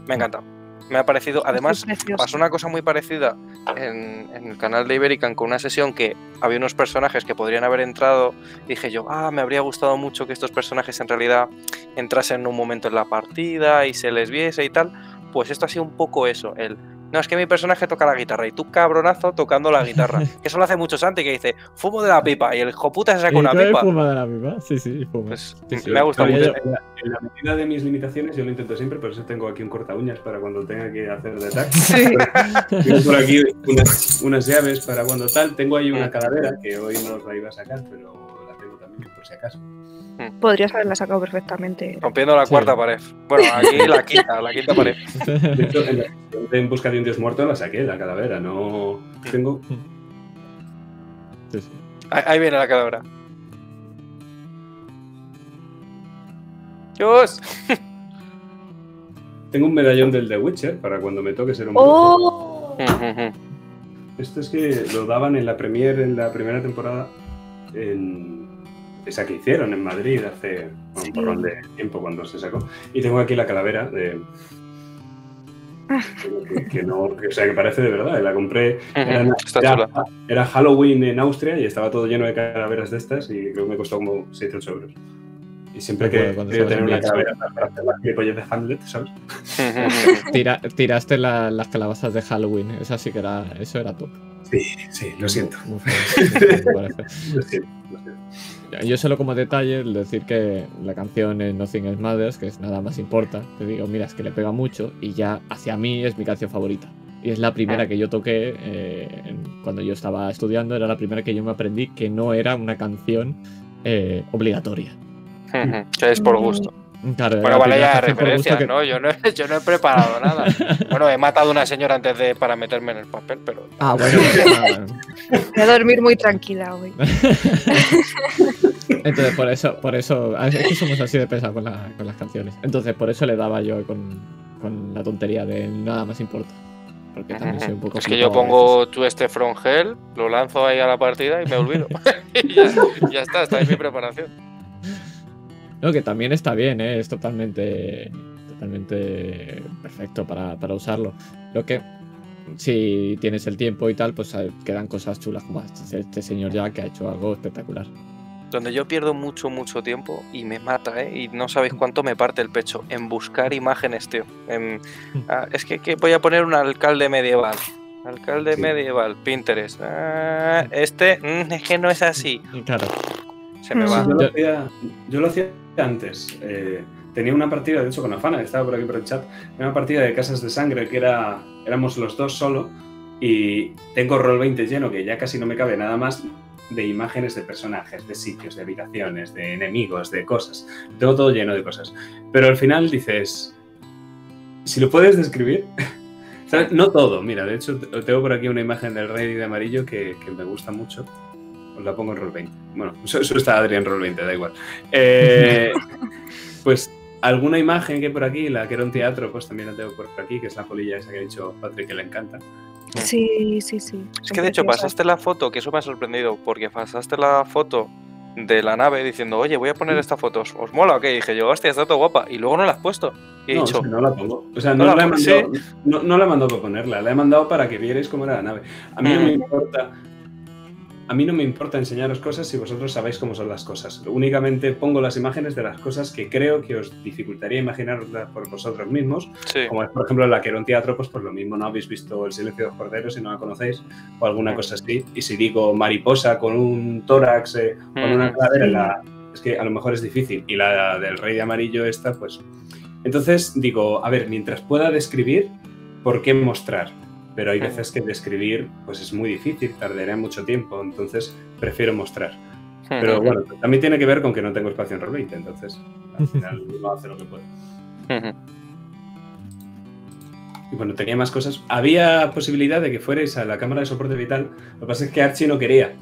Me ha encantado. Me ha parecido, además, pasó una cosa muy parecida en, en el canal de Iberican con una sesión que había unos personajes que podrían haber entrado. Dije yo, ah, me habría gustado mucho que estos personajes en realidad entrasen en un momento en la partida y se les viese y tal. Pues esto ha sido un poco eso, el no, es que mi personaje toca la guitarra y tú cabronazo tocando la guitarra. que (laughs) eso lo hace mucho Santi, que dice, fumo de la pipa y el hijo puta se saca ¿Y una pipa. fuma de la pipa? Sí, sí, fuma. Pues, Sí, sí. me ha gustado mucho. yo- en, la, en la medida de mis limitaciones, yo lo intento siempre, por eso tengo aquí un corta uñas para cuando tenga que hacer de tag. Sí. (laughs) Tengo por aquí unas, unas llaves para cuando tal. Tengo ahí una calavera que hoy no os la iba a sacar, pero por si acaso. Podrías haberla sacado perfectamente. Rompiendo la Sí. cuarta pared. Bueno, aquí (laughs) la quinta, la quinta pared. De hecho, en la En busca de un dios muerto la saqué, la calavera. No tengo. Sí, sí. Ahí, ahí viene la calavera. Dios. (laughs) Tengo un medallón del The Witcher para cuando me toque ser un ¡Oh! (laughs) Esto es que lo daban en la premier en la primera temporada en esa que hicieron en Madrid hace bueno, Sí. un porrón de tiempo cuando se sacó. Y tengo aquí la calavera de que, que no, que, o sea que parece de verdad. La compré. Era, Está era- era Halloween en Austria y estaba todo lleno de calaveras de estas y creo que me costó como 7 8 euros. Y siempre Bueno, que cuando quiero estabas tener en una calavera para hacer las gilipollas de Hamlet, ¿sabes? (laughs) Tira- tiraste la- las calabazas de Halloween. Esa sí que era. Eso era top. Sí, sí, lo siento. (laughs) (laughs) Lo siento, lo siento. Yo solo como detalle el decir que la canción es Nothing Else Matters, que es nada más importa, te digo, mira, es que le pega mucho y ya hacia mí es mi canción favorita. Y es la primera que yo toqué eh, cuando yo estaba estudiando, era la primera que yo me aprendí que no era una canción eh, obligatoria. que es por gusto. Claro, Bueno, vale ya referencias, que- ¿no? Yo no, he, yo no he preparado nada. (laughs) Bueno, he matado a una señora antes de para meterme en el papel, pero. Ah, (laughs) bueno, ah, Voy a dormir muy tranquila hoy. (laughs) Entonces, por eso, por eso, es que somos así de pesados con, la- con las canciones. Entonces, por eso le daba yo con, con la tontería de nada más importa. Porque también soy un poco Es que yo pongo tú este from hell, lo lanzo ahí a la partida y me olvido. y ya, ya está, está ahí mi preparación. No, que también está bien, ¿eh? es totalmente, totalmente perfecto para, para usarlo. Lo que, si tienes el tiempo y tal, pues eh, quedan cosas chulas como este, este señor ya que ha hecho algo espectacular. Donde yo pierdo mucho, mucho tiempo y me mata, ¿eh? Y no sabéis cuánto me parte el pecho en buscar imágenes, tío. En- (laughs) ah, es que, que voy a poner un alcalde medieval. Alcalde Sí. medieval, Pinterest. Ah, este, mm, es que no es así. Claro, Se me Mm. Yo lo hacía, yo lo hacía antes. eh, tenía una partida, de hecho, con Afana, que estaba por aquí por el chat. Era una partida de Casas de Sangre que era, éramos los dos solo. Y tengo Roll 20 lleno, que ya casi no me cabe nada más de imágenes de personajes, de sitios, de habitaciones, de enemigos, de cosas. Tengo todo lleno de cosas. Pero al final dices, si lo puedes describir, (laughs) ¿sabes? no todo. Mira, de hecho, te- tengo por aquí una imagen del rey de amarillo que, que me gusta mucho. Os la pongo en roll 20. Bueno, eso, (laughs) eso está Adrián en roll 20, da igual. Eh, (laughs) pues alguna imagen que hay por aquí, la que era un teatro, pues también la tengo por aquí, que es la polilla esa que ha dicho Patrick que le encanta. Sí, sí, sí. Es que de hecho pasaste la foto, que eso me ha sorprendido, porque pasaste la foto de la nave diciendo, oye, voy a poner esta foto, ¿os, os mola o qué? Y dije yo, hostia, está todo guapa. Y luego no la has puesto. Y he no, dicho, no la pongo. O sea, No no, la la he mandado, no, no la he mandado para ponerla, la he mandado para que vierais cómo era la nave. A mí no me Ujú. importa. A mí no me importa enseñaros cosas si vosotros sabéis cómo son las cosas. Únicamente pongo las imágenes de las cosas que creo que os dificultaría imaginarlas por vosotros mismos. sí. Como es, por ejemplo, la que era un teatro, pues por lo mismo no habéis visto El silencio de los corderos si no la conocéis, o alguna cosa así. Y si digo mariposa con un tórax, eh, con una Ujú. calavera, la- es que a lo mejor es difícil. Y la del rey de amarillo esta, pues... Entonces digo, a ver, mientras pueda describir, ¿por qué mostrar? Pero hay veces que describir pues es muy difícil, tardaría mucho tiempo, entonces prefiero mostrar. Pero bueno, también tiene que ver con que no tengo espacio en Roll20, entonces al final uno hace lo que puede. Y bueno, tenía más cosas. Había posibilidad de que fuerais a la cámara de soporte vital. Lo que pasa es que Archie no quería.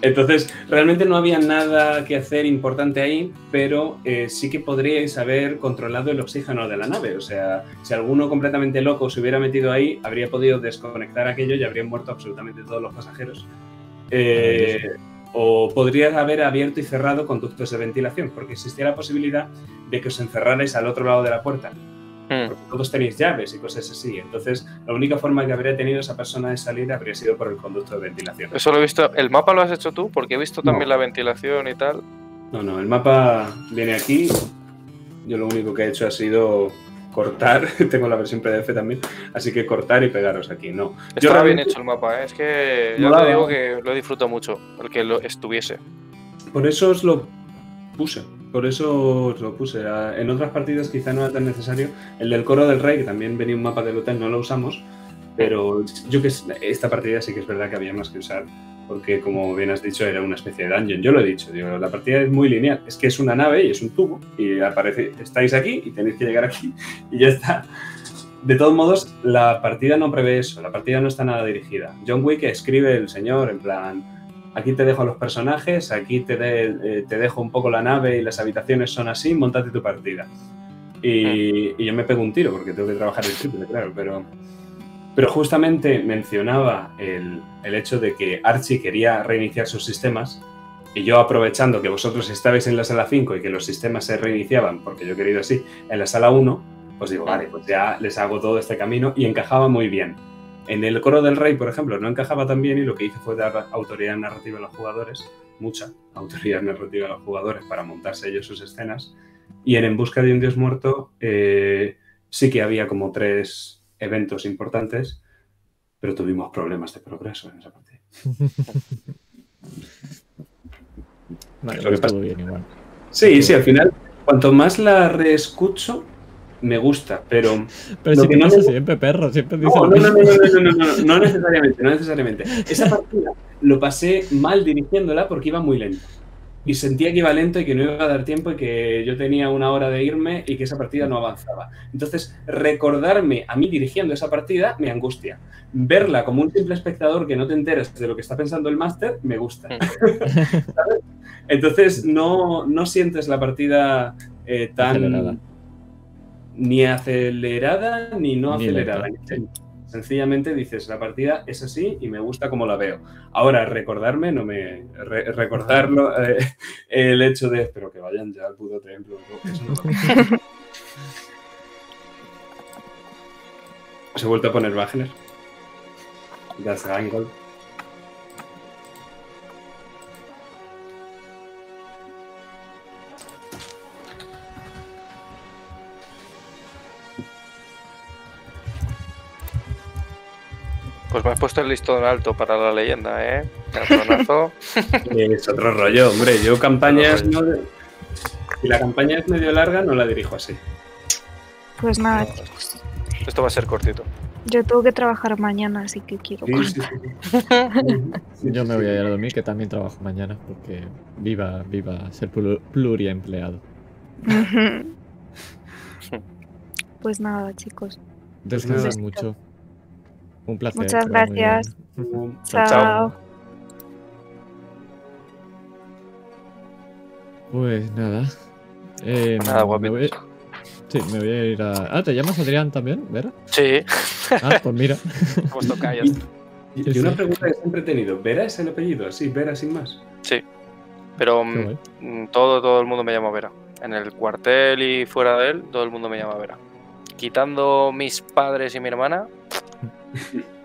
Entonces, realmente no había nada que hacer importante ahí, pero eh, sí que podríais haber controlado el oxígeno de la nave. O sea, si alguno completamente loco se hubiera metido ahí, habría podido desconectar aquello y habrían muerto absolutamente todos los pasajeros. Eh, o podrías haber abierto y cerrado conductos de ventilación, porque existía la posibilidad de que os encerrarais al otro lado de la puerta. Hmm. Porque todos tenéis llaves y cosas así. Entonces, la única forma que habría tenido esa persona de salir habría sido por el conducto de ventilación. Eso lo he visto. ¿El mapa lo has hecho tú? Porque he visto No. también la ventilación y tal. No, no, el mapa viene aquí. Yo lo único que he hecho ha sido cortar. (laughs) Tengo la versión PDF también. Así que cortar y pegaros aquí. No. Yo Estaba bien hecho el mapa, ¿eh? es que yo Molaba. te digo que lo disfruto mucho, el que lo estuviese. Por eso os lo puse. Por eso os lo puse. A- En otras partidas quizá no era tan necesario. El del coro del rey, que también venía un mapa del hotel, no lo usamos. Pero yo que esta partida sí que es verdad que había más que usar. Porque como bien has dicho, era una especie de dungeon. Yo lo he dicho, digo, la partida es muy lineal. Es que es una nave y es un tubo. Y aparece, estáis aquí y tenéis que llegar aquí. (laughs) Y ya está. De todos modos, la partida no prevé eso. La partida no está nada dirigida. John Wick escribe el señor en plan aquí te dejo a los personajes, aquí te, eh, te dejo un poco la nave y las habitaciones son así, montate tu partida. Y, y yo me pego un tiro porque tengo que trabajar el triple, claro, pero, pero justamente mencionaba el, el hecho de que Archie quería reiniciar sus sistemas y yo aprovechando que vosotros estabais en la sala 5 y que los sistemas se reiniciaban, porque yo he querido así, en la sala 1, pues digo, vale, pues ya les hago todo este camino y encajaba muy bien. En el coro del rey, por ejemplo, no encajaba tan bien y lo que hice fue dar autoridad narrativa a los jugadores, mucha autoridad narrativa a los jugadores para montarse ellos sus escenas. Y en En Busca de un Dios Muerto eh, sí que había como tres eventos importantes, pero tuvimos problemas de progreso en esa partida. Vale, Lo que pasa- bien igual. Sí, sí, al final, cuanto más la reescucho, me gusta, pero Pero no pasa me- siempre, perro. Siempre dice No, no, no, no, no, no, no, no, no necesariamente, no necesariamente. Esa partida lo pasé mal dirigiéndola porque iba muy lento. Y sentía que iba lento y que no iba a dar tiempo y que yo tenía una hora de irme y que esa partida no avanzaba. Entonces, recordarme a mí dirigiendo esa partida me angustia. Verla como un simple espectador que no te enteras de lo que está pensando el máster, me gusta. (laughs) ¿Sabes? Entonces, no, no sientes la partida eh, tan... Acelerada. Ni acelerada ni no Ni acelerada. lenta. Sencillamente dices, la partida es así y me gusta como la veo. Ahora, recordarme, no me. re- recordarlo, eh, el hecho de. Pero que vayan ya al puto templo. ¿no? Eso no lo- (laughs) Se ha vuelto a poner Wagner. Das Angle. Pues me has puesto el listón alto para la leyenda, ¿eh? (laughs) Es otro rollo, hombre. Yo campañas. No, si la campaña es medio larga, no la dirijo así. Pues nada, No, chicos. Esto va a ser cortito. Yo tengo que trabajar mañana, así que quiero Sí, sí, cortar. sí, sí. (laughs) Yo me voy a ir a dormir, que también trabajo mañana, porque viva, viva ser plu- pluriempleado. (laughs) Pues nada, chicos. Descansad Besito. mucho. Un placer. Muchas gracias. Chao, Chao. Pues nada. Eh, Nada, me guapito. voy- Sí, me voy a ir a. Ah, ¿te llamas Adrián también, Vera? Sí, Ah, pues mira. (laughs) hemos tocado ya. Y, una pregunta que siempre he tenido: ¿Vera es el apellido? Así, Vera sin más. Sí. Pero mm, todo, todo el mundo me llama Vera. En el cuartel y fuera de él, todo el mundo me llama Vera. Quitando mis padres y mi hermana,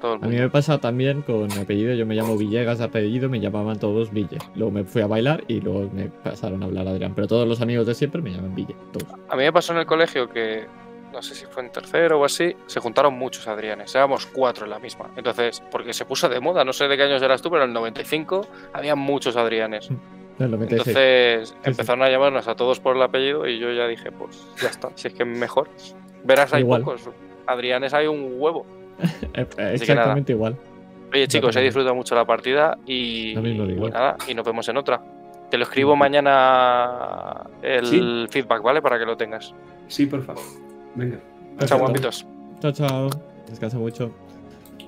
todo el A mí me pasa también con mi apellido. Yo me llamo Villegas de apellido, me llamaban todos Ville. Luego me fui a bailar y luego me pasaron a hablar Adrián. Pero todos los amigos de siempre me llaman Ville. Todos. A mí me pasó en el colegio que, no sé si fue en tercero o así, se juntaron muchos Adrianes. Éramos cuatro en la misma. Entonces, porque se puso de moda, no sé de qué años eras tú, pero en el 95 había muchos Adrianes. Ahí. Entonces empezaron a llamarnos a todos por el apellido y yo ya dije, pues ya está, si es que mejor. Verás, hay Igual. pocos. Adrianes hay un huevo. (laughs) Exactamente igual. Oye, chicos, he disfrutado mucho la partida y, Lo mismo digo. y nada, y nos vemos en otra. Te lo escribo mañana el Sí. feedback, ¿vale? Para que lo tengas. Sí, por favor. Venga. Chao, Perfecto. guapitos. Chao, chao. Descansa mucho.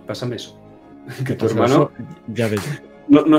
Pásame eso. (laughs) Que tu hermano Ya ves. no, no